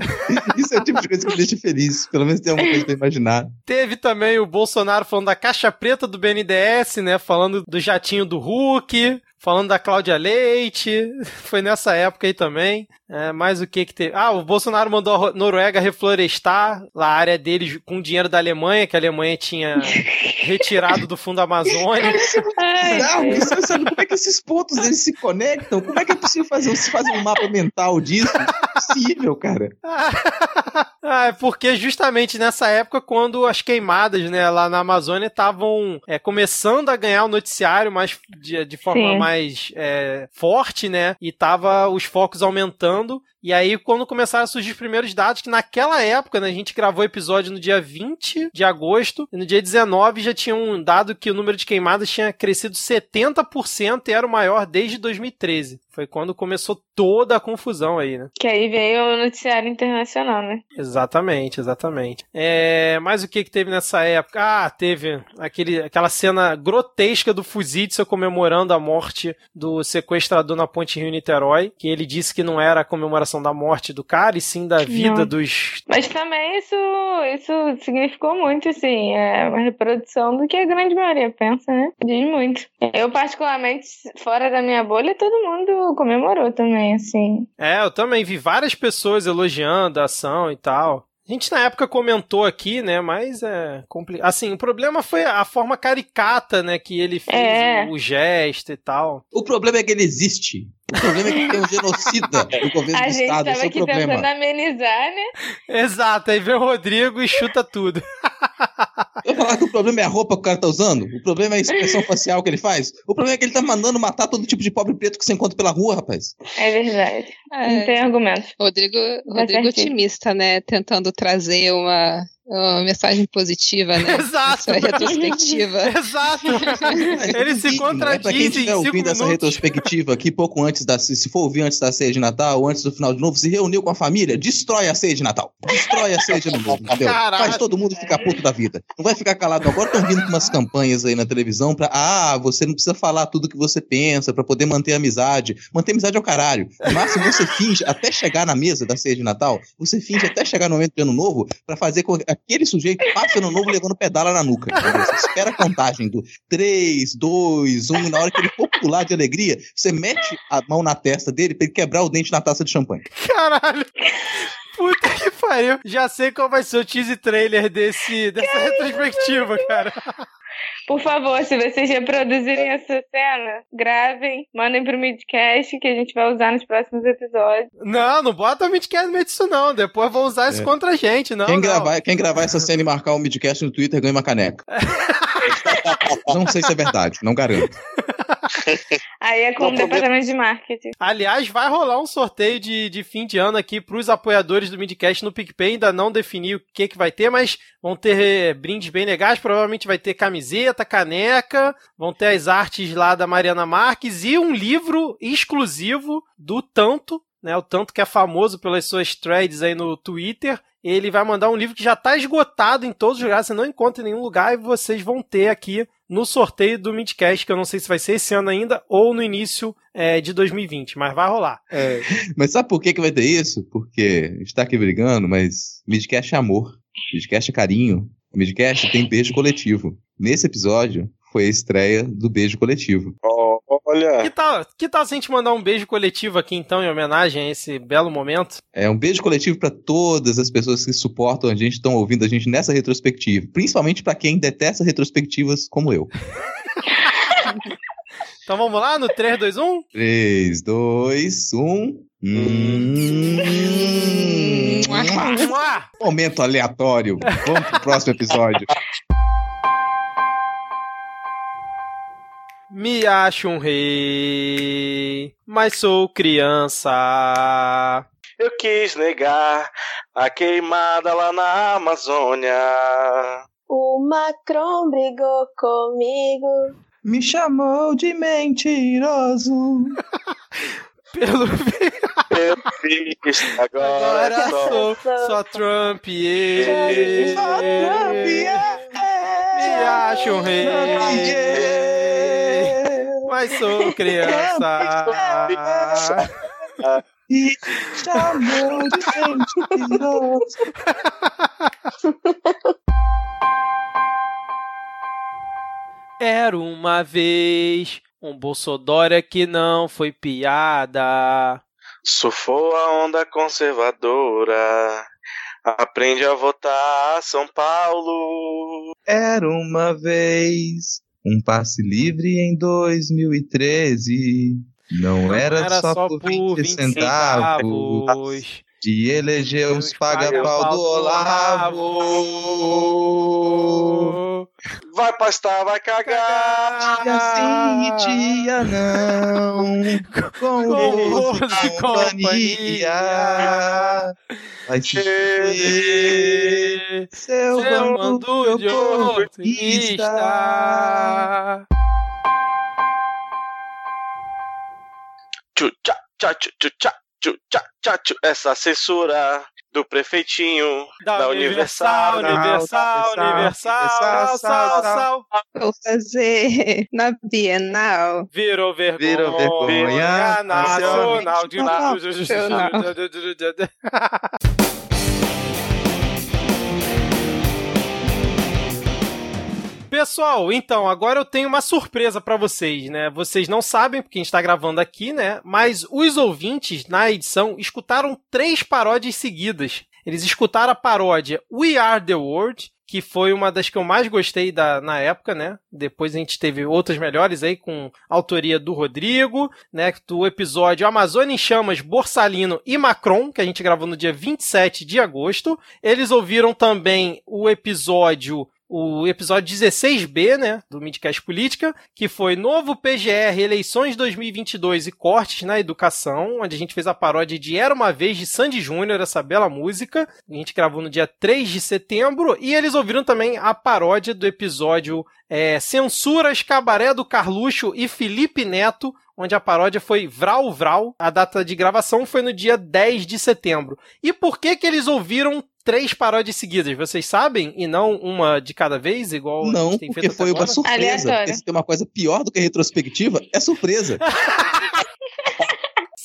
Isso é o tipo de coisa que me deixa feliz. Pelo menos tem alguma coisa pra imaginar. Teve também o Bolsonaro falando da caixa preta do BNDES, né? Falando do jatinho do Hulk. Falando da Cláudia Leite, foi nessa época aí também. É, mais o que que teve? Ah, o Bolsonaro mandou a Noruega reflorestar lá a área deles com dinheiro da Alemanha, que a Alemanha tinha retirado do fundo Amazônia. Não, você sabe como é que esses pontos eles se conectam? Como é que é possível fazer, fazer um mapa mental disso? Não é possível, cara. Ah, é porque justamente nessa época, quando as queimadas né, lá na Amazônia estavam é, começando a ganhar o noticiário mais, de, de forma Sim. mais é, forte, né? E tava os focos aumentando. E aí, quando começaram a surgir os primeiros dados, que naquela época, né, a gente gravou o episódio no dia 20 de agosto, e no dia 19 já tinha um dado que o número de queimadas tinha crescido 70% e era o maior desde 2013. Foi quando começou toda a confusão aí, né? Que aí veio o noticiário internacional, né? Exatamente, exatamente. É, mas o que que teve nessa época? Ah, teve aquele, aquela cena grotesca do Fuzitsu comemorando a morte do sequestrador na Ponte Rio-Niterói, que ele disse que não era a comemoração da morte do cara, e sim da vida Não. dos... Mas também isso, isso significou muito, assim, é uma reprodução do que a grande maioria pensa, né? Diz muito. Eu, particularmente, fora da minha bolha, todo mundo comemorou também, assim. É, eu também vi várias pessoas elogiando a ação e tal. A gente na época comentou aqui, né? Mas é complicado. Assim, o problema foi a forma caricata, né? Que ele fez É. o, o gesto e tal. O problema é que ele existe. O problema é que tem um genocida no governo A do gente Estado. Esse tava é o aqui problema. tentando amenizar, né? Exato, aí vem o Rodrigo e chuta tudo. Eu falar que o problema é a roupa que o cara tá usando? O problema é a expressão facial que ele faz? O problema é que ele tá mandando matar todo tipo de pobre preto que você encontra pela rua, rapaz. É verdade. É. Não tem argumento. Rodrigo, Rodrigo otimista, né? Tentando trazer uma, uma mensagem positiva, né? Exato. Essa retrospectiva. Exato. Ele se É pra quem estiver ouvindo essa minutos. retrospectiva aqui, pouco antes da. Se for ouvir antes da ceia de Natal ou antes do final de novo, se reuniu com a família, destrói a ceia de Natal. Destrói a ceia de ano novo, entendeu? Caralho. Faz todo mundo ficar puto da vida. Não vai ficar calado. Agora estão vindo com umas campanhas aí na televisão pra. Ah, você não precisa falar tudo que você pensa pra poder manter a amizade. Manter a amizade é o caralho. No máximo você finge, até chegar na mesa da ceia de Natal, você finge até chegar no momento de ano novo pra fazer com que aquele sujeito passe ano novo levando pedala na nuca. Você espera a contagem do 3, 2, 1, e na hora que ele for pular de alegria, você mete a mão na testa dele pra ele quebrar o dente na taça de champanhe. Caralho. Puta que pariu. Já sei qual vai ser o teaser trailer desse, dessa retrospectiva, cara. Por favor, se vocês reproduzirem essa cena, gravem, mandem pro Midcast que a gente vai usar nos próximos episódios. Não, não bota o Midcast no meio disso, não. Depois vão usar isso É. contra a gente, não. quem, não. Gravar, quem gravar essa cena e marcar o midcast no Twitter ganha uma caneca. não sei se é verdade, não garanto. Aí é com o departamento de marketing. Aliás, vai rolar um sorteio de, de fim de ano aqui pros apoiadores do Midcast no PicPay. Ainda não defini o que, que vai ter, mas vão ter eh, brindes bem legais. Provavelmente vai ter camiseta, caneca, vão ter as artes lá da Mariana Marques e um livro exclusivo do Tanto, né? O Tanto que é famoso pelas suas threads aí no Twitter. Ele vai mandar um livro que já está esgotado em todos os lugares, você não encontra em nenhum lugar e vocês vão ter aqui no sorteio do Midcast, que eu não sei se vai ser esse ano ainda ou no início eh, de 2020, mas vai rolar. Mas sabe por que, que vai ter isso? Porque a gente tá aqui brigando, mas midcast é amor, midcast é carinho, midcast tem beijo coletivo. Nesse episódio foi a estreia do beijo coletivo. olha. Que tal, que tal se a gente mandar um beijo coletivo aqui, então, em homenagem a esse belo momento? É um beijo coletivo para todas as pessoas que suportam a gente, estão ouvindo a gente nessa retrospectiva. Principalmente para quem detesta retrospectivas como eu. Então vamos lá, no 3, 2, 1? 3, 2, 1. Hum. Momento aleatório. Vamos pro próximo episódio. Me acho um rei, mas sou criança. Eu quis negar a queimada lá na Amazônia. O Macron brigou comigo. Me chamou de mentiroso. Pelo fiz agora, Agora só. sou só Trump e Me acho um rei, mas sou criança. E chamou de mentiroso. Era uma vez Um Bolsodória que não foi piada. Surfou a onda conservadora. Aprende a votar São Paulo. Era uma vez um passe livre em 2013. Não, era, era só, só por por 20 20 centavos. centavos. De eleger uns paga-pau do Olavo. Vai pastar, vai cagar. Dia sim, dia não. Com e companhia. Vai ser seu Seu bando de oportunista. oportunista. Tchu, tchá, tchá, tchu, tchu, tchá. Essa censura do prefeitinho Da, da, Universal, Universal, Universal, Universal, sal, sal. Vou fazer na Bienal. Virou vergonha, Virou vergonha nacional de Pessoal, então, agora eu tenho uma surpresa pra vocês, né? Vocês não sabem, porque a gente tá gravando aqui, né? Mas os ouvintes, na edição, escutaram três paródias seguidas. Eles escutaram a paródia We Are The World, que foi uma das que eu mais gostei da, na época, né? Depois a gente teve outras melhores aí, com autoria do Rodrigo, né? Do episódio Amazônia em Chamas, Borsalino e Macron, que a gente gravou no dia 27 de agosto. Eles ouviram também o episódio o episódio 16B, né, do Midcast Política, que foi Novo PGR, Eleições 2022 e Cortes na Educação, onde a gente fez a paródia de Era Uma Vez de Sandy Júnior, essa bela música. A gente gravou no dia 3 de setembro, e eles ouviram também a paródia do episódio é, Censuras, Cabaré do Carluxo e Felipe Neto, onde a paródia foi Vral Vral. A data de gravação foi no dia 10 de setembro. E por que que eles ouviram três paródias seguidas? Vocês sabem? E não uma de cada vez, igual a Não, gente tem porque feito até foi uma agora? surpresa. Aleatório. Porque se tem uma coisa pior do que retrospectiva, é surpresa.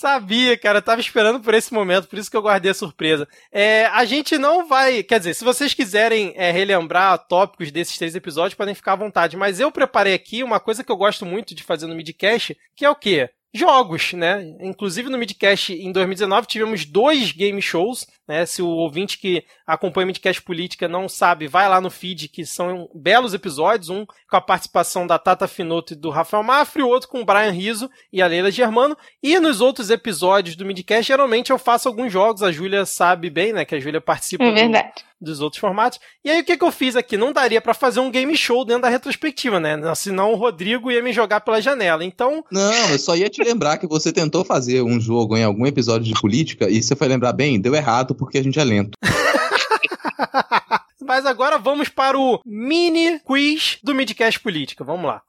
Sabia, cara, eu tava esperando por esse momento, por isso que eu guardei a surpresa. É, a gente não vai. Quer dizer, se vocês quiserem é, relembrar tópicos desses três episódios, podem ficar à vontade. Mas eu preparei aqui uma coisa que eu gosto muito de fazer no Midcast, que é o quê? Jogos, né? Inclusive no Midcast em 2019 tivemos dois game shows, né? Se o ouvinte que acompanha o Midcast Política não sabe, vai lá no feed, que são belos episódios, um com a participação da Tata Finoto e do Rafael Mafra, e o outro com o Brian Riso e a Leila Germano. E nos outros episódios do Midcast, geralmente eu faço alguns jogos, a Júlia sabe bem, né? Que a Júlia participa É do- verdade. Dos outros formatos. E aí o que, que eu fiz aqui? Não daria pra fazer um game show dentro da retrospectiva, né? Senão o Rodrigo ia me jogar pela janela. Então, Não, eu só ia te lembrar que você tentou fazer um jogo em algum episódio de política e você foi lembrar bem, deu errado porque a gente é lento. mas agora vamos para o mini quiz do Midcast Política. Vamos lá.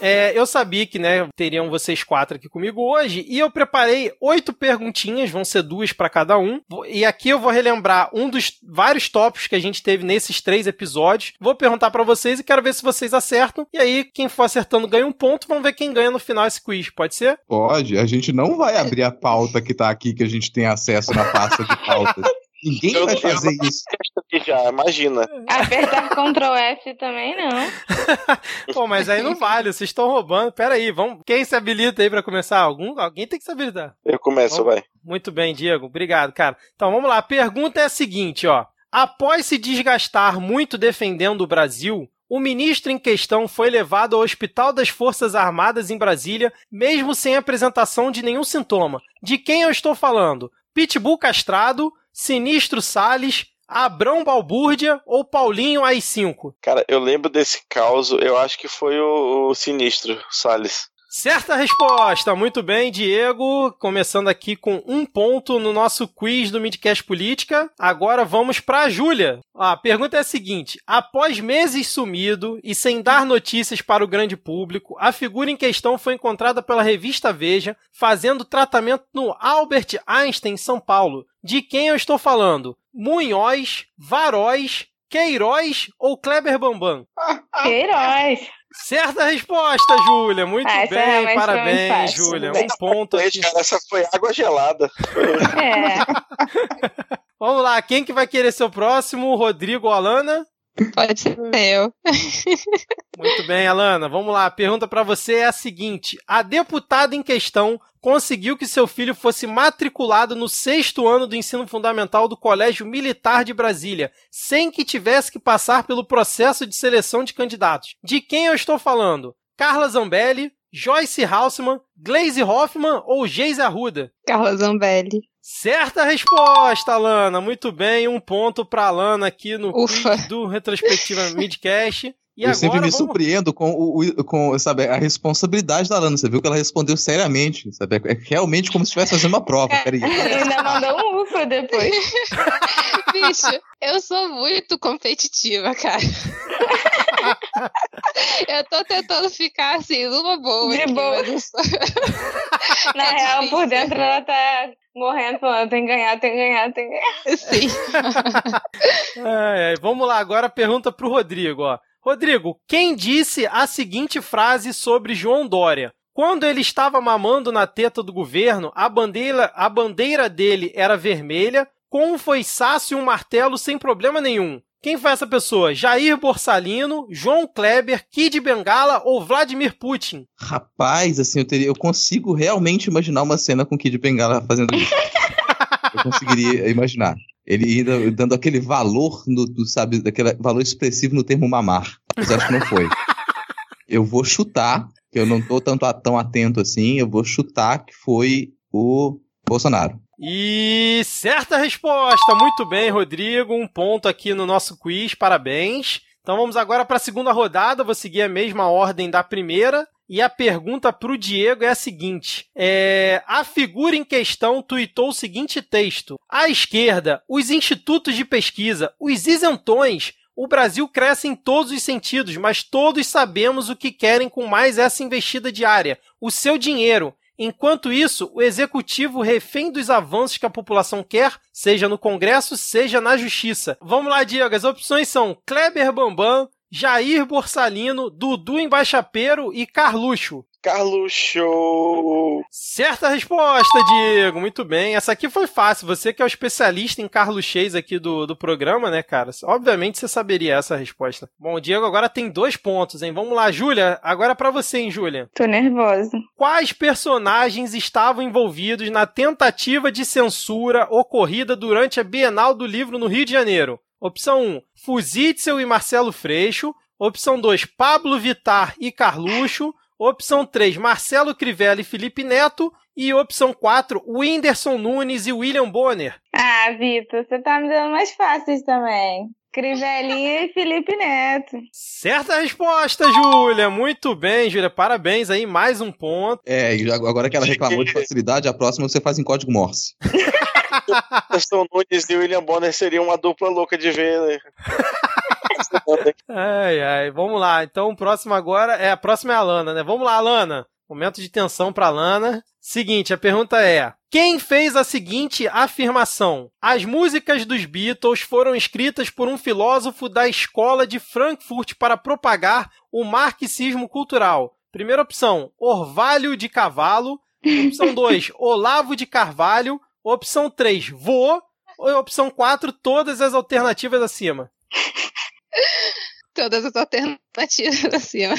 É, eu sabia que, né, teriam vocês quatro aqui comigo hoje, e eu preparei oito perguntinhas, vão ser duas para cada um. E aqui eu vou relembrar um dos vários tópicos que a gente teve nesses três episódios. Vou perguntar para vocês e quero ver se vocês acertam. E aí, quem for acertando ganha um ponto. Vamos ver quem ganha no final esse quiz. Pode ser? Pode, a gente não vai abrir a pauta que tá aqui, que a gente tem acesso na pasta de pautas. Ninguém Eu vai não- fazer eu isso. aqui já, imagina. Apertar Ctrl F também não. Pô, mas aí não vale, vocês estão roubando. Pera aí, vamos. Quem se habilita aí pra começar? Algum? Alguém tem que se habilitar. Eu começo, Vamos- vai. Muito bem, Diego. Obrigado, cara. Então vamos lá. A pergunta é a seguinte, ó. Após se desgastar muito defendendo o Brasil, o ministro em questão foi levado ao Hospital das Forças Armadas em Brasília, mesmo sem apresentação de nenhum sintoma. De quem eu estou falando? Pitbull castrado, Sinistro Salles, Abrão Balbúrdia ou Paulinho AI5? Cara, eu lembro desse caos, eu acho que foi o, o Sinistro, Salles. Certa resposta, muito bem, Diego. Começando aqui com um ponto no nosso quiz do Midcast Política. Agora vamos para a Júlia. A pergunta é a seguinte: após meses sumido e sem dar notícias para o grande público, a figura em questão foi encontrada pela revista Veja fazendo tratamento no Albert Einstein, São Paulo. De quem eu estou falando? Munhoz, Varóis, Queiroz ou Kleber Bambam? Queiroz. Certa resposta, Júlia. Muito Ah, bem, parabéns, fácil, Júlia. Um bem. ponto aqui. Cara, essa foi água gelada. É. Vamos lá, quem que vai querer ser o próximo? Rodrigo ou Alana? Pode ser eu. Muito bem, Alana. Vamos lá. A pergunta para você é a seguinte: a deputada em questão conseguiu que seu filho fosse matriculado no sexto ano do ensino fundamental do Colégio Militar de Brasília, sem que tivesse que passar pelo processo de seleção de candidatos. De quem eu estou falando? Carla Zambelli, Joyce Haussmann, Glaze Hoffman ou Geise Arruda? Carla Zambelli. Certa resposta, Alana. Muito bem, um ponto para Alana aqui no do Retrospectiva Midcast. E eu agora sempre me vamos... surpreendo com, o, o- com sabe, a responsabilidade da Alana. Você viu que ela respondeu seriamente. Sabe? É realmente como se estivesse fazendo uma prova. Peraí. Ainda mandou um ufa depois. Bicho, eu sou muito competitiva, cara. eu tô tentando ficar assim, numa boa. De aqui, boa. mas Na É real, difícil. por dentro ela tá morrendo, falando: tem que ganhar, tem que ganhar, tem que ganhar. Sim. Ai, vamos lá, agora a pergunta pro Rodrigo, ó. Rodrigo, quem disse a seguinte frase sobre João Dória? Quando ele estava mamando na teta do governo, a bandeira, a bandeira dele era vermelha, com um foiçaço e um martelo sem problema nenhum. Quem foi essa pessoa? Jair Borsalino, João Kleber, Kid Bengala ou Vladimir Putin? Rapaz, assim, eu, teria, eu consigo realmente imaginar uma cena com o Kid Bengala fazendo isso. eu conseguiria imaginar. Ele ainda dando aquele valor, no, do, sabe, daquele valor expressivo no termo mamar. Mas acho que não foi. Eu vou chutar, que eu não tô tanto tão atento assim, eu vou chutar que foi o Bolsonaro. E certa resposta. Muito bem, Rodrigo. Um ponto aqui no nosso quiz. Parabéns. Então vamos agora para a segunda rodada. Vou seguir a mesma ordem da primeira. E a pergunta para o Diego é a seguinte: é, a figura em questão tuitou o seguinte texto: à esquerda, os institutos de pesquisa, os isentões. O Brasil cresce em todos os sentidos, mas todos sabemos o que querem com mais essa investida diária: o seu dinheiro. Enquanto isso, o executivo refém dos avanços que a população quer, seja no Congresso, seja na Justiça. Vamos lá, Diego. As opções são Kleber Bambam, Jair Borsalino, Dudu Embaixapeiro e Carluxo. Carluxo. Certa resposta, Diego. Muito bem. Essa aqui foi fácil. Você que é o especialista em carluxês aqui do, do programa, né, cara? Obviamente você saberia essa resposta. Bom, o Diego agora tem dois pontos, hein? Vamos lá, Júlia. Agora é pra você, hein, Júlia. Tô nervosa. Quais personagens estavam envolvidos na tentativa de censura ocorrida durante a Bienal do Livro no Rio de Janeiro? Opção 1, Fuzitzel e Marcelo Freixo. Opção 2, Pablo Vittar e Carluxo. Opção 3, Marcelo Crivella e Felipe Neto. E opção 4, Whindersson Nunes e William Bonner. Ah, Vitor, você tá me dando mais fáceis também. Crivelinha e Felipe Neto. Certa resposta, Júlia. Muito bem, Júlia. Parabéns aí, mais um ponto. É, e agora que ela reclamou de facilidade, a próxima você faz em código Morse. Whindersson Nunes e William Bonner seriam uma dupla louca de ver, né? Ai, ai, vamos lá. Então, o próximo agora é a próxima é a Lana, né? Vamos lá, Alana. Momento de tensão pra Lana. Seguinte, a pergunta é: quem fez a seguinte afirmação? As músicas dos Beatles foram escritas por um filósofo da escola de Frankfurt para propagar o marxismo cultural. Primeira opção: Orvalho de Cavalo. Opção 2: Olavo de Carvalho. Opção 3: Vô. Opção 4: todas as alternativas acima. Todas as alternativas acima.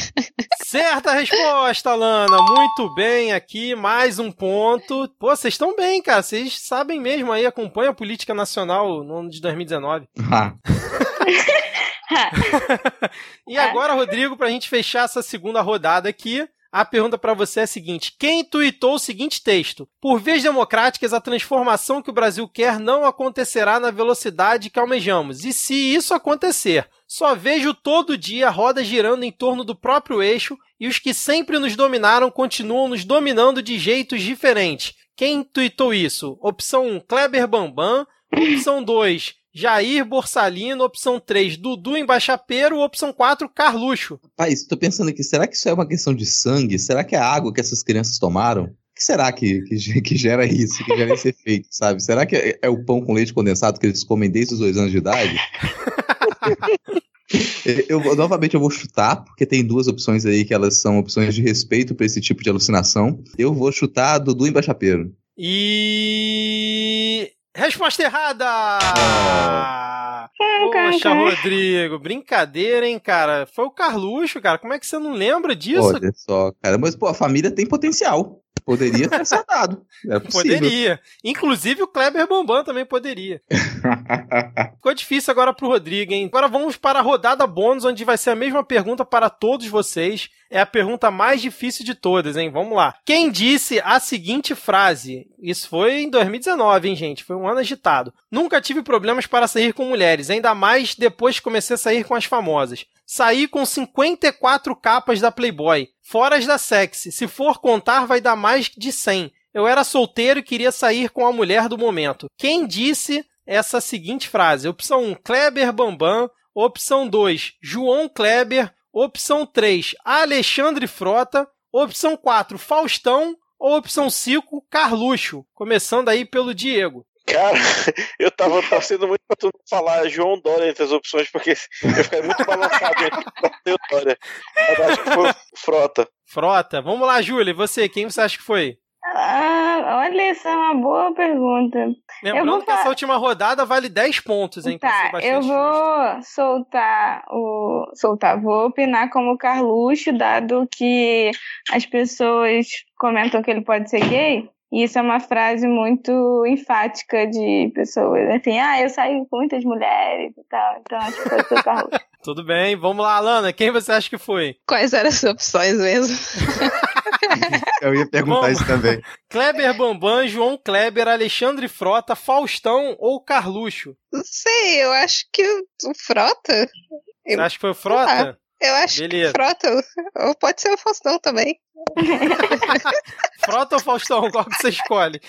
Certa resposta, Lana. Muito bem aqui, mais um ponto. Pô, vocês estão bem, cara. Vocês sabem mesmo aí, acompanham a política nacional no ano de 2019. Ah, E agora, Rodrigo, pra gente fechar essa segunda rodada aqui, a pergunta pra você é a seguinte: quem tuitou o seguinte texto? Por vias democráticas, a transformação que o Brasil quer não acontecerá na velocidade que almejamos. E se isso acontecer, só vejo todo dia a roda girando em torno do próprio eixo e os que sempre nos dominaram continuam nos dominando de jeitos diferentes. Quem tuitou isso? Opção 1, Kleber Bambam. Opção 2, Jair Borsalino. Opção 3, Dudu Embaixapeiro. Opção 4, Carluxo. Rapaz, tô pensando aqui, será que isso é uma questão de sangue? Será que é a água que essas crianças tomaram? O que será que, que, que gera isso, que gera esse efeito, sabe? Será que é, é o pão com leite condensado que eles comem desde os dois anos de idade? Eu, novamente eu vou chutar, porque tem duas opções aí que elas são opções de respeito pra esse tipo de alucinação. Eu vou chutar Dudu Embaixapeiro. E. Resposta errada! Poxa, Rodrigo, brincadeira, hein, cara? Foi o Carluxo, cara. Como é que você não lembra disso? Olha só, cara. Mas, pô, a família tem potencial. Poderia ter acertado. É possível. Poderia. Inclusive o Kleber Bambam também poderia. Ficou difícil agora pro Rodrigo, hein? Agora vamos para a rodada bônus, onde vai ser a mesma pergunta para todos vocês. É a pergunta mais difícil de todas, hein? Vamos lá. Quem disse a seguinte frase? Isso foi em 2019, hein, gente? Foi um ano agitado. Nunca tive problemas para sair com mulheres, ainda mais depois que comecei a sair com as famosas. Saí com 54 capas da Playboy, fora as da Sexy. Se for contar, vai dar mais de 100. Eu era solteiro e queria sair com a mulher do momento. Quem disse essa seguinte frase? Opção 1, Kleber Bambam. Opção 2, João Kleber. Opção 3, Alexandre Frota. Opção 4, Faustão. Ou opção 5, Carluxo. Começando aí pelo Diego. Cara, eu tava torcendo muito pra tu não falar João Dória entre as opções, porque eu fiquei muito balançado entre o Dória. Eu acho que foi Frota. Frota. Vamos lá, Júlia. E você, quem você acha que foi? Ah, olha, essa é uma boa pergunta. Lembrando que essa última rodada vale 10 pontos, hein? Tá, eu vou soltar o. soltar, vou opinar como Carluxo, dado que as pessoas comentam que ele pode ser gay. E isso é uma frase muito enfática de pessoas. Assim, ah, eu saí com muitas mulheres e tal. Então acho que pode ser o Carluxo. Tudo bem, vamos lá, Alana. Quem você acha que foi? Quais eram as opções mesmo? Eu ia perguntar Vamos. isso também. Kleber Bambam, João Kleber, Alexandre Frota, Faustão ou Carluxo? Não sei, eu acho que o, o Frota. Você acha que foi o Frota? Eu acho Beleza. que o Frota. Ou pode ser o Faustão também. Frota ou Faustão? Qual que você escolhe?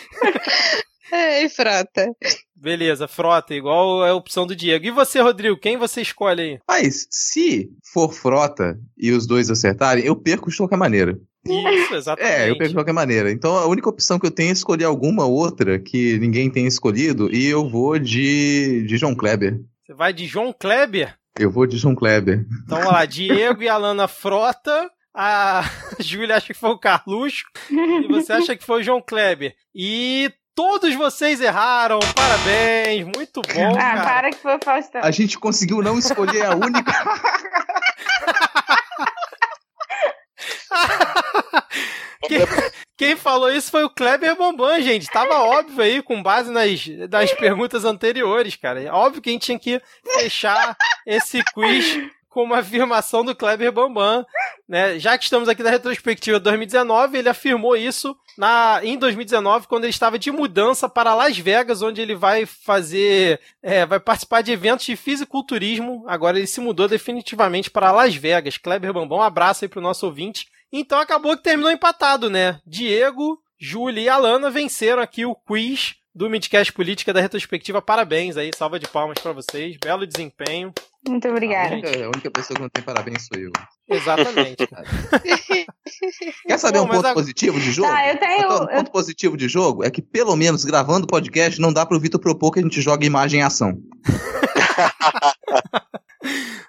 Ei, Frota. Beleza, Frota, igual a opção do Diego. E você, Rodrigo, quem você escolhe aí? Mas se for frota e os dois acertarem, eu perco de qualquer maneira. Isso, exatamente. É, eu perco de qualquer maneira. Então a única opção que eu tenho é escolher alguma outra que ninguém tenha escolhido e eu vou de, de João Kleber. Você vai de João Kleber? Eu vou de João Kleber. Então vamos lá, Diego e Alana Frota. A Júlia acha que foi o Carluxo. E você acha que foi o João Kleber. E todos vocês erraram. Parabéns, muito bom. Ah, cara. para que foi o Faustão. A gente conseguiu não escolher a única. Quem, quem falou isso foi o Kleber Bambam, gente. Tava óbvio aí, com base nas, nas perguntas anteriores, cara. Óbvio que a gente tinha que fechar esse quiz com uma afirmação do Kleber Bambam, né? Já que estamos aqui na retrospectiva 2019, ele afirmou isso na em 2019 quando ele estava de mudança para Las Vegas, onde ele vai fazer, é, vai participar de eventos de fisiculturismo. Agora ele se mudou definitivamente para Las Vegas. Kleber Bambam, um abraço aí pro nosso ouvinte. Então acabou que terminou empatado, né? Diego, Júlia e Alana venceram aqui o quiz do Midcast Política da Retrospectiva. Parabéns aí, salva de palmas para vocês. Belo desempenho. Muito A obrigada. única, a única pessoa que não tem parabéns sou eu. Exatamente, cara. Quer saber Bom, um ponto a- positivo de jogo? Tá, eu tenho- Um ponto positivo de jogo é que, pelo menos, gravando o podcast, não dá pro Vitor propor que a gente jogue imagem em ação.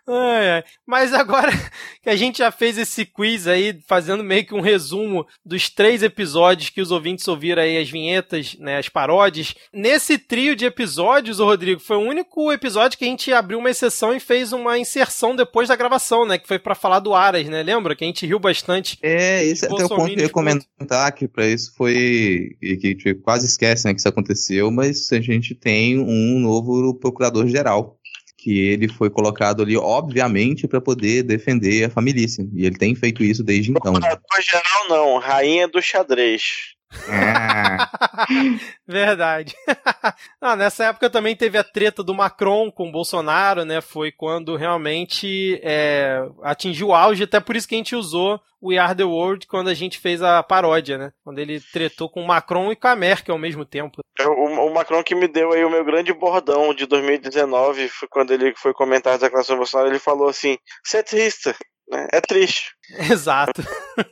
Ai, ai. Mas agora que a gente já fez esse quiz aí, fazendo meio que um resumo dos três episódios que os ouvintes ouviram aí, as vinhetas, né, as paródias. Nesse trio de episódios, o Rodrigo, foi o único episódio que a gente abriu uma exceção e fez uma inserção depois da gravação, né? Que foi pra falar do Aras, né? Lembra? Que a gente riu bastante. É, esse até o ponto que eu ia comentar, que pra isso foi. e que a gente quase esquece né, que isso aconteceu, mas a gente tem um novo procurador-geral. Que ele foi colocado ali, obviamente, pra poder defender a família. E ele tem feito isso desde então. Procurador geral não, rainha do xadrez. Verdade. Ah, nessa época também teve a treta do Macron com o Bolsonaro, né? Foi quando realmente é, atingiu o auge, até por isso que a gente usou o We Are The World quando a gente fez a paródia, né? Quando ele tretou com o Macron e com a Merkel ao mesmo tempo. O, o Macron que me deu aí o meu grande bordão de 2019 foi quando ele foi comentar a declaração do Bolsonaro, ele falou assim, centrista. Né? É triste. Exato.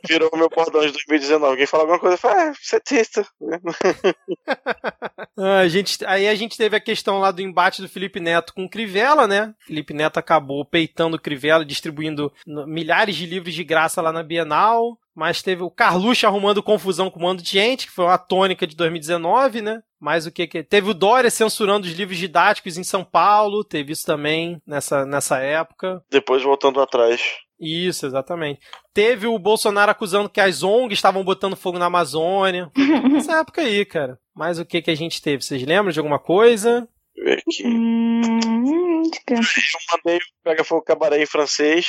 Virou o meu bordão de 2019. Alguém fala alguma coisa, fala, é, você é triste. Ah, a gente, aí a gente teve a questão lá do embate do Felipe Neto com o Crivella, né? Felipe Neto acabou peitando o Crivella, distribuindo milhares de livros de graça lá na Bienal. Mas teve o Carluxo arrumando confusão com um monte de gente, que foi uma tônica de 2019, né? Mas o que que. Teve o Dória censurando os livros didáticos em São Paulo, teve isso também nessa, nessa época. Depois voltando atrás. Isso, exatamente. Teve o Bolsonaro acusando que as ONGs estavam botando fogo na Amazônia. Nessa época aí, cara. Mas o que que a gente teve? Vocês lembram de alguma coisa? Deixa eu ver aqui. Hum, Eu mandei o Pega Fogo Cabaré em francês.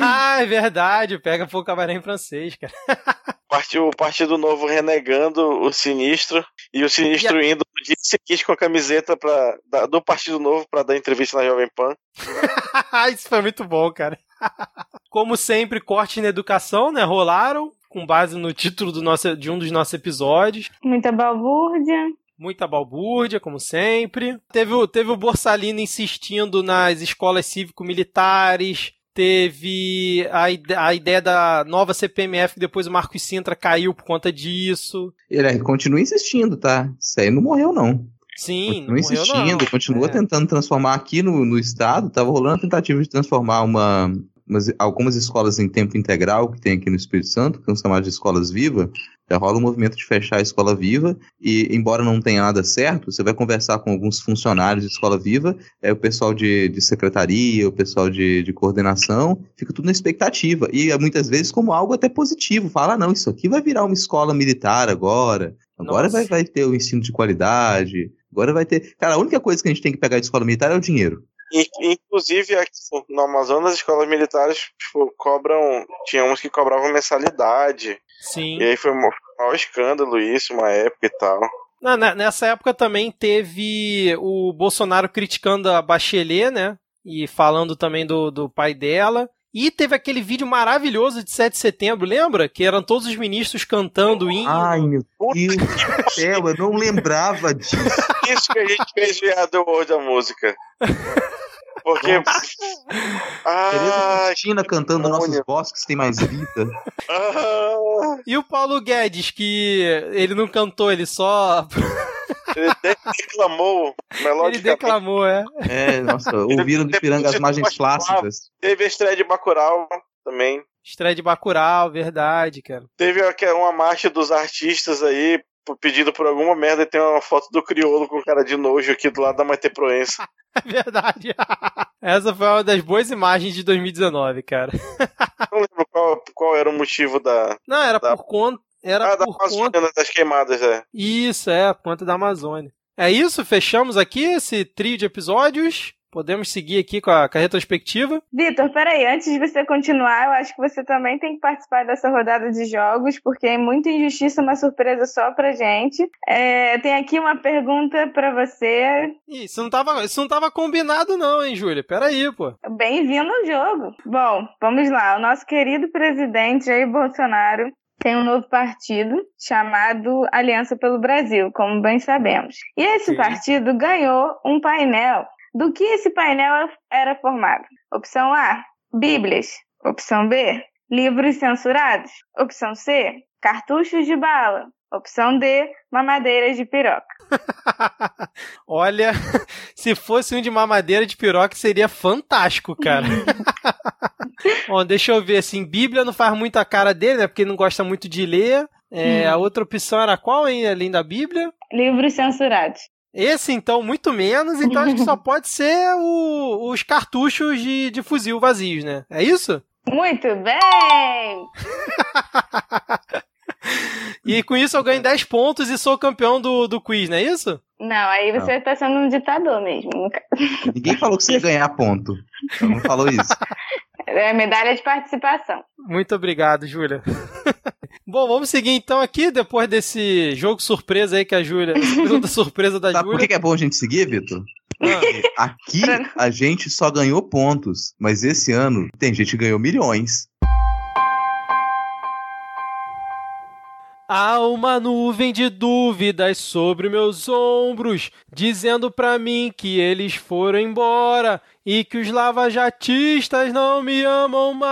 ah, é verdade. Pega fogo cabaré em francês, cara. Partiu o Partido Novo renegando o Sinistro e o Sinistro indo no dia seguinte com a camiseta pra, da- do Partido Novo para dar entrevista na Jovem Pan. Isso foi muito bom, cara. Como sempre, cortes na educação, né? Rolaram, com base no título do nosso, de um dos nossos episódios. Muita balbúrdia. Muita balbúrdia, como sempre. Teve, o- teve o Borsalino insistindo nas escolas cívico-militares. Teve a, a ideia da nova CPMF, que depois o Marcos Sintra caiu por conta disso. Ele continua insistindo, tá? Isso aí não morreu, não. Sim, Continua não morreu, insistindo, não. continua É. tentando transformar aqui no, no estado. Tava rolando a tentativa de transformar uma, umas- algumas escolas em tempo integral que tem aqui no Espírito Santo, que são chamadas de escolas viva. Já rola um movimento de fechar a escola viva, e embora não tenha nada certo, você vai conversar com alguns funcionários de escola viva, é o pessoal de, de secretaria, o pessoal de, de coordenação, fica tudo na expectativa. E é, muitas vezes como algo até positivo. Fala, ah, não, isso aqui vai virar uma escola militar agora. Agora vai, vai ter o ensino de qualidade. Agora vai ter. Cara, a única coisa que a gente tem que pegar de escola militar é o dinheiro. Inclusive, aqui no Amazonas, as escolas militares tipo, cobram. Tinha uns que cobravam mensalidade. Sim. E aí foi um maior escândalo isso, uma época e tal. Na- nessa época também teve o Bolsonaro criticando a Bachelet, né? E falando também do, do pai dela. E teve aquele vídeo maravilhoso de 7 de setembro, lembra? Que eram todos os ministros cantando o hino. Ai, meu Deus do céu, eu não lembrava disso. Isso que a gente fez viado do World da Música. Porque. Tereza Cristina cantando Nossos Bosques Tem Mais Vida. E o Paulo Guedes, que ele não cantou, ele só. Ele de- declamou ele declamou, é. É, nossa, ouviram do Piranga as margens plácidas. Teve a estreia de Bacurau também. Estreia de Bacurau, verdade, cara. Teve aqui uma marcha dos artistas aí, pedido por alguma merda, e tem uma foto do crioulo com cara de nojo aqui do lado da Maite Proença. É verdade. Essa foi uma das boas imagens de 2019, cara. Não lembro qual, qual era o motivo da. Não, era da- por conta. Era ah, da por Amazônia, conta. das queimadas, é. Isso, é, por conta da Amazônia. É isso, fechamos aqui esse trio de episódios. Podemos seguir aqui com a, com a retrospectiva. Vitor, peraí, antes de você continuar, eu acho que você também tem que participar dessa rodada de jogos, porque é muita injustiça, uma surpresa só pra gente. É, tem aqui uma pergunta pra você. Ih, Isso não tava, isso não tava combinado, não, hein, Júlia? Peraí, pô. Bem-vindo ao jogo. Bom, vamos lá. O nosso querido presidente Jair Bolsonaro tem um novo partido chamado Aliança pelo Brasil, como bem sabemos. E esse Sim. partido ganhou um painel. Do que esse painel era formado? Opção A: Bíblias. Opção B: livros censurados. Opção C: cartuchos de bala. Opção D: mamadeiras de piroca. Olha, se fosse um de mamadeira de piroca, seria fantástico, cara. Bom, deixa eu ver, assim, Bíblia não faz muito a cara dele, né? Porque ele não gosta muito de ler. É, Hum. A outra opção era qual, hein, além da Bíblia? Livros censurados. Esse, então, muito menos, então acho que só pode ser o- os cartuchos de, de fuzil vazios, né? É isso? Muito bem! E com isso eu ganho 10 pontos e sou campeão do, do quiz, não é isso? Não, aí você tá sendo um ditador mesmo. Ninguém falou que você ia ganhar ponto. Não falou isso. É medalha de participação. Muito obrigado, Júlia. Bom, vamos seguir então aqui, depois desse jogo surpresa aí que a Júlia. pergunta surpresa da Sabe por Júlia. que que é bom a gente seguir, Vitor? Aqui a gente só ganhou pontos, mas esse ano tem gente que ganhou milhões. Há uma nuvem de dúvidas sobre meus ombros, dizendo pra mim que eles foram embora e que os lavajatistas não me amam mais.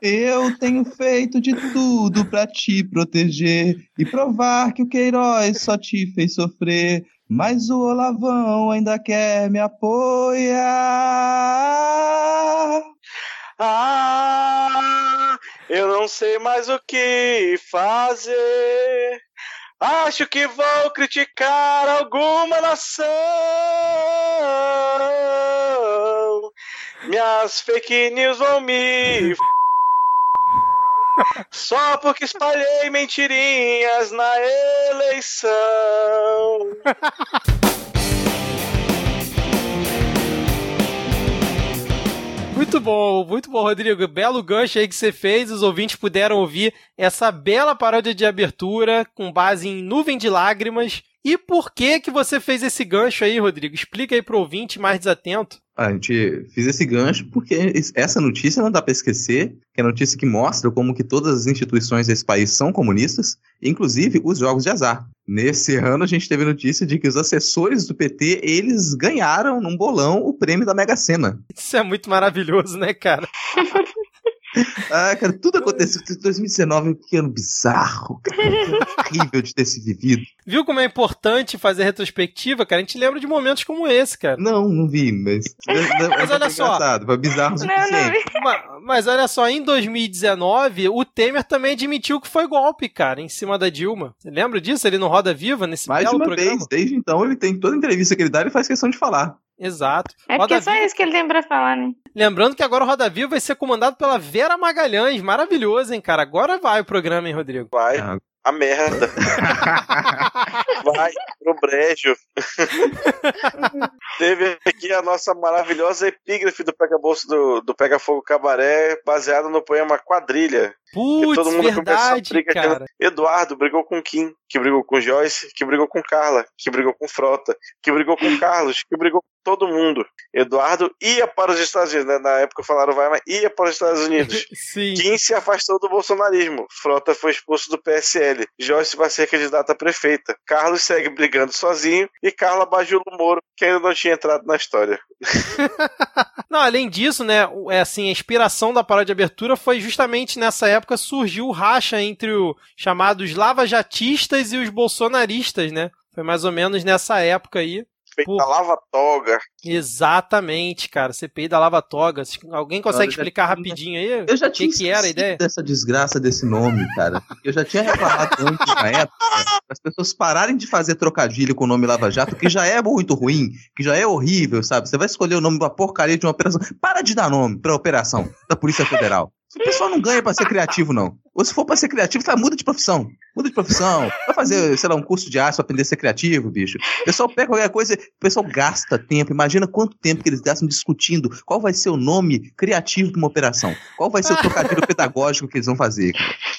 Eu tenho feito de tudo pra te proteger e provar que o Queiroz só te fez sofrer. Mas o Olavão ainda quer me apoiar. Ah, eu não sei mais o que fazer. Acho que vou criticar alguma nação. Minhas fake news vão me. Só porque espalhei mentirinhas na eleição. Muito bom, muito bom, Rodrigo. Belo gancho aí que você fez. Os ouvintes puderam ouvir essa bela paródia de abertura com base em Nuvem de Lágrimas. E por que que você fez esse gancho aí, Rodrigo? Explica aí pro ouvinte mais desatento. A gente fez esse gancho porque es- essa notícia não dá para esquecer, que é a notícia que mostra como que todas as instituições desse país são comunistas, inclusive os jogos de azar. Nesse ano a gente teve notícia de que os assessores do PT, eles ganharam num bolão o prêmio da Mega Sena. Isso é muito maravilhoso, né, cara? Ah, cara, tudo aconteceu. 2019 é um ano bizarro, cara. horrível de ter se vivido. Viu como é importante fazer retrospectiva, cara? A gente lembra de momentos como esse, cara. Não, não vi, mas. Mas olha só. Foi bizarro o suficiente. Ma- Mas olha só, em 2019, o Temer também admitiu que foi golpe, cara, em cima da Dilma. Você lembra disso? Ele no Roda Viva, nesse Mais de belo uma programa? vez, desde então, ele tem toda entrevista que ele dá, ele faz questão de falar. Exato. É porque Roda é só isso que ele tem pra falar, né? Lembrando que agora o Roda Viva vai ser comandado pela Vera Magalhães. Maravilhoso, hein, cara? Agora vai o programa, hein, Rodrigo? Vai. A merda. Vai pro brejo. Teve aqui a nossa maravilhosa epígrafe do Pega Bolso do, do Pega Fogo Cabaré, baseada no poema Quadrilha. Putz, todo mundo verdade, briga. cara. Eduardo brigou com Kim, que brigou com Joyce, que brigou com Carla, que brigou com Frota, que brigou com Carlos, que brigou com todo mundo. Eduardo ia para os Estados Unidos, né? na época falaram vai, mas ia para os Estados Unidos. Sim. Kim se afastou do bolsonarismo. Frota foi expulso do PSL. Joyce vai ser candidata a prefeita. Carlos segue brigando sozinho e Carla Bajulo Moro, que ainda não tinha entrado na história. Não, além disso, né, o- é assim, a inspiração da parada de abertura foi justamente nessa época surgiu o racha entre os chamados lava-jatistas e os bolsonaristas, né? Foi mais ou menos nessa época aí. Feita lava toga. Exatamente, cara. CPI da Lava Toga. Alguém consegue explicar tinha- rapidinho aí? Eu já o tinha que, que era a ideia? dessa desgraça desse nome, cara. Eu já tinha reclamado antes na época as pessoas pararem de fazer trocadilho com o nome Lava Jato, que já é muito ruim, que já é horrível, sabe? Você vai escolher o nome de uma porcaria de uma operação. Para de dar nome pra operação da Polícia Federal. O pessoal não ganha pra ser criativo, não. Ou se for pra ser criativo, tá, muda de profissão. Muda de profissão. Vai fazer, sei lá, um curso de arte pra aprender a ser criativo, bicho. O pessoal pega qualquer coisa, o pessoal gasta tempo. Imagina quanto tempo que eles gastam discutindo qual vai ser o nome criativo de uma operação. Qual vai ser o trocadilho pedagógico que eles vão fazer.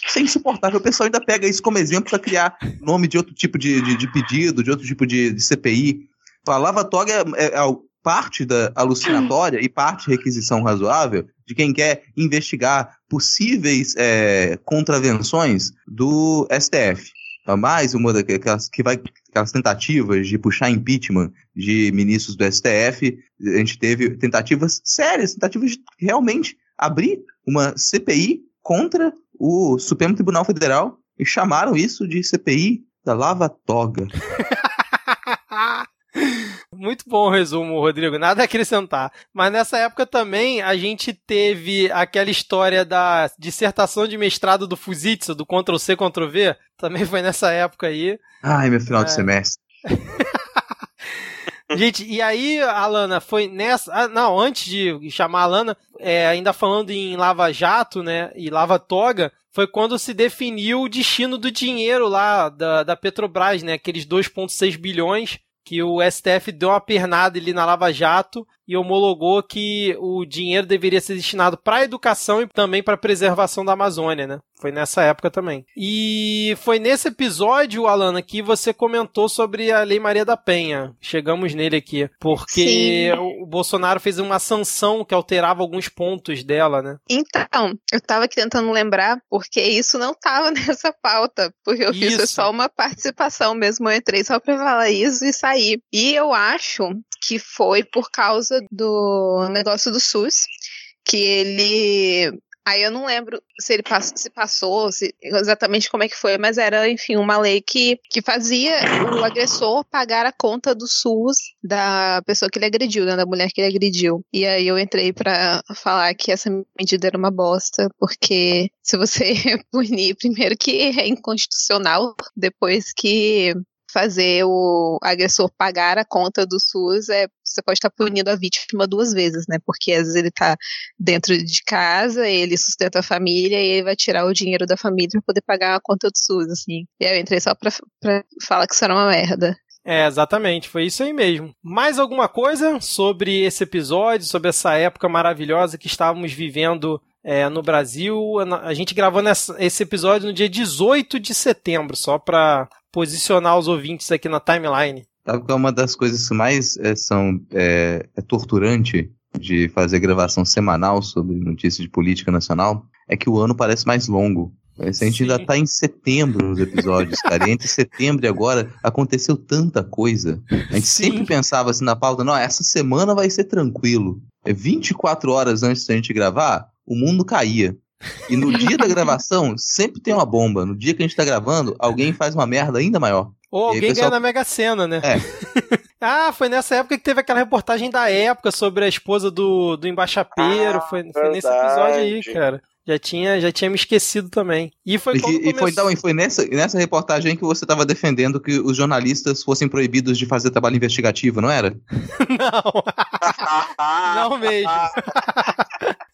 Isso é insuportável. O pessoal ainda pega isso como exemplo pra criar nome de outro tipo de, de, de pedido, de outro tipo de, de CPI. A Lava Toga é, é- é parte da alucinatória e parte requisição razoável de quem quer investigar possíveis é, contravenções do STF. A mais uma daquelas que vai aquelas tentativas de puxar impeachment de ministros do STF, a gente teve tentativas sérias, tentativas de realmente abrir uma CPI contra o Supremo Tribunal Federal e chamaram isso de CPI da Lava Toga. Muito bom o resumo, Rodrigo. Nada a acrescentar. Mas nessa época também a gente teve aquela história da dissertação de mestrado do Fuzitsu, do Ctrl-C, Ctrl-V. Também foi nessa época aí. Ai, meu final É. de semestre. Gente, e aí, Alana, foi nessa. Ah, não, antes de chamar a Alana, é, ainda falando em Lava Jato, né? E Lava Toga, foi quando se definiu o destino do dinheiro lá da, da Petrobras, né? Aqueles 2,6 bilhões que o STF deu uma pernada ali na Lava Jato e homologou que o dinheiro deveria ser destinado para educação e também para preservação da Amazônia, né? Foi nessa época também. E foi nesse episódio, Alana, que você comentou sobre a Lei Maria da Penha. Chegamos nele aqui. Porque Sim. o Bolsonaro fez uma sanção que alterava alguns pontos dela, né? Então, eu tava aqui tentando lembrar, porque isso não tava nessa pauta, porque eu fiz Isso. só uma participação mesmo, eu entrei só pra falar isso e sair. E eu acho que foi por causa do negócio do SUS, que ele Aí eu não lembro se ele se passou, se- exatamente como é que foi, mas era, enfim, uma lei que, que fazia o agressor pagar a conta do SUS da pessoa que ele agrediu, né, da mulher que ele agrediu. E aí eu entrei pra falar que essa medida era uma bosta, porque se você punir, primeiro que é inconstitucional, depois que fazer o agressor pagar a conta do SUS, é, você pode estar punindo a vítima duas vezes, né? Porque às vezes ele tá dentro de casa, ele sustenta a família e ele vai tirar o dinheiro da família para poder pagar a conta do SUS, assim. E aí eu entrei só pra falar que isso era uma merda. É, exatamente, foi isso aí mesmo. Mais alguma coisa sobre esse episódio, sobre essa época maravilhosa que estávamos vivendo é, no Brasil? A gente gravou nessa- esse episódio no dia 18 de setembro, só para posicionar os ouvintes aqui na timeline. Sabe que é uma das coisas que mais é, são é, é torturante de fazer gravação semanal sobre notícias de política nacional? É que o ano parece mais longo. Que A gente ainda tá em setembro nos episódios, cara. E entre setembro e agora aconteceu tanta coisa. A gente sempre pensava assim na pauta, não, essa semana vai ser tranquilo. É 24 horas antes da gente gravar, o mundo caía. E no dia da gravação, sempre tem uma bomba. No dia que a gente tá gravando, alguém faz uma merda ainda maior. Ou alguém pessoal- ganha na Mega Sena, né? É. ah, foi nessa época que teve aquela reportagem da época sobre a esposa do, do embaixapeiro. foi, foi nesse episódio aí, cara. Já tinha, já tinha me esquecido também. E foi E, e foi, começou- então, e foi nessa, nessa reportagem que você estava defendendo que os jornalistas fossem proibidos de fazer trabalho investigativo, não era? Não mesmo.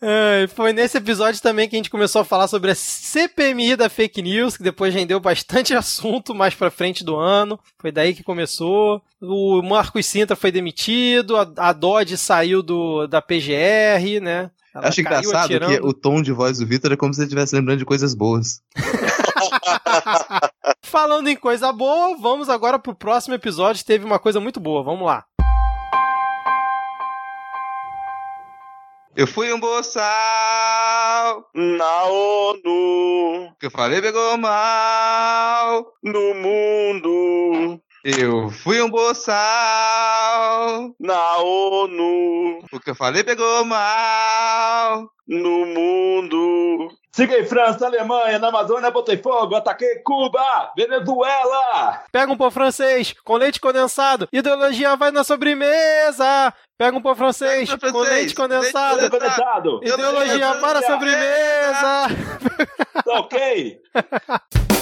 É, foi nesse episódio também que a gente começou a falar sobre a CPMI da fake news, que depois rendeu bastante assunto mais pra frente do ano. Foi daí que começou. O Marcos Sintra foi demitido, a, a Dodge saiu do, da PGR, né? Ela Acho engraçado atirando. que o tom de voz do Vitor é como se ele estivesse lembrando de coisas boas. Falando em coisa boa, vamos agora pro próximo episódio. Teve uma coisa muito boa. Vamos lá. Eu fui um boçal. Na ONU. Que eu falei pegou mal. No mundo. Eu fui um boçal. Na ONU. O que eu falei pegou mal. No mundo. Siga em França, Alemanha, na Amazônia, botei fogo, ataquei Cuba, Venezuela. Pega um pão francês com leite condensado. Ideologia vai na sobremesa. Pega um pão francês com leite condensado. Leite condensado. Ideologia para a sobremesa. Tá ok?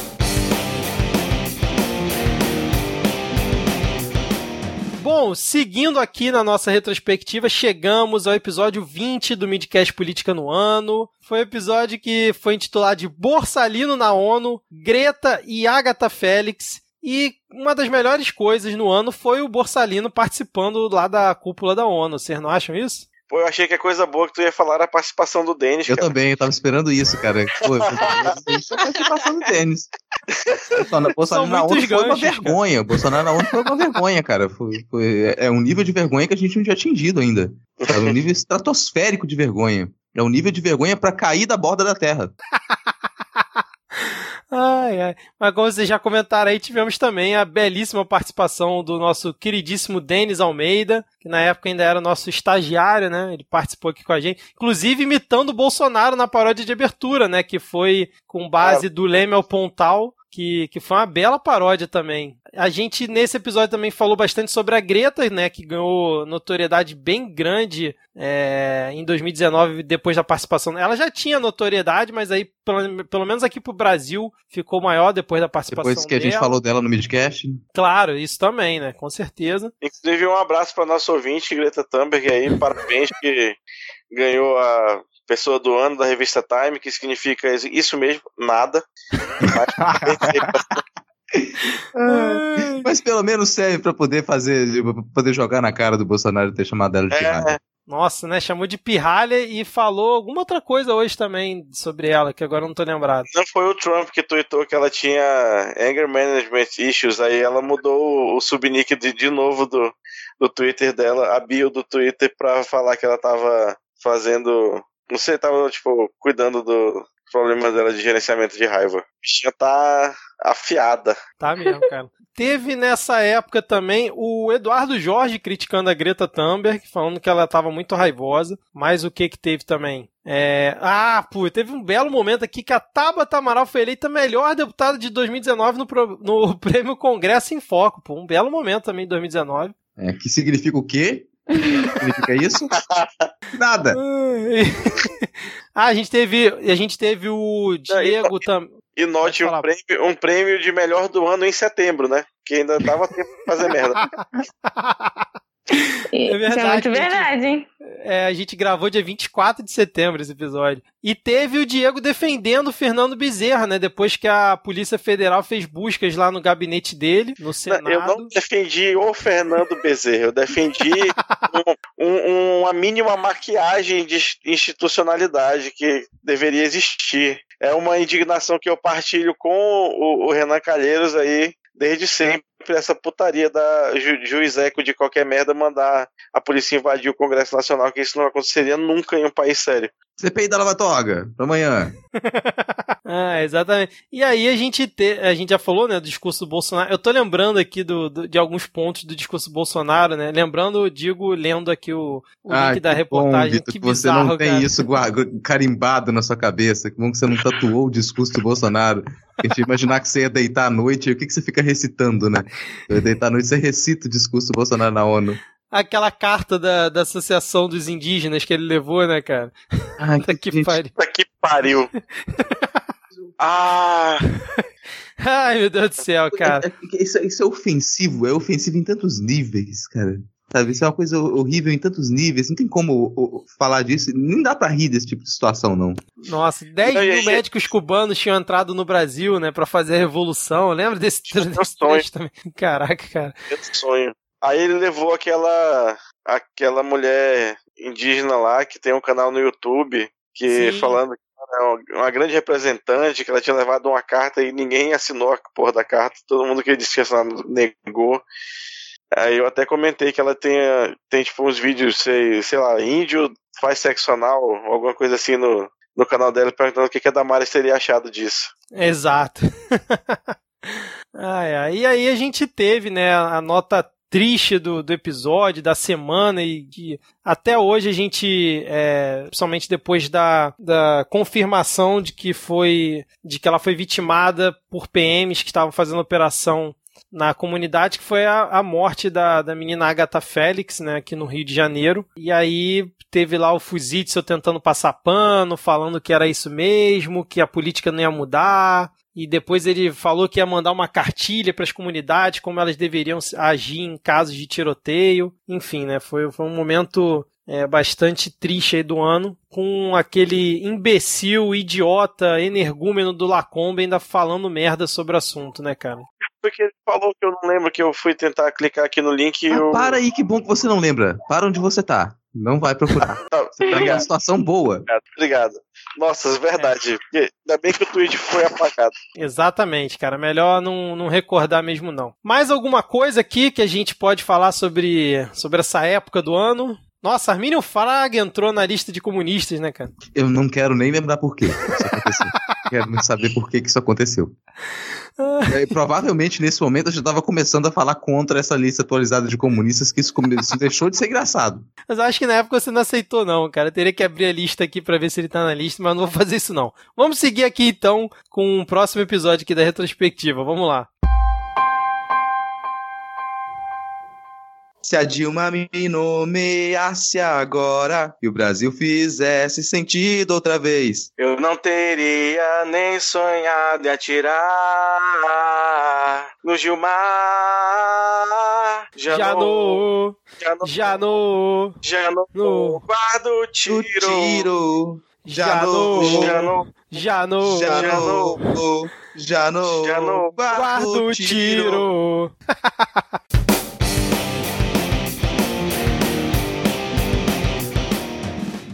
Bom, seguindo aqui na nossa retrospectiva, chegamos ao episódio 20 do Midcast Política no Ano. Foi o episódio que foi intitulado de Borsalino na ONU, Greta e Agatha Félix. E uma das melhores coisas no ano foi o Borsalino participando lá da cúpula da ONU. Vocês não acham isso? Pô, eu achei que a coisa boa que tu ia falar era a participação do Denis, Eu cara. também, eu tava esperando isso, cara. Pô, eu só participação do tênis. Bolsonaro, Bolsonaro na ONU foi uma vergonha. Bolsonaro na ONU foi uma vergonha, cara. Foi, foi- é um nível de vergonha que a gente não tinha atingido ainda. É um nível estratosférico de vergonha. É um nível de vergonha pra cair da borda da Terra. Ai, ai. Mas como vocês já comentaram aí, tivemos também a belíssima participação do nosso queridíssimo Denis Almeida, que na época ainda era nosso estagiário, né? Ele participou aqui com a gente, inclusive imitando o Bolsonaro na paródia de abertura, né? Que foi com base do Leme ao Pontal. Que, que foi uma bela paródia também. A gente, nesse episódio, também falou bastante sobre a Greta, né? Que ganhou notoriedade bem grande é, em 2019, depois da participação. Ela já tinha notoriedade, mas aí, pelo, pelo menos aqui pro Brasil, ficou maior depois da participação Depois que a gente dela. falou dela no midcast. Claro, isso também, né? Com certeza. Inclusive, um abraço para nosso ouvinte, Greta Thunberg, aí. Parabéns que ganhou a pessoa do ano da revista Time, que significa isso mesmo, nada. Mas, pelo menos serve pra poder fazer, pra poder jogar na cara do Bolsonaro e ter chamado ela de É, pirralha. Nossa, né? Chamou de pirralha e falou alguma outra coisa hoje também sobre ela, que agora eu não tô lembrado. Não foi o Trump que tweetou que ela tinha anger management issues, aí ela mudou o subnick de, de novo do, do Twitter dela, a bio do Twitter, pra falar que ela tava fazendo. Não sei, tava, tipo, cuidando do problema dela de gerenciamento de raiva. A bichinha tá afiada. Tá mesmo, cara. Teve nessa época também o Eduardo Jorge criticando a Greta Thunberg, falando que ela tava muito raivosa. Mas o que que teve também? É... Ah, pô, teve um belo momento aqui que a Tabata Amaral foi eleita melhor deputada de 2019 no, pro- no Prêmio Congresso em Foco, pô. Um belo momento também em 2019. É, que significa o quê? significa isso? Nada. ah, a gente teve, a gente teve o Diego também. E note um prêmio, um prêmio de melhor do ano em setembro, né? Que ainda dava tempo de fazer merda. É verdade. Isso é muito a gente- verdade, hein? É, a gente gravou dia 24 de setembro esse episódio. E teve o Diego defendendo o Fernando Bezerra, né? Depois que a Polícia Federal fez buscas lá no gabinete dele, no Senado. Eu não defendi o Fernando Bezerra, eu defendi um- um- uma mínima maquiagem de institucionalidade que deveria existir. É uma indignação que eu partilho com o, o Renan Calheiros aí desde sempre. Essa putaria da ju, juiz eco de qualquer merda mandar a polícia invadir o Congresso Nacional, que isso não aconteceria nunca em um país sério. CPI da Lava Toga, pra amanhã. Ah, exatamente. E aí a gente te, a gente já falou, né, do discurso do Bolsonaro. Eu tô lembrando aqui do, do- de alguns pontos do discurso do Bolsonaro, né? Lembrando, digo, lendo aqui o, o Ah, link da que reportagem. Bom, Vitor, que você bizarro, não tem cara. isso carimbado na sua cabeça. Que bom que você não tatuou o discurso do Bolsonaro. Porque te imaginar que você ia deitar à noite, e o que, que você fica recitando, né? Eu ia deitar à noite, você recita o discurso do Bolsonaro na ONU. Aquela carta da, da Associação dos Indígenas que ele levou, né, cara? Ai, que pariu. Puta que pariu. ah, Ai, meu Deus do céu, cara. É- é- Isso, isso é ofensivo, é ofensivo em tantos níveis, cara. Sabe, isso é uma coisa horrível em tantos níveis. Não tem como o- o- falar disso. Nem dá pra rir desse tipo de situação, não. Nossa, 10 Não, e mil aí- médicos cubanos tinham entrado no Brasil, né, pra fazer a revolução. Lembra desse, desse trecho também? Caraca, cara. Esse sonho. Aí ele levou aquela aquela mulher indígena lá que tem um canal no YouTube que Sim. falando que ela é uma, uma grande representante, que ela tinha levado uma carta e ninguém assinou a porra da carta, todo mundo que disse que assinado negou. Aí eu até comentei que ela tem, tem tipo uns vídeos, sei, sei lá, índio faz sexo anal, alguma coisa assim no, no canal dela, perguntando o que, que a Damares teria achado disso. Exato. ai, ai. E aí a gente teve, né, a nota triste do, do episódio, da semana, e que até hoje a gente, é, principalmente depois da, da confirmação de que foi, de que ela foi vitimada por PMs que estavam fazendo operação na comunidade, que foi a, a morte da, da menina Agatha Félix, né, aqui no Rio de Janeiro. E aí teve lá o Fuzitsu tentando passar pano, falando que era isso mesmo, que a política não ia mudar. E depois ele falou que ia mandar uma cartilha para as comunidades, como elas deveriam agir em casos de tiroteio. Enfim, né, foi, foi um momento é, bastante triste aí do ano, com aquele imbecil, idiota, energúmeno do Lacombe ainda falando merda sobre o assunto, né, cara? Porque ele falou que eu não lembro que eu fui tentar clicar aqui no link e Ah, eu. para aí, que bom que você não lembra. Para onde você tá. Não vai procurar. Você tá numa situação boa. Obrigado, obrigado. Nossa, é verdade. Porque Ainda bem que o tweet foi apagado. Exatamente, cara. Melhor não, não recordar mesmo, não. Mais alguma coisa aqui que a gente pode falar sobre, sobre essa época do ano? Nossa, Arminio Fraga entrou na lista de comunistas, né, cara? Eu não quero nem lembrar por quê isso aconteceu. quero saber por que que isso aconteceu. É, provavelmente nesse momento eu já estava começando a falar contra essa lista atualizada de comunistas, que isso, isso deixou de ser engraçado. Mas acho que na época você não aceitou, não, cara. Eu teria que abrir a lista aqui pra ver se ele tá na lista, mas não vou fazer isso, não. Vamos seguir aqui, então, com o próximo episódio aqui da retrospectiva. Vamos lá. Se a Dilma me nomeasse agora e o Brasil fizesse sentido outra vez. Eu não teria nem sonhado em atirar no Gilmar. Já. Já no. Já no. Já no. no Guarda o tiro. tiro. Já no. Já no. Já no. Já no. Já no. Já no. Guarda o tiro.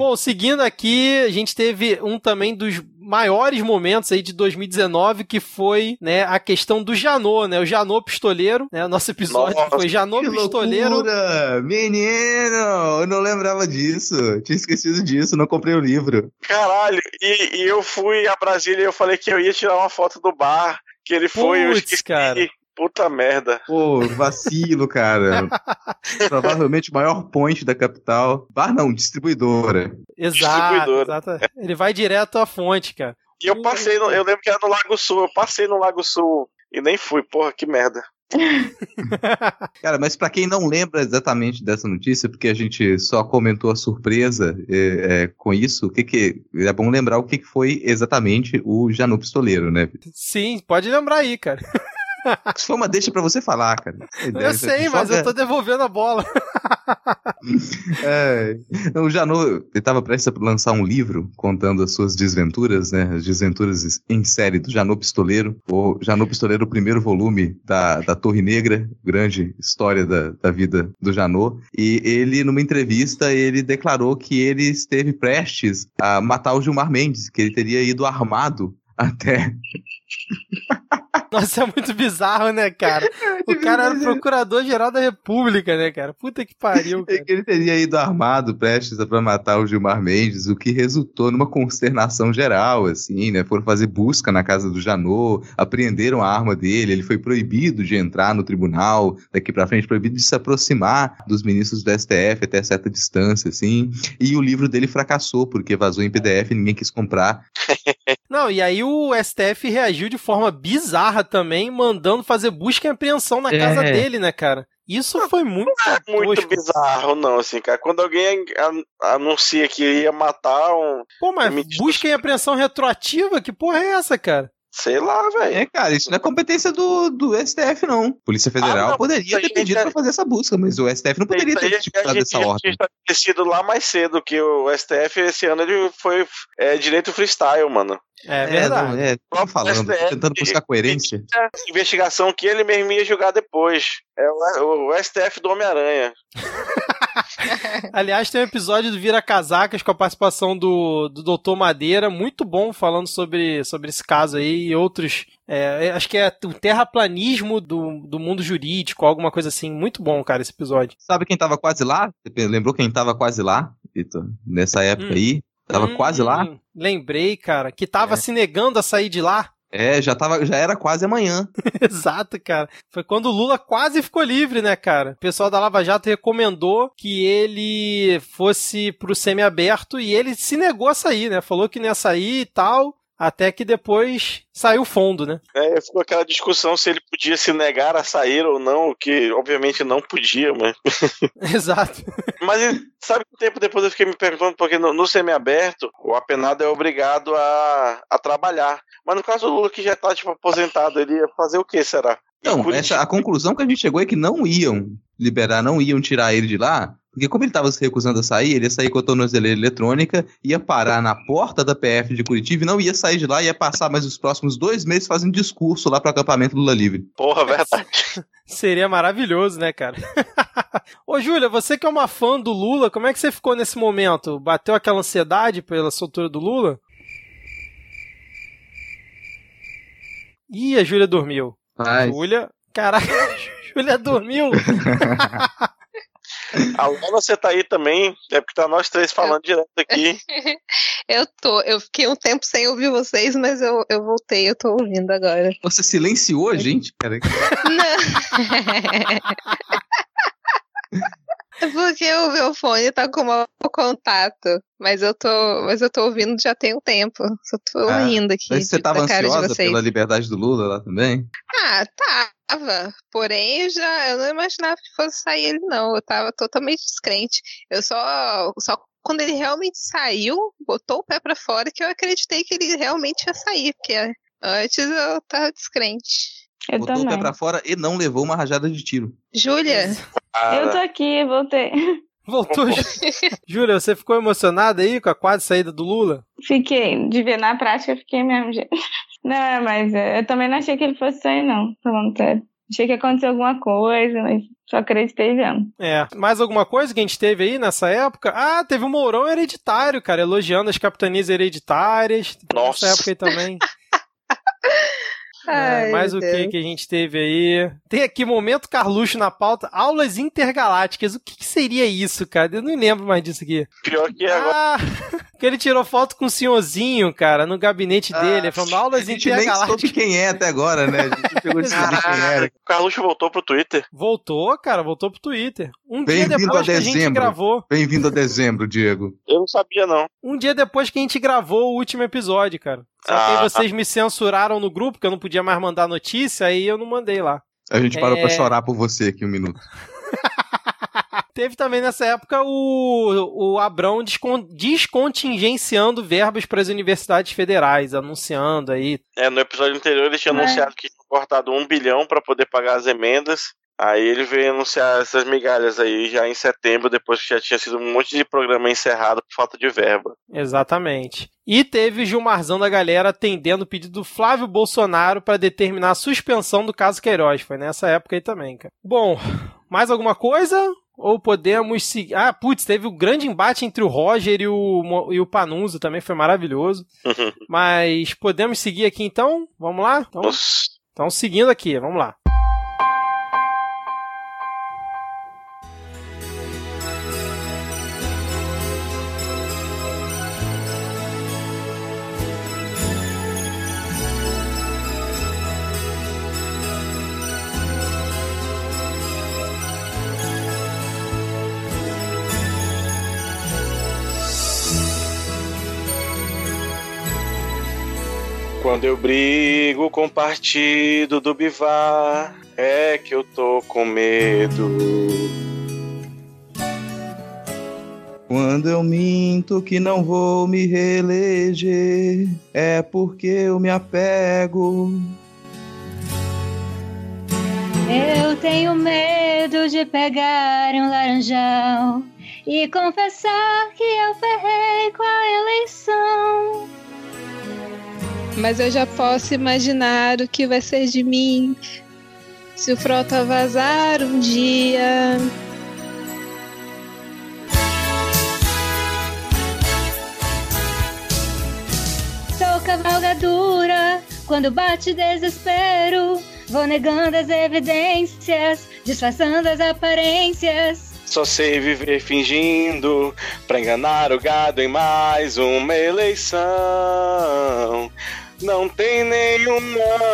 Bom, seguindo aqui, a gente teve um também dos maiores momentos aí de 2019, que foi, né, a questão do Janô, né, o Janô pistoleiro, né, o nosso episódio Nossa, foi Janô que pistoleiro. loucura! Menino! Eu não lembrava disso. Tinha esquecido disso, não comprei o livro. Caralho, e, e eu fui a Brasília e eu falei que eu ia tirar uma foto do bar que ele foi, eu Putz, esqueci. cara. Puta merda. Pô, vacilo, cara. Provavelmente o maior point da capital. Bar não, distribuidora. Exato, Distribuidora. exato. Ele vai direto à fonte, cara. E eu passei, no- eu lembro que era no Lago Sul, eu passei no Lago Sul e nem fui, porra, que merda. Cara, mas pra quem não lembra exatamente dessa notícia, porque a gente só comentou a surpresa é, é, com isso, o que que é bom lembrar o que que foi exatamente o Janu Pistoleiro, né? Sim, pode lembrar aí, cara. Isso foi uma deixa pra você falar, cara. Eu sei, mas eu tô devolvendo a bola. É, o Janot estava prestes a lançar um livro contando as suas desventuras, né? As desventuras em série do Janot Pistoleiro. O Janot Pistoleiro, o primeiro volume da, da Torre Negra, grande história da, da vida do Janot. E ele, numa entrevista, ele declarou que ele esteve prestes a matar o Gilmar Mendes, que ele teria ido armado até Nossa, é muito bizarro, né, cara? O cara era o procurador-geral da República, né, cara? Puta que pariu, cara. que ele teria ido armado prestes para matar o Gilmar Mendes, o que resultou numa consternação geral, assim, né? Foram fazer busca na casa do Janot, apreenderam a arma dele, ele foi proibido de entrar no tribunal, daqui pra frente proibido de se aproximar dos ministros do STF até certa distância, assim. E o livro dele fracassou porque vazou em PDF e ninguém quis comprar. Não, e aí o STF reagiu de forma bizarra também, mandando fazer busca e apreensão na É. casa dele, né, cara? Isso foi muito Muito bizarro, não, assim, cara. Quando alguém an- anuncia que ia matar um. Pô, mas busca e apreensão retroativa? Que porra é essa, cara? Sei lá, velho. É, cara, isso não é competência do, do STF, não. Polícia Federal Ah, não, poderia isso ter pedido é- pra fazer essa busca, mas o STF não poderia Isso ter a dictado gente essa ordem. tinha estabelecido lá mais cedo que o STF esse ano ele foi é, direito freestyle, mano. É verdade. É, tô falando, tô tentando buscar coerência. A investigação que ele mesmo ia julgar depois. É o, o STF do Homem-Aranha. Aliás, tem um episódio do Vira Casacas com a participação do, do Dr. Madeira, muito bom, falando sobre, sobre esse caso aí e outros. é, acho que é o terraplanismo do, do mundo jurídico, alguma coisa assim. Muito bom, cara, esse episódio. Sabe quem tava quase lá? Lembrou quem tava quase lá, Vitor? Nessa época Hum. aí? Tava Hum, quase lá? Lembrei, cara, que tava se negando a sair de lá. É, já, tava, já era quase amanhã. Exato, cara. Foi quando o Lula quase ficou livre, né, cara? O pessoal da Lava Jato recomendou que ele fosse pro semiaberto e ele se negou a sair, né? Falou que não ia sair e tal, até que depois saiu fundo, né? É, ficou aquela discussão se ele podia se negar a sair ou não, o que obviamente não podia, mas. Exato. Mas sabe que um tempo depois eu fiquei me perguntando, porque no, no semiaberto, o apenado é obrigado a, a trabalhar. Mas no caso do Lula, que já tá, tipo, aposentado, ele ia fazer o que, será? Não, essa, a conclusão que a gente chegou é que não iam liberar, não iam tirar ele de lá, porque como ele estava se recusando a sair, ele ia sair com a tornozeleira eletrônica, ia parar na porta da PF de Curitiba e não ia sair de lá, ia passar mais os próximos dois meses fazendo discurso lá pro acampamento Lula Livre. Porra, verdade. Seria maravilhoso, né, cara? Ô, Júlia, você que é uma fã do Lula, como é que você ficou nesse momento? Bateu aquela ansiedade pela soltura do Lula? Ih, a Júlia dormiu. Ai. Júlia. Caraca, Júlia dormiu. A Luna, você tá aí também, é porque tá nós três falando direto aqui. Eu tô, eu fiquei um tempo sem ouvir vocês, mas eu, eu voltei, eu tô ouvindo agora. Você silenciou a gente, cara? É Porque o meu fone tá com mau contato. Mas eu tô, mas eu tô ouvindo já tem um tempo. Só tô Ah, rindo aqui. Mas você da tava de ansiosa pela liberdade do Lula lá também? Ah, tava. Porém, eu já eu não imaginava que fosse sair ele, não. Eu tava totalmente descrente. Eu só, só quando ele realmente saiu, botou o pé pra fora, que eu acreditei que ele realmente ia sair. Porque antes eu tava descrente. Eu Botou o também. pé pra fora e não levou uma rajada de tiro. Júlia, Eu tô aqui, voltei. Voltou. Júlia, você ficou emocionada aí com a quase saída do Lula? Fiquei. De ver na prática, eu fiquei mesmo, gente. Não, mas eu também não achei que ele fosse sair, não. Falando sério. Achei que aconteceu alguma coisa, mas só acreditei vendo. É. Mais alguma coisa que a gente teve aí nessa época? Ah, teve o Mourão hereditário, cara, elogiando as capitanias hereditárias. Nossa. Nessa época aí também. É, Ai, mais o que que a gente teve aí? Tem aqui momento Carluxo na pauta, aulas intergalácticas. O que, que seria isso, cara? Eu não lembro mais disso aqui. Pior que agora. Ah, que ele tirou foto com o senhorzinho, cara, no gabinete dele, falando aulas A gente nem intergalácticas. quem é até agora, né? A gente pegou de saber quem era. O Carluxo voltou pro Twitter. Voltou, cara, voltou pro Twitter. Um dia depois que a gente dezembro. gravou. Bem-vindo a dezembro, Diego. Eu não sabia, não. Um dia depois que a gente gravou o último episódio, cara. Só que aí Ah. vocês me censuraram no grupo, que eu não podia mais mandar notícia, aí eu não mandei lá. A gente parou É. pra chorar por você aqui um minuto. Teve também nessa época o, o Abrão descon- descontingenciando verbas para as universidades federais, anunciando aí. É, no episódio anterior ele tinha É. anunciado que tinha cortado um bilhão pra poder pagar as emendas. Aí ele veio anunciar essas migalhas aí já em setembro, depois que já tinha sido um monte de programa encerrado por falta de verba. Exatamente. E teve Gilmarzão da galera atendendo o pedido do Flávio Bolsonaro para determinar a suspensão do caso Queiroz. Foi nessa época aí também, cara. Bom, mais alguma coisa? Ou podemos seguir. Ah, putz, teve o grande embate entre o Roger e o, e o Panuso também, foi maravilhoso. Mas podemos seguir aqui então? Vamos lá? Então, então seguindo aqui, vamos lá. Quando eu brigo com o partido do Bivar, é que eu tô com medo. Quando eu minto que não vou me reeleger, é porque eu me apego. Eu tenho medo de pegar um laranjal e confessar que eu ferrei com a eleição. Mas eu já posso imaginar o que vai ser de mim se o Frota vazar um dia. Sou cavalgadura quando bate desespero. Vou negando as evidências, disfarçando as aparências. Só sei viver fingindo pra enganar o gado em mais uma eleição. Não tem nenhum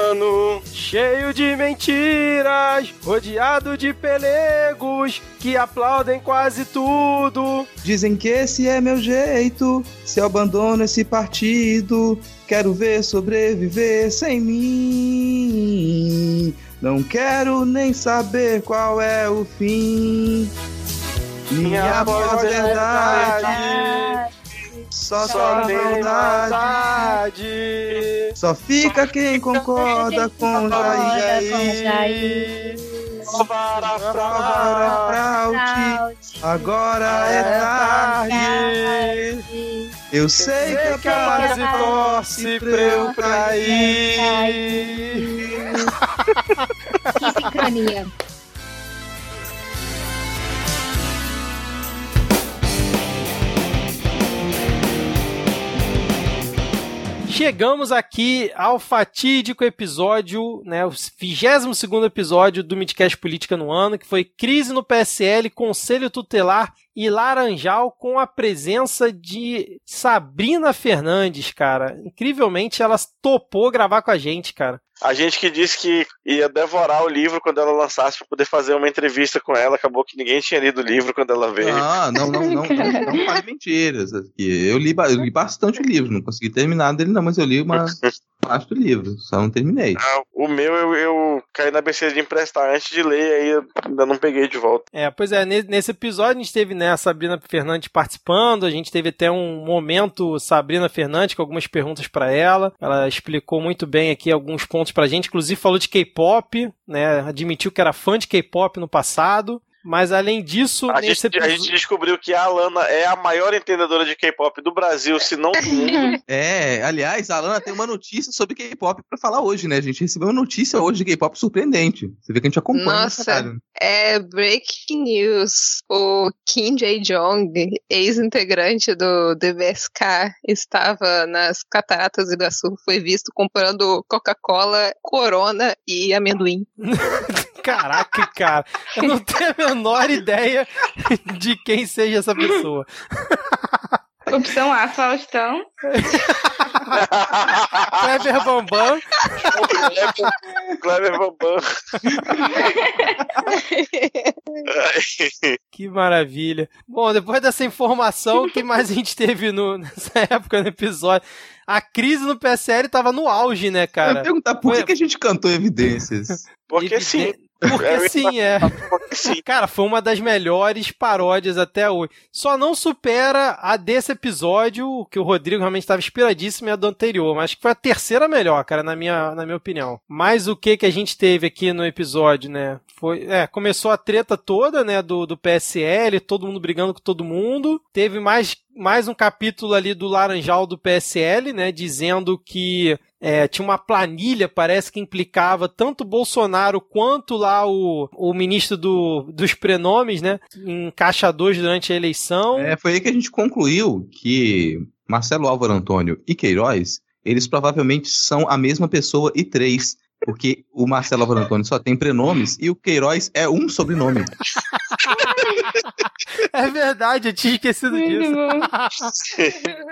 ano. Cheio de mentiras, rodeado de pelegos que aplaudem quase tudo. Dizem que esse é meu jeito, se eu abandono esse partido, quero ver sobreviver sem mim. Não quero nem saber qual é o fim. Minha voz é verdade, só só verdade. Só fica quem concorda com Jair. Para fraude, agora é tarde. Eu sei que a base torce pra eu cair. Que sincronia. Chegamos aqui ao fatídico episódio, né, o 22 episódio do Midcast Política no ano, que foi Crise no PSL, Conselho Tutelar e Laranjal, com a presença de Sabrina Fernandes, cara. Incrivelmente, ela topou gravar com a gente, cara. A gente que disse que ia devorar o livro quando ela lançasse pra poder fazer uma entrevista com ela, acabou que ninguém tinha lido o livro quando ela veio. Ah, não, não, não, não, não fale mentiras. aqui. Eu li, eu li bastante o livro, não consegui terminar dele, não, mas eu li uma parte do livro, só não terminei. Ah, o meu eu, eu caí na besteira de emprestar antes de ler, aí eu ainda não peguei de volta. É, pois é, ne- nesse episódio a gente teve né, a Sabrina Fernandes participando, a gente teve até um momento Sabrina Fernandes com algumas perguntas pra ela. Ela explicou muito bem aqui alguns pontos pra gente, inclusive falou de K-pop, né? Admitiu que era fã de K-pop no passado. Mas além disso, A nesse gente, a gente descobriu que a Alana é a maior entendedora de K-pop do Brasil, se não do mundo. É, aliás, a Alana tem uma notícia sobre K-pop pra falar hoje, né? A gente recebeu uma notícia hoje de K-pop surpreendente. Você vê que a gente acompanha. Nossa, é breaking news. O Kim Jae-jong, ex-integrante do DBSK, estava nas Cataratas do Iguaçu. Foi visto comprando Coca-Cola, Corona e amendoim. Caraca, cara. Eu não tenho a menor ideia de quem seja essa pessoa. Opção A, Faustão. Kleber Bambam. Kleber Bambam. Que maravilha. Bom, depois dessa informação, o que mais a gente teve no- nessa época no episódio? A crise no PSL tava no auge, né, Eu cara? ia perguntar por que, que a gente cantou evidências? Porque sim. Porque sim, é. Cara, foi uma das melhores paródias até hoje. Só não supera a desse episódio, que o Rodrigo realmente estava inspiradíssimo, e a do anterior. Mas acho que foi a terceira melhor, cara, na minha, na minha opinião. Mas o que que a gente teve aqui no episódio, né? Foi, é, começou a treta toda, né, do, do PSL, todo mundo brigando com todo mundo. Teve mais, mais um capítulo ali do Laranjal do PSL, né, dizendo que é, tinha uma planilha, parece que implicava tanto o Bolsonaro quanto lá o, o ministro do, dos prenomes, né? Em caixa 2 durante a eleição. É, foi aí que a gente concluiu que Marcelo Álvaro Antônio e Queiroz, eles provavelmente são a mesma pessoa e três. Porque o Marcelo Álvaro Antônio só tem prenomes e o Queiroz é um sobrenome. É verdade, eu tinha esquecido disso.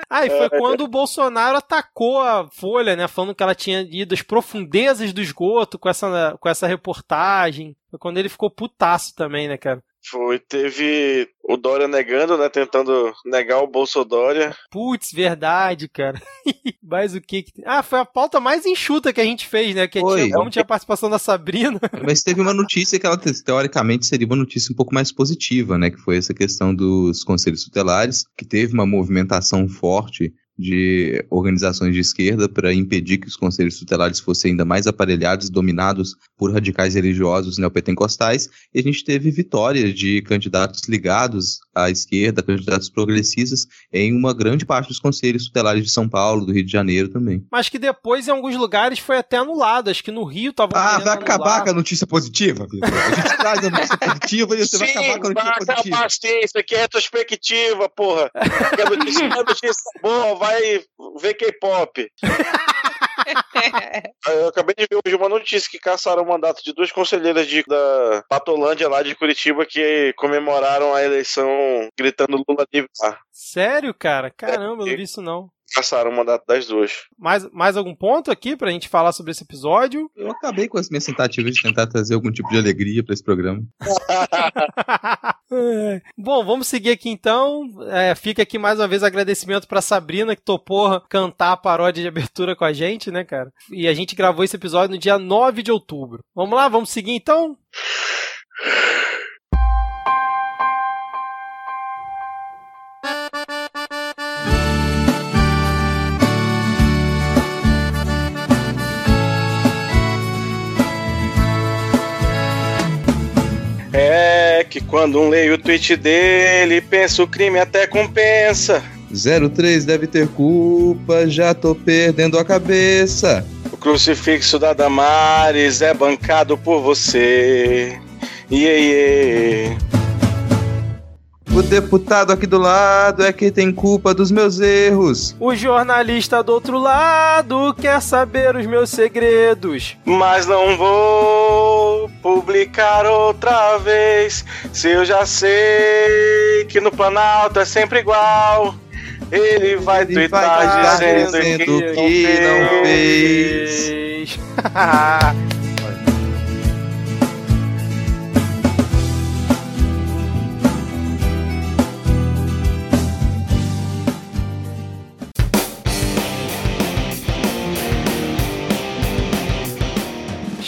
ah, e foi quando o Bolsonaro atacou a Folha, né? Falando que ela tinha ido às profundezas do esgoto com essa, com essa reportagem. Foi quando ele ficou putaço também, né, cara? Foi, teve o Dória negando, né? Tentando negar o Bolsodória. Putz, verdade, cara. Mas o que que... Ah, foi a pauta mais enxuta que a gente fez, né? Que Foi. tinha, como tinha a participação da Sabrina. Mas teve uma notícia que ela te- teoricamente seria uma notícia um pouco mais positiva, né? Que foi essa questão dos conselhos tutelares, que teve uma movimentação forte de organizações de esquerda para impedir que os conselhos tutelares fossem ainda mais aparelhados, dominados por radicais religiosos neopentecostais, e a gente teve vitórias de candidatos ligados à esquerda, candidatos progressistas, em uma grande parte dos conselhos tutelares de São Paulo, do Rio de Janeiro também. Mas que depois, em alguns lugares, foi até anulado. Acho que no Rio tava. Ah, vai acabar com a notícia positiva, Vitor. A gente traz a notícia positiva e você vai Sim, acabar com a notícia vai positiva. sim, isso aqui é retrospectiva, porra. Que a notícia, a notícia boa, vai ver K-pop. Eu acabei de ver hoje uma notícia que caçaram o mandato de duas conselheiras de, da Patolândia lá de Curitiba que comemoraram a eleição gritando Lula livre. Ah, Sério, cara? Caramba, eu não vi isso não. Caçaram o mandato das duas. Mais, mais algum ponto aqui pra gente falar sobre esse episódio? Eu acabei com as minhas tentativas de tentar trazer algum tipo de alegria para esse programa. É. Bom, vamos seguir aqui então. É, fica aqui mais uma vez agradecimento pra Sabrina que topou cantar a paródia de abertura com a gente, né, cara? E a gente gravou esse episódio no dia 9 de outubro. Vamos lá, vamos seguir então? Que quando um leio o tweet dele, pensa o crime até compensa. 03 deve ter culpa, já tô perdendo a cabeça. O crucifixo da Damares é bancado por você. Iê, iê. O deputado aqui do lado é quem tem culpa dos meus erros. O jornalista do outro lado quer saber os meus segredos. Mas não vou publicar outra vez. Se eu já sei que no Planalto é sempre igual. Ele vai Ele twittar vai estar dizendo, dizendo que, que não fez.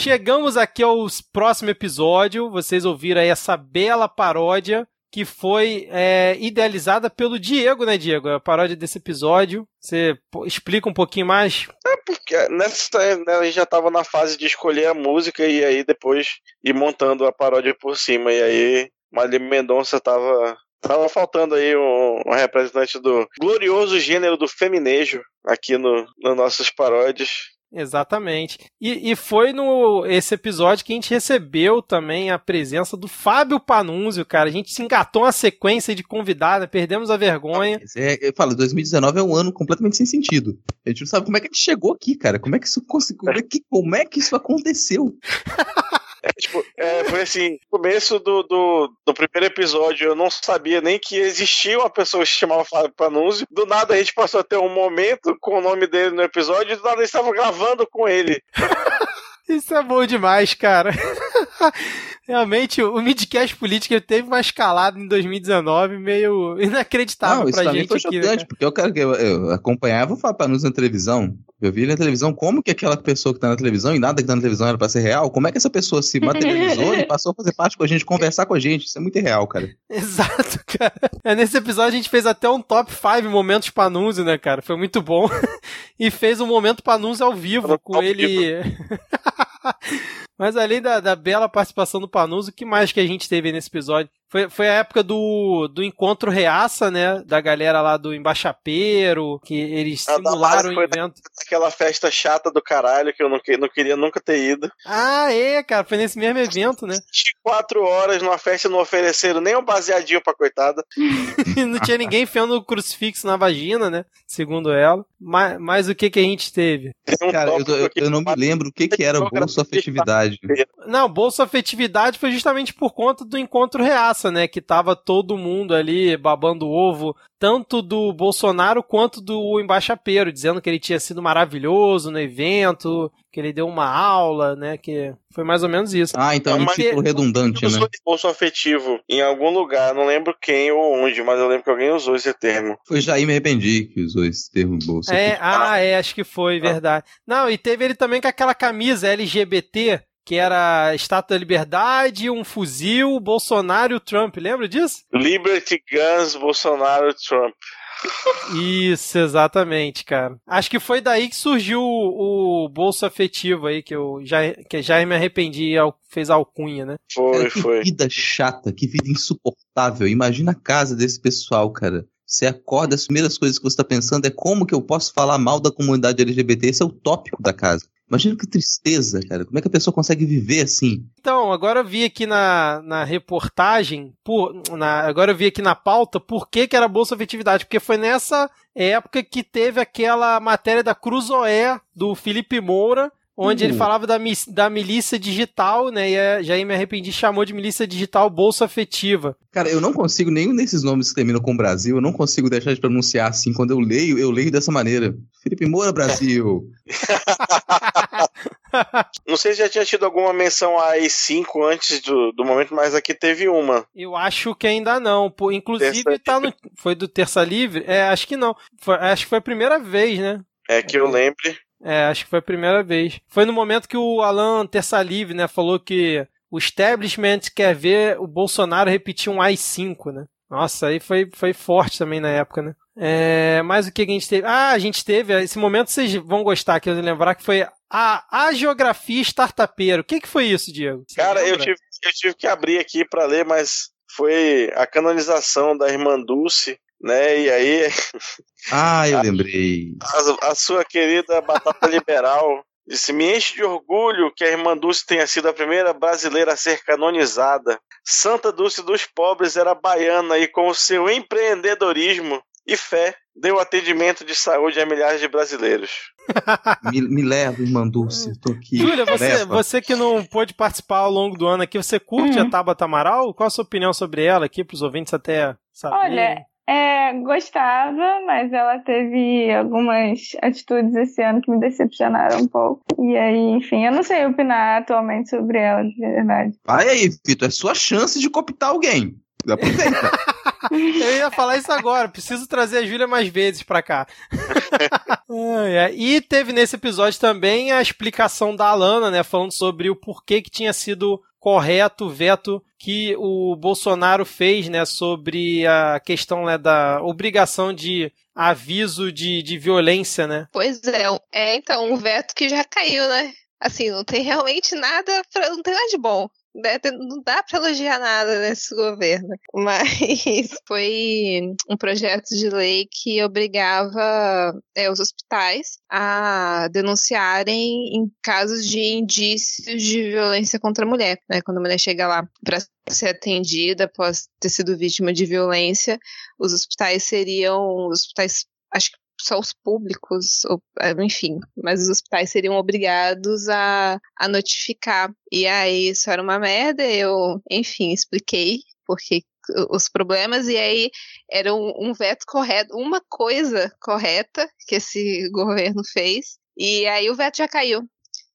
Chegamos aqui ao próximo episódio. Vocês ouviram aí essa bela paródia que foi é, idealizada pelo Diego, né, Diego? A paródia desse episódio. Você explica um pouquinho mais? Porque nessa né, a gente já tava na fase de escolher a música e aí depois ir montando a paródia por cima. E aí Marília Mendonça tava Tava faltando aí um, um, representante do glorioso gênero do feminejo aqui no, no nossas paródias. Exatamente. E, e foi no esse episódio que a gente recebeu também a presença do Fábio Panunzio, cara. A gente se engatou uma sequência de convidada, perdemos a vergonha. É, eu falo, 2019 é um ano completamente sem sentido. A gente não sabe como é que a gente chegou aqui, cara. Como é que isso conseguiu? Como é como é que isso aconteceu? É, tipo, é, foi assim, no começo do, do, do, primeiro episódio eu não sabia nem que existia uma pessoa que se chamava Fábio Panunzio. Do nada a gente passou a ter um momento com o nome dele no episódio e do nada eles estavam gravando com ele. Isso é bom demais, cara. Realmente, o Midcast Política teve uma escalada em 2019 meio inacreditável Não, isso pra mim gente foi aqui. né, chocante, cara? porque eu, cara, eu, eu acompanhava o Fapanus na televisão. Eu vi ele na televisão, como que aquela pessoa que tá na televisão e nada que tá na televisão era pra ser real? Como é que essa pessoa se materializou e passou a fazer parte com a gente, conversar com a gente? Isso é muito irreal, cara. Exato, cara. É, nesse episódio a gente fez até um top 5 momentos Panunzio, né, cara? Foi muito bom. e fez um momento Panunzio ao vivo com ele. Mas além da, da bela participação do Panuso, o que mais que a gente teve nesse episódio? Foi, foi a época do, do encontro reaça, né? Da galera lá do Embaixapeiro, que eles A da simularam o evento. Aquela festa chata do caralho que eu não, que- não queria nunca ter ido. Ah, é, cara, foi nesse mesmo evento, né? Quatro horas numa festa e não ofereceram nem um baseadinho pra coitada. Não tinha ninguém enfiando o crucifixo na vagina, né? Segundo ela. Mas, mas o que que a gente teve? Cara, eu, eu- eu não me lembro o que, que era bolsa afetividade. Não, Bolsa Afetividade foi justamente por conta do encontro reaça, né? Que tava todo mundo ali babando ovo, tanto do Bolsonaro quanto do embaixapeiro, dizendo que ele tinha sido maravilhoso no evento, que ele deu uma aula, né? Que foi mais ou menos isso. Ah, então é um Mas- título redundante, né? Usou bolso afetivo em algum lugar, não lembro quem ou onde, mas eu lembro que alguém usou esse termo. Foi Jair Me Arrependi que usou esse termo bolsa. É, ah, é, acho que foi, verdade. Não, e teve ele também com aquela camisa LGBT, que era a Estátua da Liberdade, um fuzil, Bolsonaro e o Trump, lembra disso? Liberty Guns, Bolsonaro, Trump. Isso, exatamente, cara. Acho que foi daí que surgiu o, o bolso afetivo aí, que eu já, que já me arrependi e fez a alcunha, né? Foi, Cara, que vida chata, que vida insuportável. Imagina a casa desse pessoal, cara. Você acorda, as primeiras coisas que você tá pensando é como que eu posso falar mal da comunidade LGBT. Esse é o tópico da casa. Imagina que tristeza, cara. Como é que a pessoa consegue viver assim? Então, agora eu vi aqui na, na reportagem, por, na, agora eu vi aqui na pauta por que, que era Bolsa Afetividade, porque foi nessa época que teve aquela matéria da Cruzoé, do Felipe Moura, onde Hum. ele falava da, da milícia digital, né, e a Jair Me Arrependi chamou de milícia digital Bolsa Afetiva. Cara, eu não consigo, nenhum desses nomes que terminam com Brasil, eu não consigo deixar de pronunciar assim. Quando eu leio, eu leio dessa maneira. Felipe Moura, Brasil. Não sei se já tinha tido alguma menção a AI-5 antes do, do momento, mas aqui teve uma. Eu acho que ainda não. Pô, inclusive, Terça tá no. Foi do Terça Livre? É, acho que não. Foi- acho que foi a primeira vez, né? É que eu lembre. É, acho que foi a primeira vez. Foi no momento que o Alan Terça Livre, né, falou que o establishment quer ver o Bolsonaro repetir um AI-5, né? Nossa, aí foi, foi forte também na época, né? É, mas o que a gente teve? Ah, a gente teve, esse momento vocês vão gostar, que eu lembrar que foi a, a geografia startupeira. O que, que foi isso, Diego? Você Cara, eu tive, eu tive que abrir aqui pra ler, mas foi a canonização da irmã Dulce, né? E aí Ah, eu lembrei. a, a sua querida Batata Liberal disse: Me enche de orgulho que a irmã Dulce tenha sido a primeira brasileira a ser canonizada. Santa Dulce dos pobres era baiana e, com o seu empreendedorismo e fé, deu atendimento de saúde a milhares de brasileiros. Me, me leva, irmã Dulce. Tô aqui. Júlia, você, você que não pôde participar ao longo do ano aqui, você curte a Tabata Amaral? Qual a sua opinião sobre ela aqui, pros ouvintes até saberem? Olha, é, gostava, mas ela teve algumas atitudes esse ano que me decepcionaram um pouco. E aí, enfim, eu não sei opinar atualmente sobre ela, de verdade. Vai aí, Vitor. É sua chance de cooptar alguém. Aproveita. Eu ia falar isso agora, preciso trazer a Júlia mais vezes pra cá. E teve nesse episódio também a explicação da Alana, né, falando sobre o porquê que tinha sido correto o veto que o Bolsonaro fez, né, sobre a questão né, da obrigação de aviso de, de violência, né? Pois é, é então um veto que já caiu, né? Assim, não tem realmente nada, pra, não tem nada de bom não dá pra elogiar nada nesse governo. Mas foi um projeto de lei que obrigava é, os hospitais a denunciarem em casos de indícios de violência contra a mulher. Né? Quando a mulher chega lá para ser atendida após ter sido vítima de violência, os hospitais seriam os hospitais, acho que só os públicos, ou, eh, enfim, mas os hospitais seriam obrigados a, a notificar. E aí isso era uma merda, eu, enfim, expliquei porque os problemas, e aí era um, um veto correto, uma coisa correta que esse governo fez, e aí o veto já caiu.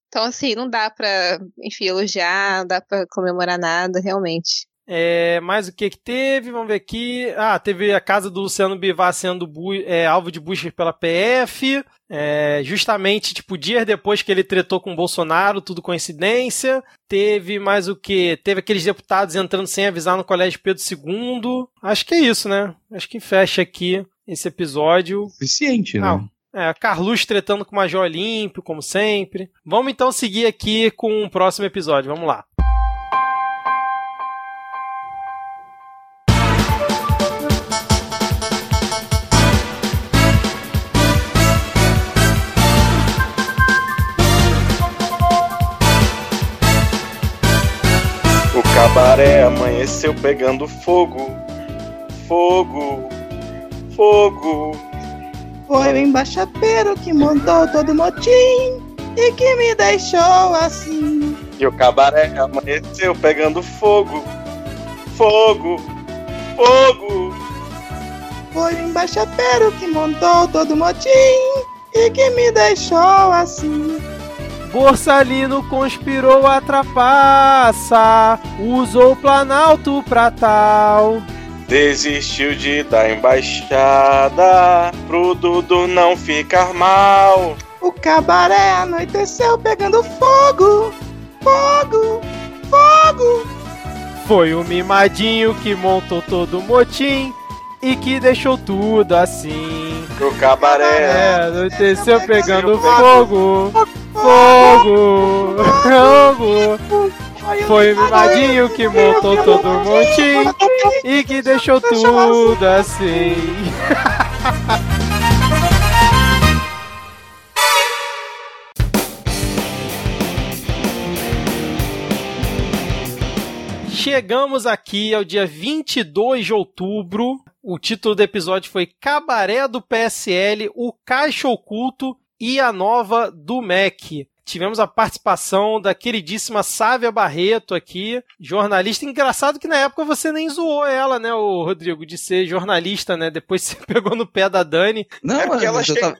Então, assim, não dá pra, enfim, elogiar, não dá pra comemorar nada, realmente. É, mais o que que teve? Vamos ver aqui. Ah, teve a casa do Luciano Bivar sendo é, alvo de busca pela PF. é, justamente, tipo, dias depois que ele tretou com o Bolsonaro, tudo coincidência. Teve mais o que? Teve aqueles deputados entrando sem avisar no Colégio Pedro II. Acho que é isso, né? Acho que fecha aqui esse episódio. Suficiente, né? Ah, é, Carlos tretando com o Major Olímpio, como sempre. Vamos então seguir aqui com o próximo episódio. Vamos lá. O cabaré amanheceu pegando fogo. Fogo. Fogo. Foi o embaixapeiro que montou todo o motim e que me deixou assim. E o cabaré amanheceu pegando fogo. Fogo. Fogo. Foi o embaixapeiro que montou todo o motim e que me deixou assim. Borsalino conspirou a trapaça, usou o Planalto pra tal. Desistiu de dar embaixada pro Dudu não ficar mal. O cabaré anoiteceu pegando fogo, fogo, fogo. Foi o mimadinho que montou todo o motim e que deixou tudo assim. O cabaré É, anoiteceu pegando fogo, fogo, fogo. Foi o mimadinho que montou todo o motim e que deixou tudo assim. Chegamos aqui ao dia 22 de outubro. O título do episódio foi Cabaré do PSL, o Caixa Oculto e a Nova do MEC. Tivemos a participação da queridíssima Sávia Barreto aqui, jornalista. Engraçado que na época você nem zoou ela, né, o Rodrigo, de ser jornalista, né? Depois você pegou no pé da Dani. Não, é porque ela chega tava-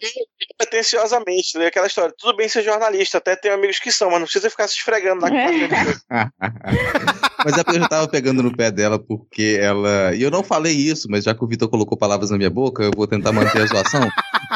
pretenciosamente, né? Aquela história. Tudo bem ser jornalista, até tem amigos que são, mas não precisa ficar se esfregando na cara. Mas é porque eu já tava pegando no pé dela porque ela. E eu não falei isso, mas já que o Vitor colocou palavras na minha boca, eu vou tentar manter a zoação.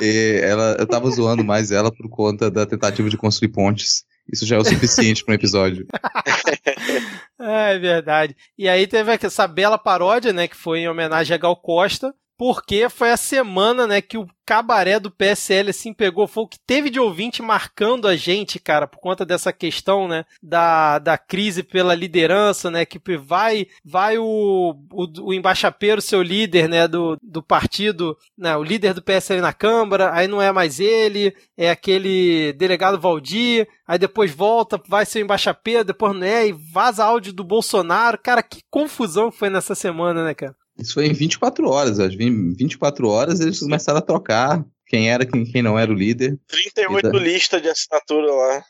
E ela, eu tava zoando mais ela por conta da tentativa de construir pontes. Isso já é o suficiente para um episódio. É, é verdade. E aí teve essa bela paródia, né, que foi em homenagem a Gal Costa, porque foi a semana, né, que o cabaré do PSL assim pegou fogo, que teve de ouvinte marcando a gente, cara, por conta dessa questão, né, da, da crise pela liderança, né, que vai vai o, o, o embaixapeiro, seu líder, né, do, do partido, né, o líder do PSL na Câmara, aí não é mais ele, é aquele delegado Valdir, aí depois volta, vai ser o embaixapeiro, depois não é, e vaza áudio do Bolsonaro, cara, que confusão que foi nessa semana, né, cara? Isso foi em 24 horas, acho. Em 24 horas eles começaram a trocar quem era, quem, quem não era o líder. 38 Eita. listas de assinatura lá.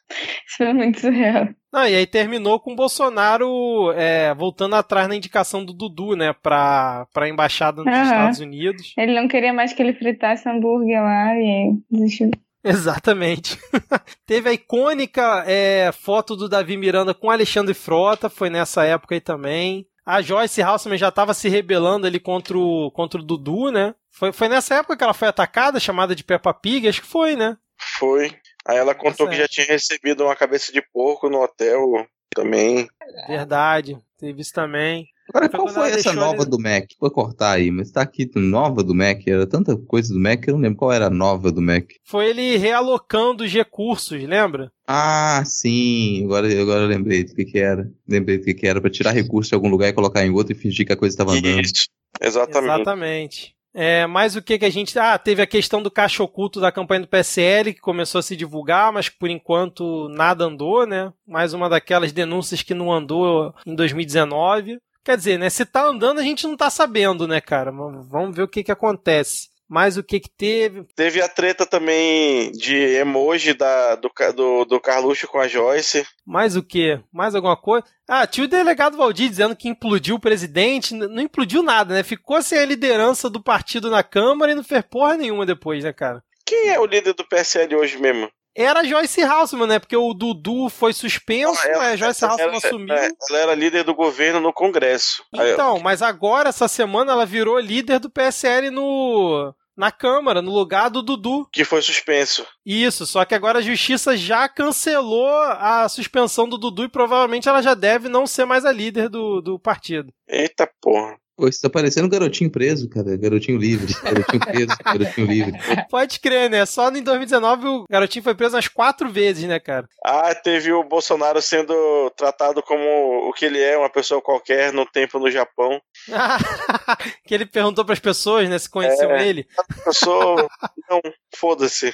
Isso foi muito surreal. Não, e aí terminou com o Bolsonaro é, voltando atrás na indicação do Dudu, né, pra, pra embaixada nos. Estados Unidos. Ele não queria mais que ele fritasse hambúrguer lá e aí desistiu. Exatamente. Teve a icônica é, foto do Davi Miranda com Alexandre Frota, foi nessa época aí também. A Joyce Halseman já estava se rebelando ali contra o, contra o Dudu, né? Foi, foi nessa época que ela foi atacada, chamada de Peppa Pig, acho que foi, né? Foi. Aí ela contou que já tinha recebido uma cabeça de porco no hotel também. Verdade, teve isso também. Agora, qual quando foi essa nova ele- do Mac? Vou cortar aí, mas tá aqui nova do Mac. Era tanta coisa do Mac que eu não lembro qual era a nova do Mac. Foi ele realocando os recursos, lembra? Ah, sim. Agora, agora eu lembrei do que, que era. Lembrei do que, que era pra tirar recurso de algum lugar e colocar em outro e fingir que a coisa estava andando. Isso, exatamente. Exatamente. É, mas o que que a gente. Ah, teve a questão do caixa oculto da campanha do PSL, que começou a se divulgar, mas por enquanto nada andou, né? Mais uma daquelas denúncias que não andou em 2019. Quer dizer, né? Se tá andando, a gente não tá sabendo, né, cara? Vamos ver o que que acontece. Mas o que que teve. Teve a treta também de emoji da, do, do, do Carluxo com a Joyce. Mais o quê? Mais alguma coisa? Ah, tinha o delegado Valdir dizendo que implodiu o presidente. Não implodiu nada, né? Ficou sem a liderança do partido na Câmara e não fez porra nenhuma depois, né, cara? Quem é o líder do PSL hoje mesmo? Era a Joyce Halseman, né? Porque o Dudu foi suspenso, Ela- a Joyce Halseman ela, assumiu. é, ela era líder do governo no Congresso. Então, mas agora, essa semana, ela virou líder do PSL no, na Câmara, no lugar do Dudu. que foi suspenso. Isso, só que agora a justiça já cancelou a suspensão do Dudu e provavelmente ela já deve não ser mais a líder do, do partido. Eita porra. Pô, isso tá parecendo um garotinho preso, cara. Garotinho livre. Garotinho preso, garotinho livre. Pode crer, né? Só em 2019 o garotinho foi preso umas quatro vezes, né, cara? Ah, teve o Bolsonaro sendo tratado como o que ele é, uma pessoa qualquer, no tempo no Japão. que ele perguntou pras pessoas, né, se conheciam É. ele. Eu sou. Não, foda-se.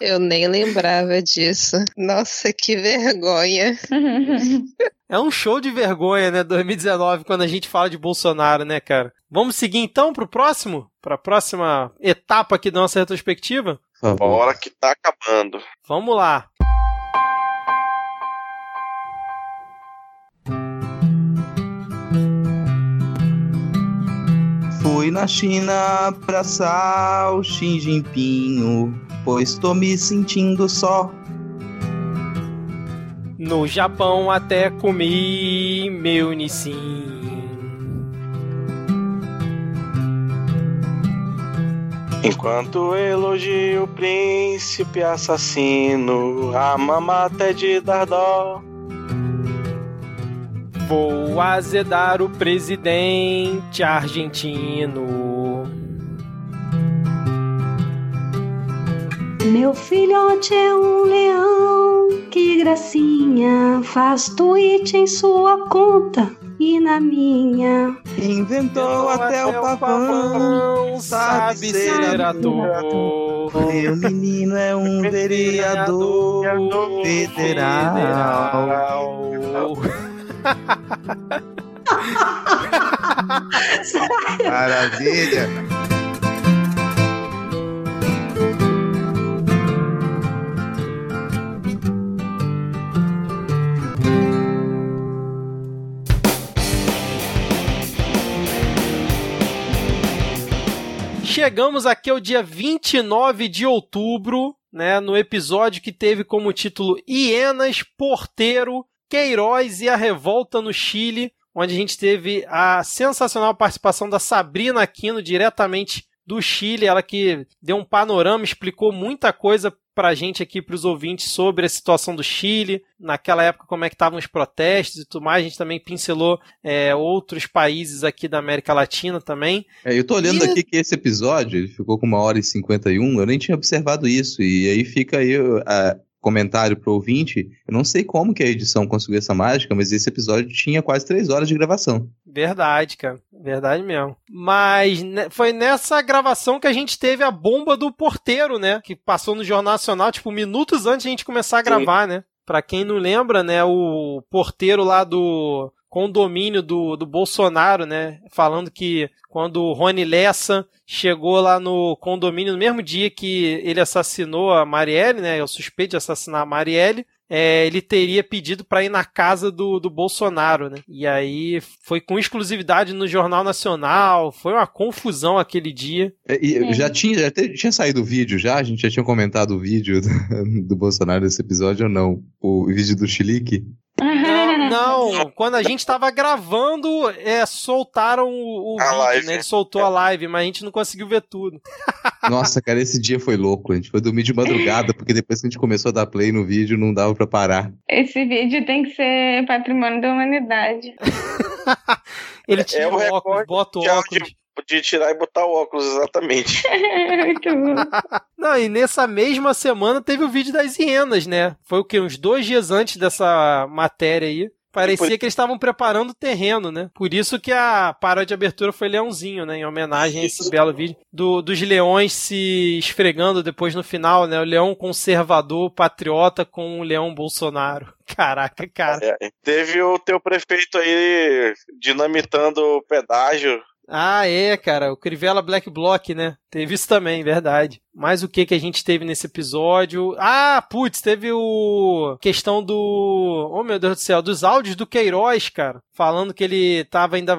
Eu nem lembrava disso. Nossa, que vergonha. É um show de vergonha, né, 2019, quando a gente fala de Bolsonaro, né, cara? Vamos seguir então pro próximo? Pra próxima etapa aqui da nossa retrospectiva? Bora que tá acabando. Vamos lá. Fui na China abraçar o Xi Jinping, pois tô me sentindo só. No Japão até comi meu Nissin. Enquanto elogio o príncipe assassino, a mamata é de dar dó. Vou azedar o presidente argentino. Meu filhote é um leão, que gracinha, faz tweet em sua conta e na minha. Inventou até o pavão, sabe ser ator. Meu menino é um vereador federal. Maravilha. Chegamos aqui ao dia 29 de outubro, né, no episódio que teve como título Hienas, Porteiro, Queiroz e a Revolta no Chile, onde a gente teve a sensacional participação da Sabrina Aquino diretamente do Chile, ela que deu um panorama, explicou muita coisa pra gente aqui, pros ouvintes, sobre a situação do Chile, naquela época como é que estavam os protestos e tudo mais, a gente também pincelou é, outros países aqui da América Latina também. É, eu tô olhando E- aqui que esse episódio ele ficou com uma hora e 51, eu nem tinha observado isso. E aí fica aí a- comentário pro ouvinte. Eu não sei como que a edição conseguiu essa mágica, mas esse episódio tinha quase três horas de gravação. Verdade, cara. Verdade mesmo. Mas né, foi nessa gravação que a gente teve a bomba do porteiro, né? Que passou no Jornal Nacional, tipo, minutos antes de a gente começar a gravar, né? Pra quem não lembra, né? O porteiro lá do condomínio do, do Bolsonaro, né? Falando que quando o Rony Lessa chegou lá no condomínio no mesmo dia que ele assassinou a Marielle, né? É o suspeito de assassinar a Marielle. é, ele teria pedido para ir na casa do, do Bolsonaro, né? E aí foi com exclusividade no Jornal Nacional, foi uma confusão aquele dia. É, E já, tinha, já te- tinha saído o vídeo já? A gente já tinha comentado o vídeo do, do Bolsonaro nesse episódio ou não? O vídeo do Chilique? Não, Não, quando a gente tava gravando, é, soltaram o, o A vídeo, live. né? Ele soltou a live, mas a gente não conseguiu ver tudo. Nossa, cara, esse dia foi louco. A gente foi dormir de madrugada, porque depois que a gente começou a dar play no vídeo, não dava pra parar. Esse vídeo tem que ser patrimônio da humanidade. Ele tira o óculos, bota o óculos. De, de tirar e botar o óculos, exatamente. Muito bom. Não, e nessa mesma semana teve o vídeo das hienas, né? Foi o quê? Uns dois dias antes dessa matéria aí. Parecia que eles estavam preparando o terreno, né? Por isso que a parada de abertura foi Leãozinho, né? Em homenagem a esse belo vídeo do, dos leões se esfregando depois no final, né? O leão conservador, patriota com o leão Bolsonaro. Caraca, cara. É, teve o teu prefeito aí dinamitando o pedágio. Ah, é, cara. O Crivella Black Block, né? Teve isso também, verdade. Mas o que que a gente teve nesse episódio? Ah, putz, teve o questão do, oh meu Deus do céu, dos áudios do Queiroz, cara, falando que ele tava ainda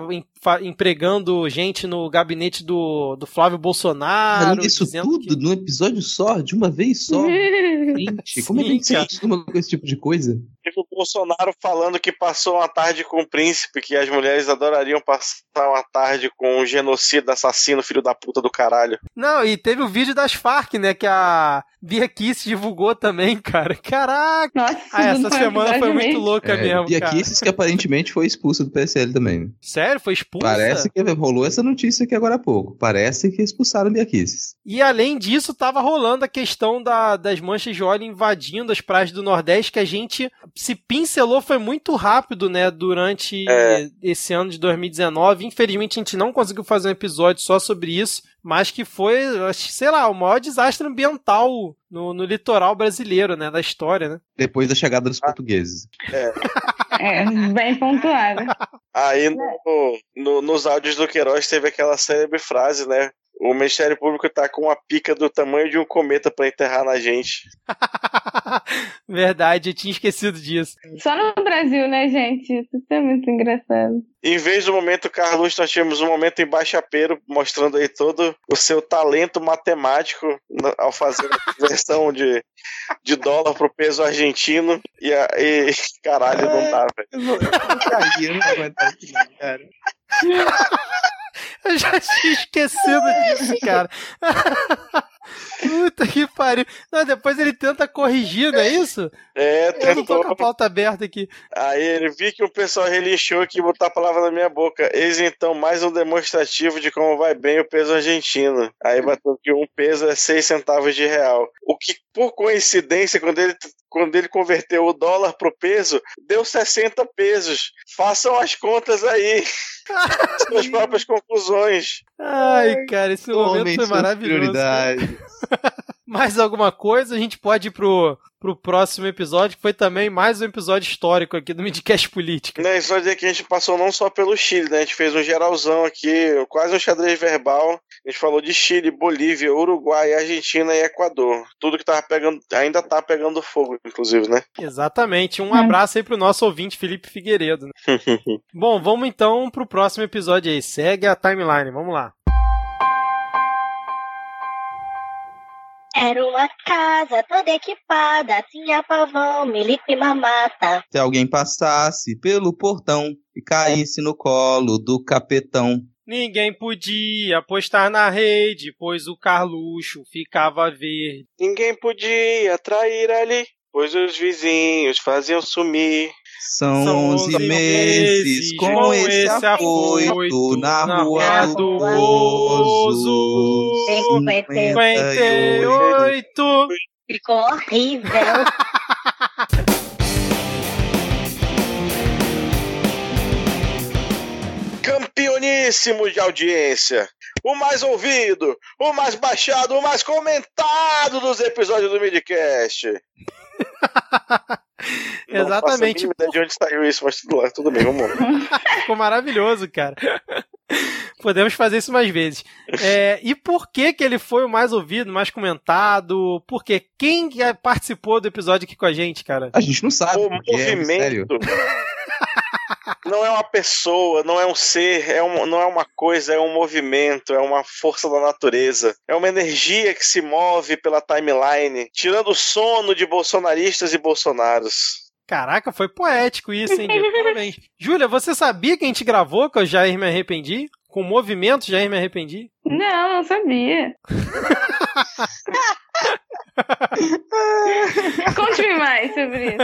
empregando gente no gabinete do, do Flávio Bolsonaro, Além disso dizendo tudo, num episódio só, de uma vez só. Gente, como é que a gente se Sim, acostuma com esse tipo de coisa? Teve o Bolsonaro falando que passou uma tarde com o príncipe, que as mulheres adorariam passar uma tarde com um genocida, assassino, filho da puta do caralho. Não, e teve o vídeo das Farc, né, que a Bia Kiss divulgou também, cara. Caraca! ah, essa semana foi muito louca mesmo, e cara. aqui esses que aparentemente foi expulso do PSL também. Sério? Foi expulsa? Parece que rolou essa notícia aqui agora há pouco. Parece que expulsaram Biaquices. E além disso, tava rolando a questão da- das manchas de óleo invadindo as praias do Nordeste, que a gente se pincelou foi muito rápido, né, durante É. esse ano de 2019. Infelizmente, a gente não conseguiu fazer um episódio só sobre isso, mas que foi, sei lá, o maior desastre ambiental no, no litoral brasileiro, né, da história, né? Depois da chegada dos portugueses. É. É, bem pontuado. Aí no- no- nos áudios do Queiroz teve aquela célebre frase, né? O Ministério Público tá com uma pica do tamanho de um cometa pra enterrar na gente. Verdade, eu tinha esquecido disso. Só no Brasil, né, gente? Isso é muito engraçado. Em vez do momento Carlos, nós tivemos um momento em Baixapeiro, mostrando aí todo o seu talento matemático ao fazer a conversão de, de dólar pro peso argentino. E, e caralho, não dá, velho. Eu vou, eu vou cair, eu não isso, não, cara. Eu já tinha esquecido disso, cara. Puta que pariu. Não, depois ele tenta corrigir, não é isso? É, Eu não tô tentou. com a pauta aberta aqui. Aí ele viu que o pessoal relinchou que botar a palavra na minha boca. Eis então mais um demonstrativo de como vai bem o peso argentino. Aí bateu que um peso é 6 centavos de real. O que, por coincidência, quando ele, quando ele converteu o dólar pro peso, deu 60 pesos. Façam as contas aí. Suas próprias conclusões. Ai, cara, esse momento foi maravilhoso. prioridades. Mais alguma coisa? A gente pode ir pro, pro próximo episódio, que foi também mais um episódio histórico aqui do Midcast Política. Né, só dizer que a gente passou não só pelo Chile, né? A gente fez um geralzão aqui, quase um xadrez verbal. A gente falou de Chile, Bolívia, Uruguai, Argentina e Equador. Tudo que tava pegando, ainda tá pegando fogo, inclusive, né? Exatamente. Um abraço aí pro nosso ouvinte Felipe Figueiredo. né? Bom, vamos então pro próximo episódio aí. Segue a timeline, vamos lá. Era uma casa toda equipada, tinha pavão, milico e mamata. Se alguém passasse pelo portão e caísse no colo do capetão. Ninguém podia apostar na rede, pois o Carluxo ficava verde. Ninguém podia trair ali, pois os vizinhos faziam sumir. São, São 11 11 meses meses com, com esse esse apoio na, na rua do Bozo. 58. Ficou horrível. Campeoníssimo de audiência. O mais ouvido, o mais baixado, o mais comentado dos episódios do Midcast. Não faço Exatamente. ideia de onde saiu isso, mas tudo, lá, tudo bem, vamos lá. Ficou maravilhoso, cara. Podemos fazer isso mais vezes. É, e por que que ele foi o mais ouvido, mais comentado? Porque quem que participou do episódio aqui com a gente, cara? A gente não sabe. O porque é mistério. não é uma pessoa, não é um ser, é um, não é uma coisa, é um movimento, é uma força da natureza. É uma energia que se move pela timeline, tirando o sono de bolsonaristas e bolsonaros. Caraca, foi poético isso, hein? Parabéns. Júlia, você sabia que a gente gravou com o Jair Me Arrependi? Com o movimento Jair Me Arrependi? Não, não sabia. Conte-me mais sobre isso.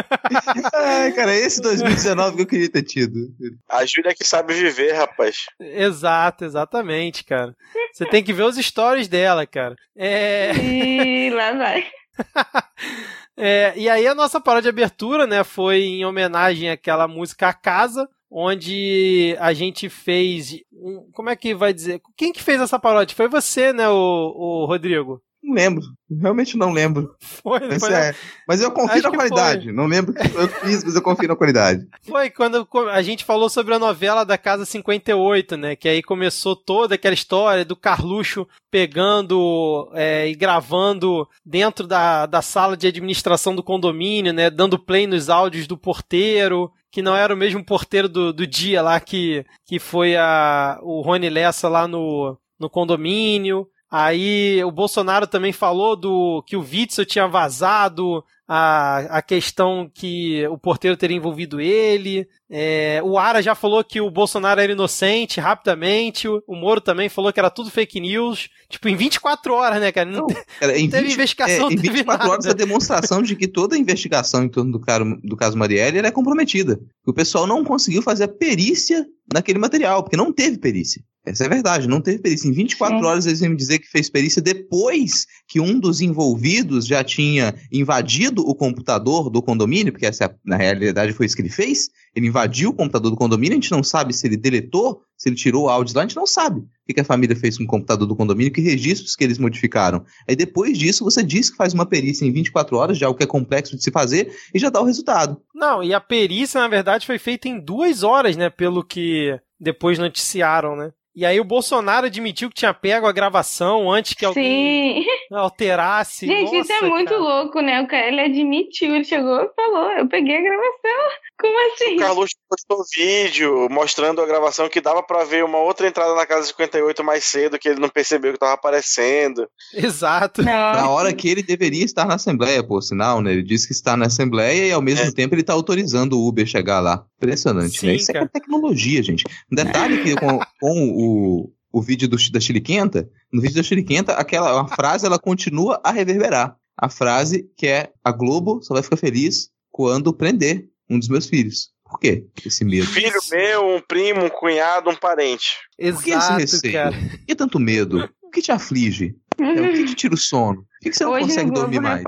Ai, cara, esse 2019 que eu queria ter tido. A Júlia que sabe viver, rapaz. Exato, exatamente, cara. Você tem que ver os stories dela, cara. É. E lá vai. É, e aí a nossa parada de abertura, né, foi em homenagem àquela música A Casa, onde a gente fez um, como é que vai dizer? Quem que fez essa paródia? Foi você, né, o, o Rodrigo? Não lembro. Realmente não lembro. Foi, Mas, foi, é, mas eu confio na qualidade. foi. Não lembro que eu fiz, mas eu confio na qualidade. Foi quando a gente falou sobre a novela da Casa 58, né? Que aí começou toda aquela história do Carluxo pegando é, e gravando dentro da, da sala de administração do condomínio, né? Dando play nos áudios do porteiro, que não era o mesmo porteiro do, do dia lá que, que foi a, o Rony Lessa lá no, no condomínio. Aí o Bolsonaro também falou do que o Witzel tinha vazado a, a questão que o porteiro teria envolvido ele. É, o Ara já falou que o Bolsonaro era inocente rapidamente. O, o Moro também falou que era tudo fake news. Tipo, em 24 horas, né, cara? Não, Cara, em teve 20 investigação, é, não em teve 24 nada. horas a demonstração de que toda a investigação em torno do, caro, do caso Marielle é comprometida. O pessoal não conseguiu fazer a perícia naquele material, porque não teve perícia. Essa é verdade, não teve perícia. Em 24 horas eles iam me dizer que fez perícia depois que um dos envolvidos já tinha invadido o computador do condomínio, porque essa, na realidade foi isso que ele fez. Ele invadiu o computador do condomínio, a gente não sabe se ele deletou, se ele tirou o áudio lá, a gente não sabe o que a família fez com o computador do condomínio, que registros que eles modificaram. Aí depois disso, você diz que faz uma perícia em 24 horas, já algo que é complexo de se fazer, e já dá o resultado. Não, e a perícia, na verdade, foi feita em duas horas, né? Pelo que depois noticiaram, né? E aí o Bolsonaro admitiu que tinha pego a gravação antes que alguém alterasse. Gente, isso é Nossa, muito cara. louco, né? O cara, ele admitiu, ele chegou e falou, eu peguei a gravação. Como assim? O Carlos postou vídeo mostrando a gravação que dava pra ver uma outra entrada na casa 58 mais cedo, que ele não percebeu que tava aparecendo. Exato. Na hora que ele deveria estar na Assembleia, por sinal, né? Ele disse que está na Assembleia e ao mesmo tempo ele está autorizando o Uber chegar lá. Impressionante, Sim, né? Isso é que é cara. tecnologia, gente. Um detalhe que com, com o, o vídeo do, da Chiliquenta, no vídeo da Chiliquenta, aquela uma frase ela continua a reverberar. A frase que é a Globo só vai ficar feliz quando prender um dos meus filhos. Por quê? Esse medo. Filho meu, um primo, um cunhado, um parente. Por que esse receio? Por que tanto medo? O que te aflige? É, o que te tira o sono? Por que, que você não Hoje consegue dormir mais?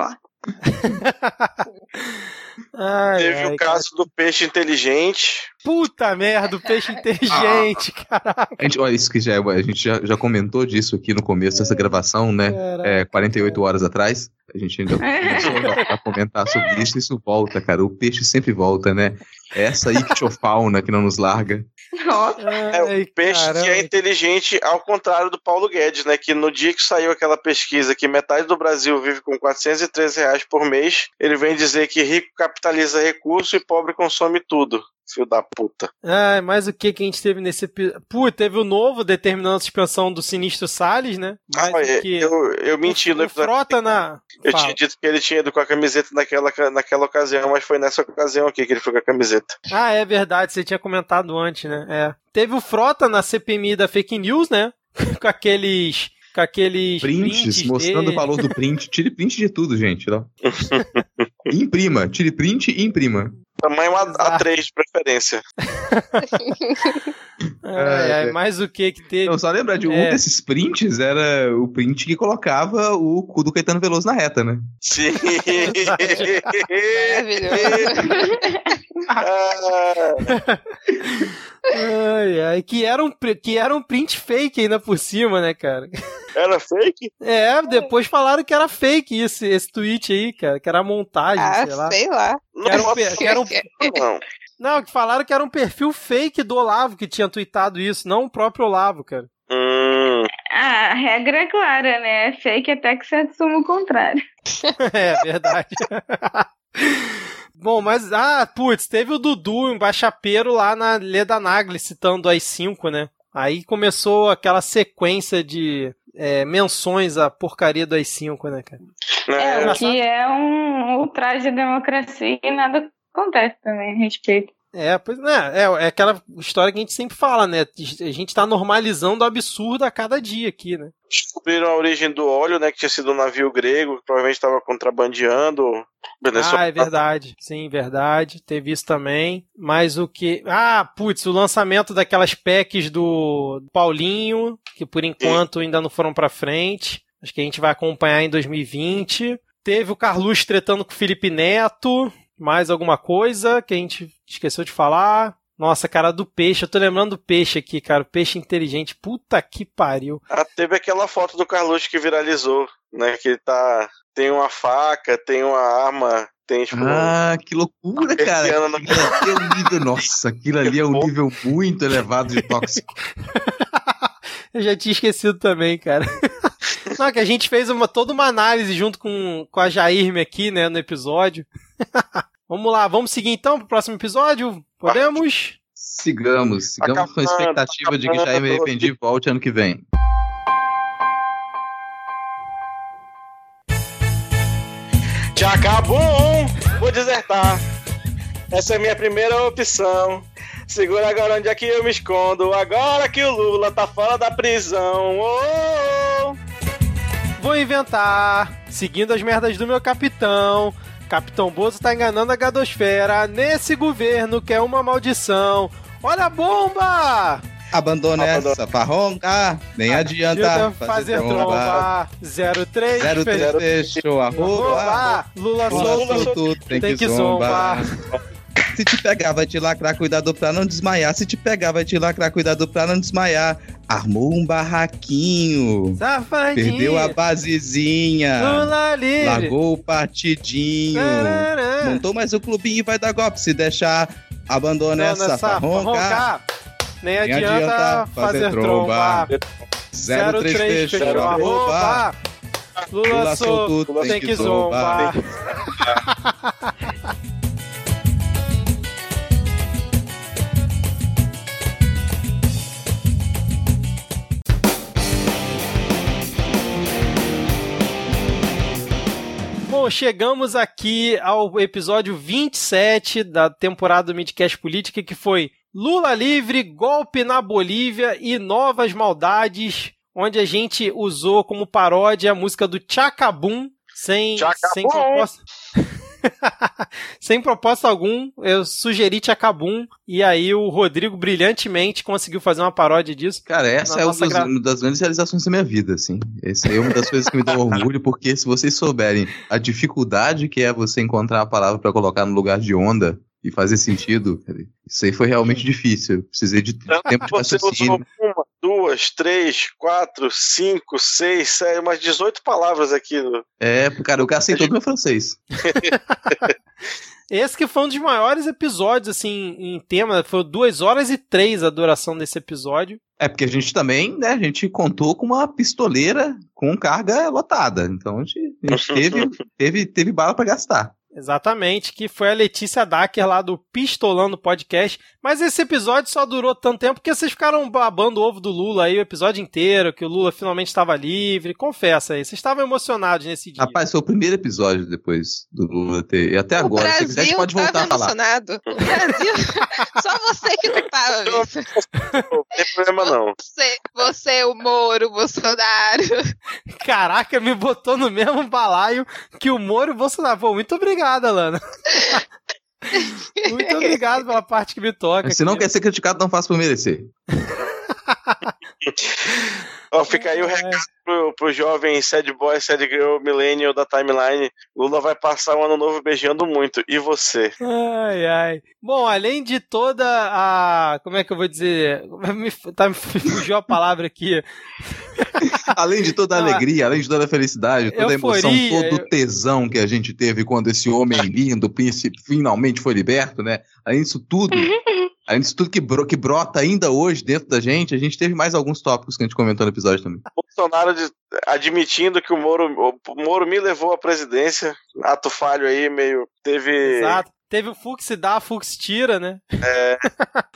Ai, Teve ai, o caso do peixe inteligente. Puta merda, o peixe inteligente, caraca. A gente, olha, isso que já é, a gente já, já comentou disso aqui no começo dessa gravação, né? É, 48 horas atrás. A gente ainda começou a comentar sobre isso. Isso volta, cara. O peixe sempre volta, né? É essa ictiofauna que não nos larga. É o peixe que é inteligente, ao contrário do Paulo Guedes, né? Que no dia que saiu aquela pesquisa que metade do Brasil vive com 413 reais por mês, ele vem dizer que rico capitaliza recurso e pobre consome tudo. Filho da puta. Ai, mas o que que a gente teve nesse episódio? Pô, teve o novo determinando a suspensão do Sinistro Salles, né? Mas Ah, o que... eu, eu menti no o episódio. Frota na... Eu Fala. tinha dito que ele tinha ido com a camiseta naquela, naquela ocasião, mas foi nessa ocasião aqui que ele foi com a camiseta. Ah, é verdade, você tinha comentado antes, né? É. Teve o Frota na CPMI da Fake News, né? com aqueles... Com aqueles Prints, mostrando dele. o valor do print. Tire print de tudo, gente. Ó. imprima. Tire print e imprima. Tamanho A- A3 de preferência. Ai, ai, mais o que que teve? Não, só lembrar de um É. desses prints era o print que colocava o cu do Caetano Veloso na reta, né? Sim. Ai, ai, que era, um, que era um print fake ainda por cima, né, cara? Era fake? É, depois falaram que era fake esse, esse tweet aí, cara, que era montagem, Ah, sei lá. sei lá. Que era um, que era um- Não. Não, que falaram que era um perfil fake do Olavo que tinha tweetado isso, não o próprio Olavo, cara. Hum. Ah, a regra é clara, né? É fake até que se assuma o contrário. é, verdade. Bom, mas, ah, putz, teve o Dudu, embaixapeiro lá na Leda Nagli, citando as cinco, né? Aí começou aquela sequência de é, menções à porcaria das cinco, né, cara? É, o que é um ultraje à democracia e nada acontece também, respeito. É, pois é, é, é aquela história que a gente sempre fala, né? A gente tá normalizando o absurdo a cada dia aqui, né? Descobriram a origem do óleo, né? Que tinha sido um navio grego, que provavelmente estava contrabandeando. Ah, é verdade. Sim, verdade. Teve isso também. Mas o que. Ah, putz, o lançamento daquelas packs do Paulinho, que por enquanto ainda não foram pra frente. Acho que a gente vai acompanhar em 2020. Teve o Carluxo tretando com o Felipe Neto. Mais alguma coisa que a gente esqueceu de falar? Nossa, cara, do peixe. Eu tô lembrando do peixe aqui, cara. O peixe inteligente. Puta que pariu. Ah, teve aquela foto do Carluxo que viralizou, né? Que ele tá. Tem uma faca, tem uma arma, tem tipo. Ah, que loucura, cara. ali é um nível, nossa, aquilo ali é um nível muito elevado de tóxico. Eu já tinha esquecido também, cara. Não, que a gente fez uma, toda uma análise junto com, com a Jairme aqui, né, no episódio. Vamos lá, vamos seguir então pro próximo episódio? Podemos? Sigamos, sigamos com a expectativa de que Jair Me Arrependi volte ano que vem. Tchacabum! Vou desertar. Essa é a minha primeira opção. Segura agora onde é que eu me escondo. Agora que o Lula tá fora da prisão. Oh, oh. Vou inventar, seguindo as merdas do meu capitão. Capitão Bozo tá enganando a gadosfera nesse governo que é uma maldição. Olha a bomba! Abandona essa farronca, nem adianta Adianta fazer tromba. 03 Zero fez- três fechou arroba. Arroba. Lula Lula solto, solto, tem, tem que, que zombar. Se te pegar, vai te lacrar, cuidado pra não desmaiar. Se te pegar, vai te lacrar, cuidado pra não desmaiar. Armou um barraquinho. Safadinho. Perdeu a basezinha. Largou o partidinho. Tarará. Montou mais o clubinho e vai dar golpe. Se deixar, abandona essa farronca. Nem Nem adianta, adianta fazer fazer tromba. tromba. 03 fechou arroba. arroba. Lula Lula solto, solto, tem que zombar. Bom, chegamos aqui ao episódio 27 da temporada do Midcast Política, que foi Lula livre, golpe na Bolívia e novas maldades, onde a gente usou como paródia a música do Chacabum, sem, sem proposta. sem propósito algum, eu sugeri Chacabum e aí o Rodrigo brilhantemente conseguiu fazer uma paródia disso. Cara, essa é uma das, gra- uma das grandes realizações da minha vida, assim. Essa é uma das coisas que me dão orgulho, porque se vocês souberem a dificuldade que é você encontrar a palavra pra colocar no lugar de onda e fazer sentido, isso aí foi realmente difícil. Eu precisei de tempo de Você usou raciocínio. uma, duas, três, quatro, cinco, seis, sete, umas 18 palavras aqui. no- É, cara, eu gastei todo meu francês. Esse que foi um dos maiores episódios, assim, em tema, foi duas horas e três a duração desse episódio. É, porque a gente também, né, a gente contou com uma pistoleira com carga lotada. Então a gente, a gente teve, teve, teve bala pra gastar. Exatamente, que foi a Letícia Dacker lá do Pistolando Podcast. Mas esse episódio só durou tanto tempo porque vocês ficaram babando o ovo do Lula aí o episódio inteiro, que o Lula finalmente estava livre. Confessa aí, vocês estavam emocionados nesse dia. Rapaz, foi o primeiro episódio depois do Lula ter. E até agora, se quiser, a gente pode voltar tava a falar. emocionado. O Brasil, só você que não tava, Vitor. Não tem problema não. Você, você, o Moro, o Bolsonaro. Caraca, me botou no mesmo balaio que o Moro e o Bolsonaro. Pô, muito obrigado, Alana. muito obrigado pela parte que me toca. Se não quer ser criticado, não faça por merecer. Ó, fica aí o recado pro, pro jovem sad boy, sad girl, millennial da timeline. Lula vai passar o ano novo beijando muito. E você? Ai, ai. Bom, além de toda a. Como é que eu vou dizer? Me, tá, me fugiu a palavra aqui. Além de toda a alegria, além de toda a felicidade, toda a emoção, Euforia, todo o tesão que a gente teve quando esse homem lindo, príncipe, finalmente foi liberto, né? Além disso tudo, além disso tudo que, bro- que brota ainda hoje dentro da gente, a gente teve mais alguns tópicos que a gente comentou no episódio também. Bolsonaro de- admitindo que o Moro, o Moro me levou à presidência. Ato falho aí, meio. Teve. Exato. Teve o Fux dá, Fux tira, né? É,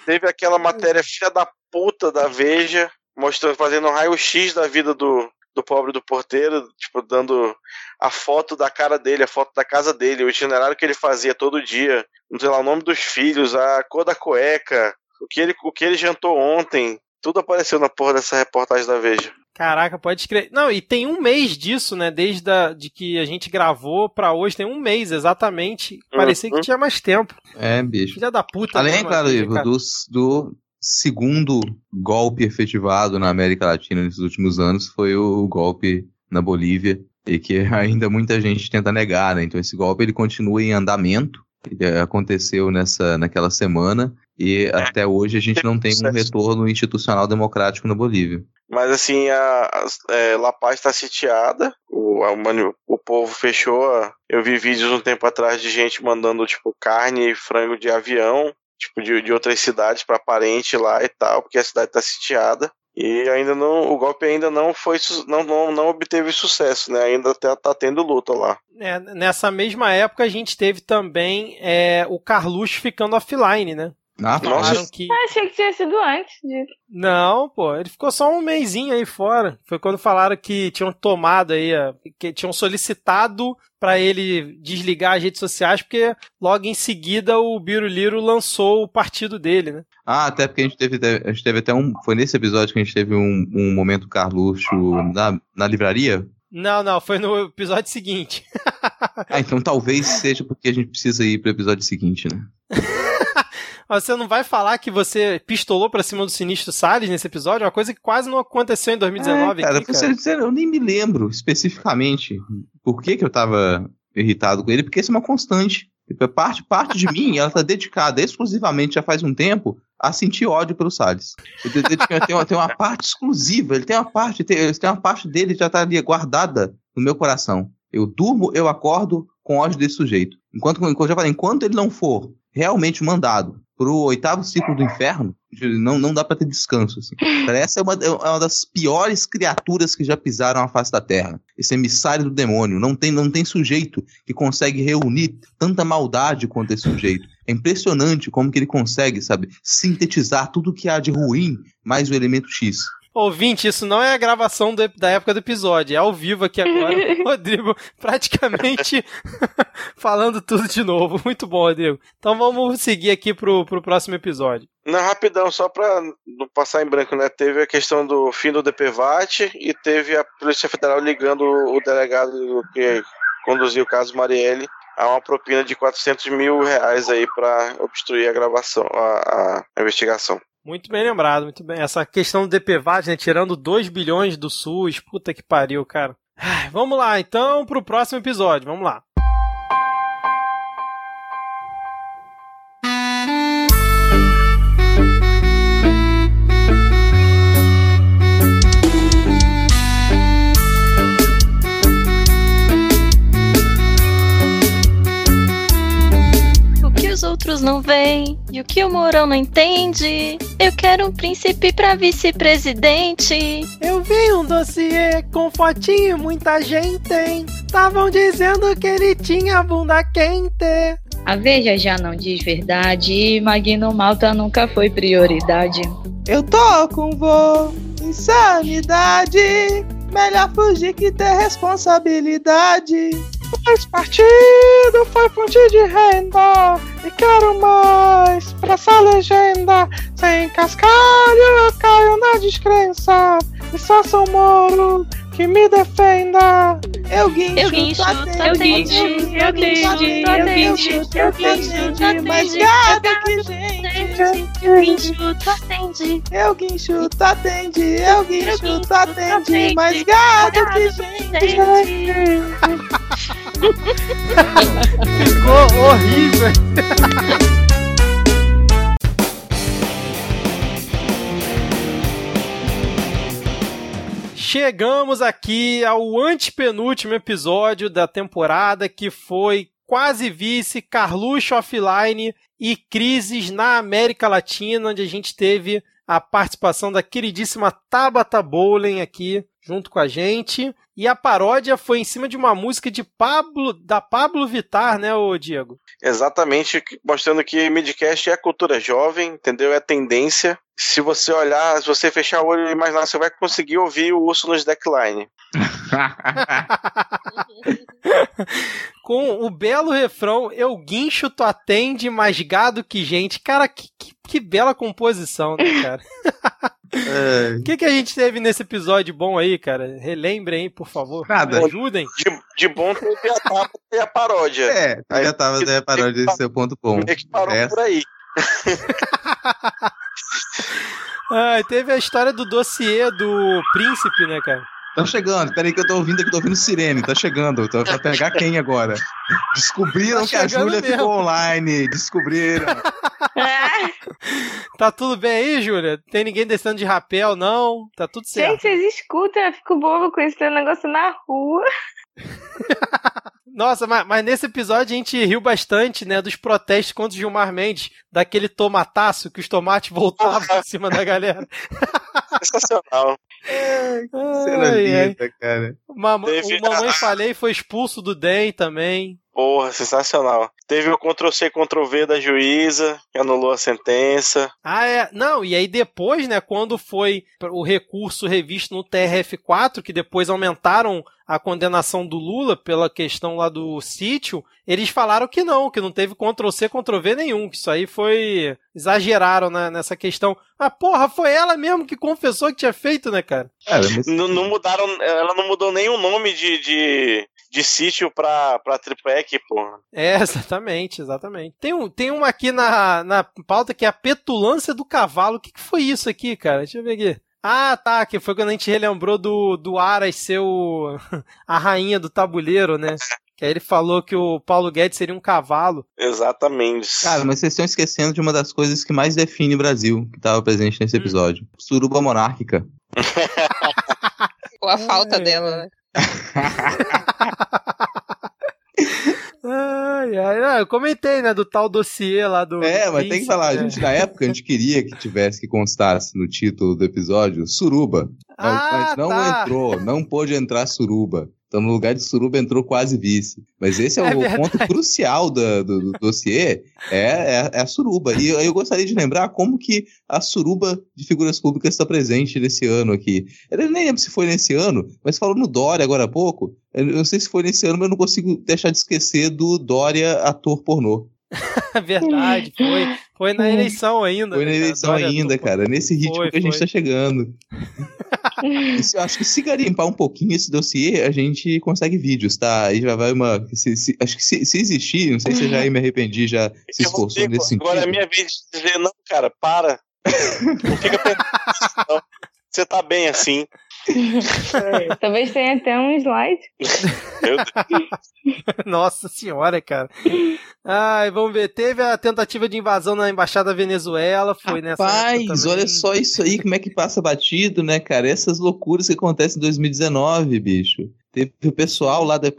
teve aquela matéria filha da puta da Veja, mostrando, fazendo um raio-x da vida do, do pobre do porteiro, tipo, dando a foto da cara dele, a foto da casa dele, o itinerário que ele fazia todo dia, não sei lá, o nome dos filhos, a cor da cueca, o que ele, o que ele jantou ontem, tudo apareceu na porra dessa reportagem da Veja. Caraca, pode escrever. Não, e tem um mês disso, né? Desde a, de que a gente gravou pra hoje, tem um mês exatamente. Parecia que tinha mais tempo. É, bicho. Filha da puta. Além, mesmo, claro, Ivo, do, do segundo golpe efetivado na América Latina nesses últimos anos foi o golpe na Bolívia e que ainda muita gente tenta negar, né? Então esse golpe ele continua em andamento. Ele aconteceu nessa naquela semana e até hoje a gente não tem um retorno institucional democrático na Bolívia. Mas assim, a, a- é, La Paz está sitiada, o, a o povo fechou. a- eu vi vídeos um tempo atrás de gente mandando tipo carne e frango de avião, tipo de, de outras cidades para parente lá e tal, porque a cidade está sitiada. E ainda não, o golpe ainda não foi, não, não, não obteve sucesso, né? Ainda tá, tá tendo luta lá. É, nessa mesma época a gente teve também é, o Carluxo ficando offline, né? Ah, Falaram que. Ah, achei que tinha sido antes disso. Não, pô, ele ficou só um mêsinho aí fora. Foi quando falaram que tinham tomado aí, que tinham solicitado pra ele desligar as redes sociais, porque logo em seguida o Biruliro lançou o partido dele, né? Ah, até porque a gente teve, a gente teve até um. Foi nesse episódio que a gente teve um, um momento Carluxo na, na livraria? Não, não, foi no episódio seguinte. Ah, então talvez seja porque a gente precisa ir pro episódio seguinte, né? Você não vai falar que você pistolou pra cima do Sinistro Salles nesse episódio? Uma coisa que quase não aconteceu em 2019 É, cara, aqui, cara. sincero, eu nem me lembro especificamente por que, que eu tava irritado com ele, porque isso é uma constante. Tipo, é parte, parte de mim, ela tá dedicada exclusivamente, já faz um tempo, a sentir ódio pelo Salles. Tem uma, tem uma parte exclusiva, ele tem uma parte, tem, tem uma parte dele que já tá ali guardada no meu coração. Eu durmo, eu acordo com ódio desse sujeito. Enquanto, enquanto, já falei, enquanto ele não for realmente mandado pro oitavo ciclo do inferno, não, não dá pra ter descanso. Assim. Essa é uma, é uma das piores criaturas que já pisaram a face da Terra. Esse emissário do demônio. Não tem, não tem sujeito que consegue reunir tanta maldade quanto esse sujeito. É impressionante como que ele consegue, sabe, sintetizar tudo que há de ruim mais o elemento X. Ouvinte, isso não é a gravação do- da época do episódio, é ao vivo aqui agora. o Rodrigo praticamente falando tudo de novo. Muito bom, Rodrigo. Então vamos seguir aqui pro, pro próximo episódio. Não, rapidão, só pra não passar em branco, né? Teve a questão do fim do DPVAT e teve a Polícia Federal ligando o delegado que conduziu o caso Marielle a uma propina de 400 mil reais aí pra obstruir a gravação, a, a investigação. Muito bem lembrado, muito bem. Essa questão do DPVAT, né? Tirando 2 bilhões do SUS, puta que pariu, cara. Vamos lá, então, pro próximo episódio. Vamos lá. Outros não veem e o que o Mourão não entende. Eu quero um príncipe pra vice-presidente. Eu vi um dossiê com fotinho, muita gente tem. Estavam dizendo que ele tinha bunda quente. A Veja já não diz verdade e Magno Malta nunca foi prioridade. Eu tô com vô, insanidade. Melhor fugir que ter responsabilidade. Mas partido foi fonte de renda e quero mais pra essa legenda. Sem cascalho eu caio na descrença e só sou moro que me defenda. Eu guincho, Eu guincho, eu guincho, eu guincho, eu guincho, eu guincho, Mas gado que gente. Eu guincho, tu atende. Eu guincho, tu atende, eu guincho, tu atende, mas gado que gente. Ficou horrível. Chegamos aqui ao antepenúltimo episódio da temporada, que foi quase vice, Carluxo offline e crises na América Latina, onde a gente teve a participação da queridíssima Tabata Bowlen aqui junto com a gente. E a paródia foi em cima de uma música de Pablo, da Pablo Vittar, né, ô Diego? Exatamente, mostrando que midcast é cultura jovem, entendeu? É tendência. Se você olhar, se você fechar o olho e imaginar, você vai conseguir ouvir o urso nos deckline. Com o belo refrão, eu guincho, tu atende, mais gado que gente. Cara, que, que, que bela composição, né, cara? É. O que, que a gente teve nesse episódio bom aí, cara? Relembrem aí, por favor. Nada. Me ajudem. De, de bom teve a tapa e a paródia. É, eu já tava até parando desse seu ponto bom. É que parou É. por aí. Ah, teve a história do dossiê do príncipe, né, cara? Tá chegando, peraí que eu tô ouvindo aqui, tô ouvindo sirene, tá chegando. Tô pra pegar quem agora? Descobriram Tá que a Júlia mesmo. ficou online. Descobriram. Tá tudo bem aí, Júlia? Tem ninguém descendo de rapel, não? Tá tudo certo. Gente, vocês escutam, eu fico bobo com esse negócio na rua. Nossa, mas, mas nesse episódio a gente riu bastante, né, dos protestos contra o Gilmar Mendes, daquele tomataço que os tomates voltavam em cima da galera. Sensacional. Cena linda, cara. Teve o Mamãe Falei foi expulso do DEM também. Porra, sensacional. Teve o Ctrl-C, Ctrl-V da juíza, que anulou a sentença. Ah, é. Não, e aí depois, né, quando foi o recurso revisto no TRF4, que depois aumentaram a condenação do Lula pela questão lá do sítio, eles falaram que não, que não teve Ctrl-C, Ctrl-V nenhum, que isso aí foi. Exageraram né, nessa questão. Ah, porra, foi ela mesmo que confessou que tinha feito, né, cara? Não, não mudaram, ela não mudou nem o nome de, de, de sítio pra, pra Tripec, porra. É, exatamente, exatamente. Tem, um, tem uma aqui na, na pauta que é a petulância do cavalo. O que, que foi isso aqui, cara? Deixa eu ver aqui. Ah, tá, que foi quando a gente relembrou do, do Aras ser o, a rainha do tabuleiro, né? Que aí ele falou que o Paulo Guedes seria um cavalo. Exatamente. Cara, mas vocês estão esquecendo de uma das coisas que mais define o Brasil, que estava presente nesse episódio. Suruba monárquica. Ou a falta dela, né? Ai, ai, eu comentei, né, do tal dossiê lá do. É, mas tem que falar, a né? gente na época a gente queria que tivesse que constasse no título do episódio Suruba. Mas- Ah, mas não tá. entrou, não pôde entrar Suruba. Então no lugar de Suruba entrou quase vice. Mas esse é, É o verdade. ponto crucial do, do, do dossiê, é, é, é a Suruba. E eu, eu gostaria de lembrar como que a Suruba de figuras públicas está presente nesse ano aqui. Eu nem lembro se foi nesse ano, mas falou no Dória agora há pouco. Eu não sei se foi nesse ano, mas eu não consigo deixar de esquecer do Dória ator pornô. Verdade, foi, foi na eleição ainda. Foi né, na cara? eleição Dória ainda, cara. Nesse ritmo Foi, que a gente foi. tá chegando. Isso, acho que se garimpar um pouquinho esse dossiê, a gente consegue vídeos, tá? Aí já vai uma. se- se- acho que se, se existir, não sei se eu já me arrependi, já se esforçou nesse sentido. Agora é minha vez de dizer, não, cara, para. Não fica pensando. Você tá bem assim. Talvez tenha até um slide. Nossa senhora, cara. Ai, vamos ver. Teve a tentativa de invasão na embaixada da Venezuela, foi nessa época Rapaz, olha só isso aí, como é que passa batido, né, cara? Essas loucuras que acontecem em 2019, bicho. Teve o pessoal lá da.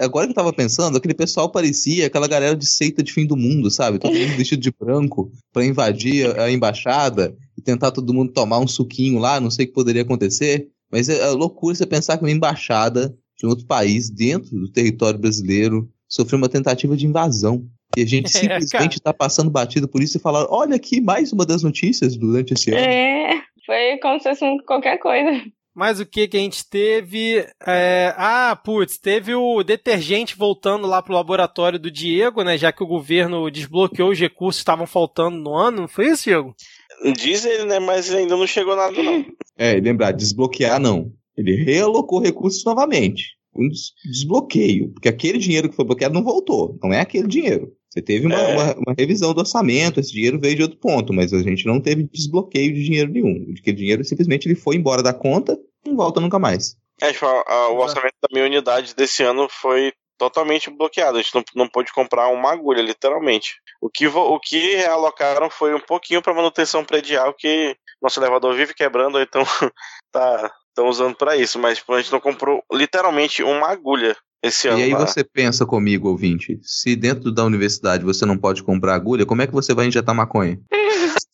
Agora que eu tava pensando, aquele pessoal parecia aquela galera de seita de fim do mundo, sabe? Todo mundo vestido de branco pra invadir a embaixada e tentar todo mundo tomar um suquinho lá, não sei o que poderia acontecer. Mas é, é loucura você pensar que uma embaixada de um outro país, dentro do território brasileiro, sofreu uma tentativa de invasão. E a gente É, simplesmente tá passando batido por isso e falar: olha aqui mais uma das notícias durante esse ano. É, foi como se fosse qualquer coisa. Mas o que que a gente teve? É, Ah, putz, teve o detergente voltando lá pro laboratório do Diego, né? Já que o governo desbloqueou os recursos que estavam faltando no ano, não foi isso, Diego? Diz ele, né? Mas ainda não chegou nada, não. É, e lembrar, desbloquear não. Ele realocou recursos novamente. Um des- desbloqueio. Porque aquele dinheiro que foi bloqueado não voltou. Não é aquele dinheiro. Você teve uma, É. uma- uma revisão do orçamento, esse dinheiro veio de outro ponto, mas a gente não teve desbloqueio de dinheiro nenhum. Aquele dinheiro simplesmente ele foi embora da conta e não volta nunca mais. É, tipo, a- a- o orçamento da minha unidade desse ano foi totalmente bloqueado. A gente não, não pôde comprar uma agulha, literalmente. O que, o que realocaram foi um pouquinho para manutenção predial, que nosso elevador vive quebrando, então tá estão usando para isso. Mas tipo, a gente não comprou literalmente uma agulha esse ano. E aí lá. você pensa comigo, ouvinte, se dentro da universidade você não pode comprar agulha, como é que você vai injetar maconha?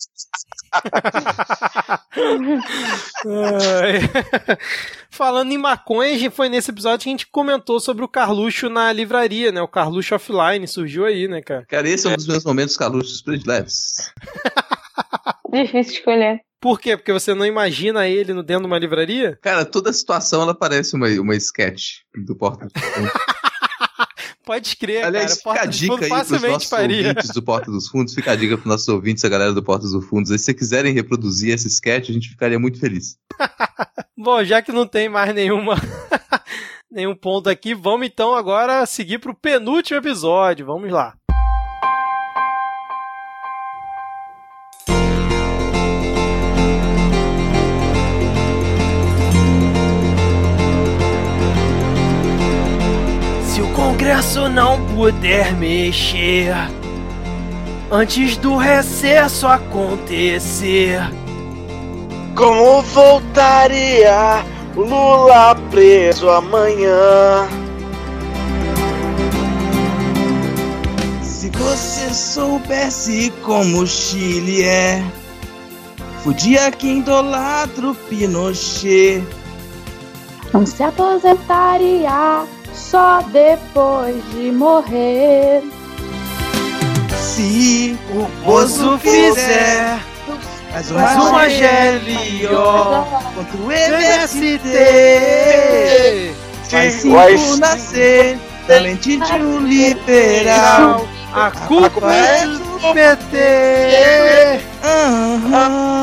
Falando em maconha, a gente foi nesse episódio que a gente comentou sobre o Carluxo na livraria, né? O Carluxo offline surgiu aí, né, cara? Cara, esse é um dos meus momentos caluxos prediletos. Difícil escolher. Por quê? Porque você não imagina ele no dentro de uma livraria? Cara, toda a situação ela parece uma, uma sketch do Porta. Pode crer, Aliás, cara. fica a dica aí pros nossos faria. ouvintes do Porta dos Fundos, fica a dica pros nossos ouvintes, a galera do Porta dos Fundos. Aí, se vocês quiserem reproduzir esse sketch, a gente ficaria muito feliz. Bom, já que não tem mais nenhuma nenhum ponto aqui, vamos então agora seguir pro penúltimo episódio. Vamos lá. Se o Congresso não puder mexer antes do recesso acontecer, Como voltaria o Lula preso amanhã? Se você soubesse como o Chile é, fudia quem idolatra o Pinochet. Não se aposentaria só depois de morrer. Se o Bozo fizer mais uma GLO contra o MST, Faz Vai cinco nascer, talente de um liberal. A culpa é do PT. Aham.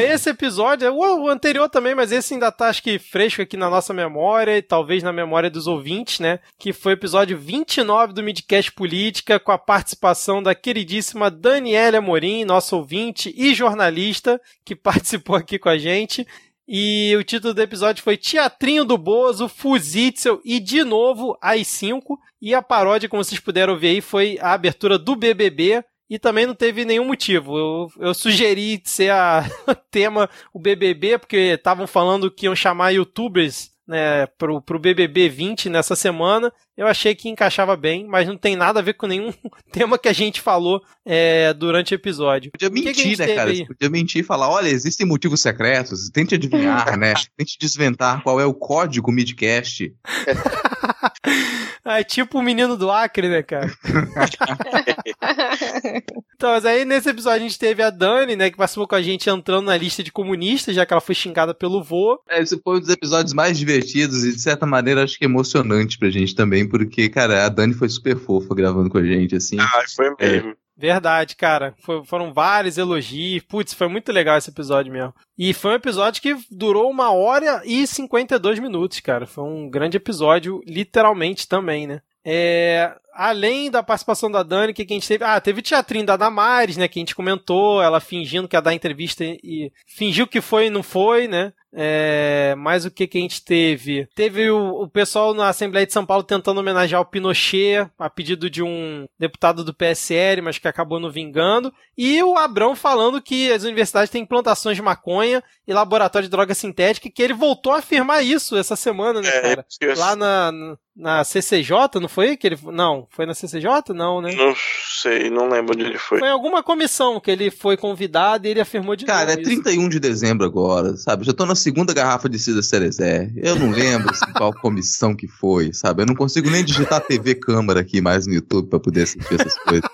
Esse episódio, o, o anterior também, mas esse ainda tá, acho que, fresco aqui na nossa memória e talvez na memória dos ouvintes, né? Que foi o episódio 29 do Midcast Política, com a participação da queridíssima Daniela Amorim, nossa ouvinte e jornalista, que participou aqui com a gente. E o título do episódio foi Teatrinho do Bozo, Fuzitzel e de novo às 5. E a paródia, como vocês puderam ver aí, foi a abertura do BBB. E também não teve nenhum motivo. Eu, eu sugeri ser a tema o BBB, porque estavam falando que iam chamar youtubers né, pro, pro BBB 20 nessa semana. Eu achei que encaixava bem, mas não tem nada a ver com nenhum tema que a gente falou é, durante o episódio. Podia O que que mentir, né, cara? aí? Podia mentir e falar: olha, existem motivos secretos, tente adivinhar, né? Tente desventar qual é o código Midcast. É tipo o menino do Acre, né, cara? Então, mas aí nesse episódio a gente teve a Dani, né, que participou com a gente entrando na lista de comunistas, já que ela foi xingada pelo vô. É, Esse foi um dos episódios mais divertidos e, de certa maneira, acho que emocionante pra gente também, porque, cara, a Dani foi super fofa gravando com a gente, assim. Ah, foi mesmo. Verdade, cara. Foi- foram vários elogios. Putz, foi muito legal esse episódio mesmo. E foi um episódio que durou uma hora e 52 minutos, cara. Foi um grande episódio, literalmente também, né? É, além da participação da Dani, o que, a gente teve? Ah, teve o teatrinho da Damares, né? Que a gente comentou, ela fingindo que ia dar entrevista e fingiu que foi e não foi, né? É, mas o que, que a gente teve? Teve o, o pessoal na Assembleia de São Paulo tentando homenagear o Pinochet, a pedido de um deputado do PSL, mas que acabou não vingando. E o Abrão falando que as universidades têm plantações de maconha e laboratório de droga sintética, que ele voltou a afirmar isso essa semana, né, cara? eu- Lá na, na CCJ, não foi? Que ele, não, foi na CCJ? Não, né? Não sei, não lembro onde ele foi. Foi em alguma comissão que ele foi convidado e ele afirmou de Cara, é novo. isso. 31 de dezembro agora, sabe? Já tô na segunda garrafa de Cida Cerezé. Eu não lembro assim, qual comissão que foi, sabe? Eu não consigo nem digitar TV Câmara aqui mais no YouTube pra poder assistir essas coisas.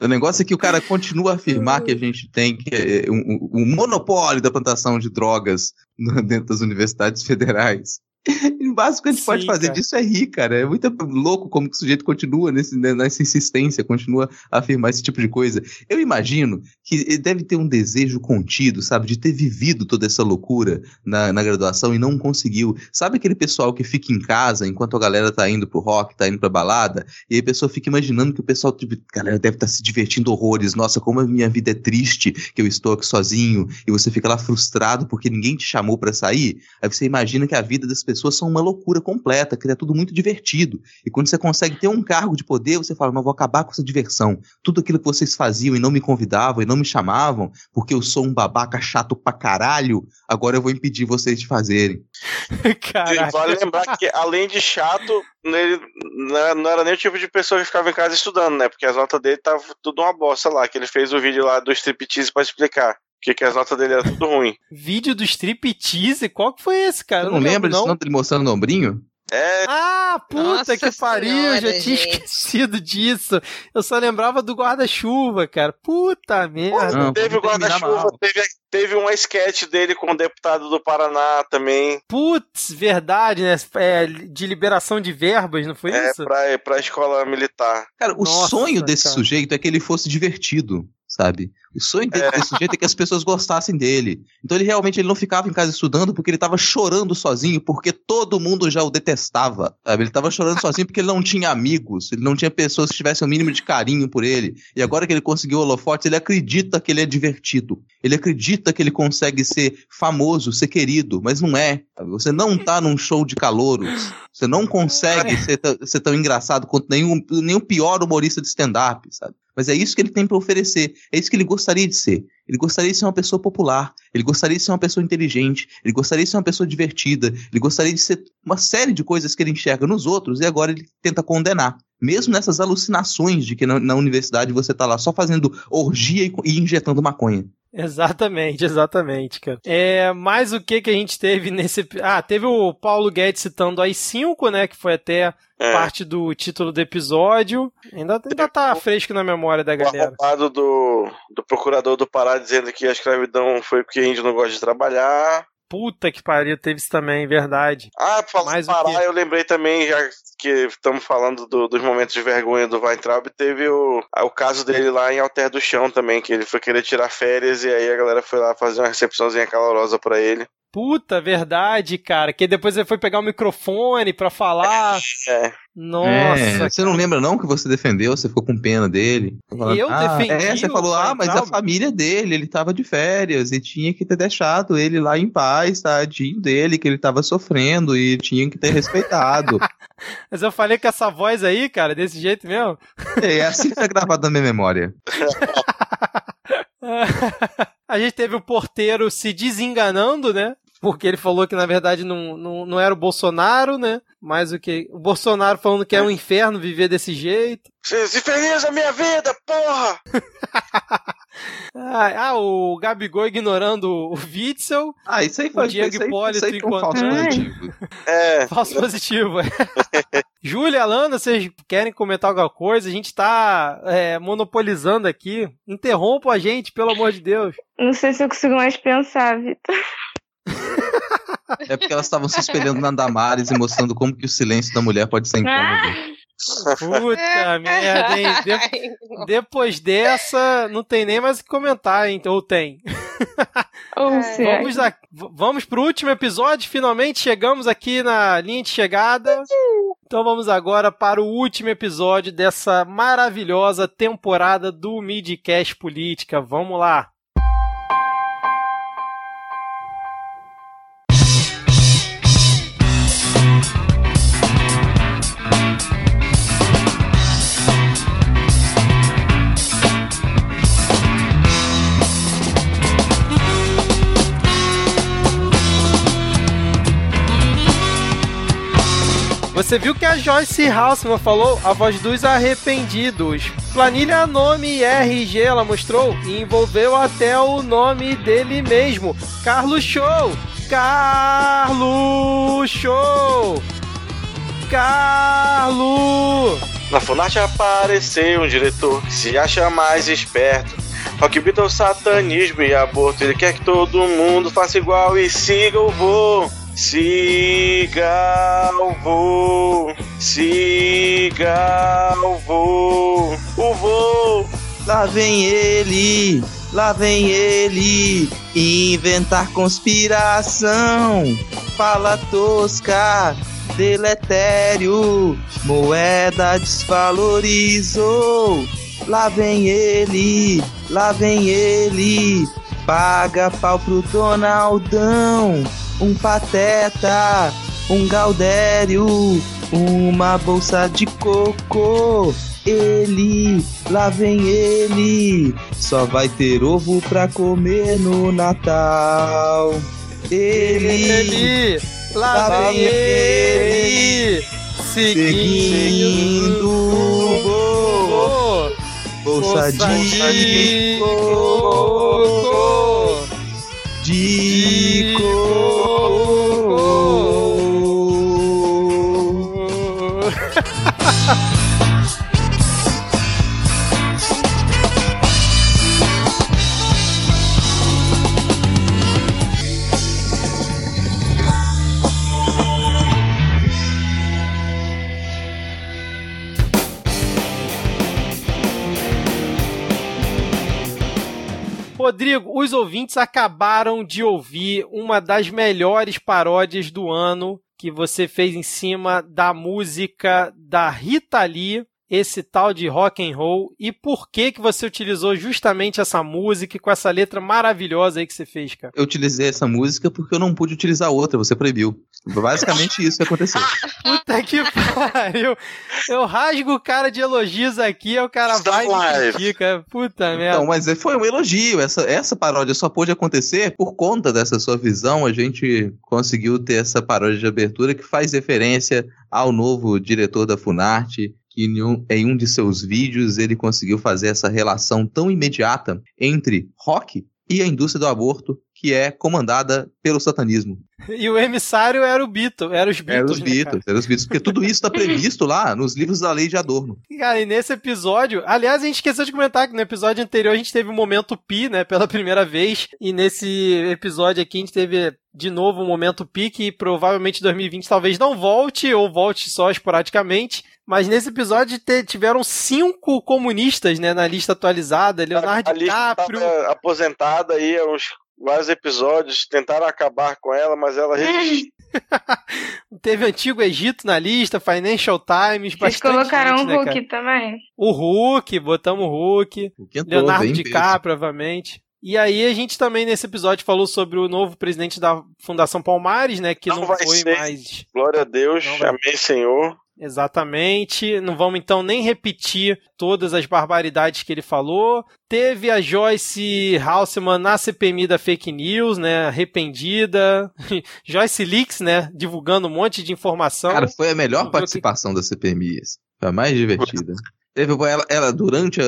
O negócio é que o cara continua a afirmar que a gente tem que, é, um, um- monopólio da plantação de drogas dentro das universidades federais. O básico que a gente pode Sim, fazer cara. disso é rir, cara. É muito louco como que o sujeito continua nesse, né, nessa insistência, continua a afirmar esse tipo de coisa. Eu imagino que ele deve ter um desejo contido, sabe, de ter vivido toda essa loucura na, na graduação e não conseguiu. Sabe aquele pessoal que fica em casa enquanto a galera tá indo pro rock, tá indo pra balada, e aí a pessoa fica imaginando que o pessoal, tipo, galera deve estar se divertindo horrores. Nossa, como a minha vida é triste que eu estou aqui sozinho, e você fica lá frustrado porque ninguém te chamou pra sair. Aí você imagina que a vida das pessoas são uma loucura completa, que é tudo muito divertido. E quando você consegue ter um cargo de poder, você fala, não, vou acabar com essa diversão. Tudo aquilo que vocês faziam e não me convidavam e não me chamavam, porque eu sou um babaca chato pra caralho, agora eu vou impedir vocês de fazerem. E vale lembrar que, além de chato, ele não era, não era nem o tipo de pessoa que ficava em casa estudando, né? Porque as notas dele tava tudo uma bosta lá, que ele fez o vídeo lá do striptease pra explicar. Que, que as notas dele eram tudo ruim. Vídeo do striptease? Qual que foi esse, cara? Eu não lembro, lembra disso não, dele mostrando o ombrinho? É. Ah, puta Nossa que pariu, eu já tinha gente. esquecido disso. Eu só lembrava do guarda-chuva, cara. Puta merda. Não, teve o guarda-chuva, teve, teve uma sketch dele com o deputado do Paraná também. Putz, verdade, né? É, de liberação de verbas, não foi É, isso? pra, pra escola militar. Cara, o Nossa, sonho desse cara. sujeito é que ele fosse divertido, sabe? O sonho desse, desse sujeito é que as pessoas gostassem dele. Então ele realmente ele não ficava em casa estudando porque ele tava chorando sozinho, porque todo mundo já o detestava, sabe? Ele tava chorando sozinho porque ele não tinha amigos, ele não tinha pessoas que tivessem o mínimo de carinho por ele. E agora que ele conseguiu o holofote, ele acredita que ele é divertido. Ele acredita que ele consegue ser famoso, ser querido, mas não é. sabe? Você não tá num show de calouros. Você não consegue ser, tão- ser tão engraçado quanto nenhum, nenhum pior humorista de stand-up, sabe? Mas é isso que ele tem pra oferecer. É isso que ele gostaria de ser. Ele gostaria de ser uma pessoa popular. Ele gostaria de ser uma pessoa inteligente. Ele gostaria de ser uma pessoa divertida. Ele gostaria de ser uma série de coisas que ele enxerga nos outros e agora ele tenta condenar. Mesmo nessas alucinações de que na, na universidade você tá lá só fazendo orgia e, e injetando maconha. Exatamente, exatamente, cara. É, mais o que que a gente teve nesse. Ah, teve o Paulo Guedes citando as 5, né? Que foi até É. parte do título do episódio. Ainda, ainda tá fresco na memória da O galera. arrombado do, do procurador do Pará dizendo que a escravidão foi porque índio não gosta de trabalhar. Puta que pariu, teve isso também, verdade. Ah, falar Mais Pará, eu lembrei também, já que estamos falando do- dos momentos de vergonha do Weintraub, teve o, o caso dele lá em Alter do Chão também, que ele foi querer tirar férias e aí a galera foi lá fazer uma recepçãozinha calorosa pra ele. Puta, verdade, cara. Que depois ele foi pegar o microfone pra falar. É. Nossa. É, você não lembra não que você defendeu, você ficou com pena dele? Falando, Eu ah, defendi É, você falou, ah, mas a Weintraub? família dele, ele tava de férias e tinha que ter deixado ele lá em paz, tadinho dele, que ele tava sofrendo e tinha que ter respeitado. Mas eu falei com essa voz aí, cara, desse jeito mesmo. é assim que tá gravado na minha memória. A gente teve o porteiro se desenganando, né? Porque ele falou que na verdade não, não, não era o Bolsonaro, né? Mas o que? O Bolsonaro falando que é um inferno viver desse jeito. Se, se feliz a minha vida, porra! Ah, ah, o Gabigol ignorando o Witzel. Ah, isso aí o foi Diego isso aí- Hipólito enquanto. falso positivo. É. Falso positivo. é. Júlia, Alana, vocês querem comentar alguma coisa? A gente tá é, monopolizando aqui. Interrompam a gente, pelo amor de Deus. Não sei se eu consigo mais pensar, Vitor. É porque elas estavam se espelhando na Damares e mostrando como que o silêncio da mulher pode ser incômodo. Puta merda, hein? De- depois dessa, não tem nem mais o que comentar, hein? Ou tem? Ou se é. Vamos, a, vamos pro último episódio. Finalmente chegamos aqui na linha de chegada. Então vamos agora para o último episódio dessa maravilhosa temporada do Midcast Política. Vamos lá. Você viu que a Joyce Halsman falou a voz dos arrependidos. Planilha, nome RG ela mostrou e envolveu até o nome dele mesmo. Carlos Show! Carlos Show! Carlos! Na Funarte apareceu um diretor que se acha mais esperto. Rock Beatles, satanismo e aborto. Ele quer que todo mundo faça igual e siga o voo. Siga o voo. Siga o voo. O voo. Lá vem ele, lá vem ele, inventar conspiração, fala tosca, deletério, moeda desvalorizou. Lá vem ele, lá vem ele, paga pau pro Donaldão, um pateta, um gaudério, uma bolsa de cocô. Ele, lá vem ele, só vai ter ovo pra comer no Natal. Ele, Ele, lá vem ele, seguindo o bolsa de cocô. Rodrigo, os ouvintes acabaram de ouvir uma das melhores paródias do ano que você fez em cima da música da Rita Lee, esse tal de rock and roll, e por que que você utilizou justamente essa música com essa letra maravilhosa aí que você fez, cara? Eu utilizei essa música porque eu não pude utilizar outra, você proibiu. Basicamente isso que aconteceu. Puta que pariu. Eu rasgo o cara de elogios aqui, o cara vai e critica. Puta merda. Não, mas foi um elogio. Essa, essa paródia só pôde acontecer por conta dessa sua visão. A gente conseguiu ter essa paródia de abertura que faz referência ao novo diretor da Funarte, que em um, de seus vídeos ele conseguiu fazer essa relação tão imediata entre rock e a indústria do aborto, que é comandada pelo satanismo. E o emissário era o Beatle, era os Beatles. Era os né, Beatles, cara? era os Beatles, porque tudo isso está previsto lá nos livros da lei de Adorno. Cara, e nesse episódio, aliás, a gente esqueceu de comentar que no episódio anterior a gente teve um momento pi, né, pela primeira vez, e nesse episódio aqui a gente teve de novo um momento pi que provavelmente 2020 talvez não volte ou volte só esporadicamente. Mas nesse episódio te- tiveram cinco comunistas, né, na lista atualizada. Leonardo A lista DiCaprio, tava aposentada aí há uns vários episódios, tentaram acabar com ela, mas ela resistiu. teve Antigo Egito na lista, Financial Times, Vocês bastante colocaram gente, o né, Hulk cara? também. O Hulk, botamos o Hulk. entrou, Leonardo bem DiCaprio, provavelmente. E aí a gente também nesse episódio falou sobre o novo presidente da Fundação Palmares, né, que não, vai foi ser. mais Glória a Deus, Não vai- amém, Senhor. Exatamente. Não vamos então nem repetir todas as barbaridades que ele falou. Teve a Joyce Halseman na CPMI da fake news, né? Arrependida. Joyce Leaks, né? Divulgando um monte de informação. Cara, foi a melhor participação da CPMI. essa. Foi a mais divertida. Teve ela, ela durante a,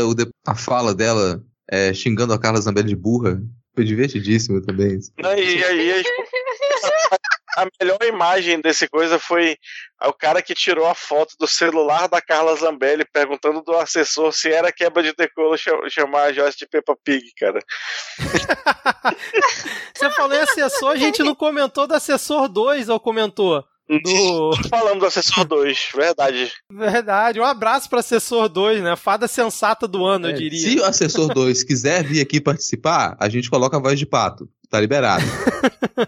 a fala dela, é, xingando a Carla Zambelli de burra. Foi divertidíssimo também. Não, e aí a, a melhor imagem desse coisa foi o cara que tirou a foto do celular da Carla Zambelli perguntando do assessor se era quebra de decoro cha- chamar a Joyce de Peppa Pig, cara. Você falou em assessor, a gente não comentou do assessor 2, ou comentou? Do... Falando do assessor 2, verdade. Verdade. Um abraço para assessor 2, né? Fada sensata do ano, eu diria. Se o assessor 2 quiser vir aqui participar, a gente coloca a voz de pato. Tá liberado.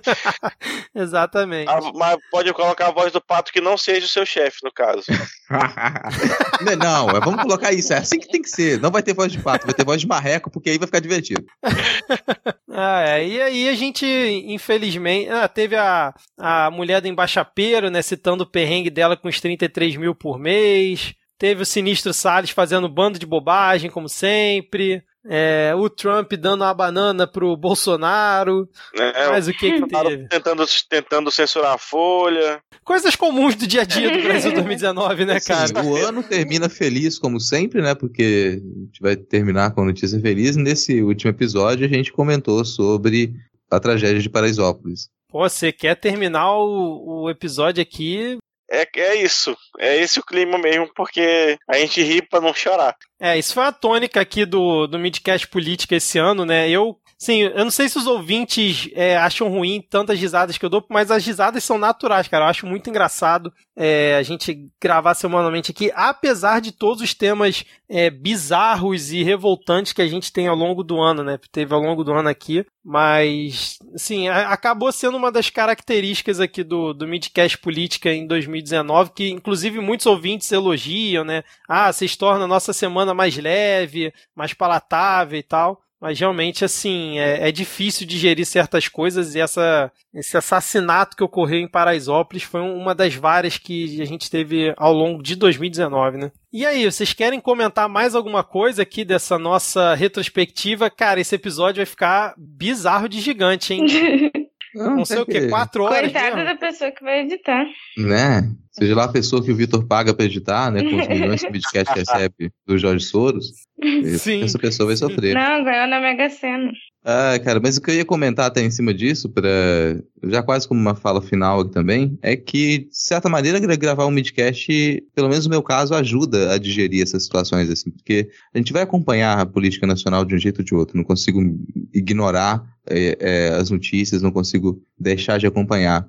Exatamente. Ah, mas pode colocar a voz do pato que não seja o seu chefe, no caso. Não, vamos colocar isso. É assim que tem que ser. Não vai ter voz de pato, vai ter voz de marreco, porque aí vai ficar divertido. Ah, é. E aí a gente, infelizmente, ah, teve a, a mulher do embaixapeiro, né, citando o perrengue dela com os 33 mil por mês. Teve o Sinistro Salles fazendo bando de bobagem, como sempre. É, o Trump dando uma banana pro Bolsonaro. É, Mas o que que teve? Tentando, tentando censurar a Folha. Coisas comuns do dia a dia do Brasil 2019, né, cara? O ano termina feliz, como sempre, né? Porque a gente vai terminar com a notícia feliz. Nesse último episódio, a gente comentou sobre a tragédia de Paraisópolis. Pô, você quer terminar o, o episódio aqui É, é isso. É esse o clima mesmo, porque a gente ri pra não chorar. É, isso foi uma tônica aqui do, do Midcast Política esse ano, né? Eu, sim, eu não sei se os ouvintes é, acham ruim tantas risadas que eu dou, mas as risadas são naturais, cara. Eu acho muito engraçado é, a gente gravar semanalmente aqui, apesar de todos os temas é, bizarros e revoltantes que a gente tem ao longo do ano, né? Teve ao longo do ano aqui. Mas, a- acabou sendo uma das características aqui do, do Midcast Política em 2019, que inclusive muitos ouvintes elogiam, né? Ah, vocês tornam a nossa semana mais leve, mais palatável e tal. Mas realmente, assim, é, é difícil digerir certas coisas e essa, esse assassinato que ocorreu em Paraisópolis foi uma das várias que a gente teve ao longo de 2019, né? E aí, vocês querem comentar mais alguma coisa aqui dessa nossa retrospectiva? Cara, esse episódio vai ficar bizarro de gigante, hein? Não, sei o que, quatro horas. Coitada mesmo? da pessoa que vai editar. Né? Seja lá a pessoa que o Vitor paga pra editar, né? Com os milhões que o Midcast recebe do Jorge Soros. Sim. Essa pessoa vai sofrer. Não, ganhou na Mega Sena. Ah, cara, mas o que eu ia comentar até em cima disso, pra, já quase como uma fala final aqui também, é que, de certa maneira, gra- gravar um midcast, pelo menos no meu caso, ajuda a digerir essas situações, assim, porque a gente vai acompanhar a política nacional de um jeito ou de outro, não consigo ignorar é, é, as notícias, não consigo deixar de acompanhar.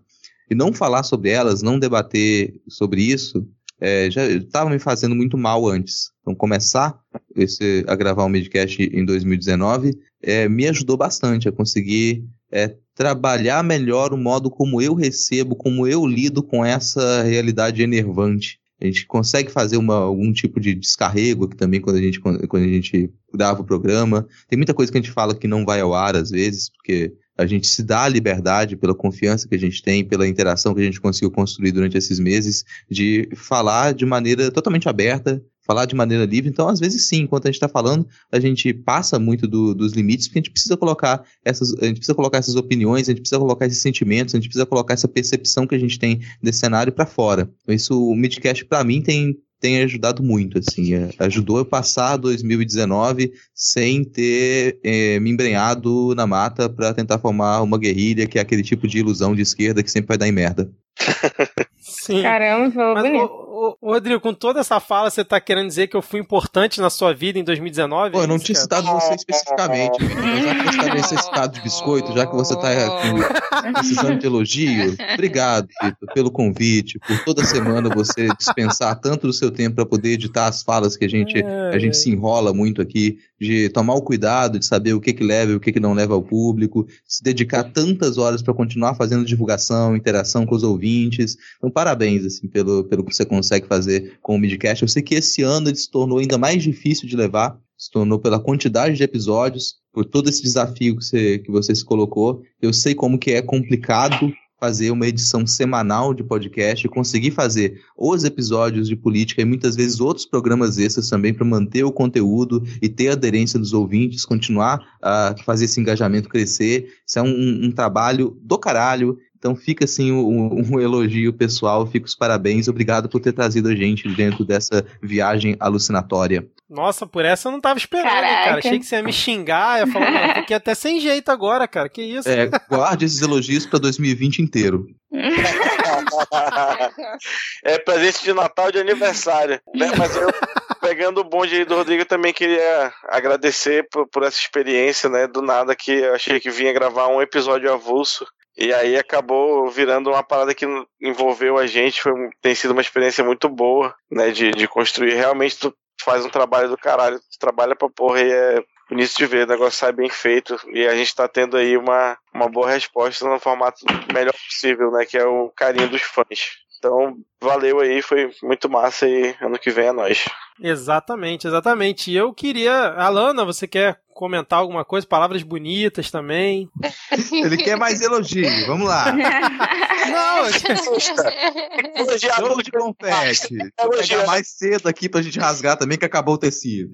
E não falar sobre elas, não debater sobre isso, é, já estava me fazendo muito mal antes. Então, começar esse, a gravar um midcast em 2019 é, me ajudou bastante a conseguir é, trabalhar melhor o modo como eu recebo, como eu lido com essa realidade enervante. A gente consegue fazer uma, algum tipo de descarrego aqui também quando a, gente, quando a gente grava o programa. Tem muita coisa que a gente fala que não vai ao ar às vezes, porque a gente se dá a liberdade pela confiança que a gente tem, pela interação que a gente conseguiu construir durante esses meses, de falar de maneira totalmente aberta, falar de maneira livre. Então, às vezes, sim, enquanto a gente está falando, a gente passa muito do- dos limites, porque a gente precisa colocar essas, a gente precisa colocar essas opiniões, a gente precisa colocar esses sentimentos, a gente precisa colocar essa percepção que a gente tem desse cenário para fora. Então, Isso, o Midcast, para mim, tem tem ajudado muito, assim, é, ajudou eu passar 2019 sem ter é, me embrenhado na mata para tentar formar uma guerrilha, que é aquele tipo de ilusão de esquerda que sempre vai dar em merda. Sim. Caramba, falou Mas, bonito. Ô, Rodrigo, com toda essa fala, você tá querendo dizer que eu fui importante na sua vida em 2019? Pô, eu não tinha citado você especificamente, já que você está necessitado de biscoito, já que você está precisando de elogio, obrigado, Vitor, pelo convite, por toda semana você dispensar tanto do seu tempo para poder editar as falas que a gente, a gente se enrola muito aqui, de tomar o cuidado de saber o que que leva e o que que não leva ao público, se dedicar tantas horas para continuar fazendo divulgação, interação com os ouvintes. Então, parabéns, assim, pelo, pelo que você consegue fazer com o Midcast. Eu sei que esse ano ele se tornou ainda mais difícil de levar, se tornou pela quantidade de episódios, por todo esse desafio que você, que você se colocou. Eu sei como que é complicado fazer uma edição semanal de podcast, conseguir fazer os episódios de política e muitas vezes outros programas extras também para manter o conteúdo e ter a aderência dos ouvintes, continuar a fazer esse engajamento crescer. Isso é um, um trabalho do caralho. Então fica assim um, um elogio pessoal, fica os parabéns, obrigado por ter trazido a gente dentro dessa viagem alucinatória. Nossa, por essa eu não tava esperando, hein, cara. Caraca. Achei que você ia me xingar, ia falar, fiquei até sem jeito agora, cara. Que isso? É, guarde esses elogios para 2020 inteiro. é presente de Natal de aniversário. né? Mas eu, pegando o bonde aí do Rodrigo, eu também queria agradecer por, por essa experiência, né? Do nada que eu achei que vinha gravar um episódio avulso. E aí acabou virando uma parada que envolveu a gente. Foi, tem sido uma experiência muito boa, né? De, de construir. Realmente tu faz um trabalho do caralho. Tu trabalha pra porra e é bonito de ver. O negócio sai bem feito. E a gente tá tendo aí uma, uma boa resposta no formato melhor possível, né? Que é o carinho dos fãs. Então, valeu aí, foi muito massa e ano que vem é nóis. Exatamente, exatamente. E eu queria. Alana, você quer comentar alguma coisa? Palavras bonitas também. Ele quer mais elogio, vamos lá. Não, Jogo de confete. Pegar mais cedo aqui pra gente rasgar também, que acabou o tecido.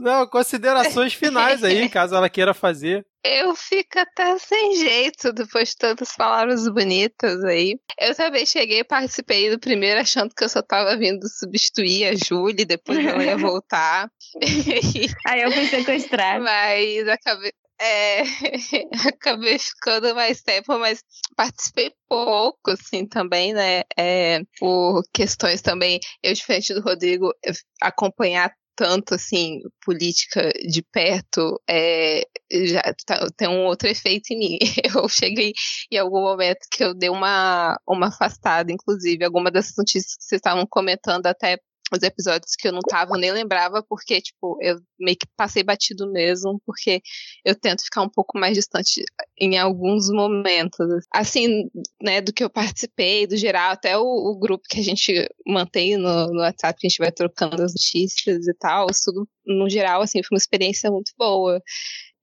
Não, considerações finais aí, caso ela queira fazer. Eu fico até sem jeito depois de tantas palavras bonitas aí. Eu também cheguei e participei primeiro achando que eu só tava vindo substituir a Júlia, depois ela ia voltar. Aí eu fui sequestrada. Mas acabei. É, acabei ficando mais tempo, mas participei pouco, assim, também, né? É, por questões também, eu, diferente do Rodrigo, acompanhar tanto, assim, política de perto, é, já tá- tem um outro efeito em mim. Eu cheguei em algum momento que eu dei uma, uma afastada, inclusive, alguma dessas notícias que vocês estavam comentando até os episódios que eu não tava, nem lembrava, porque, tipo, eu meio que passei batido mesmo, porque eu tento ficar um pouco mais distante em alguns momentos. Assim, né, do que eu participei, do geral, até o, o grupo que a gente mantém no, no WhatsApp, que a gente vai trocando as notícias e tal, isso tudo, no geral, assim, foi uma experiência muito boa.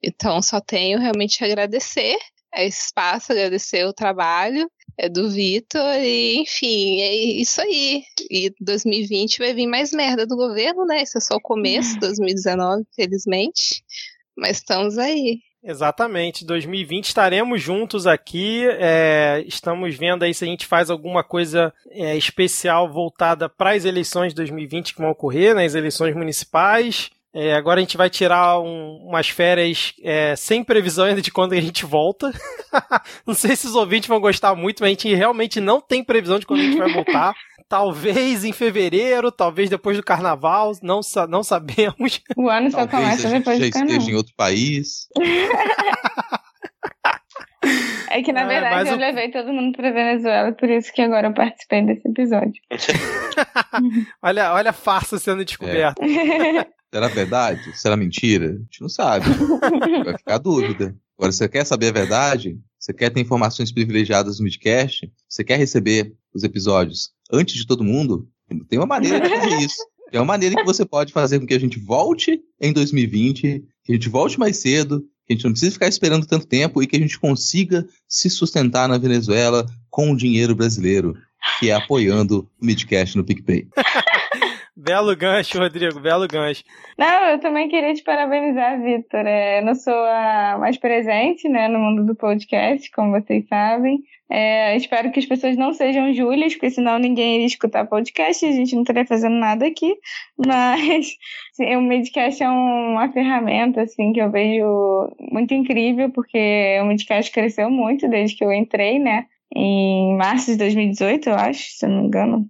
Então, só tenho realmente a agradecer a espaço, agradecer o trabalho é do Vitor, e enfim, é isso aí. E 2020 vai vir mais merda do governo, né? Isso é só o começo, 2019, felizmente. Mas estamos aí. Exatamente, 2020 estaremos juntos aqui. é, estamos vendo aí se a gente faz alguma coisa é, especial voltada para as eleições de 2020 que vão ocorrer, nas eleições municipais. É, agora a gente vai tirar um- umas férias é, sem previsão ainda de quando a gente volta. não sei se os ouvintes vão gostar muito, mas a gente realmente não tem previsão de quando a gente vai voltar. Talvez em fevereiro, talvez depois do carnaval, não, sa- não sabemos. O ano só Talvez começa a gente depois já do canal. esteja em outro país. É que, na É, verdade, eu o- levei todo mundo pra Venezuela, por isso que agora eu participei desse episódio. Olha, olha a farsa sendo descoberta. Será verdade? Será mentira? A gente não sabe. Vai ficar a dúvida. Agora, você quer saber a verdade? Você quer ter informações privilegiadas no Midcast? Você quer receber os episódios antes de todo mundo? Tem uma maneira de fazer isso. Tem uma maneira que você pode fazer com que a gente volte em 2020, que a gente volte mais cedo, que a gente não precise ficar esperando tanto tempo e que a gente consiga se sustentar na Venezuela com o dinheiro brasileiro, que é apoiando o Midcast no PicPay. Belo gancho, Rodrigo, belo gancho. Não, eu também queria te parabenizar, Vitor. É, eu não sou a mais presente né, no mundo do podcast, como vocês sabem. É, espero que as pessoas não sejam Júlias, porque senão ninguém iria escutar podcast e a gente não estaria fazendo nada aqui. Mas sim, o Midcast é um- uma ferramenta assim, que eu vejo muito incrível, porque o Midcast cresceu muito desde que eu entrei, né? Em março de 2018, eu acho, se eu não me engano.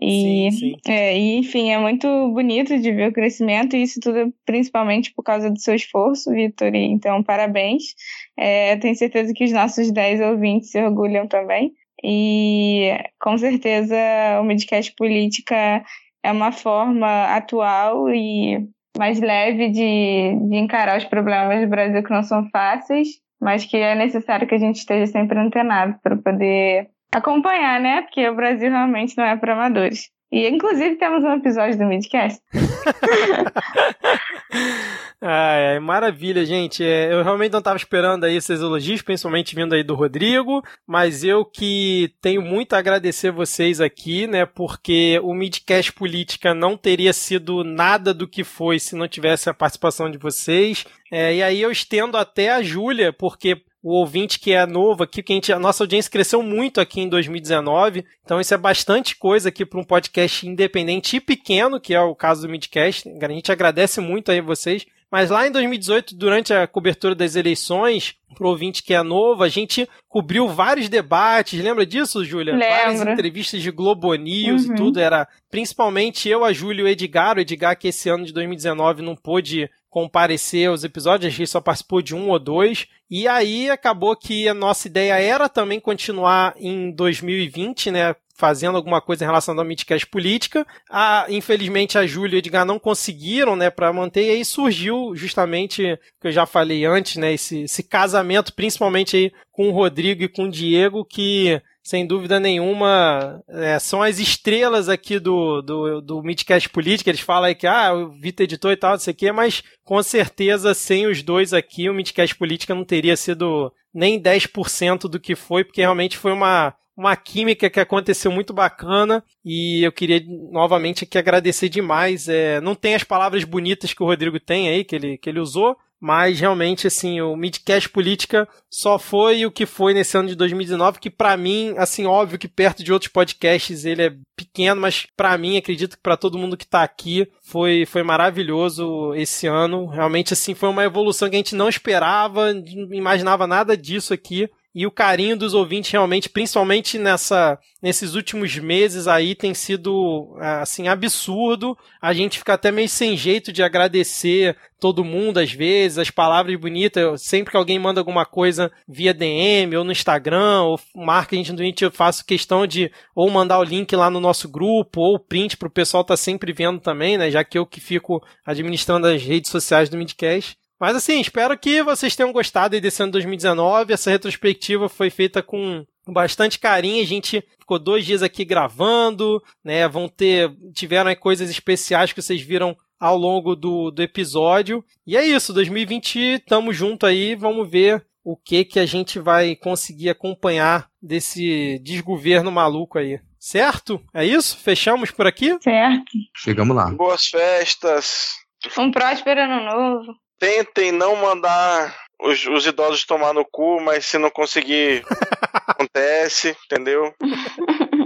E, é, e, enfim, é muito bonito de ver o crescimento, e isso tudo principalmente por causa do seu esforço, Vitor. Então, parabéns. É, tenho certeza que os nossos 10 ouvintes se orgulham também. E com certeza o Midcast Política é uma forma atual e mais leve de, de encarar os problemas do Brasil que não são fáceis, mas que é necessário que a gente esteja sempre antenado para poder acompanhar, né? Porque o Brasil realmente não é para amadores. E inclusive temos um episódio do Midcast. Ai, maravilha, gente. É, eu realmente não estava esperando aí esses elogios, principalmente vindo aí do Rodrigo, mas eu que tenho muito a agradecer vocês aqui, né? Porque o Midcast Política não teria sido nada do que foi se não tivesse a participação de vocês. É, e aí eu estendo até a Júlia, porque o ouvinte que é novo aqui, que a, gente, a nossa audiência cresceu muito aqui em 2019, então isso é bastante coisa aqui para um podcast independente e pequeno, que é o caso do Midcast. A gente agradece muito aí vocês. Mas lá em 2018, durante a cobertura das eleições, pro ouvinte que é novo, a gente cobriu vários debates. Lembra disso, Júlia? Várias entrevistas de Globo News Uhum. e tudo. Era principalmente eu, a Júlia e o Edgar. O Edgar, que esse ano de 2019 não pôde comparecer aos episódios, a gente só participou de um ou dois. E aí acabou que a nossa ideia era também continuar em 2020, né? Fazendo alguma coisa em relação ao Midcast Política. A, infelizmente, a Júlia e o Edgar não conseguiram, né, para manter. E aí surgiu justamente, que eu já falei antes, né, esse, esse casamento, principalmente aí com o Rodrigo e com o Diego, que sem dúvida nenhuma, é, são as estrelas aqui do, do, do Midcast Política. Eles falam aí que, ah, o Vitor editor e tal, não sei o quê, mas com certeza, sem os dois aqui, o Midcast Política não teria sido nem 10% do que foi, porque realmente foi uma, uma química que aconteceu muito bacana e eu queria novamente aqui agradecer demais. É, não tem as palavras bonitas que o Rodrigo tem aí, que ele, que ele usou, mas realmente, assim, o Midcast Política só foi o que foi nesse ano de 2019, que pra mim, assim, óbvio que perto de outros podcasts ele é pequeno, mas pra mim, acredito que pra todo mundo que tá aqui, foi, foi maravilhoso esse ano. Realmente, assim, foi uma evolução que a gente não esperava, não imaginava nada disso aqui. E o carinho dos ouvintes realmente, principalmente nessa, nesses últimos meses aí, tem sido assim absurdo. A gente fica até meio sem jeito de agradecer todo mundo às vezes, as palavras bonitas. Sempre que alguém manda alguma coisa via DM ou no Instagram, ou marca a gente no Twitter, eu faço questão de ou mandar o link lá no nosso grupo, ou print para o pessoal estar sempre vendo também, né? Já que eu que fico administrando as redes sociais do Midcast. Mas assim, espero que vocês tenham gostado desse ano de 2019. Essa retrospectiva foi feita com bastante carinho. A gente ficou dois dias aqui gravando, né? Vão ter. Tiveram aí coisas especiais que vocês viram ao longo do, do episódio. E é isso, 2020, tamo junto aí, vamos ver o que que a gente vai conseguir acompanhar desse desgoverno maluco aí. Certo? É isso? Fechamos por aqui? Certo. Chegamos lá. Boas festas. Um próspero ano novo. Tentem não mandar os, os idosos tomar no cu, mas se não conseguir, acontece, entendeu?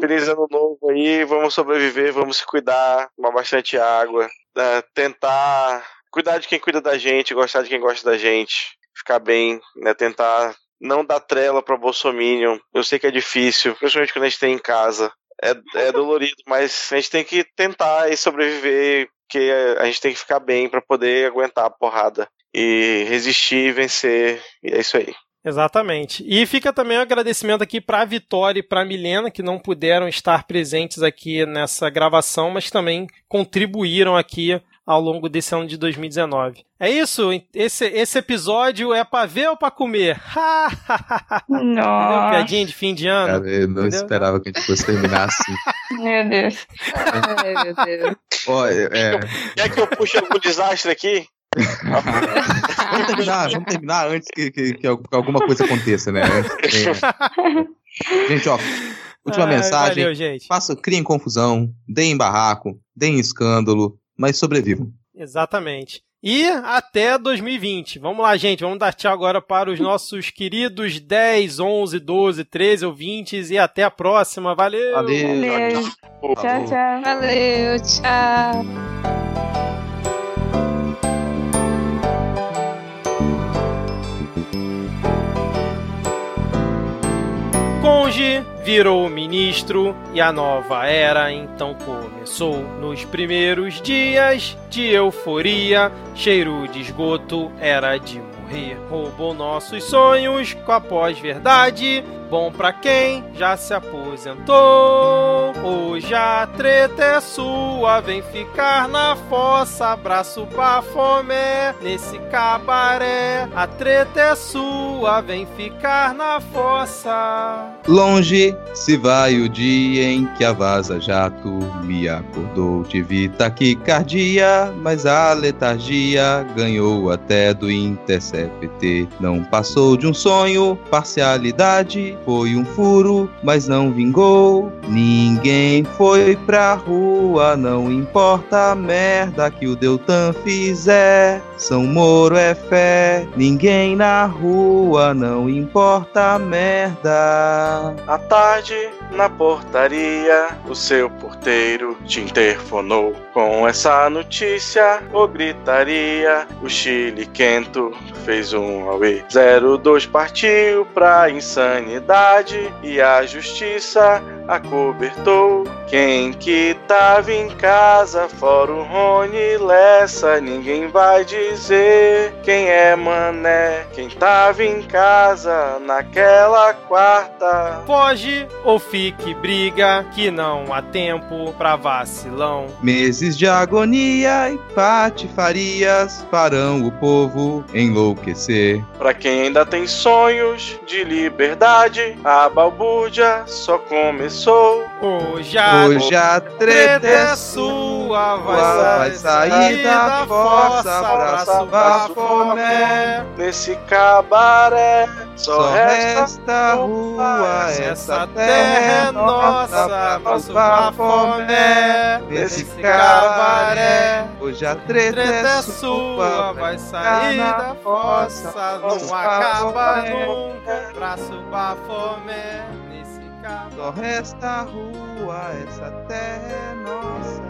Feliz ano novo aí, vamos sobreviver, vamos se cuidar, tomar bastante água, é, tentar cuidar de quem cuida da gente, gostar de quem gosta da gente, ficar bem, né? Tentar não dar trela pra Bolsominion. Eu sei que é difícil, principalmente quando a gente tem em casa. É, é dolorido, mas a gente tem que tentar e sobreviver, que a gente tem que ficar bem pra poder aguentar a porrada e resistir e vencer. E é isso aí. Exatamente. E fica também um agradecimento aqui para a Vitória e para a Milena, que não puderam estar presentes aqui nessa gravação, mas também contribuíram aqui ao longo desse ano de 2019. É isso? Esse, esse episódio é para ver ou para comer? Entendeu? Piadinha de fim de ano. Cara, eu não Entendeu? esperava que a gente fosse terminar assim. Meu Deus. Ai, meu Deus. Ó, é, é, Quer que eu puxe algum desastre aqui? vamos terminar, vamos terminar antes que, que- que alguma coisa aconteça, né? É. Gente, ó, última Ai, mensagem. valeu, gente. Façam, criem confusão, deem barraco, deem escândalo, mas sobrevivam. Exatamente. E até 2020. Vamos lá, gente. Vamos dar tchau agora para os nossos queridos 10, 11, 12, 13 ouvintes. E até a próxima. Valeu! Valeu. Valeu. Tchau, tchau. Valeu, tchau. Conge virou ministro e a nova era então começou. Nos primeiros dias de euforia, cheiro de esgoto era de morrer. Roubou nossos sonhos com a pós-verdade. Bom pra quem já se aposentou. Hoje a treta é sua, vem ficar na fossa. Abraço Bafomé nesse cabaré. A treta é sua, vem ficar na fossa. Longe se vai o dia em que a vaza jato me acordou. Tive taquicardia, mas a letargia ganhou até do Intercept. Não passou de um sonho, parcialidade foi um furo, mas não vingou. Ninguém foi pra rua, não importa a merda que o Deltan fizer. São Moro é fé, ninguém na rua, não importa a merda. À tarde, na portaria, o seu porteiro te interfonou. Com essa notícia ou gritaria, o Chile Quento fez um away. 02 partiu pra insanidade e a justiça acobertou. Quem que tava em casa, fora o Rony Lessa, ninguém vai dizer quem é mané. Quem tava em casa naquela quarta. Foge ou fique briga, que não há tempo pra vacilão. Meses de agonia e patifarias farão o povo enlouquecer. Pra quem ainda tem sonhos de liberdade, a balbúrdia só começou. Hoje a, Hoje a treta é sua, vai, vai sair da fossa, abraço Bafomé. Nesse cabaré só, Só resta resta rua, Essa terra é nossa, abraço Bafomé. Nesse Nesse cabaré, hoje a treta treta é é sua, vai sair da fossa, não acaba nunca conforme nesse caso. Só resta rua, essa terra é nossa.